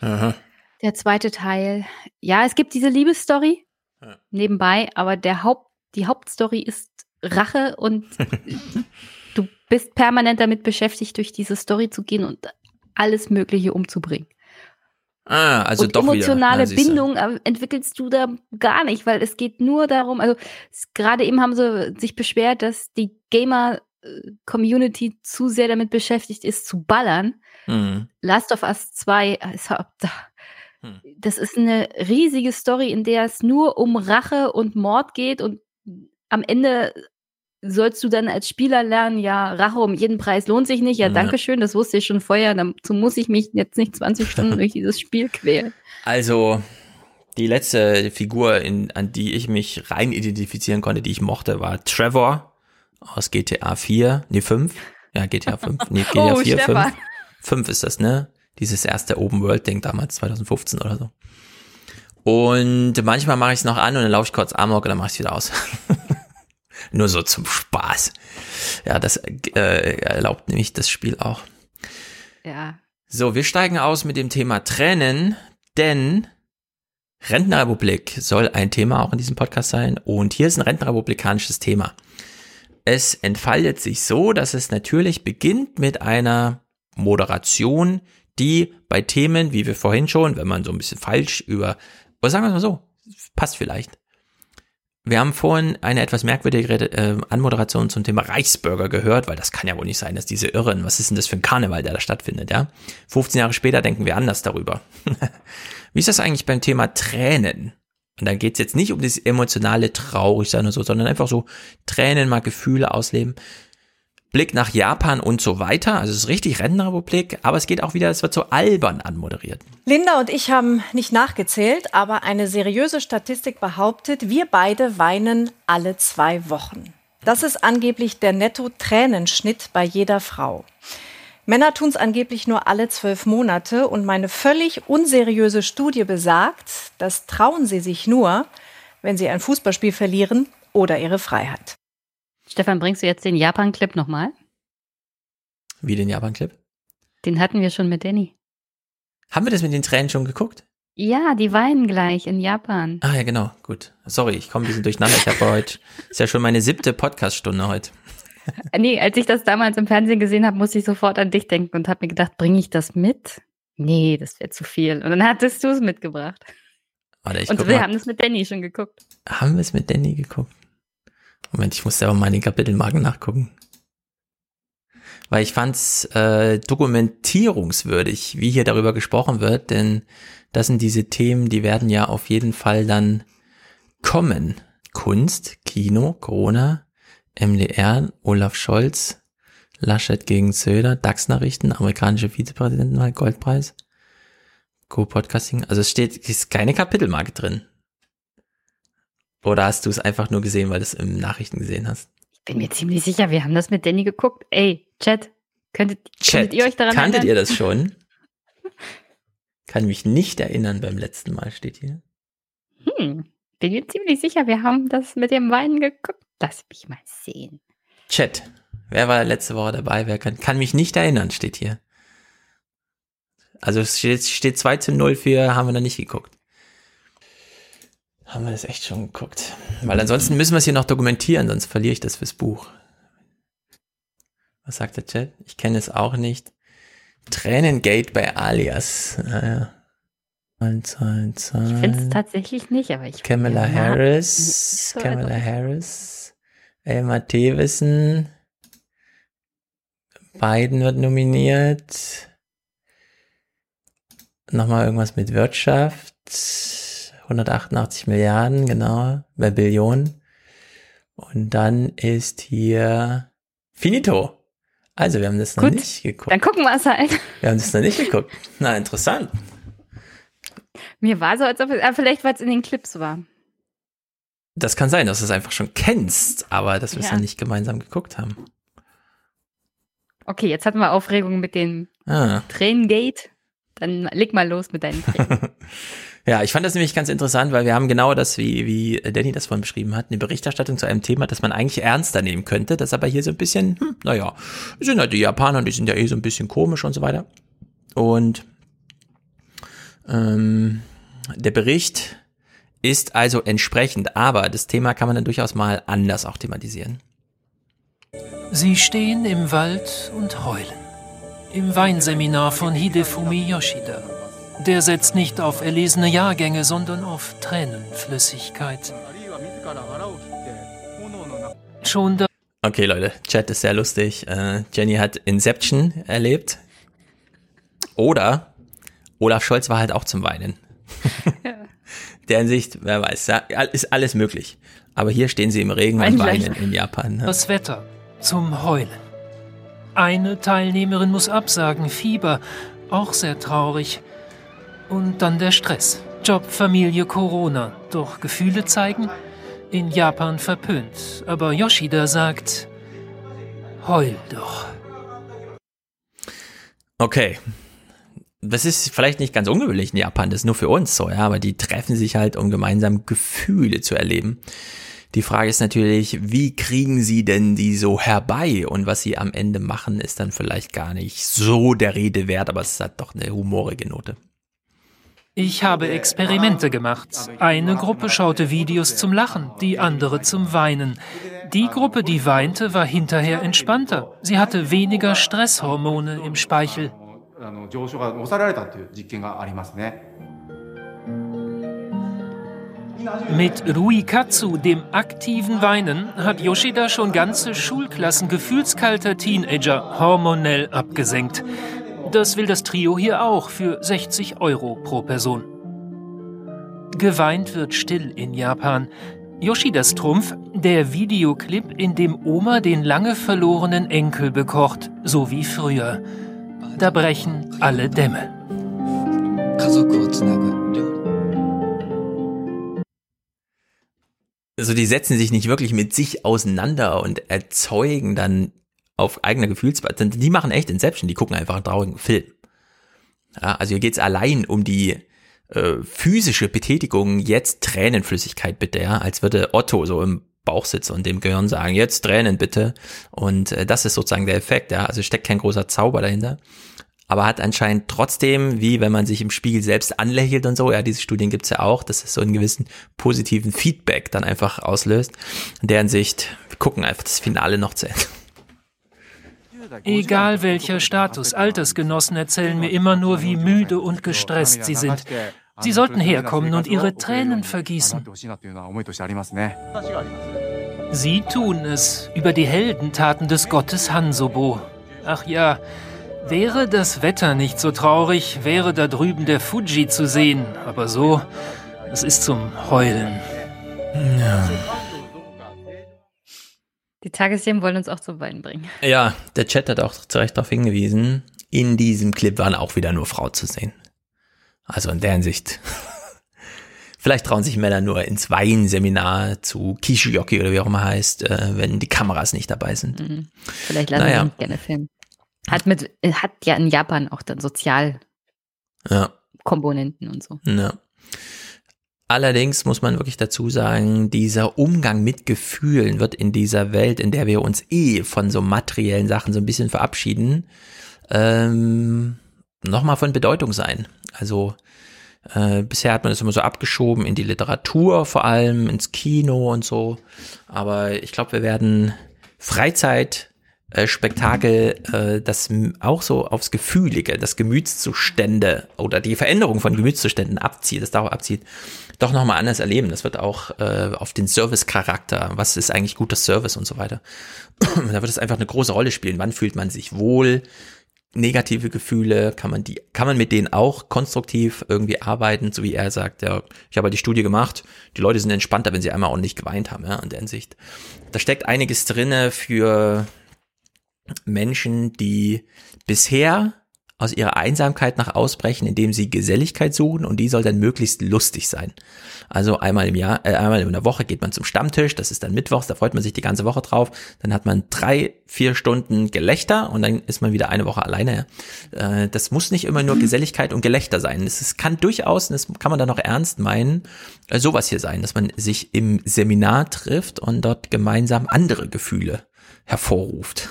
Aha. Der zweite Teil, ja, es gibt diese Liebesstory ja. nebenbei, aber der Haupt, die Hauptstory ist Rache und du bist permanent damit beschäftigt, durch diese Story zu gehen und alles Mögliche umzubringen. Ah, also und doch emotionale wieder. Bindung äh, entwickelst du da gar nicht, weil es geht nur darum, also gerade eben haben sie sich beschwert, dass die Gamer Community zu sehr damit beschäftigt ist, zu ballern. Mhm. Last of Us 2 ist hm. das ist eine riesige Story, in der es nur um Rache und Mord geht und am Ende sollst du dann als Spieler lernen, ja, Rache um jeden Preis lohnt sich nicht. Ja, danke schön, das wusste ich schon vorher. Dazu muss ich mich jetzt nicht 20 Stunden durch dieses Spiel quälen. Also, die letzte Figur, in, an die ich mich rein identifizieren konnte, die ich mochte, war Trevor aus GTA 4, nee 5. Ja, GTA 5, nee, GTA oh, 4, Stefan. 5. 5 ist das, ne? Dieses erste Open World Ding damals, 2015 oder so. Und manchmal mache ich es noch an und dann laufe ich kurz Amok und dann mache ich es wieder aus. Nur so zum Spaß. Ja, das äh, erlaubt nämlich das Spiel auch. Ja. So, wir steigen aus mit dem Thema Tränen, denn Rentenrepublik soll ein Thema auch in diesem Podcast sein. Und hier ist ein rentenrepublikanisches Thema. Es entfaltet sich so, dass es natürlich beginnt mit einer Moderation, die bei Themen, wie wir vorhin schon, wenn man so ein bisschen falsch über, oder sagen wir es mal so, passt vielleicht, wir haben vorhin eine etwas merkwürdige äh, Anmoderation zum Thema Reichsbürger gehört, weil das kann ja wohl nicht sein, dass diese Irren, was ist denn das für ein Karneval, der da stattfindet, ja? 15 Jahre später denken wir anders darüber. Wie ist das eigentlich beim Thema Tränen? Und da geht's jetzt nicht um das emotionale Traurigsein oder so, sondern einfach so Tränen, mal Gefühle ausleben. Blick nach Japan und so weiter. Also es ist richtig Rentenrepublik, aber es geht auch wieder, es wird so albern anmoderiert. Linda und ich haben nicht nachgezählt, aber eine seriöse Statistik behauptet, wir beide weinen alle zwei Wochen. Das ist angeblich der Netto-Tränenschnitt bei jeder Frau. Männer tun es angeblich nur alle zwölf Monate und meine völlig unseriöse Studie besagt, das trauen sie sich nur, wenn sie ein Fußballspiel verlieren oder ihre Freiheit. Stefan, bringst du jetzt den Japan-Clip nochmal? Wie den Japan-Clip? Den hatten wir schon mit Danny. Haben wir das mit den Tränen schon geguckt? Ja, die weinen gleich in Japan. Ah ja, genau, gut. Sorry, ich komme ein bisschen durcheinander. Ich habe heute, ist ja schon meine siebte Podcast-Stunde heute. nee, als ich das damals im Fernsehen gesehen habe, musste ich sofort an dich denken und habe mir gedacht, bringe ich das mit? Nee, das wäre zu viel. Und dann hattest du es mitgebracht. Warte, Und wir mal. haben das mit Danny schon geguckt. Haben wir es mit Danny geguckt? Moment, ich muss selber mal in den Kapitelmarken nachgucken. Weil ich fand's äh, dokumentierungswürdig, wie hier darüber gesprochen wird, denn das sind diese Themen, die werden ja auf jeden Fall dann kommen. Kunst, Kino, Corona, MDR, Olaf Scholz, Laschet gegen Söder, DAX-Nachrichten, amerikanische Vizepräsidentenwahl, Goldpreis, Co-Podcasting. Also es steht, es ist keine Kapitelmarke drin. Oder hast du es einfach nur gesehen, weil du es im Nachrichten gesehen hast? Ich bin mir ziemlich sicher, wir haben das mit Danny geguckt. Ey, Chat, könntet, Chat, könntet ihr euch daran kanntet erinnern? ihr das schon? Kann mich nicht erinnern beim letzten Mal, steht hier. Hm, bin mir ziemlich sicher, wir haben das mit dem Weinen geguckt. Lass mich mal sehen. Chat. Wer war letzte Woche dabei? Wer kann, kann mich nicht erinnern, steht hier. Also es steht, steht 2 zu 0 für, haben wir noch nicht geguckt. Haben wir das echt schon geguckt? Weil ansonsten müssen wir es hier noch dokumentieren, sonst verliere ich das fürs Buch. Was sagt der Chat? Ich kenne es auch nicht. Tränengate bei Alias. Naja. Zahlen, Zahlen. Ich finde es tatsächlich nicht, aber ich. Kamala Ja, Harris, Kamala. Harris, Elmar Thewissen, Biden wird nominiert. Nochmal irgendwas mit Wirtschaft. 188 Milliarden, genau, bei Billionen. Und dann ist hier Finito. Also, wir haben das noch Gut, nicht geguckt. Dann gucken wir es halt. Wir haben das noch nicht geguckt. Na, interessant. Mir war so, als ob es, ah, vielleicht, weil es in den Clips war. Das kann sein, dass du es einfach schon kennst, aber dass wir es Ja. noch nicht gemeinsam geguckt haben. Okay, jetzt hatten wir Aufregung mit dem Ah. Tränengate. Dann leg mal los mit deinen Tränen. Ja, ich fand das nämlich ganz interessant, weil wir haben genau das, wie, wie Danny das vorhin beschrieben hat, eine Berichterstattung zu einem Thema, das man eigentlich ernster nehmen könnte, das aber hier so ein bisschen, hm, naja, sind halt die Japaner, die sind ja eh so ein bisschen komisch und so weiter. Und ähm, der Bericht ist also entsprechend, aber das Thema kann man dann durchaus mal anders auch thematisieren. Sie stehen im Wald und heulen. Im Weinseminar von Hidefumi Yoshida. Der setzt nicht auf erlesene Jahrgänge, sondern auf Tränenflüssigkeit. Schon da Okay, Leute, Chat ist sehr lustig. Äh, Jenny hat Inception erlebt. Oder Olaf Scholz war halt auch zum Weinen. Der Hinsicht, wer weiß, ja, ist alles möglich. Aber hier stehen sie im Regen und Weingleich. weinen in Japan. Ne? das Wetter zum Heulen. Eine Teilnehmerin muss absagen, Fieber, auch sehr traurig. Und dann der Stress. Job, Familie, Corona. Doch Gefühle zeigen? In Japan verpönt. Aber Yoshida sagt, heul doch. Okay. Das ist vielleicht nicht ganz ungewöhnlich in Japan, das ist nur für uns so, ja, aber die treffen sich halt, um gemeinsam Gefühle zu erleben. Die Frage ist natürlich, wie kriegen sie denn die so herbei? Und was sie am Ende machen, ist dann vielleicht gar nicht so der Rede wert, aber es hat doch eine humorige Note. Ich habe Experimente gemacht. Eine Gruppe schaute Videos zum Lachen, die andere zum Weinen. Die Gruppe, die weinte, war hinterher entspannter. Sie hatte weniger Stresshormone im Speichel. Mit Ruikatsu, dem aktiven Weinen, hat Yoshida schon ganze Schulklassen gefühlskalter Teenager hormonell abgesenkt. Das will das Trio hier auch für 60 Euro pro Person. Geweint wird still in Japan. Yoshidas Trumpf, der Videoclip, in dem Oma den lange verlorenen Enkel bekocht, so wie früher. Da brechen alle Dämme. Also die setzen sich nicht wirklich mit sich auseinander und erzeugen dann auf eigener Gefühlsbasis. Die machen echt Inception, die gucken einfach einen traurigen Film. Ja, also hier geht's allein um die äh, physische Betätigung, jetzt Tränenflüssigkeit bitte, ja, als würde Otto so im Bauch sitzen und dem Gehirn sagen, jetzt Tränen bitte. Und äh, das ist sozusagen der Effekt, ja. Also steckt kein großer Zauber dahinter. Aber hat anscheinend trotzdem, wie wenn man sich im Spiegel selbst anlächelt und so, ja, diese Studien gibt's ja auch, dass es so einen gewissen positiven Feedback dann einfach auslöst. In deren Sicht, wir gucken einfach das Finale noch zu Ende. Egal welcher Status, Altersgenossen erzählen mir immer nur, wie müde und gestresst sie sind. Sie sollten herkommen und ihre Tränen vergießen. Sie tun es über die Heldentaten des Gottes Hansobo. Ach ja, wäre das Wetter nicht so traurig, wäre da drüben der Fuji zu sehen. Aber so, es ist zum Heulen. Ja. Die Tagesthemen wollen uns auch zum Weinen bringen. Ja, der Chat hat auch zu Recht darauf hingewiesen. In diesem Clip waren auch wieder nur Frauen zu sehen. Also in der Hinsicht. Vielleicht trauen sich Männer nur ins Weinseminar zu Kishiyoki oder wie auch immer heißt, äh, wenn die Kameras nicht dabei sind. Mhm. Vielleicht lassen Naja. sie nicht gerne filmen. Hat mit, hat ja in Japan auch dann Sozialkomponenten Ja. und so. Ja. Allerdings muss man wirklich dazu sagen, dieser Umgang mit Gefühlen wird in dieser Welt, in der wir uns eh von so materiellen Sachen so ein bisschen verabschieden, ähm, nochmal von Bedeutung sein. Also äh, bisher hat man das immer so abgeschoben in die Literatur vor allem, ins Kino und so. Aber ich glaube, wir werden Freizeit, äh, Spektakel, äh, das auch so aufs Gefühlige, das Gemütszustände oder die Veränderung von Gemütszuständen abzieht, das darauf abzieht, doch nochmal anders erleben. Das wird auch äh, auf den Service-Charakter, was ist eigentlich guter Service und so weiter. da wird es einfach eine große Rolle spielen. Wann fühlt man sich wohl? Negative Gefühle, kann man die, kann man mit denen auch konstruktiv irgendwie arbeiten, so wie er sagt, ja, ich habe halt die Studie gemacht, die Leute sind entspannter, wenn sie einmal ordentlich geweint haben, ja, in der Hinsicht. Da steckt einiges drinne für Menschen, die bisher aus ihrer Einsamkeit nach ausbrechen, indem sie Geselligkeit suchen und die soll dann möglichst lustig sein. Also einmal im Jahr, äh, einmal in der Woche geht man zum Stammtisch, das ist dann mittwochs, da freut man sich die ganze Woche drauf, dann hat man drei, vier Stunden Gelächter und dann ist man wieder eine Woche alleine. Äh, das muss nicht immer nur Geselligkeit und Gelächter sein. Es kann durchaus, das kann man dann auch ernst meinen, äh, sowas hier sein, dass man sich im Seminar trifft und dort gemeinsam andere Gefühle hervorruft.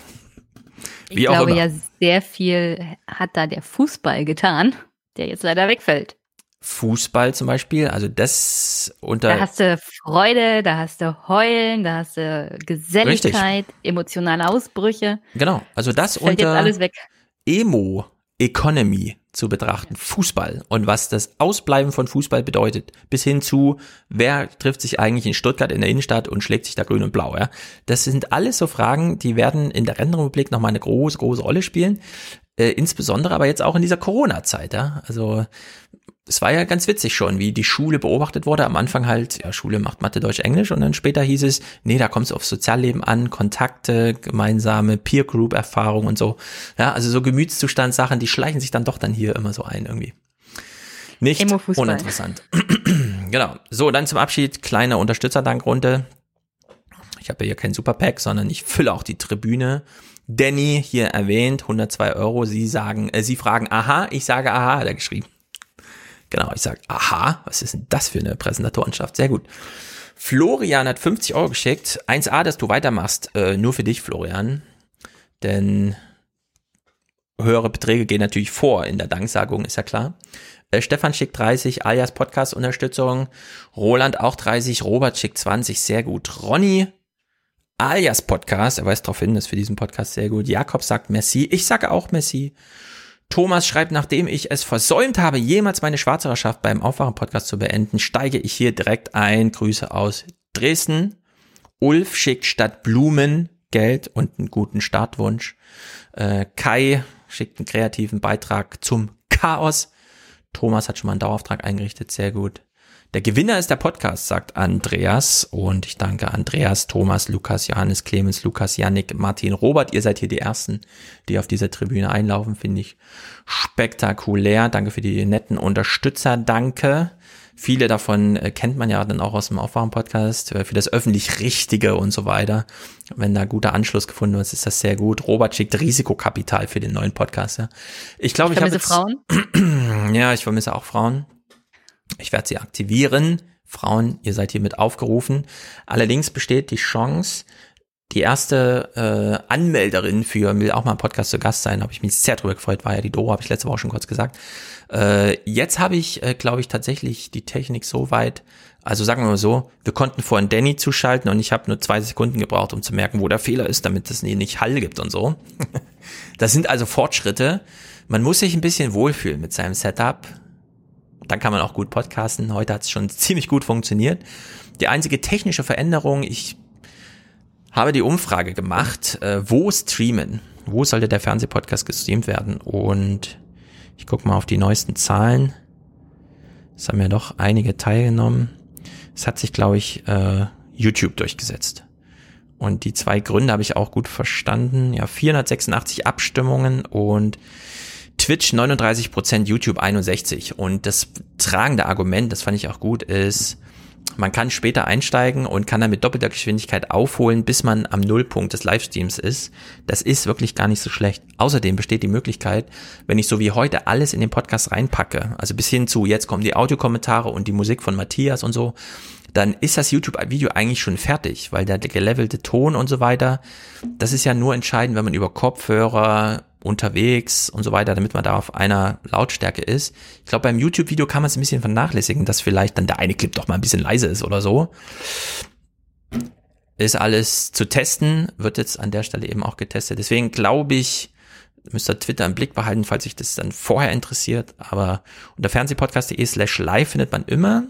Ich Wie glaube ja, sehr viel hat da der Fußball getan, der jetzt leider wegfällt. Fußball zum Beispiel, also das unter Da hast du Freude, da hast du Heulen, da hast du Geselligkeit, emotionale Ausbrüche. genau, also das Fällt jetzt unter alles weg. Emo Economy zu betrachten, Fußball und was das Ausbleiben von Fußball bedeutet, bis hin zu wer trifft sich eigentlich in Stuttgart in der Innenstadt und schlägt sich da grün und blau, ja? Das sind alles so Fragen, die werden in der Rentenrepublik noch mal eine große große Rolle spielen, äh, insbesondere aber jetzt auch in dieser Corona-Zeit, ja? Also es war ja ganz witzig schon, wie die Schule beobachtet wurde. Am Anfang halt, ja, Schule macht Mathe, Deutsch, Englisch und dann später hieß es, nee, da kommt es aufs Sozialleben an, Kontakte, gemeinsame Peer-Group-Erfahrung und so. Ja, also so Gemütszustandssachen, die schleichen sich dann doch dann hier immer so ein irgendwie. Nicht uninteressant. genau. So, dann zum Abschied, kleine Unterstützerdankrunde. Ich habe ja hier kein Superpack, sondern ich fülle auch die Tribüne. Danny hier erwähnt, 102 Euro. Sie sagen, äh, Sie fragen, aha, ich sage aha, hat er geschrieben. Genau, ich sage, aha, was ist denn das für eine Präsentatorenschaft? Sehr gut. Florian hat 50 Euro geschickt. 1A, dass du weitermachst. Äh, nur für dich, Florian. Denn höhere Beträge gehen natürlich vor in der Danksagung, ist ja klar. Äh, Stefan schickt 30, alias Podcast-Unterstützung. Roland auch 30, Robert schickt 20, sehr gut. Ronny, alias Podcast, er weist darauf hin, ist für diesen Podcast sehr gut. Jakob sagt Merci, ich sage auch Merci. Thomas schreibt, nachdem ich es versäumt habe, jemals meine Schwarzererschaft beim Aufwachen-Podcast zu beenden, steige ich hier direkt ein. Grüße aus Dresden. Ulf schickt statt Blumen Geld und einen guten Startwunsch. Äh, Kai schickt einen kreativen Beitrag zum Chaos. Thomas hat schon mal einen Dauerauftrag eingerichtet, sehr gut. Der Gewinner ist der Podcast, sagt Andreas. Und ich danke Andreas, Thomas, Lukas, Johannes, Clemens, Lukas, Yannick, Martin, Robert. Ihr seid hier die Ersten, die auf dieser Tribüne einlaufen, finde ich spektakulär. Danke für die netten Unterstützer, danke. Viele davon äh, kennt man ja dann auch aus dem Aufwachen-Podcast, äh, für das öffentlich Richtige und so weiter. Wenn da guter Anschluss gefunden wird, ist das sehr gut. Robert schickt Risikokapital für den neuen Podcast. Ja. Ich glaube, Ich ich, habe Frauen. ja, ich vermisse auch Frauen. Ich werde sie aktivieren. Frauen, ihr seid hiermit aufgerufen. Allerdings besteht die Chance, die erste äh, Anmelderin für will auch mal im Podcast zu Gast sein, habe ich mich sehr drüber gefreut, war ja die Doro, habe ich letzte Woche schon kurz gesagt. Äh, jetzt habe ich, äh, glaube ich, tatsächlich die Technik so weit, also sagen wir mal so, wir konnten vorhin Danny zuschalten und ich habe nur zwei Sekunden gebraucht, um zu merken, wo der Fehler ist, damit es nicht Hall gibt und so. das sind also Fortschritte. Man muss sich ein bisschen wohlfühlen mit seinem Setup. Dann kann man auch gut podcasten. Heute hat es schon ziemlich gut funktioniert. Die einzige technische Veränderung, ich habe die Umfrage gemacht, äh, wo streamen? Wo sollte der Fernsehpodcast gestreamt werden? Und ich gucke mal auf die neuesten Zahlen. Es haben ja doch einige teilgenommen. Es hat sich, glaube ich, äh, YouTube durchgesetzt. Und die zwei Gründe habe ich auch gut verstanden. Ja, 486 Abstimmungen und Twitch 39%, YouTube 61%. Und das tragende Argument, das fand ich auch gut, ist, man kann später einsteigen und kann dann mit doppelter Geschwindigkeit aufholen, bis man am Nullpunkt des Livestreams ist. Das ist wirklich gar nicht so schlecht. Außerdem besteht die Möglichkeit, wenn ich so wie heute alles in den Podcast reinpacke, also bis hin zu jetzt kommen die Audiokommentare und die Musik von Matthias und so, dann ist das YouTube-Video eigentlich schon fertig, weil der gelevelte Ton und so weiter, das ist ja nur entscheidend, wenn man über Kopfhörer unterwegs und so weiter, damit man da auf einer Lautstärke ist. Ich glaube, beim YouTube-Video kann man es ein bisschen vernachlässigen, dass vielleicht dann der eine Clip doch mal ein bisschen leise ist oder so. Ist alles zu testen, wird jetzt an der Stelle eben auch getestet. Deswegen glaube ich, müsst ihr Twitter im Blick behalten, falls sich das dann vorher interessiert. Aber unter fernsehpodcast.de slash live findet man immer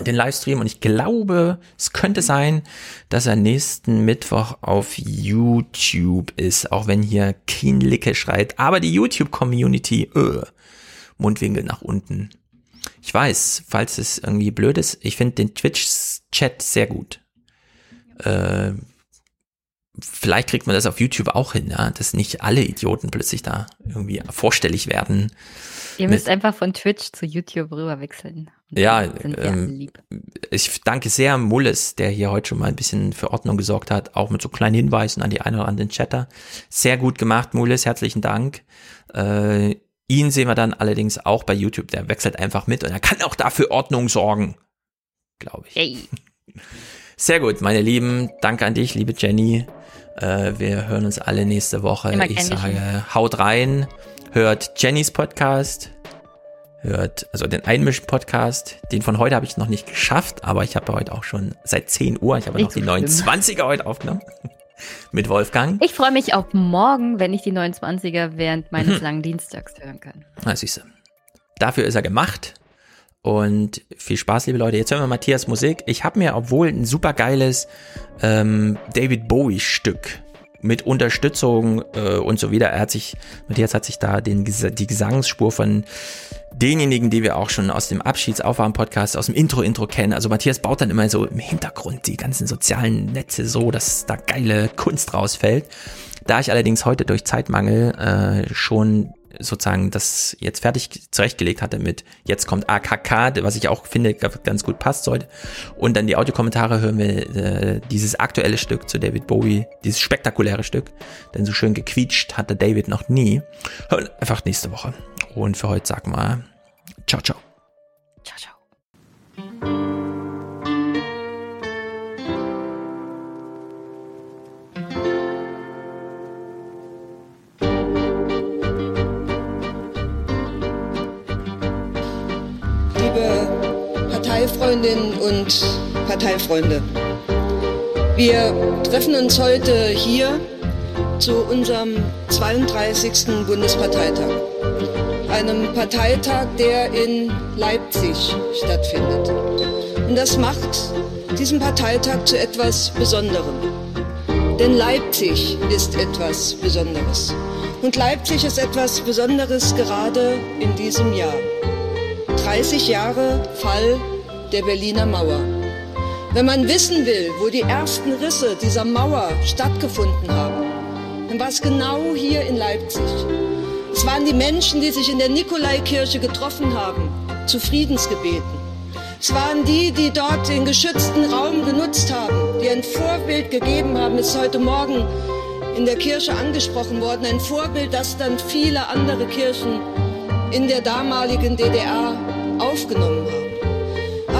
den Livestream und ich glaube, es könnte sein, dass er nächsten Mittwoch auf YouTube ist, auch wenn hier Kienlicke schreit, aber die YouTube-Community, öh, Mundwinkel nach unten. Ich weiß, falls es irgendwie blöd ist, ich finde den Twitch-Chat sehr gut. Äh, vielleicht kriegt man das auf YouTube auch hin, ja, dass nicht alle Idioten plötzlich da irgendwie vorstellig werden. Ihr müsst einfach von Twitch zu YouTube rüber wechseln. Ja, ähm, ich danke sehr Mulles, der hier heute schon mal ein bisschen für Ordnung gesorgt hat, auch mit so kleinen Hinweisen an die einen oder anderen Chatter. Sehr gut gemacht, Mulles, herzlichen Dank. Äh, ihn sehen wir dann allerdings auch bei YouTube, der wechselt einfach mit und er kann auch dafür Ordnung sorgen, glaube ich. Hey. Sehr gut, meine Lieben, danke an dich, liebe Jenny. Äh, wir hören uns alle nächste Woche. Ich sage, haut rein, hört Jennys Podcast, hört also den Einmischen-Podcast. Den von heute habe ich noch nicht geschafft, aber ich habe heute auch schon seit 10 Uhr, ich habe noch die 29er heute aufgenommen. Mit Wolfgang. Ich freue mich auf morgen, wenn ich die 29er während meines mhm. langen Dienstags hören kann. Na, siehst du. Dafür ist er gemacht. Und viel Spaß, liebe Leute. Jetzt hören wir Matthias Musik. Ich habe mir, obwohl ein super geiles ähm, David Bowie-Stück mit Unterstützung äh, und so wieder. Er hat sich, Matthias hat sich da den, die Gesangsspur von denjenigen, die wir auch schon aus dem Abschiedsaufwärm-Podcast, aus dem Intro-Intro kennen. Also Matthias baut dann immer so im Hintergrund die ganzen sozialen Netze so, dass da geile Kunst rausfällt. Da ich allerdings heute durch Zeitmangel äh, schon sozusagen das jetzt fertig zurechtgelegt hatte mit jetzt kommt AKK, was ich auch finde ganz gut passt heute. Und dann die Audiokommentare hören wir äh, dieses aktuelle Stück zu David Bowie, dieses spektakuläre Stück, denn so schön gequietscht hatte David noch nie. Hören einfach nächste Woche. Und für heute sag mal ciao ciao. Ciao ciao. Parteifreundinnen und Parteifreunde. Wir treffen uns heute hier zu unserem 32. Bundesparteitag. Einem Parteitag, der in Leipzig stattfindet. Und das macht diesen Parteitag zu etwas Besonderem. Denn Leipzig ist etwas Besonderes. Und Leipzig ist etwas Besonderes gerade in diesem Jahr. 30 Jahre Fall der Berliner Mauer. Wenn man wissen will, wo die ersten Risse dieser Mauer stattgefunden haben, dann war es genau hier in Leipzig. Es waren die Menschen, die sich in der Nikolaikirche getroffen haben, zu Friedensgebeten. Es waren die, die dort den geschützten Raum genutzt haben, die ein Vorbild gegeben haben, ist heute Morgen in der Kirche angesprochen worden, ein Vorbild, das dann viele andere Kirchen in der damaligen DDR aufgenommen haben.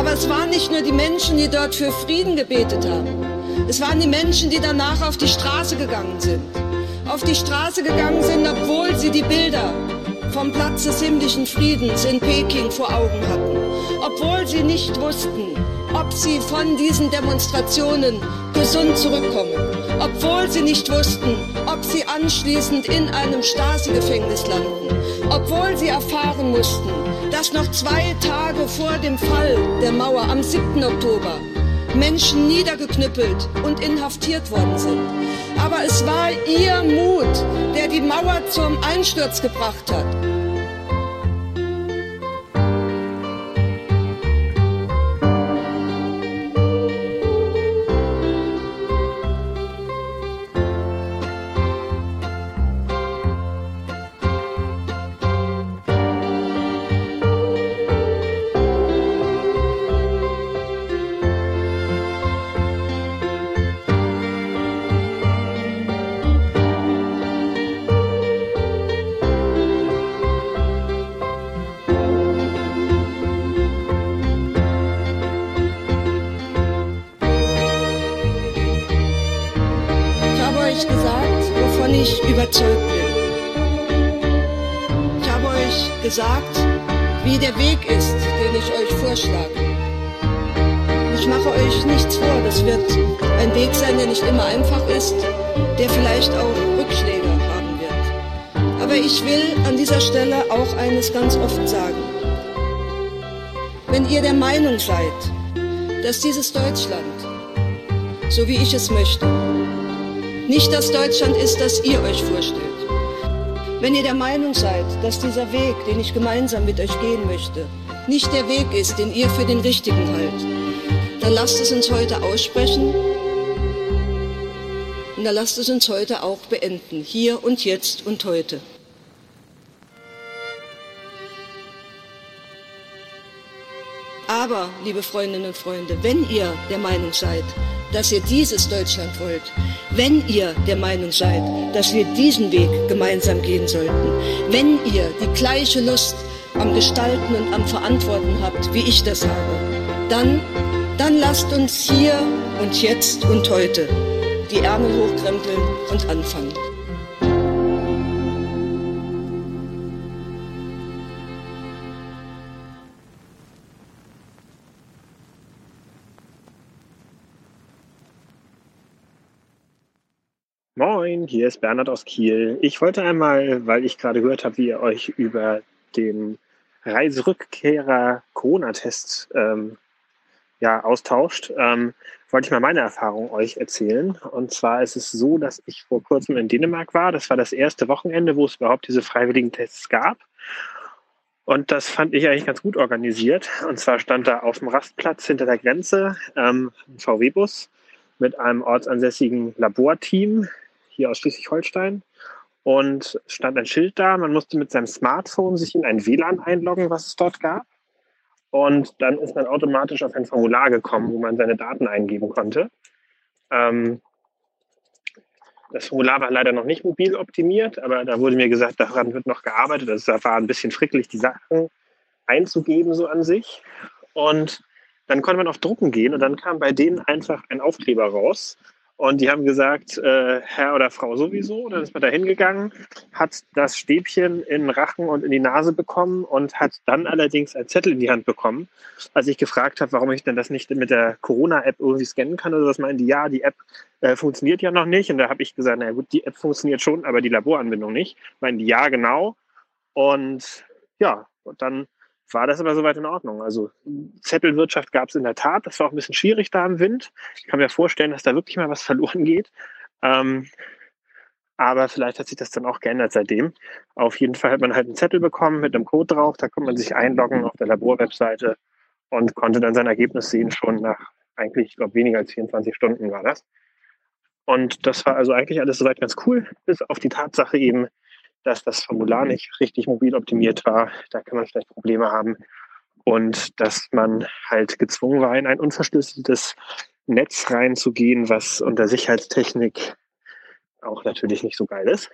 Aber es waren nicht nur die Menschen, die dort für Frieden gebetet haben. Es waren die Menschen, die danach auf die Straße gegangen sind. Auf die Straße gegangen sind, obwohl sie die Bilder vom Platz des himmlischen Friedens in Peking vor Augen hatten. Obwohl sie nicht wussten, ob sie von diesen Demonstrationen gesund zurückkommen. Obwohl sie nicht wussten, ob sie anschließend in einem Stasi-Gefängnis landen. Obwohl sie erfahren mussten, dass noch zwei Tage vor dem Fall der Mauer am 7. Oktober Menschen niedergeknüppelt und inhaftiert worden sind. Aber es war ihr Mut, der die Mauer zum Einsturz gebracht hat. Eines ganz offen sagen. Wenn ihr der Meinung seid, dass dieses Deutschland, so wie ich es möchte, nicht das Deutschland ist, das ihr euch vorstellt. Wenn ihr der Meinung seid, dass dieser Weg, den ich gemeinsam mit euch gehen möchte, nicht der Weg ist, den ihr für den richtigen haltet, dann lasst es uns heute aussprechen und dann lasst es uns heute auch beenden, hier und jetzt und heute. Aber, liebe Freundinnen und Freunde, wenn ihr der Meinung seid, dass ihr dieses Deutschland wollt, wenn ihr der Meinung seid, dass wir diesen Weg gemeinsam gehen sollten, wenn ihr die gleiche Lust am Gestalten und am Verantworten habt, wie ich das habe, dann, dann lasst uns hier und jetzt und heute die Ärmel hochkrempeln und anfangen. Hier ist Bernhard aus Kiel. Ich wollte einmal, weil ich gerade gehört habe, wie ihr euch über den Reiserückkehrer Corona-Test ähm, ja, austauscht, ähm, wollte ich mal meine Erfahrung euch erzählen. Und zwar ist es so, dass ich vor kurzem in Dänemark war. Das war das erste Wochenende, wo es überhaupt diese freiwilligen Tests gab. Und das fand ich eigentlich ganz gut organisiert. Und zwar stand da auf dem Rastplatz hinter der Grenze ähm, ein VW-Bus mit einem ortsansässigen Laborteam hier aus Schleswig-Holstein. Und stand ein Schild da, man musste mit seinem Smartphone sich in ein WLAN einloggen, was es dort gab. Und dann ist man automatisch auf ein Formular gekommen, wo man seine Daten eingeben konnte. Ähm, das Formular war leider noch nicht mobil optimiert, aber da wurde mir gesagt, daran wird noch gearbeitet. Es war ein bisschen fricklich, die Sachen einzugeben, so an sich. Und dann konnte man auf Drucken gehen und dann kam bei denen einfach ein Aufkleber raus. Und die haben gesagt, äh, Herr oder Frau sowieso. Dann ist man da hingegangen, hat das Stäbchen in den Rachen und in die Nase bekommen und hat dann allerdings einen Zettel in die Hand bekommen. Als ich gefragt habe, warum ich denn das nicht mit der Corona-App irgendwie scannen kann oder was, meinen die, ja, die App äh, funktioniert ja noch nicht. Und da habe ich gesagt, na gut, die App funktioniert schon, aber die Laboranbindung nicht. Meinen die, ja, genau. Und ja, und dann war das aber soweit in Ordnung. Also Zettelwirtschaft gab es in der Tat. Das war auch ein bisschen schwierig da im Wind. Ich kann mir vorstellen, dass da wirklich mal was verloren geht. Ähm, aber vielleicht hat sich das dann auch geändert seitdem. Auf jeden Fall hat man halt einen Zettel bekommen mit einem Code drauf. Da konnte man sich einloggen auf der Laborwebseite und konnte dann sein Ergebnis sehen, schon nach eigentlich, ich glaube, weniger als 24 Stunden war das. Und das war also eigentlich alles soweit ganz cool, bis auf die Tatsache eben, dass das Formular nicht richtig mobil optimiert war. Da kann man vielleicht Probleme haben. Und dass man halt gezwungen war, in ein unverschlüsseltes Netz reinzugehen, was unter Sicherheitstechnik auch natürlich nicht so geil ist.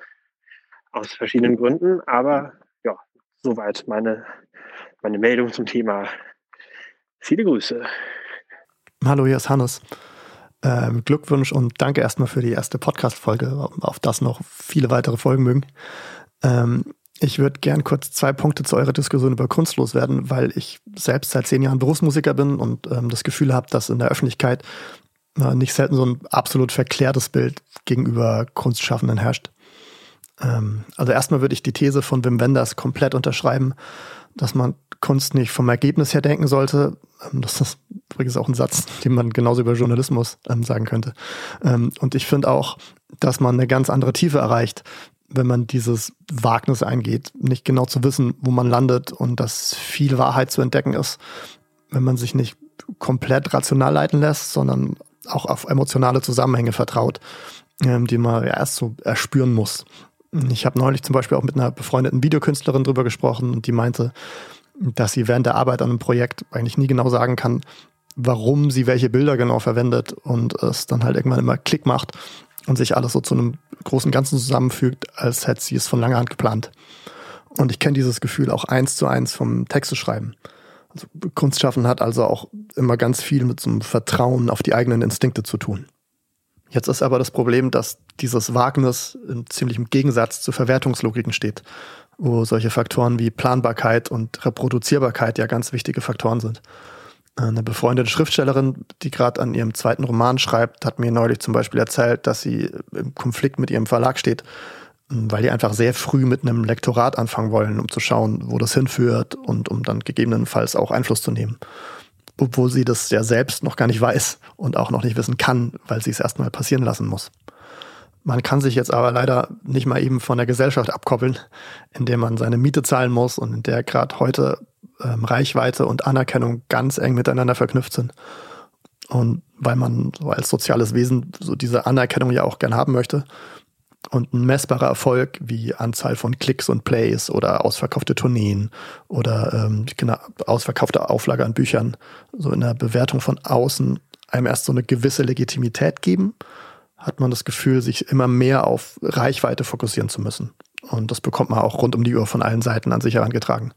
Aus verschiedenen Gründen. Aber ja, soweit meine, meine Meldung zum Thema. Viele Grüße. Hallo, hier ist Hannes. Ähm, Glückwunsch und danke erstmal für die erste Podcast-Folge, auf das noch viele weitere Folgen mögen. Ähm, ich würde gern kurz zwei Punkte zu eurer Diskussion über Kunst loswerden, weil ich selbst seit zehn Jahren Berufsmusiker bin und ähm, das Gefühl habe, dass in der Öffentlichkeit äh, nicht selten so ein absolut verklärtes Bild gegenüber Kunstschaffenden herrscht. Ähm, also erstmal würde ich die These von Wim Wenders komplett unterschreiben, dass man Kunst nicht vom Ergebnis her denken sollte. Ähm, das ist übrigens auch ein Satz, den man genauso über Journalismus ähm, sagen könnte. Ähm, und ich finde auch, dass man eine ganz andere Tiefe erreicht, wenn man dieses Wagnis eingeht, nicht genau zu wissen, wo man landet und dass viel Wahrheit zu entdecken ist, wenn man sich nicht komplett rational leiten lässt, sondern auch auf emotionale Zusammenhänge vertraut, ähm, die man ja erst so erspüren muss. Ich habe neulich zum Beispiel auch mit einer befreundeten Videokünstlerin drüber gesprochen und die meinte, dass sie während der Arbeit an einem Projekt eigentlich nie genau sagen kann, warum sie welche Bilder genau verwendet und es dann halt irgendwann immer Klick macht und sich alles so zu einem großen Ganzen zusammenfügt, als hätte sie es von langer Hand geplant. Und ich kenne dieses Gefühl auch eins zu eins vom Texte schreiben. Also Kunstschaffen hat also auch immer ganz viel mit so einem Vertrauen auf die eigenen Instinkte zu tun. Jetzt ist aber das Problem, dass dieses Wagnis in ziemlichem Gegensatz zu Verwertungslogiken steht, wo solche Faktoren wie Planbarkeit und Reproduzierbarkeit ja ganz wichtige Faktoren sind. Eine befreundete Schriftstellerin, die gerade an ihrem zweiten Roman schreibt, hat mir neulich zum Beispiel erzählt, dass sie im Konflikt mit ihrem Verlag steht, weil die einfach sehr früh mit einem Lektorat anfangen wollen, um zu schauen, wo das hinführt und um dann gegebenenfalls auch Einfluss zu nehmen. Obwohl sie das ja selbst noch gar nicht weiß und auch noch nicht wissen kann, weil sie es erstmal passieren lassen muss. Man kann sich jetzt aber leider nicht mal eben von der Gesellschaft abkoppeln, in der man seine Miete zahlen muss und in der gerade heute ähm, Reichweite und Anerkennung ganz eng miteinander verknüpft sind. Und weil man so als soziales Wesen so diese Anerkennung ja auch gern haben möchte. Und ein messbarer Erfolg wie Anzahl von Klicks und Plays oder ausverkaufte Tourneen oder ähm, genau, ausverkaufte Auflage an Büchern so in der Bewertung von außen einem erst so eine gewisse Legitimität geben, hat man das Gefühl, sich immer mehr auf Reichweite fokussieren zu müssen. Und das bekommt man auch rund um die Uhr von allen Seiten an sich herangetragen.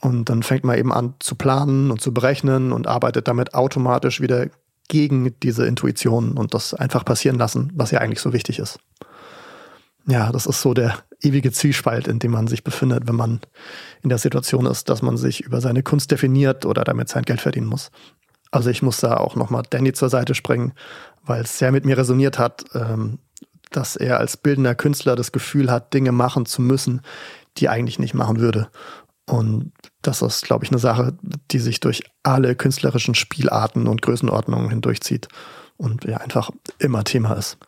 Und dann fängt man eben an zu planen und zu berechnen und arbeitet damit automatisch wieder gegen diese Intuition und das einfach passieren lassen, was ja eigentlich so wichtig ist. Ja, das ist so der ewige Zwiespalt, in dem man sich befindet, wenn man in der Situation ist, dass man sich über seine Kunst definiert oder damit sein Geld verdienen muss. Also ich muss da auch nochmal Danny zur Seite springen, weil es sehr mit mir resoniert hat, ähm, dass er als bildender Künstler das Gefühl hat, Dinge machen zu müssen, die er eigentlich nicht machen würde. Und das ist, glaube ich, eine Sache, die sich durch alle künstlerischen Spielarten und Größenordnungen hindurchzieht und ja einfach immer Thema ist.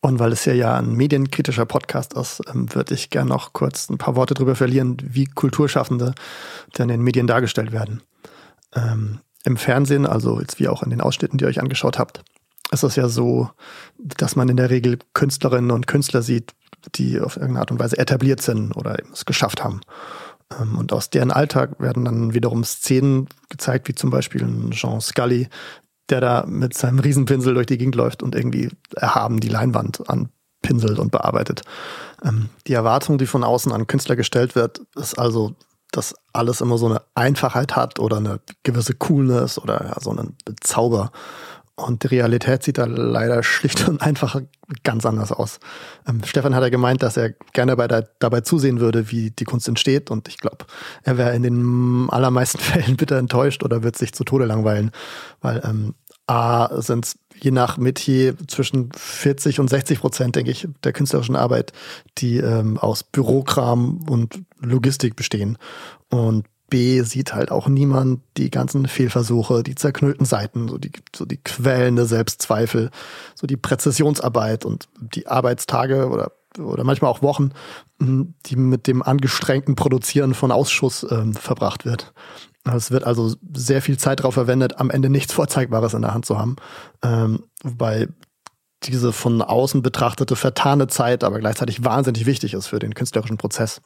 Und weil es hier ja ein medienkritischer Podcast ist, ähm, würde ich gerne noch kurz ein paar Worte darüber verlieren, wie Kulturschaffende denn in den Medien dargestellt werden. Ähm, Im Fernsehen, also jetzt wie auch in den Ausschnitten, die ihr euch angeschaut habt, ist es ja so, dass man in der Regel Künstlerinnen und Künstler sieht, die auf irgendeine Art und Weise etabliert sind oder es geschafft haben. Ähm, und aus deren Alltag werden dann wiederum Szenen gezeigt, wie zum Beispiel Jean Scully, der da mit seinem Riesenpinsel durch die Gegend läuft und irgendwie erhaben die Leinwand anpinselt und bearbeitet. Ähm, die Erwartung, die von außen an Künstler gestellt wird, ist also, dass alles immer so eine Einfachheit hat oder eine gewisse Coolness oder ja, so einen Zauber. Und die Realität sieht da leider schlicht und einfach ganz anders aus. Ähm, Stefan hat ja gemeint, dass er gerne bei der, dabei zusehen würde, wie die Kunst entsteht. Und ich glaube, er wäre in den allermeisten Fällen bitter enttäuscht oder wird sich zu Tode langweilen. Weil ähm, A sind je nach Metier zwischen 40 und 60 Prozent, denke ich, der künstlerischen Arbeit, die ähm, aus Bürokram und Logistik bestehen. Und B sieht halt auch niemand die ganzen Fehlversuche, die zerknüllten Seiten, so die, so die quälende Selbstzweifel, so die Präzisionsarbeit und die Arbeitstage oder, oder manchmal auch Wochen, hm, die mit dem angestrengten Produzieren von Ausschuss ähm, verbracht wird. Es wird also sehr viel Zeit darauf verwendet, am Ende nichts Vorzeigbares in der Hand zu haben. Ähm, wobei diese von außen betrachtete vertane Zeit aber gleichzeitig wahnsinnig wichtig ist für den künstlerischen Prozess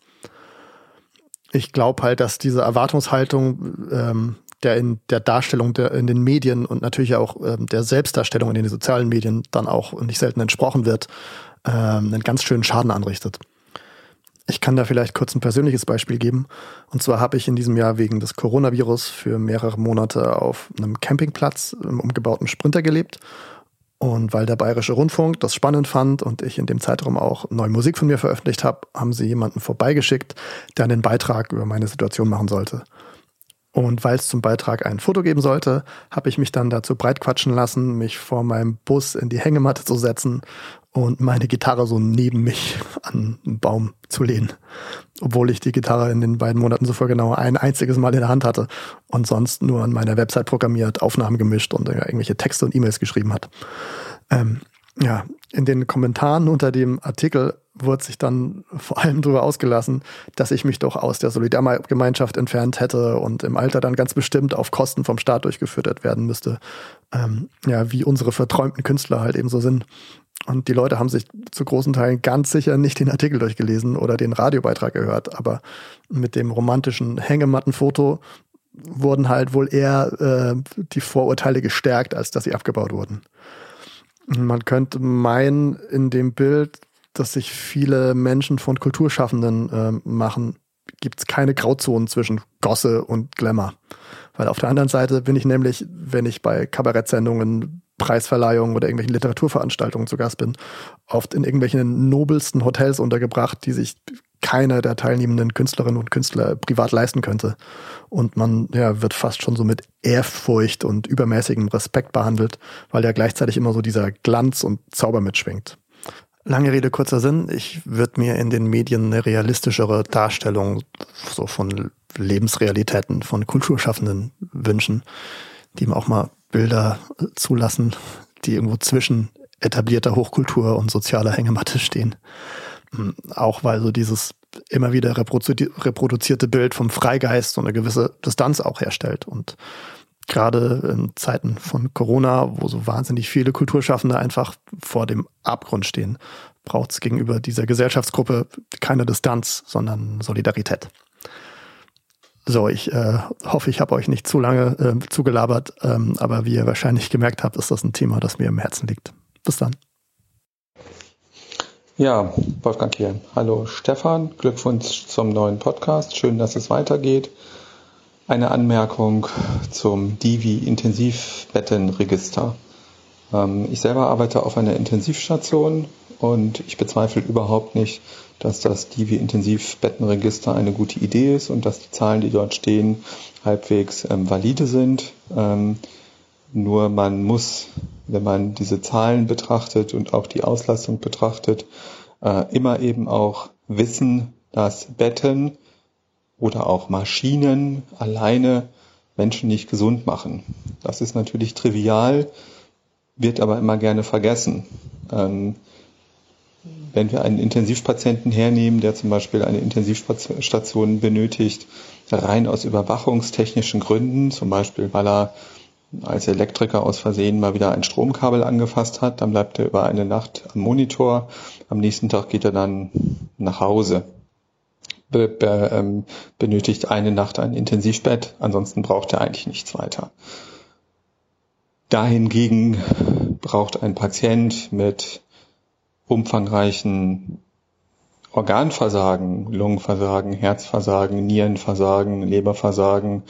ich glaube halt, dass diese Erwartungshaltung ähm, der in der Darstellung der, in den Medien und natürlich auch ähm, der Selbstdarstellung in den sozialen Medien dann auch nicht selten entsprochen wird, ähm, einen ganz schönen Schaden anrichtet. Ich kann da vielleicht kurz ein persönliches Beispiel geben. Und zwar habe ich in diesem Jahr wegen des Coronavirus für mehrere Monate auf einem Campingplatz im umgebauten Sprinter gelebt. Und weil der Bayerische Rundfunk das spannend fand und ich in dem Zeitraum auch neue Musik von mir veröffentlicht habe, haben sie jemanden vorbeigeschickt, der einen Beitrag über meine Situation machen sollte. Und weil es zum Beitrag ein Foto geben sollte, habe ich mich dann dazu breitquatschen lassen, mich vor meinem Bus in die Hängematte zu setzen und meine Gitarre so neben mich an einen Baum zu lehnen. Obwohl ich die Gitarre in den beiden Monaten zuvor genau ein einziges Mal in der Hand hatte und sonst nur an meiner Website programmiert, Aufnahmen gemischt und irgendwelche Texte und E-Mails geschrieben hat. Ähm, ja, in den Kommentaren unter dem Artikel wurde sich dann vor allem darüber ausgelassen, dass ich mich doch aus der Solidargemeinschaft entfernt hätte und im Alter dann ganz bestimmt auf Kosten vom Staat durchgeführt werden müsste. Ähm, ja, wie unsere verträumten Künstler halt eben so sind. Und die Leute haben sich zu großen Teilen ganz sicher nicht den Artikel durchgelesen oder den Radiobeitrag gehört, aber mit dem romantischen Hängemattenfoto wurden halt wohl eher äh, die Vorurteile gestärkt, als dass sie abgebaut wurden. Man könnte meinen, in dem Bild das sich viele Menschen von Kulturschaffenden äh, machen, gibt es keine Grauzonen zwischen Gosse und Glamour. Weil auf der anderen Seite bin ich nämlich, wenn ich bei Kabarettsendungen, Preisverleihungen oder irgendwelchen Literaturveranstaltungen zu Gast bin, oft in irgendwelchen nobelsten Hotels untergebracht, die sich keiner der teilnehmenden Künstlerinnen und Künstler privat leisten könnte. Und man ja, wird fast schon so mit Ehrfurcht und übermäßigem Respekt behandelt, weil ja gleichzeitig immer so dieser Glanz und Zauber mitschwingt. Lange Rede, kurzer Sinn. Ich würde mir in den Medien eine realistischere Darstellung so von Lebensrealitäten von Kulturschaffenden wünschen, die mir auch mal Bilder zulassen, die irgendwo zwischen etablierter Hochkultur und sozialer Hängematte stehen. Hm, auch weil so dieses immer wieder reproduzierte Bild vom Freigeist so eine gewisse Distanz auch herstellt und gerade in Zeiten von Corona, wo so wahnsinnig viele Kulturschaffende einfach vor dem Abgrund stehen, braucht es gegenüber dieser Gesellschaftsgruppe keine Distanz, sondern Solidarität. So, ich äh, hoffe, ich habe euch nicht zu lange äh, zugelabert, ähm, aber wie ihr wahrscheinlich gemerkt habt, ist das ein Thema, das mir im Herzen liegt. Bis dann. Ja, Wolfgang hier. Hallo Stefan, Glückwunsch zum neuen Podcast. Schön, dass es weitergeht. Eine Anmerkung zum Divi-Intensivbettenregister. Ähm, ich selber arbeite auf einer Intensivstation und ich bezweifle überhaupt nicht, dass das Divi-Intensivbettenregister eine gute Idee ist und dass die Zahlen, die dort stehen, halbwegs ähm, valide sind. Ähm, nur man muss, wenn man diese Zahlen betrachtet und auch die Auslastung betrachtet, äh, immer eben auch wissen, dass Betten oder auch Maschinen alleine Menschen nicht gesund machen. Das ist natürlich trivial, wird aber immer gerne vergessen. Ähm, wenn wir einen Intensivpatienten hernehmen, der zum Beispiel eine Intensivstation benötigt, rein aus überwachungstechnischen Gründen, zum Beispiel weil er als Elektriker aus Versehen mal wieder ein Stromkabel angefasst hat, dann bleibt er über eine Nacht am Monitor, am nächsten Tag geht er dann nach Hause be, be, ähm, benötigt eine Nacht ein Intensivbett, ansonsten braucht er eigentlich nichts weiter. Dahingegen braucht ein Patient mit umfangreichen Organversagen, Lungenversagen, Herzversagen, Nierenversagen, Leberversagen,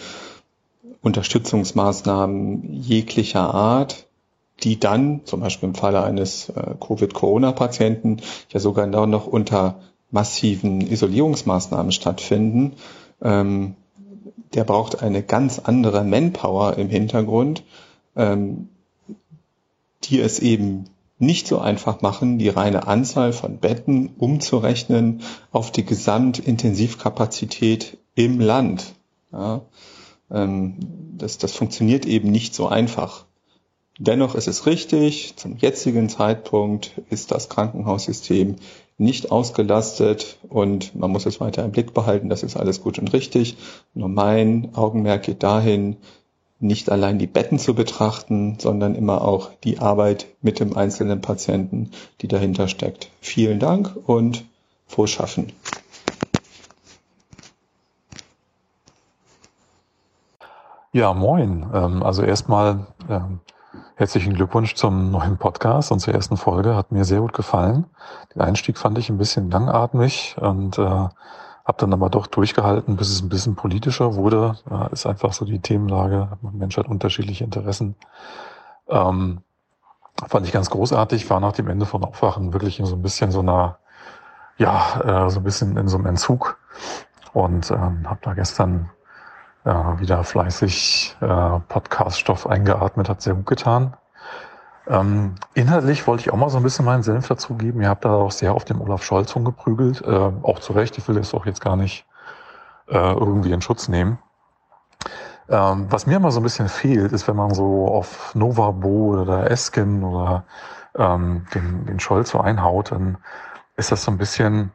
Unterstützungsmaßnahmen jeglicher Art, die dann, zum Beispiel im Falle eines äh, Covid-Corona-Patienten, ja sogar noch unter massiven Isolierungsmaßnahmen stattfinden, ähm, der braucht eine ganz andere Manpower im Hintergrund, ähm, die es eben nicht so einfach machen, die reine Anzahl von Betten umzurechnen auf die Gesamtintensivkapazität im Land. Ja, ähm, das, das funktioniert eben nicht so einfach. Dennoch ist es richtig, zum jetzigen Zeitpunkt ist das Krankenhaussystem nicht ausgelastet und man muss es weiter im Blick behalten, das ist alles gut und richtig. Nur mein Augenmerk geht dahin, nicht allein die Betten zu betrachten, sondern immer auch die Arbeit mit dem einzelnen Patienten, die dahinter steckt. Vielen Dank und frohes Schaffen. Ja, moin. Ähm, also erstmal ähm, Herzlichen Glückwunsch zum neuen Podcast und zur ersten Folge. Hat mir sehr gut gefallen. Den Einstieg fand ich ein bisschen langatmig und äh, habe dann aber doch durchgehalten, bis es ein bisschen politischer wurde. Äh, ist einfach so die Themenlage. Mensch hat unterschiedliche Interessen. Ähm, fand ich ganz großartig. War nach dem Ende von Aufwachen wirklich in so ein bisschen so einer, ja, äh, so ein bisschen in so einem Entzug und ähm, habe da gestern äh, wieder fleißig äh, Podcast-Stoff eingeatmet, hat sehr gut getan. Ähm, inhaltlich wollte ich auch mal so ein bisschen meinen Senf dazugeben. Ihr habt da auch sehr auf den Olaf Scholz rumgeprügelt, äh, auch zu Recht. Ich will das auch jetzt gar nicht äh, irgendwie in Schutz nehmen. Ähm, was mir immer so ein bisschen fehlt, ist, wenn man so auf Novabo oder Esken oder ähm, den, den Scholz so einhaut, dann ist das so ein bisschen,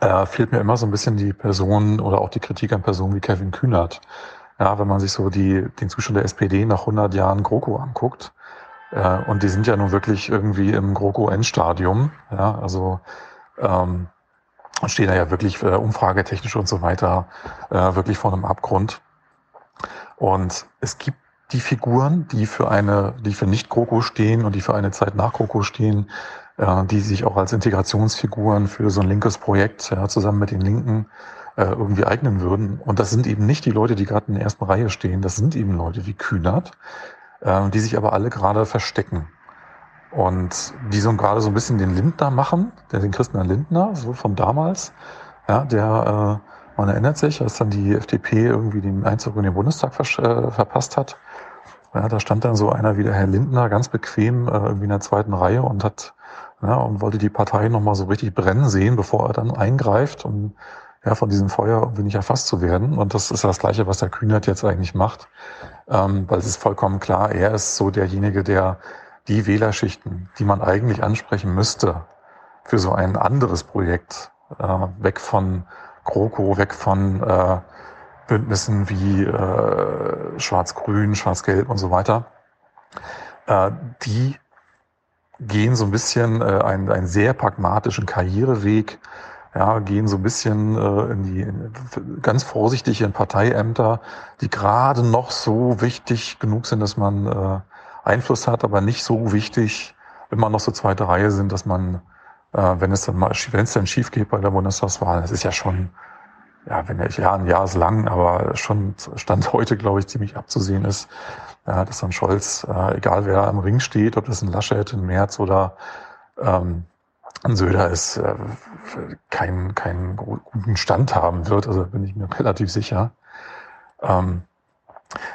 äh, fehlt mir immer so ein bisschen die Person oder auch die Kritik an Personen wie Kevin Kühnert. Ja, wenn man sich so die, den Zustand der SPD nach 100 Jahren GroKo anguckt, äh, und die sind ja nun wirklich irgendwie im GroKo-Endstadium, ja, also ähm, stehen da ja wirklich äh, umfragetechnisch und so weiter äh, wirklich vor einem Abgrund. Und es gibt die Figuren, die für eine, die für nicht GroKo stehen und die für eine Zeit nach GroKo stehen, äh, die sich auch als Integrationsfiguren für so ein linkes Projekt ja, zusammen mit den Linken äh, irgendwie eignen würden. Und das sind eben nicht die Leute, die gerade in der ersten Reihe stehen. Das sind eben Leute wie Kühnert, äh, die sich aber alle gerade verstecken. Und die so gerade so ein bisschen den Lindner machen, den Christian Lindner, so von damals, ja, der äh, man erinnert sich, als dann die FDP irgendwie den Einzug in den Bundestag äh, verpasst hat. Ja, da stand dann so einer wie der Herr Lindner ganz bequem äh, irgendwie in der zweiten Reihe und hat ja, und wollte die Partei nochmal so richtig brennen sehen, bevor er dann eingreift, um ja, von diesem Feuer irgendwie nicht erfasst zu werden. Und das ist das Gleiche, was der Kühnert jetzt eigentlich macht. Ähm, weil es ist vollkommen klar, er ist so derjenige, der die Wählerschichten, die man eigentlich ansprechen müsste, für so ein anderes Projekt, äh, weg von GroKo weg von äh, Bündnissen wie äh, Schwarz-Grün, Schwarz-Gelb und so weiter. Äh, die gehen so ein bisschen äh, einen, einen sehr pragmatischen Karriereweg, ja, gehen so ein bisschen äh, in die in, ganz vorsichtig in Parteiämter, die gerade noch so wichtig genug sind, dass man äh, Einfluss hat, aber nicht so wichtig, man noch so zweite Reihe sind, dass man äh, wenn es dann mal, wenn es dann schief geht bei der Bundestagswahl, das ist ja schon, ja, wenn ja, ein Jahr ist lang, aber schon Stand heute, glaube ich, ziemlich abzusehen ist, ja, dass dann Scholz, äh, egal wer da im Ring steht, ob das ein Laschet, ein Merz oder ähm, Söder ist, äh, keinen keinen guten Stand haben wird. Also bin ich mir relativ sicher. Ähm,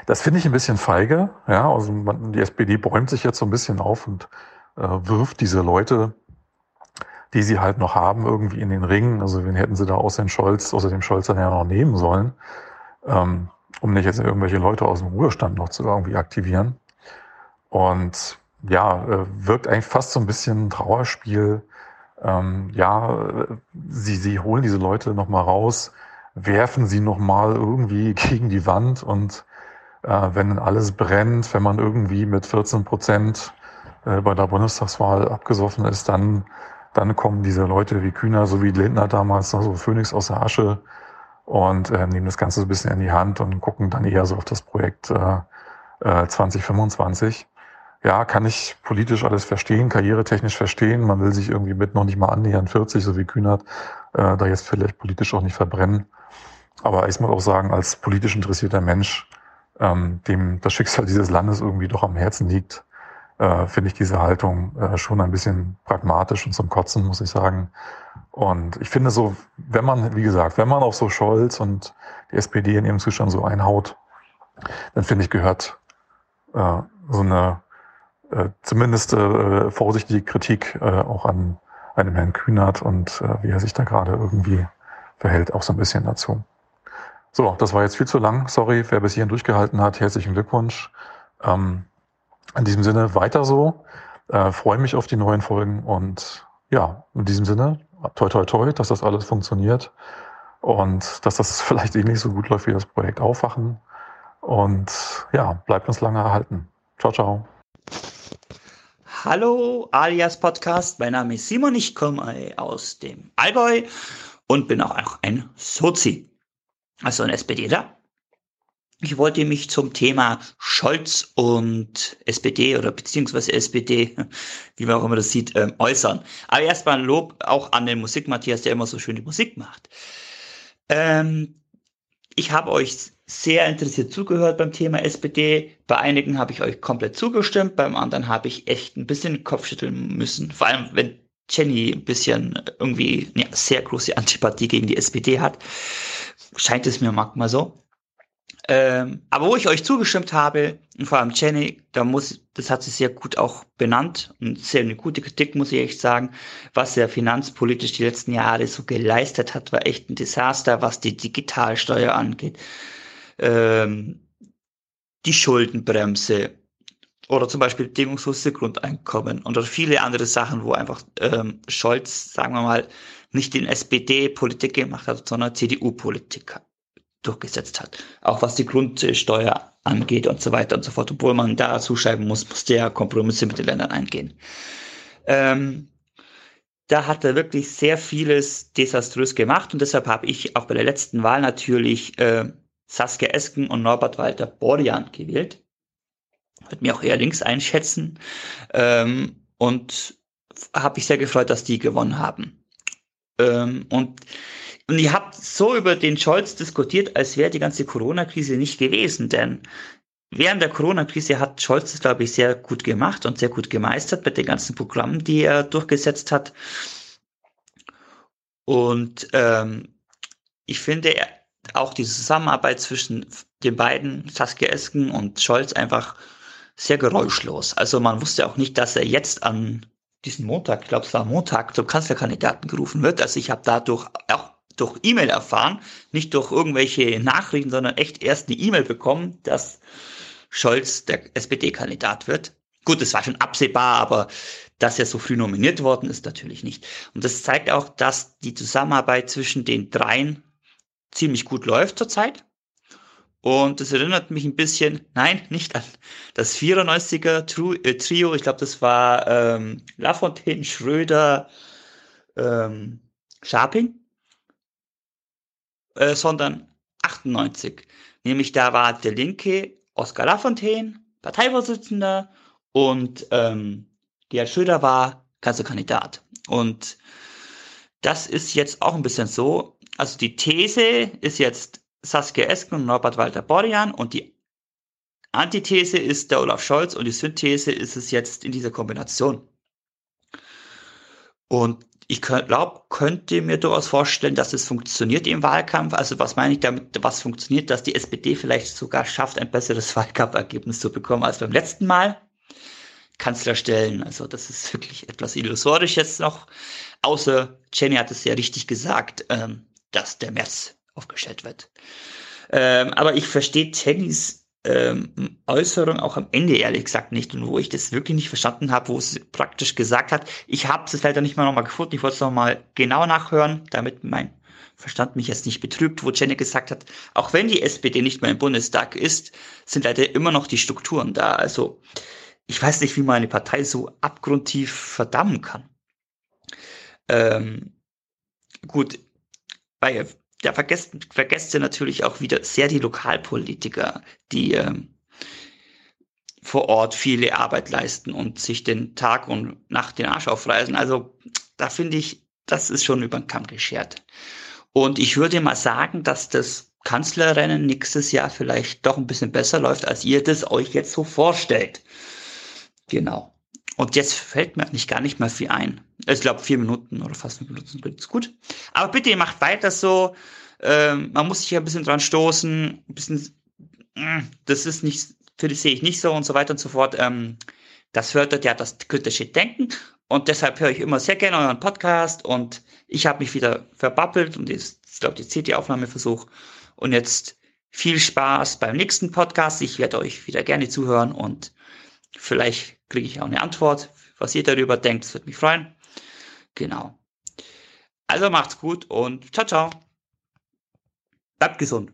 das finde ich ein bisschen feige. Ja, also man, die SPD bäumt sich jetzt so ein bisschen auf und äh, wirft diese Leute die sie halt noch haben, irgendwie in den Ring. Also wen hätten sie da außer den Scholz, außer dem Scholz dann ja noch nehmen sollen, ähm, um nicht jetzt irgendwelche Leute aus dem Ruhestand noch zu irgendwie aktivieren. Und ja, äh, wirkt eigentlich fast so ein bisschen Trauerspiel. Ähm, ja, sie, sie holen diese Leute nochmal raus, werfen sie nochmal irgendwie gegen die Wand und äh, wenn alles brennt, wenn man irgendwie mit 14 Prozent äh, bei der Bundestagswahl abgesoffen ist, dann dann kommen diese Leute wie Kühner, so wie Lindner damals, so also Phoenix aus der Asche und äh, nehmen das Ganze so ein bisschen in die Hand und gucken dann eher so auf das Projekt äh, äh, 2025. Ja, kann ich politisch alles verstehen, karrieretechnisch verstehen. Man will sich irgendwie mit noch nicht mal annähern, 40, so wie Kühnert, äh, da jetzt vielleicht politisch auch nicht verbrennen. Aber ich muss auch sagen, als politisch interessierter Mensch, ähm, dem das Schicksal dieses Landes irgendwie doch am Herzen liegt, äh, finde ich diese Haltung äh, schon ein bisschen pragmatisch und zum Kotzen, muss ich sagen. Und ich finde so, wenn man, wie gesagt, wenn man auch so Scholz und die SPD in ihrem Zustand so einhaut, dann finde ich, gehört äh, so eine äh, zumindest äh, vorsichtige Kritik äh, auch an einem Herrn Kühnert und äh, wie er sich da gerade irgendwie verhält, auch so ein bisschen dazu. So, das war jetzt viel zu lang. Sorry, wer bis hierhin durchgehalten hat. Herzlichen Glückwunsch. Ähm, in diesem Sinne weiter so. Äh, freue mich auf die neuen Folgen und ja, in diesem Sinne, toi toi toi, dass das alles funktioniert und dass das vielleicht eh nicht so gut läuft wie das Projekt Aufwachen. Und ja, bleibt uns lange erhalten. Ciao, ciao. Hallo, alias Podcast. Mein Name ist Simon. Ich komme aus dem Allgäu und bin auch ein Sozi. Also ein SPDler. ich wollte mich zum Thema Scholz und SPD oder beziehungsweise SPD, wie man auch immer das sieht, ähm, äußern. Aber erstmal ein Lob auch an den Musikmatthias, der immer so schön die Musik macht. Ähm, ich habe euch sehr interessiert zugehört beim Thema SPD. Bei einigen habe ich euch komplett zugestimmt, beim anderen habe ich echt ein bisschen Kopfschütteln müssen. Vor allem, wenn Jenny ein bisschen irgendwie eine sehr große Antipathie gegen die SPD hat, scheint es mir manchmal so. Ähm, aber wo ich euch zugestimmt habe, und vor allem Jenny, da muss, das hat sie sehr gut auch benannt und sehr eine gute Kritik, muss ich echt sagen, was er finanzpolitisch die letzten Jahre so geleistet hat, war echt ein Desaster, was die Digitalsteuer angeht, ähm, die Schuldenbremse oder zum Beispiel bedingungslose Grundeinkommen oder viele andere Sachen, wo einfach ähm, Scholz, sagen wir mal, nicht in SPD-Politik gemacht hat, sondern CDU-Politik durchgesetzt hat. Auch was die Grundsteuer angeht und so weiter und so fort. Obwohl man da zuschreiben muss, muss der Kompromisse mit den Ländern eingehen. Ähm, da hat er wirklich sehr vieles desaströs gemacht und deshalb habe ich auch bei der letzten Wahl natürlich äh, Saskia Esken und Norbert Walter Borjan gewählt. Wird mir auch eher links einschätzen. Ähm, und habe ich sehr gefreut, dass die gewonnen haben. Ähm, und und ihr habt so über den Scholz diskutiert, als wäre die ganze Corona-Krise nicht gewesen, denn während der Corona-Krise hat Scholz das, glaube ich, sehr gut gemacht und sehr gut gemeistert mit den ganzen Programmen, die er durchgesetzt hat. Und ähm, ich finde auch die Zusammenarbeit zwischen den beiden, Saskia Esken und Scholz, einfach sehr geräuschlos. Also man wusste auch nicht, dass er jetzt an diesen Montag, ich glaube es war Montag, zum Kanzlerkandidaten gerufen wird. Also ich habe dadurch auch durch E-Mail erfahren, nicht durch irgendwelche Nachrichten, sondern echt erst eine E-Mail bekommen, dass Scholz der SPD-Kandidat wird. Gut, das war schon absehbar, aber dass er so früh nominiert worden ist, natürlich nicht. Und das zeigt auch, dass die Zusammenarbeit zwischen den dreien ziemlich gut läuft zurzeit. Und das erinnert mich ein bisschen, nein, nicht an das 94er äh, Trio. Ich glaube, das war ähm, Lafontaine, Schröder, ähm, Scharping äh, sondern 98. Nämlich da war der Linke Oskar Lafontaine, Parteivorsitzender und ähm, Gerhard Schröder war Kanzlerkandidat. Und das ist jetzt auch ein bisschen so. Also die These ist jetzt Saskia Esken und Norbert Walter Borjan und die Antithese ist der Olaf Scholz und die Synthese ist es jetzt in dieser Kombination. Und ich glaube, könnte mir durchaus vorstellen, dass es funktioniert im Wahlkampf. Also was meine ich damit, was funktioniert, dass die SPD vielleicht sogar schafft, ein besseres Wahlkampfergebnis zu bekommen als beim letzten Mal. Kanzler stellen, also das ist wirklich etwas illusorisch jetzt noch. Außer Jenny hat es ja richtig gesagt, ähm, dass der März aufgestellt wird. Ähm, aber ich verstehe Jennys ähm, Äußerung auch am Ende ehrlich gesagt nicht und wo ich das wirklich nicht verstanden habe, wo es praktisch gesagt hat, ich habe es leider nicht mal nochmal gefunden, ich wollte es nochmal genau nachhören, damit mein Verstand mich jetzt nicht betrübt, wo Jenny gesagt hat, auch wenn die SPD nicht mehr im Bundestag ist, sind leider immer noch die Strukturen da. Also ich weiß nicht, wie man eine Partei so abgrundtief verdammen kann. Ähm, gut, bei da vergesst, vergesst ihr natürlich auch wieder sehr die Lokalpolitiker, die ähm, vor Ort viele Arbeit leisten und sich den Tag und Nacht den Arsch aufreißen. Also da finde ich, das ist schon über den Kamm geschert. Und ich würde mal sagen, dass das Kanzlerrennen nächstes Jahr vielleicht doch ein bisschen besser läuft, als ihr das euch jetzt so vorstellt. Genau. Und jetzt fällt mir eigentlich gar nicht mehr viel ein. Ich glaube, vier Minuten oder fast fünf Minuten ist gut. Aber bitte, ihr macht weiter so. Ähm, man muss sich ja ein bisschen dran stoßen. Ein bisschen, mm, das ist nicht, für das sehe ich nicht so und so weiter und so fort. Ähm, das fördert ja das kritische Denken. Und deshalb höre ich immer sehr gerne euren Podcast. Und ich habe mich wieder verbabbelt. Und jetzt, ich glaube, jetzt zählt die Aufnahmeversuch. Und jetzt viel Spaß beim nächsten Podcast. Ich werde euch wieder gerne zuhören und vielleicht kriege ich auch eine Antwort, was ihr darüber denkt. Das würde mich freuen. Genau. Also macht's gut und ciao, ciao. Bleibt gesund.